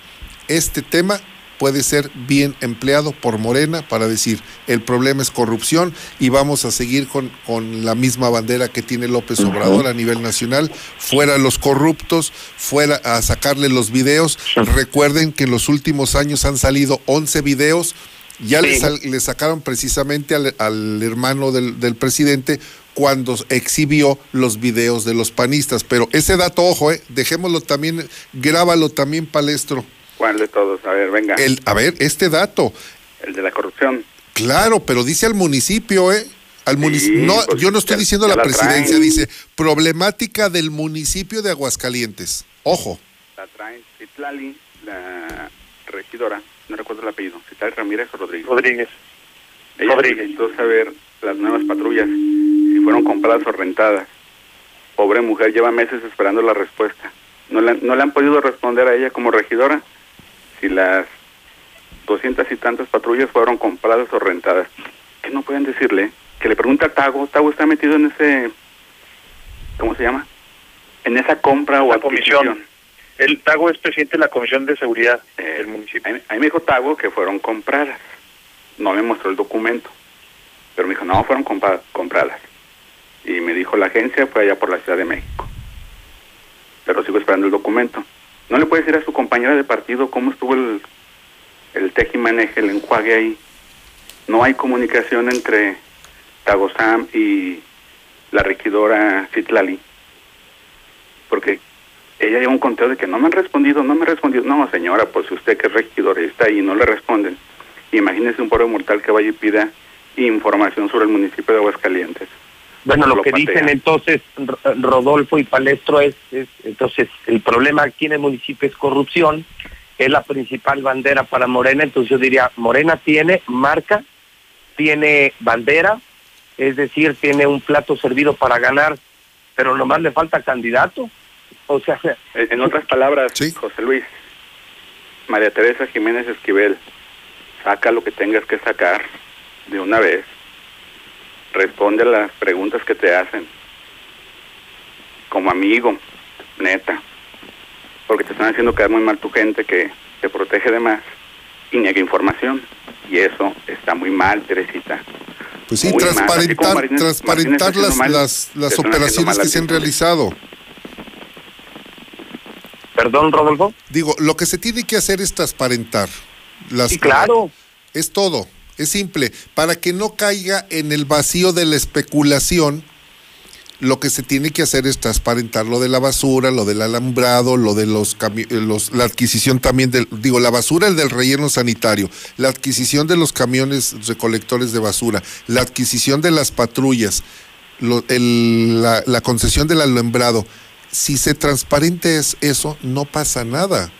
Este tema puede ser bien empleado por Morena para decir el problema es corrupción y vamos a seguir con, con la misma bandera que tiene López Obrador a nivel nacional, fuera los corruptos, fuera a sacarle los videos. Recuerden que en los últimos años han salido 11 videos, ya le, le, sacaron precisamente al, al hermano del, del presidente cuando exhibió los videos de los panistas. Pero ese dato, ojo, eh, dejémoslo también, grábalo también, Palestro. ¿Cuál de todos? A ver, venga. El, a ver, este dato. El de la corrupción. Claro, pero dice al municipio, ¿eh? Al municipio. no, pues, yo no estoy ya- diciendo ya la la presidencia, traen. dice problemática del municipio de Aguascalientes. Ojo. La traen Citlali, la regidora, no recuerdo el apellido, Citlali Ramírez o Rodríguez. Rodríguez. Ella Rodríguez. necesitó saber las nuevas patrullas, si fueron compradas o rentadas. Pobre mujer, lleva meses esperando la respuesta. No le, han- no le han podido responder a ella como regidora si las doscientas y tantas patrullas fueron compradas o rentadas. ¿Qué no pueden decirle? Que le pregunta a Tago, Tago está metido en ese, ¿cómo se llama? En esa compra o La comisión. El Tago es presidente de la Comisión de Seguridad Eh, del municipio. A mí, a mí me dijo Tago que fueron compradas. No me mostró el documento. Pero me dijo, no, fueron compra- compradas. Y me dijo, la agencia fue allá por la Ciudad de México. Pero sigo esperando el documento. ¿No le puede decir a su compañera de partido cómo estuvo el, el tejimaneje, el enjuague ahí? No hay comunicación entre Tago Sam y la regidora Citlali. Porque ella lleva un conteo de que no me han respondido, no me han respondido. No, señora, pues usted que es regidor está ahí y no le responden. Imagínese un pobre mortal que vaya y pida información sobre el municipio de Aguascalientes. Bueno, lo que patea. dicen entonces Rodolfo y Palestro es, es, entonces, el problema aquí en el municipio es corrupción, es la principal bandera para Morena, entonces yo diría, Morena tiene marca, tiene bandera, es decir, tiene un plato servido para ganar, pero nomás le falta candidato. O sea, En en otras palabras, José Luis, María Teresa Jiménez Esquivel, saca lo que tengas que sacar de una vez. Responde a las preguntas que te hacen. Como amigo, neta. Porque te están haciendo quedar muy mal tu gente que te protege de más y niega información. Y eso está muy mal, Teresita. Pues sí, Muy transparentar, Martínez- transparentar Martínez las, mal, las, las operaciones que se han realizado. Perdón, Rodolfo. Digo, lo que se tiene que hacer es transparentar. Las, Sí, claro. Es todo, es simple. Para que no caiga en el vacío de la especulación, lo que se tiene que hacer es transparentar lo de la basura, lo del alambrado, lo de los, los la adquisición también del, digo, la basura, el del relleno sanitario, la adquisición de los camiones recolectores de basura, la adquisición de las patrullas, lo- el- la, la concesión del alambrado. Si se transparente es eso, no pasa nada.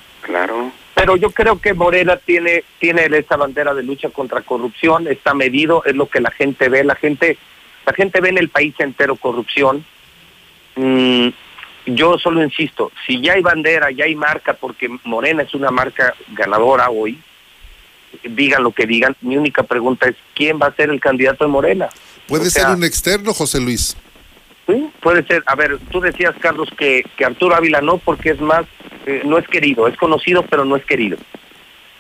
Pero yo creo que Morena tiene, tiene esa bandera de lucha contra corrupción, está medido, es lo que la gente ve, la gente, la gente ve en el país entero corrupción. Mm, yo solo insisto, si ya hay bandera, ya hay marca, porque Morena es una marca ganadora hoy, digan lo que digan, mi única pregunta es, ¿quién va a ser el candidato de Morena? Puede O sea, ser un externo, José Luis. Sí, puede ser. A ver, tú decías, Carlos, que, que Arturo Ávila no, porque es más, eh, no es querido, es conocido, pero no es querido.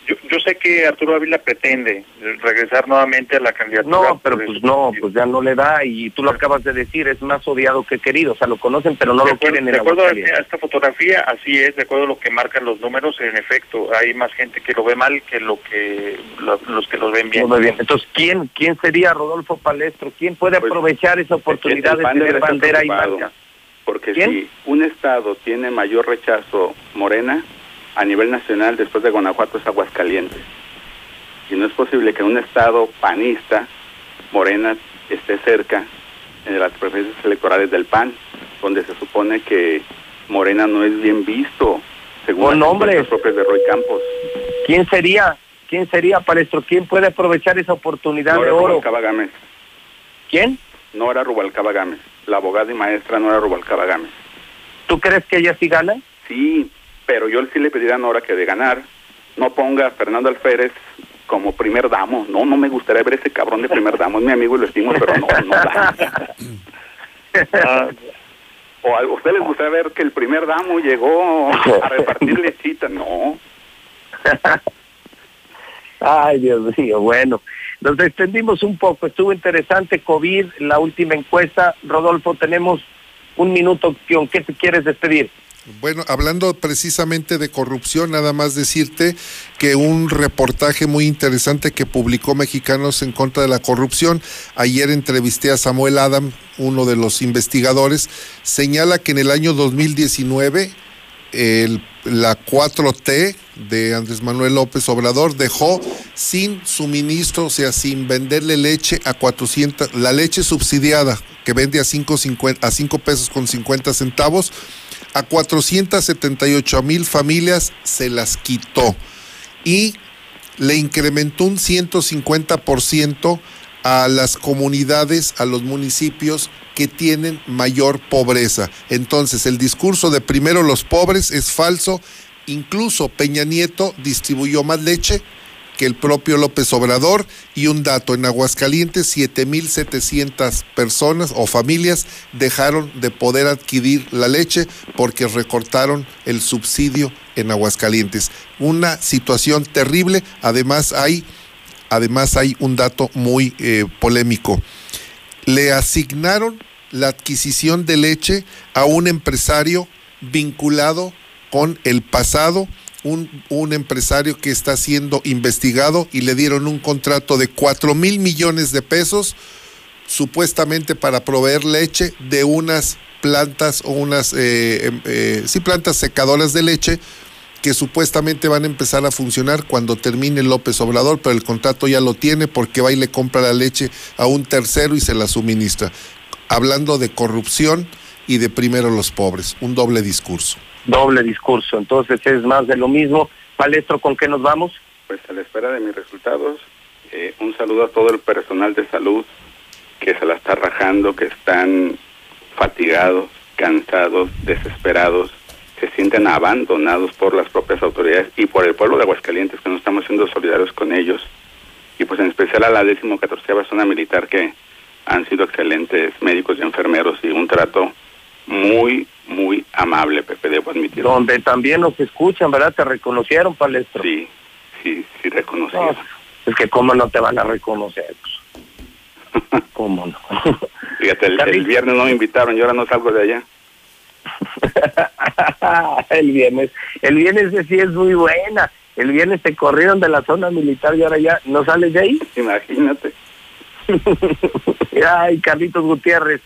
Yo, yo sé que Arturo Ávila pretende regresar nuevamente a la candidatura. No, pero pues no, pues ya no le da y tú lo acabas de decir, es más odiado que querido, o sea, lo conocen pero no de lo acuerdo, quieren en de acuerdo a, esta fotografía, así es, de acuerdo a lo que marcan los números, en efecto, hay más gente que lo ve mal que lo que lo- los que los ven bien. Muy bien. Entonces, ¿quién quién sería Rodolfo Palestro? ¿Quién puede aprovechar esa oportunidad de tener bandera y marca? Porque ¿Quién? si un estado tiene mayor rechazo Morena a nivel nacional después de Guanajuato es Aguascalientes. Y no es posible que un estado panista, Morena, esté cerca en las preferencias electorales del PAN, donde se supone que Morena no es bien visto, según encuestas propias de Roy Campos. ¿Quién sería? ¿Quién sería Palestro? ¿Quién puede aprovechar esa oportunidad No de oro? Rubalcaba Gámez. ¿Quién? No era Rubalcaba Gámez. La abogada y maestra no era Rubalcaba Gámez. ¿Tú crees que ella sí gana? Sí, pero yo sí le pediría a Nora que de ganar no ponga a Fernando Alférez como primer damo. No, no me gustaría ver ese cabrón de primer damo. Es mi amigo y lo estimo, pero no, no da. Ah, o a ustedes les gustaría ver que el primer damo llegó a repartir lechita. No. Ay, Dios mío, bueno. Nos extendimos un poco, estuvo interesante COVID, la última encuesta. Rodolfo, tenemos un minuto, ¿con qué te quieres despedir? Bueno, hablando precisamente de corrupción, nada más decirte que un reportaje muy interesante que publicó Mexicanos en contra de la corrupción, ayer entrevisté a Samuel Adam, uno de los investigadores, señala que en el año 2019 el- la 4T de Andrés Manuel López Obrador dejó sin suministro, o sea, sin venderle leche a 400, la leche subsidiada que vende a 5, a 5 pesos con 50 centavos, a 478 mil familias se las quitó y le incrementó un 150% a las comunidades, a los municipios que tienen mayor pobreza. Entonces, el discurso de primero los pobres es falso. Incluso Peña Nieto distribuyó más leche que el propio López Obrador y un dato, en Aguascalientes 7.700 personas o familias dejaron de poder adquirir la leche porque recortaron el subsidio en Aguascalientes. Una situación terrible, además hay, además hay un dato muy eh, polémico. Le asignaron la adquisición de leche a un empresario vinculado con el pasado un, empresario que está siendo investigado y le dieron un contrato de 4 mil millones de pesos supuestamente para proveer leche de unas plantas o unas, eh, eh, sí, plantas secadoras de leche que supuestamente van a empezar a funcionar cuando termine López Obrador, pero el contrato ya lo tiene porque va y le compra la leche a un tercero y se la suministra. Hablando de corrupción y de primero los pobres, un doble discurso doble discurso. Entonces es más de lo mismo. Palestro, ¿con qué nos vamos? Pues a la espera de mis resultados, eh, un saludo a todo el personal de salud que se la está rajando, que están fatigados, cansados, desesperados, se sienten abandonados por las propias autoridades y por el pueblo de Aguascalientes, que no estamos siendo solidarios con ellos. Y pues en especial a la décimo catorceava zona militar que han sido excelentes médicos y enfermeros y un trato muy, muy amable, Pepe, debo admitir. Donde también nos escuchan, ¿verdad? ¿Te reconocieron, Palestro? Sí, sí, sí reconocieron. No, es que cómo no te van a reconocer. ¿Cómo no? Fíjate, el, el, viernes no me invitaron y ahora no salgo de allá. el viernes, el viernes sí es muy buena. El viernes te corrieron de la zona militar y ahora ya no sales de ahí. Imagínate. Ay, Carlitos Gutiérrez.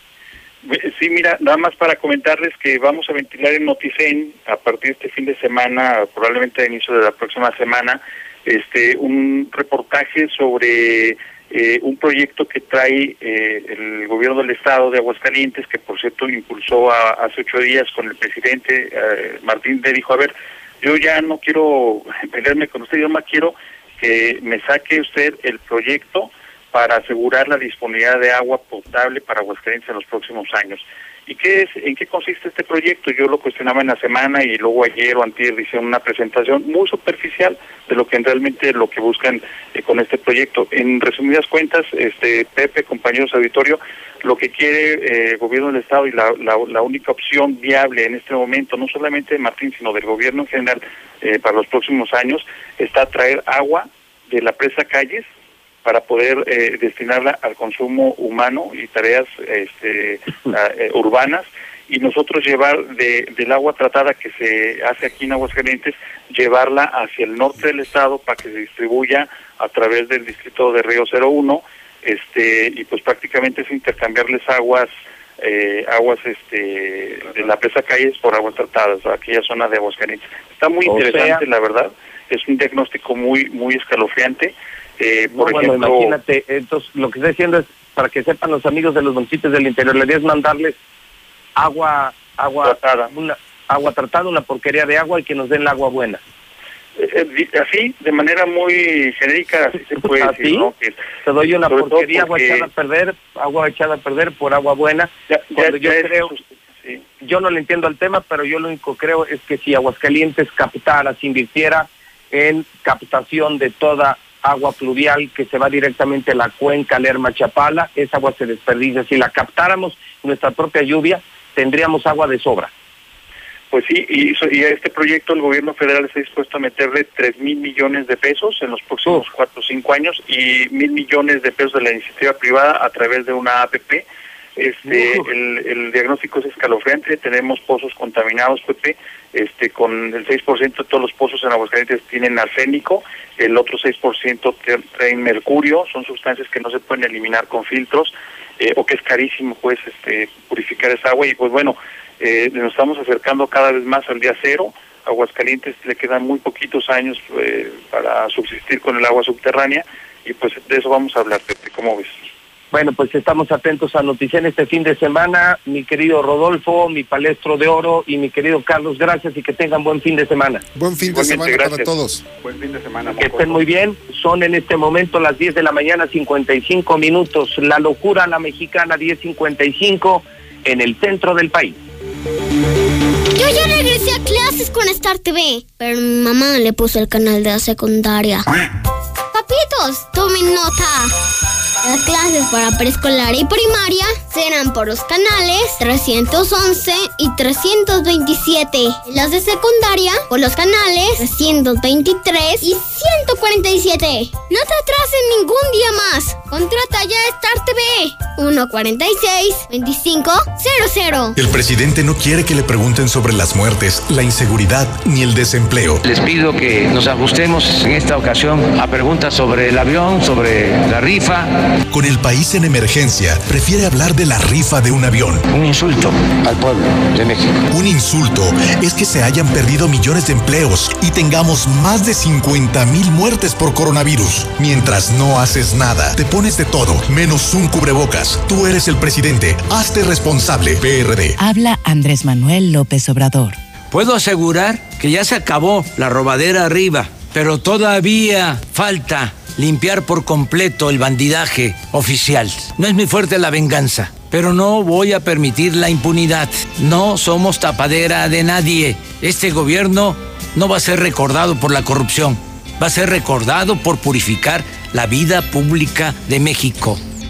Sí, mira, nada más para comentarles que vamos a ventilar en Noticen a partir de este fin de semana, probablemente a inicio de la próxima semana, este un reportaje sobre eh, un proyecto que trae eh, el gobierno del estado de Aguascalientes, que por cierto impulsó a, hace ocho días con el presidente eh, Martín, le dijo, a ver, yo ya no quiero pelearme con usted, yo más quiero que me saque usted el proyecto para asegurar la disponibilidad de agua potable para Aguascalientes en los próximos años. ¿Y qué es, en qué consiste este proyecto? Yo lo cuestionaba en la semana y luego ayer o antier hicieron una presentación muy superficial de lo que realmente lo que buscan eh, con este proyecto. En resumidas cuentas, este Pepe, compañeros auditorio, lo que quiere eh, el gobierno del Estado y la, la, única opción viable en este momento, no solamente de Martín, sino del gobierno en general eh, para los próximos años, está traer agua de la presa Calles para poder eh, destinarla al consumo humano y tareas este, eh, urbanas y nosotros llevar de, del agua tratada que se hace aquí en Aguascalientes, llevarla hacia el norte del estado para que se distribuya a través del distrito de Río 01 este, y pues prácticamente es intercambiarles aguas eh, aguas este de la presa calles por aguas tratadas, aquella zona de Aguascalientes. Está muy interesante, la verdad. Es un diagnóstico muy muy escalofriante eh, por ejemplo, imagínate, entonces lo que estoy diciendo es para que sepan los amigos de los municipios del interior, la idea es mandarles agua, agua tratada, una, agua tratada, una porquería de agua y que nos den el agua buena. Eh, eh, así, de manera muy genérica, así se puede decir, ¿no? Que, te doy una porquería, agua echada a perder, agua echada a perder por agua buena. yo creo, yo no le entiendo al tema, pero yo lo único creo es que si Aguascalientes captara, se invirtiera en captación de toda agua fluvial que se va directamente a la cuenca Lerma Chapala, esa agua se desperdicia. Si la captáramos nuestra propia lluvia, tendríamos agua de sobra. Pues sí, y, y a este proyecto el gobierno federal está dispuesto a meterle 3 mil millones de pesos en los próximos cuatro o cinco años y mil millones de pesos de la iniciativa privada a través de una APP este, el, diagnóstico es escalofriante, tenemos pozos contaminados, Pepe, este, con el 6% de todos los pozos en Aguascalientes tienen arsénico, el otro 6% traen mercurio, son sustancias que no se pueden eliminar con filtros, eh, o que es carísimo pues este, purificar esa agua, y pues bueno, eh, nos estamos acercando cada vez más al día cero, Aguascalientes le quedan muy poquitos años eh, para subsistir con el agua subterránea, y pues de eso vamos a hablar, Pepe, ¿cómo ves? Bueno, pues estamos atentos a Noticien este fin de semana. Mi querido Rodolfo, mi palestro de oro y mi querido Carlos, gracias y que tengan buen fin de semana. Buen fin de semana para todos. Buen fin de semana. Que estén muy bien. Son en este momento las 10 de la mañana, 55 minutos. La locura la mexicana, 10.55 en el centro del país. Yo ya regresé a clases con Star TV, pero mi mamá le puso el canal de la secundaria. Papitos, tomen nota. Las clases para preescolar y primaria serán por los canales 311 y 327. Las de secundaria por los canales 323 y 147. No te atrases ningún día más. Contrata ya Star TV 146 2500. El presidente no quiere que le pregunten sobre las muertes, la inseguridad ni el desempleo. Les pido que nos ajustemos en esta ocasión a preguntas sobre el avión, sobre la rifa. Con el país en emergencia, prefiere hablar de la rifa de un avión. Un insulto al pueblo de México. Un insulto es que se hayan perdido millones de empleos y tengamos más de 50 mil muertes por coronavirus. Mientras no haces nada, te pones de todo, menos un cubrebocas. Tú eres el presidente. Hazte responsable, PRD. Habla Andrés Manuel López Obrador. Puedo asegurar que ya se acabó la robadera arriba, pero todavía falta limpiar por completo el bandidaje oficial. No es muy fuerte la venganza, pero no voy a permitir la impunidad. No somos tapadera de nadie. Este gobierno no va a ser recordado por la corrupción, va a ser recordado por purificar la vida pública de México.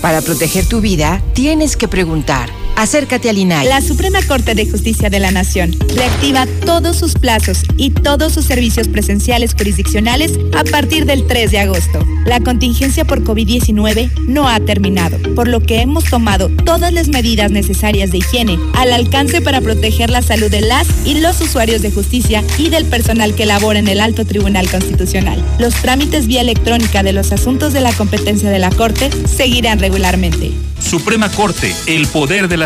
Para proteger tu vida, tienes que preguntar. Acércate al INAI. La Suprema Corte de Justicia de la Nación reactiva todos sus plazos y todos sus servicios presenciales jurisdiccionales a partir del 3 de agosto. La contingencia por COVID-19 no ha terminado, por lo que hemos tomado todas las medidas necesarias de higiene al alcance para proteger la salud de las y los usuarios de justicia y del personal que labora en el Alto Tribunal Constitucional. Los trámites vía electrónica de los asuntos de la competencia de la Corte seguirán regularmente. Suprema Corte, el poder de la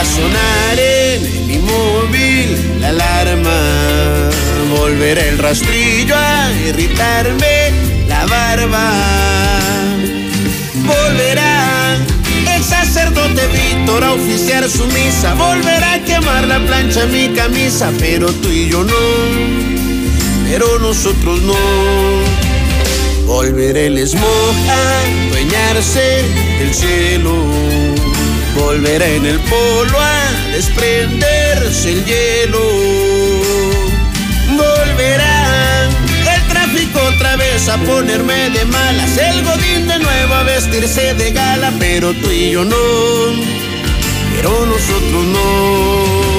A sonar en mi móvil la alarma. Volverá el rastrillo a irritarme la barba. Volverá el sacerdote Víctor a oficiar su misa. Volverá a quemar la plancha mi camisa, pero tú y yo no. Pero nosotros no. Volverá el smog a dueñarse del cielo volverá en el polo a desprenderse el hielo. Volverá el tráfico otra vez a ponerme de malas, el godín de nuevo a vestirse de gala, pero tú y yo no, pero nosotros no.